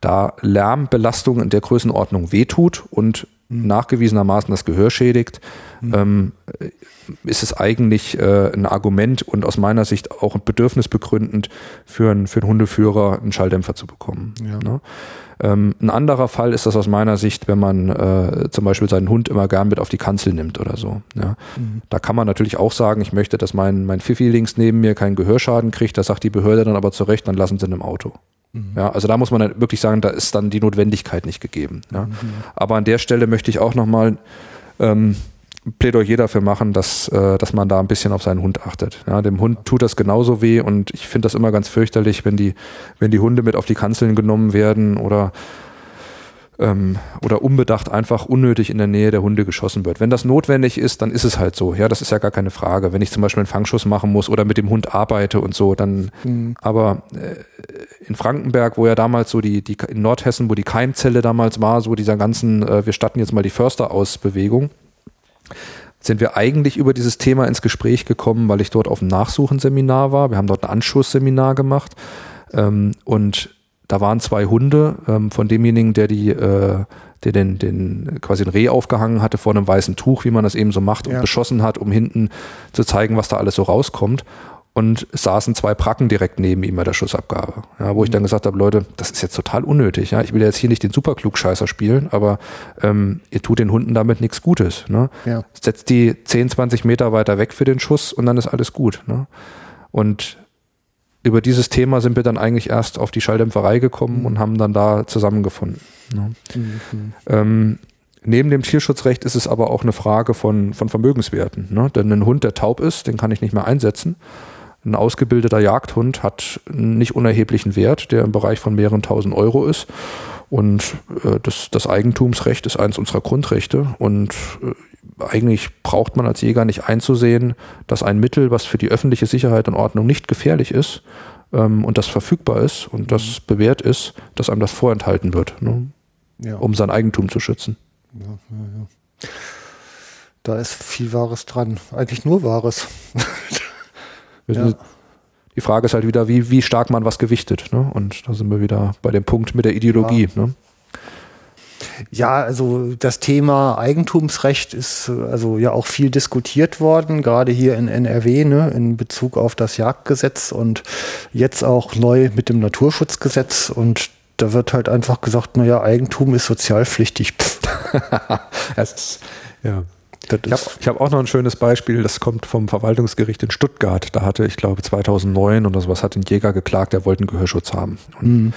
Da Lärmbelastung in der Größenordnung wehtut und mhm. nachgewiesenermaßen das Gehör schädigt, mhm. ähm, ist es eigentlich äh, ein Argument und aus meiner Sicht auch ein Bedürfnis begründend für, einen, für einen Hundeführer einen Schalldämpfer zu bekommen. Ja. Ne? Ähm, ein anderer Fall ist das aus meiner Sicht, wenn man äh, zum Beispiel seinen Hund immer gern mit auf die Kanzel nimmt oder so. Ja. Mhm. Da kann man natürlich auch sagen, ich möchte, dass mein, mein Fifi links neben mir keinen Gehörschaden kriegt. Da sagt die Behörde dann aber zurecht, dann lassen sie ihn im Auto. Mhm. Ja, also da muss man dann wirklich sagen, da ist dann die Notwendigkeit nicht gegeben. Ja. Mhm. Aber an der Stelle möchte ich auch nochmal ähm, Plädoyer dafür machen, dass, äh, dass man da ein bisschen auf seinen Hund achtet. Ja, dem Hund tut das genauso weh und ich finde das immer ganz fürchterlich, wenn die, wenn die Hunde mit auf die Kanzeln genommen werden oder ähm, oder unbedacht einfach unnötig in der Nähe der Hunde geschossen wird. Wenn das notwendig ist, dann ist es halt so. Ja, das ist ja gar keine Frage. Wenn ich zum Beispiel einen Fangschuss machen muss oder mit dem Hund arbeite und so, dann. Mhm. Aber äh, in Frankenberg, wo ja damals so die, die in Nordhessen, wo die Keimzelle damals war, so dieser ganzen, äh, wir statten jetzt mal die Förster aus Bewegung sind wir eigentlich über dieses Thema ins Gespräch gekommen, weil ich dort auf einem Nachsuchenseminar war. Wir haben dort ein Anschussseminar gemacht ähm, und da waren zwei Hunde ähm, von demjenigen, der die, äh, der den, den quasi ein Reh aufgehangen hatte vor einem weißen Tuch, wie man das eben so macht, und ja. beschossen hat, um hinten zu zeigen, was da alles so rauskommt und es saßen zwei Pracken direkt neben ihm bei der Schussabgabe. Ja, wo ich dann gesagt habe, Leute, das ist jetzt total unnötig. Ja, ich will jetzt hier nicht den Superklugscheißer spielen, aber ähm, ihr tut den Hunden damit nichts Gutes. Ne? Ja. Setzt die 10, 20 Meter weiter weg für den Schuss und dann ist alles gut. Ne? Und über dieses Thema sind wir dann eigentlich erst auf die Schalldämpferei gekommen mhm. und haben dann da zusammengefunden. Ne? Mhm. Ähm, Neben dem Tierschutzrecht ist es aber auch eine Frage von, von Vermögenswerten. Ne? Denn ein Hund, der taub ist, den kann ich nicht mehr einsetzen. Ein ausgebildeter Jagdhund hat einen nicht unerheblichen Wert, der im Bereich von mehreren tausend Euro ist. Und äh, das, das Eigentumsrecht ist eines unserer Grundrechte. Und äh, eigentlich braucht man als Jäger nicht einzusehen, dass ein Mittel, was für die öffentliche Sicherheit und Ordnung nicht gefährlich ist ähm, und das verfügbar ist und das mhm. bewährt ist, dass einem das vorenthalten wird, ne? ja. um sein Eigentum zu schützen. Ja, ja, da ist viel Wahres dran. Eigentlich nur Wahres. Ja. Die Frage ist halt wieder, wie, wie stark man was gewichtet. Ne? Und da sind wir wieder bei dem Punkt mit der Ideologie. Ja. Ne? Ja, also das Thema Eigentumsrecht ist also ja auch viel diskutiert worden, gerade hier in NRW, ne, in Bezug auf das Jagdgesetz und jetzt auch neu mit dem Naturschutzgesetz und da wird halt einfach gesagt, naja, Eigentum ist sozialpflichtig. das ist, ja. Ich habe hab auch noch ein schönes Beispiel, das kommt vom Verwaltungsgericht in Stuttgart. Da hatte, ich glaube, 2009 oder sowas, hat ein Jäger geklagt, der wollte einen Gehörschutz haben. Mhm.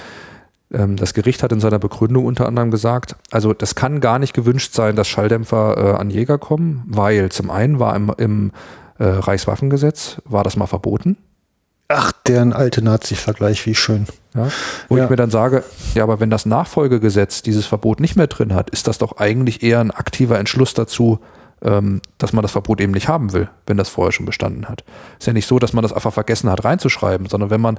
Ähm, das Gericht hat in seiner Begründung unter anderem gesagt, also das kann gar nicht gewünscht sein, dass Schalldämpfer äh, an Jäger kommen, weil zum einen war im, im äh, Reichswaffengesetz, war das mal verboten. Ach, deren alte Nazi-Vergleich, wie schön. Ja, wo ja. ich mir dann sage, ja, aber wenn das Nachfolgegesetz dieses Verbot nicht mehr drin hat, ist das doch eigentlich eher ein aktiver Entschluss dazu, dass man das Verbot eben nicht haben will, wenn das vorher schon bestanden hat. Ist ja nicht so, dass man das einfach vergessen hat reinzuschreiben, sondern wenn man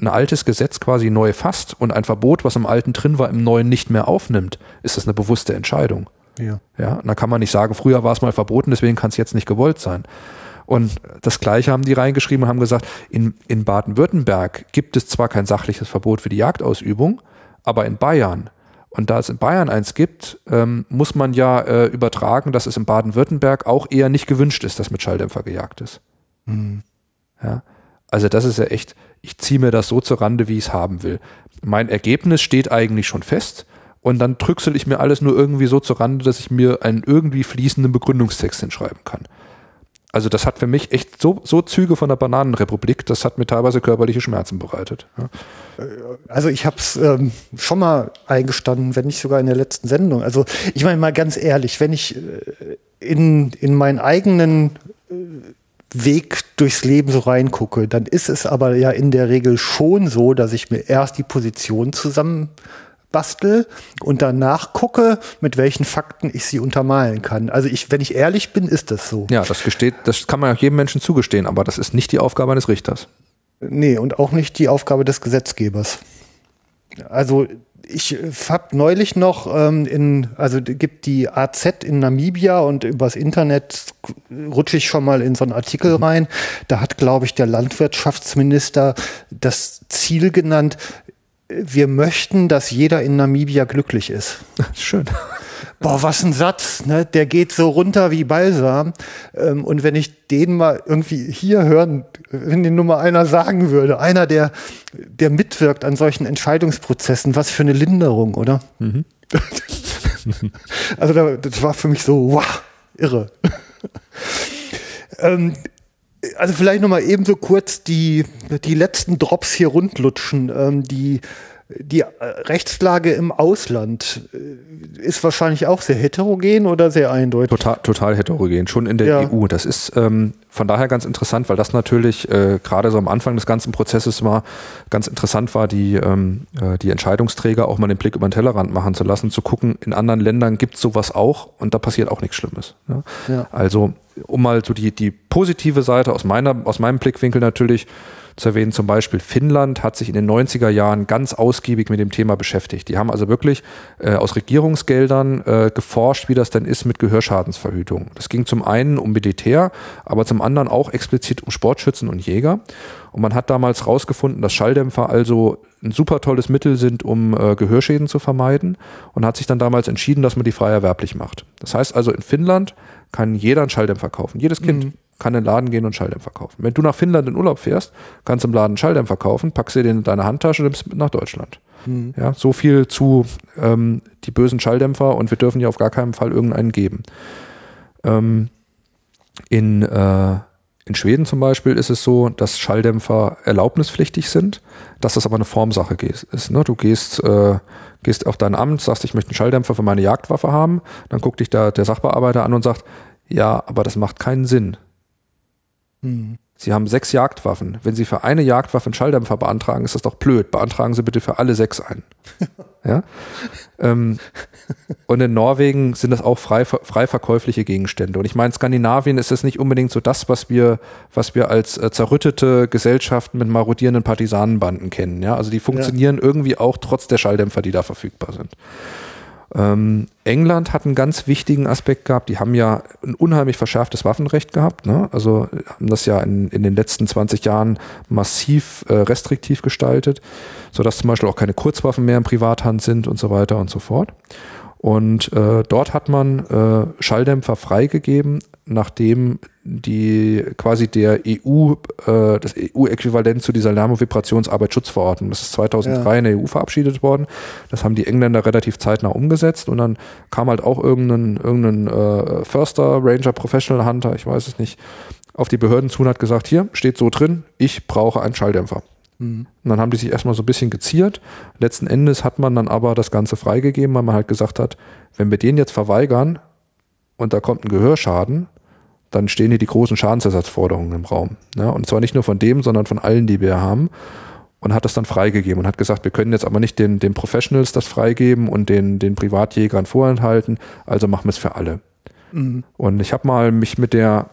ein altes Gesetz quasi neu fasst und ein Verbot, was im alten drin war, im neuen nicht mehr aufnimmt, ist das eine bewusste Entscheidung. Ja. Ja, und da kann man nicht sagen, früher war es mal verboten, deswegen kann es jetzt nicht gewollt sein. Und das Gleiche haben die reingeschrieben und haben gesagt, in, in Baden-Württemberg gibt es zwar kein sachliches Verbot für die Jagdausübung, aber in Bayern und da es in Bayern eins gibt, ähm, muss man ja äh, übertragen, dass es in Baden-Württemberg auch eher nicht gewünscht ist, dass mit Schalldämpfer gejagt ist. Mhm. Ja. Also das ist ja echt, ich ziehe mir das so zur Rande, wie ich es haben will. Mein Ergebnis steht eigentlich schon fest und dann drücksel ich mir alles nur irgendwie so zur Rande, dass ich mir einen irgendwie fließenden Begründungstext hinschreiben kann. Also das hat für mich echt so, so Züge von der Bananenrepublik, das hat mir teilweise körperliche Schmerzen bereitet. Ja. Also ich habe es ähm, schon mal eingestanden, wenn nicht sogar in der letzten Sendung. Also ich meine mal ganz ehrlich, wenn ich äh, in, in meinen eigenen äh, Weg durchs Leben so reingucke, dann ist es aber ja in der Regel schon so, dass ich mir erst die Position zusammen bastel und danach gucke, mit welchen Fakten ich sie untermalen kann. Also ich, wenn ich ehrlich bin, ist das so. Ja, das gesteht, das kann man auch jedem Menschen zugestehen, aber das ist nicht die Aufgabe eines Richters. Nee, und auch nicht die Aufgabe des Gesetzgebers. Also ich habe neulich noch ähm, in, also gibt die AZ in Namibia und übers Internet rutsche ich schon mal in so einen Artikel rein. Da hat, glaube ich, der Landwirtschaftsminister das Ziel genannt, wir möchten, dass jeder in Namibia glücklich ist. Schön. Boah, was ein Satz, ne? Der geht so runter wie Balsam. Ähm, und wenn ich den mal irgendwie hier hören, wenn den nur mal einer sagen würde, einer, der, der mitwirkt an solchen Entscheidungsprozessen, was für eine Linderung, oder? Mhm. also das war für mich so, wow, irre. ähm, also vielleicht noch mal ebenso kurz die, die letzten Drops hier rundlutschen. Ähm, die, die Rechtslage im Ausland äh, ist wahrscheinlich auch sehr heterogen oder sehr eindeutig? Total, total heterogen, schon in der ja. EU. Das ist ähm, von daher ganz interessant, weil das natürlich äh, gerade so am Anfang des ganzen Prozesses war, ganz interessant war, die, ähm, äh, die Entscheidungsträger auch mal den Blick über den Tellerrand machen zu lassen, zu gucken, in anderen Ländern gibt es sowas auch und da passiert auch nichts Schlimmes. Ja? Ja. Also um mal so die, die positive Seite aus, meiner, aus meinem Blickwinkel natürlich zu erwähnen, zum Beispiel Finnland hat sich in den 90er Jahren ganz ausgiebig mit dem Thema beschäftigt. Die haben also wirklich äh, aus Regierungsgeldern äh, geforscht, wie das denn ist mit Gehörschadensverhütung. Das ging zum einen um Militär, aber zum anderen auch explizit um Sportschützen und Jäger. Und man hat damals herausgefunden, dass Schalldämpfer also ein super tolles Mittel sind, um äh, Gehörschäden zu vermeiden und hat sich dann damals entschieden, dass man die frei erwerblich macht. Das heißt also, in Finnland kann jeder einen Schalldämpfer kaufen. Jedes Kind mhm. Kann in den Laden gehen und Schalldämpfer kaufen. Wenn du nach Finnland in Urlaub fährst, kannst du im Laden Schalldämpfer kaufen, packst dir den in deine Handtasche und nimmst mit nach Deutschland. Mhm. Ja, so viel zu ähm, die bösen Schalldämpfer und wir dürfen ja auf gar keinen Fall irgendeinen geben. Ähm, in äh, in Schweden zum Beispiel ist es so, dass Schalldämpfer erlaubnispflichtig sind, dass das aber eine Formsache ist. Ne? Du gehst, äh, gehst auf dein Amt, sagst, ich möchte einen Schalldämpfer für meine Jagdwaffe haben, dann guckt dich da der Sachbearbeiter an und sagt, ja, aber das macht keinen Sinn. Mhm. Sie haben sechs Jagdwaffen. Wenn Sie für eine Jagdwaffe einen Schalldämpfer beantragen, ist das doch blöd. Beantragen Sie bitte für alle sechs einen. ja? Ähm, und in Norwegen sind das auch frei, frei verkäufliche Gegenstände. Und ich meine, Skandinavien ist es nicht unbedingt so das, was wir, was wir als äh, zerrüttete Gesellschaften mit marodierenden Partisanenbanden kennen. Ja? Also die funktionieren ja. irgendwie auch trotz der Schalldämpfer, die da verfügbar sind. Ähm, England hat einen ganz wichtigen Aspekt gehabt. Die haben ja ein unheimlich verschärftes Waffenrecht gehabt. Ne? Also haben das ja in, in den letzten 20 Jahren massiv äh, restriktiv gestaltet, sodass zum Beispiel auch keine Kurzwaffen mehr in Privathand sind und so weiter und so fort. Und äh, dort hat man äh, Schalldämpfer freigegeben, nachdem die quasi der EU, äh, das EU-Äquivalent zu dieser Lärm- und Vibrationsarbeitsschutzverordnung, das ist 2003 ja. in der EU verabschiedet worden. Das haben die Engländer relativ zeitnah umgesetzt und dann kam halt auch irgendein, irgendein äh, Förster, Ranger, Professional Hunter, ich weiß es nicht, auf die Behörden zu und hat gesagt, hier steht so drin, ich brauche einen Schalldämpfer. Mhm. Und dann haben die sich erstmal so ein bisschen geziert. Letzten Endes hat man dann aber das Ganze freigegeben, weil man halt gesagt hat, wenn wir den jetzt verweigern und da kommt ein Gehörschaden, dann stehen hier die großen Schadensersatzforderungen im Raum. Ja, und zwar nicht nur von dem, sondern von allen, die wir haben. Und hat das dann freigegeben und hat gesagt, wir können jetzt aber nicht den, den Professionals das freigeben und den, den Privatjägern vorenthalten, also machen wir es für alle. Mhm. Und ich habe mal mich mit der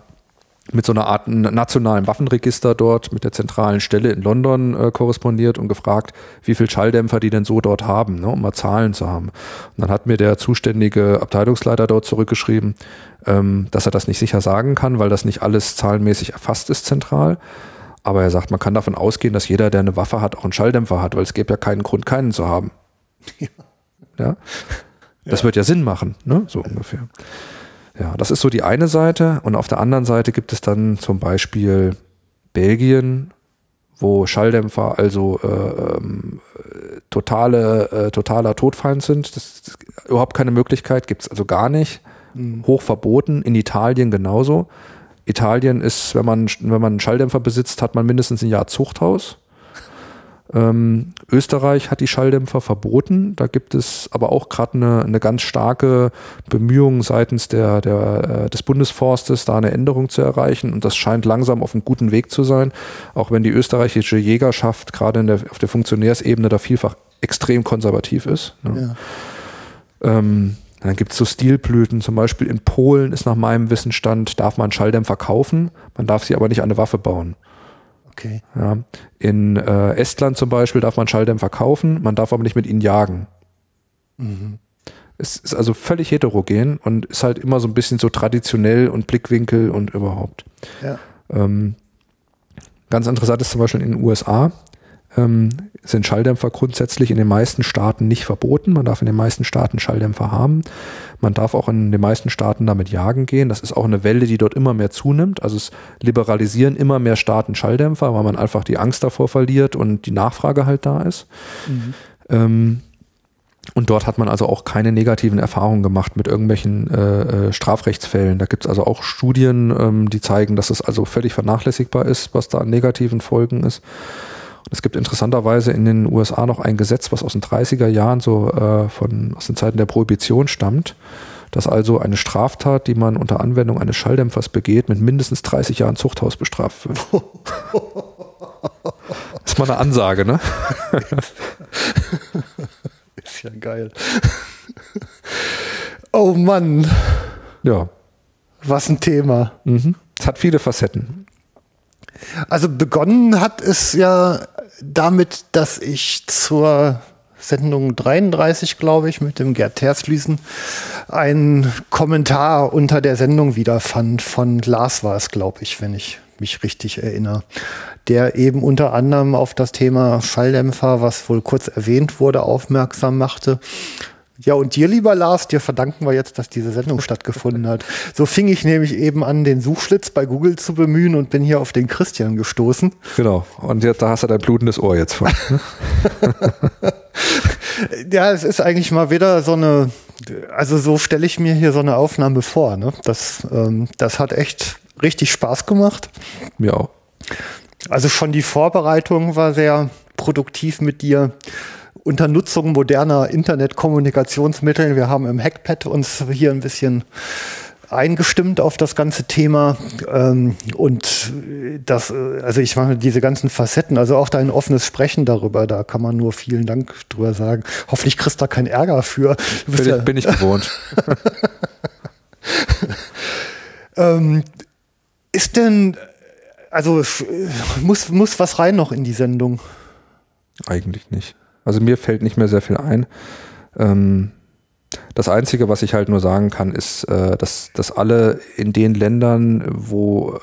mit so einer Art nationalen Waffenregister dort mit der zentralen Stelle in London äh, korrespondiert und gefragt, wie viel Schalldämpfer die denn so dort haben, ne, um mal Zahlen zu haben. Und dann hat mir der zuständige Abteilungsleiter dort zurückgeschrieben, ähm, dass er das nicht sicher sagen kann, weil das nicht alles zahlenmäßig erfasst ist zentral. Aber er sagt, man kann davon ausgehen, dass jeder, der eine Waffe hat, auch einen Schalldämpfer hat, weil es gibt ja keinen Grund, keinen zu haben. Ja. ja? Das ja. wird ja Sinn machen, ne? so ungefähr. Ja, das ist so die eine Seite. Und auf der anderen Seite gibt es dann zum Beispiel Belgien, wo Schalldämpfer also äh, ähm, totale, äh, totaler Todfeind sind. Das ist überhaupt keine Möglichkeit, gibt es also gar nicht. Mhm. Hoch verboten. In Italien genauso. Italien ist, wenn man, wenn man einen Schalldämpfer besitzt, hat man mindestens ein Jahr Zuchthaus. Ähm, Österreich hat die Schalldämpfer verboten. Da gibt es aber auch gerade eine, eine ganz starke Bemühung seitens der, der, äh, des Bundesforstes, da eine Änderung zu erreichen. Und das scheint langsam auf einem guten Weg zu sein, auch wenn die österreichische Jägerschaft gerade der, auf der Funktionärsebene da vielfach extrem konservativ ist. Ne? Ja. Ähm, dann gibt es so Stilblüten, zum Beispiel in Polen ist nach meinem Wissenstand, darf man Schalldämpfer kaufen, man darf sie aber nicht an eine Waffe bauen. Okay. Ja. In äh, Estland zum Beispiel darf man Schalldämpfer kaufen, man darf aber nicht mit ihnen jagen. Mhm. Es ist also völlig heterogen und ist halt immer so ein bisschen so traditionell und Blickwinkel und überhaupt. Ja. Ähm, ganz interessant ist zum Beispiel in den USA ähm, sind Schalldämpfer grundsätzlich in den meisten Staaten nicht verboten. Man darf in den meisten Staaten Schalldämpfer haben. Man darf auch in den meisten Staaten damit jagen gehen. Das ist auch eine Welle, die dort immer mehr zunimmt. Also es liberalisieren immer mehr Staaten Schalldämpfer, weil man einfach die Angst davor verliert und die Nachfrage halt da ist. Mhm. Ähm, und dort hat man also auch keine negativen Erfahrungen gemacht mit irgendwelchen äh, äh Strafrechtsfällen. Da gibt es also auch Studien, ähm, die zeigen, dass es also völlig vernachlässigbar ist, was da an negativen Folgen ist. Es gibt interessanterweise in den USA noch ein Gesetz, was aus den 30er Jahren so äh, von, aus den Zeiten der Prohibition stammt, dass also eine Straftat, die man unter Anwendung eines Schalldämpfers begeht, mit mindestens 30 Jahren Zuchthaus bestraft wird. das ist mal eine Ansage, ne? ist ja geil. Oh Mann. Ja. Was ein Thema. Mhm. Es hat viele Facetten. Also begonnen hat es ja damit, dass ich zur Sendung 33, glaube ich, mit dem Gerd Terslüsen einen Kommentar unter der Sendung wiederfand. Von Lars war es, glaube ich, wenn ich mich richtig erinnere. Der eben unter anderem auf das Thema Schalldämpfer, was wohl kurz erwähnt wurde, aufmerksam machte ja, und dir, lieber Lars, dir verdanken wir jetzt, dass diese Sendung stattgefunden hat. So fing ich nämlich eben an, den Suchschlitz bei Google zu bemühen und bin hier auf den Christian gestoßen. Genau. Und jetzt, da hast du dein blutendes Ohr jetzt von. ja, es ist eigentlich mal wieder so eine, also so stelle ich mir hier so eine Aufnahme vor. Ne? Das, ähm, das hat echt richtig Spaß gemacht. Mir auch. Also schon die Vorbereitung war sehr produktiv mit dir unter Nutzung moderner Internetkommunikationsmittel. Wir haben im Hackpad uns hier ein bisschen eingestimmt auf das ganze Thema ähm, und das, also ich mache diese ganzen Facetten, also auch dein offenes Sprechen darüber, da kann man nur vielen Dank drüber sagen. Hoffentlich kriegst du da keinen Ärger für. Bin, ja bin ich gewohnt. ähm, ist denn, also muss, muss was rein noch in die Sendung? Eigentlich nicht. Also mir fällt nicht mehr sehr viel ein. Ähm, das Einzige, was ich halt nur sagen kann, ist, äh, dass, dass alle in den Ländern, wo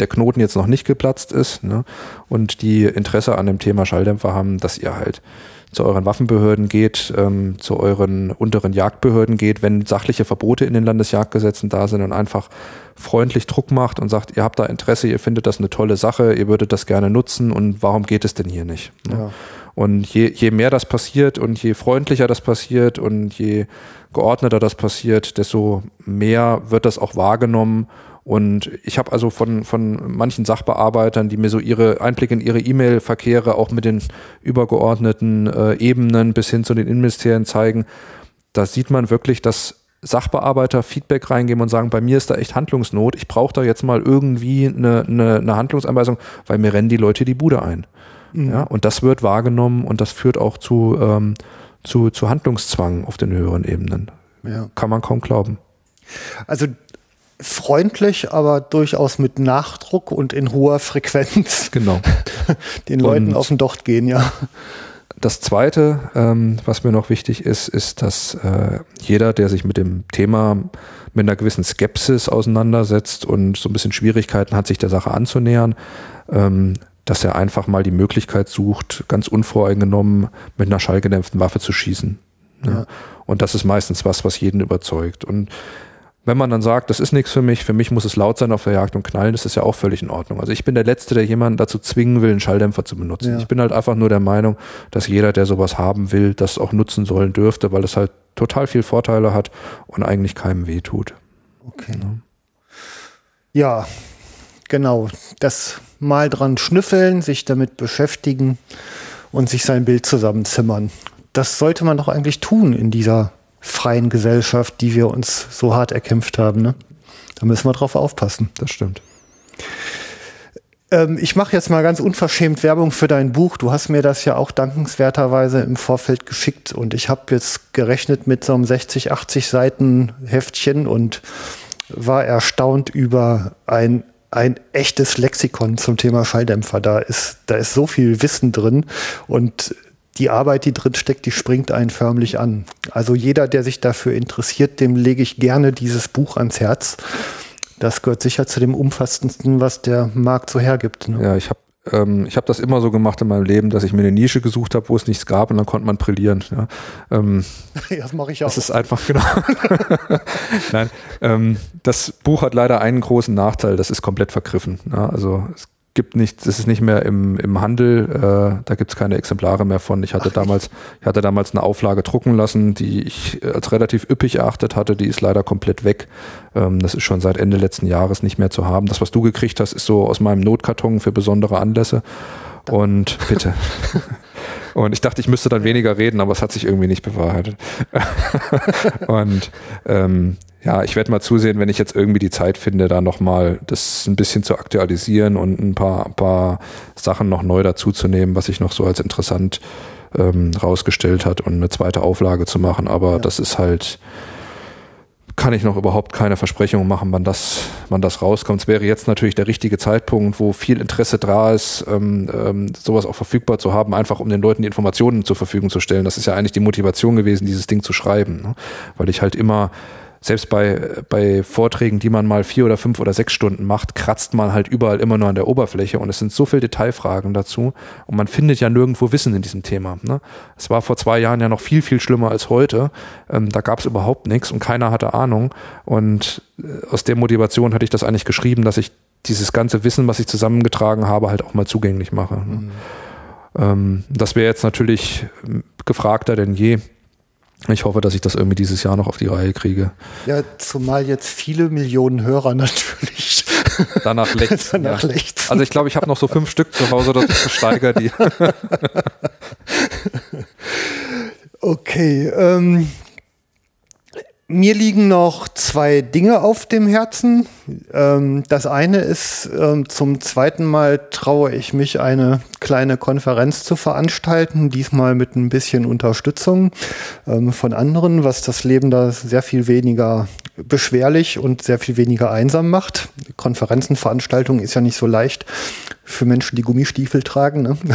der Knoten jetzt noch nicht geplatzt ist ne, und die Interesse an dem Thema Schalldämpfer haben, dass ihr halt zu euren Waffenbehörden geht, ähm, zu euren unteren Jagdbehörden geht, wenn sachliche Verbote in den Landesjagdgesetzen da sind und einfach freundlich Druck macht und sagt, ihr habt da Interesse, ihr findet das eine tolle Sache, ihr würdet das gerne nutzen und warum geht es denn hier nicht? Ne? Ja. Und je, je mehr das passiert und je freundlicher das passiert und je geordneter das passiert, desto mehr wird das auch wahrgenommen. Und ich habe also von, von manchen Sachbearbeitern, die mir so ihre Einblicke in ihre E-Mail-Verkehre auch mit den übergeordneten äh, Ebenen bis hin zu den Innenministerien zeigen, da sieht man wirklich, dass Sachbearbeiter Feedback reingeben und sagen, bei mir ist da echt Handlungsnot, ich brauche da jetzt mal irgendwie eine, eine, eine Handlungsanweisung, weil mir rennen die Leute die Bude ein. Mhm. Ja, und das wird wahrgenommen und das führt auch zu, ähm, zu, zu Handlungszwang auf den höheren Ebenen. Ja. Kann man kaum glauben. Also freundlich, aber durchaus mit Nachdruck und in hoher Frequenz. Genau. Den Leuten und auf den Docht gehen, ja. Das Zweite, ähm, was mir noch wichtig ist, ist, dass äh, jeder, der sich mit dem Thema mit einer gewissen Skepsis auseinandersetzt und so ein bisschen Schwierigkeiten hat, sich der Sache anzunähern, ähm, dass er einfach mal die Möglichkeit sucht, ganz unvoreingenommen mit einer schallgedämpften Waffe zu schießen. Ja. Ja. Und das ist meistens was, was jeden überzeugt. Und wenn man dann sagt, das ist nichts für mich, für mich muss es laut sein auf der Jagd und knallen, das ist ja auch völlig in Ordnung. Also ich bin der Letzte, der jemanden dazu zwingen will, einen Schalldämpfer zu benutzen. Ja. Ich bin halt einfach nur der Meinung, dass jeder, der sowas haben will, das auch nutzen sollen dürfte, weil es halt total viel Vorteile hat und eigentlich keinem weh tut. Okay. Ja. Genau. Das mal dran schnüffeln, sich damit beschäftigen und sich sein Bild zusammenzimmern. Das sollte man doch eigentlich tun in dieser freien Gesellschaft, die wir uns so hart erkämpft haben. Ne? Da müssen wir drauf aufpassen. Das stimmt. Ähm, ich mache jetzt mal ganz unverschämt Werbung für dein Buch. Du hast mir das ja auch dankenswerterweise im Vorfeld geschickt und ich habe jetzt gerechnet mit so einem 60, 80 Seiten Heftchen und war erstaunt über ein ein echtes Lexikon zum Thema Schalldämpfer. Da ist, da ist so viel Wissen drin und die Arbeit, die drin steckt, die springt einen förmlich an. Also jeder, der sich dafür interessiert, dem lege ich gerne dieses Buch ans Herz. Das gehört sicher zu dem umfassendsten, was der Markt so hergibt. Ne? Ja, ich habe ähm, ich habe das immer so gemacht in meinem Leben, dass ich mir eine Nische gesucht habe, wo es nichts gab und dann konnte man brillieren. Ja. Ähm, das mache ich auch. Das ist einfach genau. Nein, ähm, das Buch hat leider einen großen Nachteil, das ist komplett vergriffen. Ja. Also es gibt nicht, es ist nicht mehr im, im Handel, äh, da gibt es keine Exemplare mehr von. Ich hatte Ach, damals, ich hatte damals eine Auflage drucken lassen, die ich als relativ üppig erachtet hatte, die ist leider komplett weg. Ähm, das ist schon seit Ende letzten Jahres nicht mehr zu haben. Das, was du gekriegt hast, ist so aus meinem Notkarton für besondere Anlässe. Und bitte. Und ich dachte, ich müsste dann weniger reden, aber es hat sich irgendwie nicht bewahrheitet. und ähm, ja, ich werde mal zusehen, wenn ich jetzt irgendwie die Zeit finde, da nochmal das ein bisschen zu aktualisieren und ein paar, ein paar Sachen noch neu dazuzunehmen, was sich noch so als interessant ähm, rausgestellt hat und eine zweite Auflage zu machen. Aber ja. das ist halt, kann ich noch überhaupt keine Versprechungen machen, wann das, wann das rauskommt. Es wäre jetzt natürlich der richtige Zeitpunkt, wo viel Interesse da ist, ähm, ähm, sowas auch verfügbar zu haben, einfach um den Leuten die Informationen zur Verfügung zu stellen. Das ist ja eigentlich die Motivation gewesen, dieses Ding zu schreiben, ne? weil ich halt immer selbst bei, bei Vorträgen, die man mal vier oder fünf oder sechs Stunden macht, kratzt man halt überall immer nur an der Oberfläche und es sind so viele Detailfragen dazu und man findet ja nirgendwo Wissen in diesem Thema. Ne? Es war vor zwei Jahren ja noch viel, viel schlimmer als heute. Ähm, da gab es überhaupt nichts und keiner hatte Ahnung und äh, aus der Motivation hatte ich das eigentlich geschrieben, dass ich dieses ganze Wissen, was ich zusammengetragen habe, halt auch mal zugänglich mache. Ne? Mhm. Ähm, das wäre jetzt natürlich gefragter denn je. Ich hoffe, dass ich das irgendwie dieses Jahr noch auf die Reihe kriege. Ja, zumal jetzt viele Millionen Hörer natürlich. Danach lächzt. Danach ja. Also ich glaube, ich habe noch so fünf Stück zu Hause, dass ich versteigere die. okay, ähm, mir liegen noch zwei Dinge auf dem Herzen. Ähm, das eine ist, ähm, zum zweiten Mal traue ich mich, eine kleine Konferenz zu veranstalten, diesmal mit ein bisschen Unterstützung ähm, von anderen, was das Leben da sehr viel weniger beschwerlich und sehr viel weniger einsam macht. Konferenzenveranstaltung ist ja nicht so leicht für Menschen, die Gummistiefel tragen. Ne?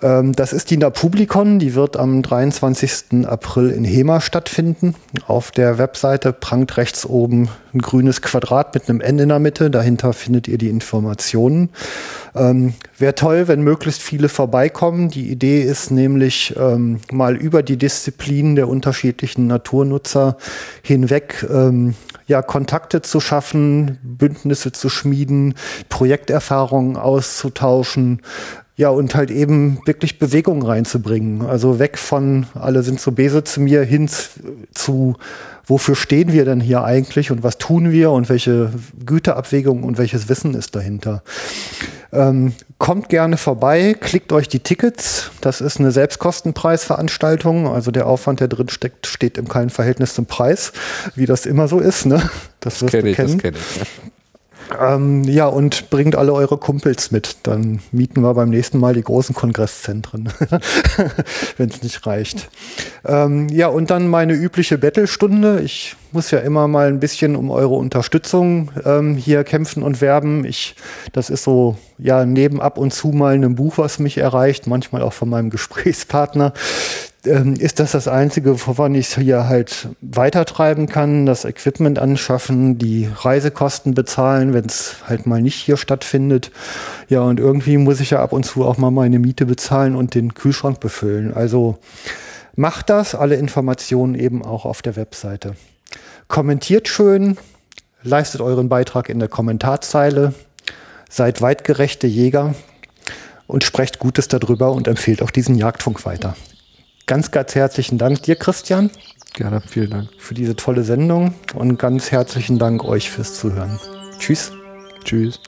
Das ist die Napublikon, die wird am 23. April in Hema stattfinden. Auf der Webseite prangt rechts oben ein grünes Quadrat mit einem N in der Mitte. Dahinter findet ihr die Informationen. Ähm, Wäre toll, wenn möglichst viele vorbeikommen. Die Idee ist nämlich ähm, mal über die Disziplinen der unterschiedlichen Naturnutzer hinweg ähm, ja, Kontakte zu schaffen, Bündnisse zu schmieden, Projekterfahrungen auszutauschen, ja, und halt eben wirklich Bewegung reinzubringen. Also weg von alle sind so bese zu mir hin zu, wofür stehen wir denn hier eigentlich und was tun wir und welche Güterabwägung und welches Wissen ist dahinter. Ähm, kommt gerne vorbei, klickt euch die Tickets. Das ist eine Selbstkostenpreisveranstaltung. Also der Aufwand, der drin steckt, steht im keinen Verhältnis zum Preis, wie das immer so ist. Ne? Das, das kenne ich, das kenne ich. Ähm, ja, und bringt alle eure Kumpels mit. Dann mieten wir beim nächsten Mal die großen Kongresszentren, wenn es nicht reicht. Ähm, ja, und dann meine übliche Battlestunde. Ich muss ja immer mal ein bisschen um eure Unterstützung ähm, hier kämpfen und werben. Ich, das ist so, ja, neben ab und zu mal einem Buch, was mich erreicht, manchmal auch von meinem Gesprächspartner ähm, ist das das Einzige, woran ich hier halt weitertreiben kann, das Equipment anschaffen, die Reisekosten bezahlen, wenn es halt mal nicht hier stattfindet. Ja, und irgendwie muss ich ja ab und zu auch mal meine Miete bezahlen und den Kühlschrank befüllen. Also macht das, alle Informationen eben auch auf der Webseite. Kommentiert schön, leistet euren Beitrag in der Kommentarzeile, seid weitgerechte Jäger und sprecht Gutes darüber und empfehlt auch diesen Jagdfunk weiter. Ganz, ganz herzlichen Dank dir, Christian. Gerne, vielen Dank. Für diese tolle Sendung und ganz herzlichen Dank euch fürs Zuhören. Tschüss. Tschüss.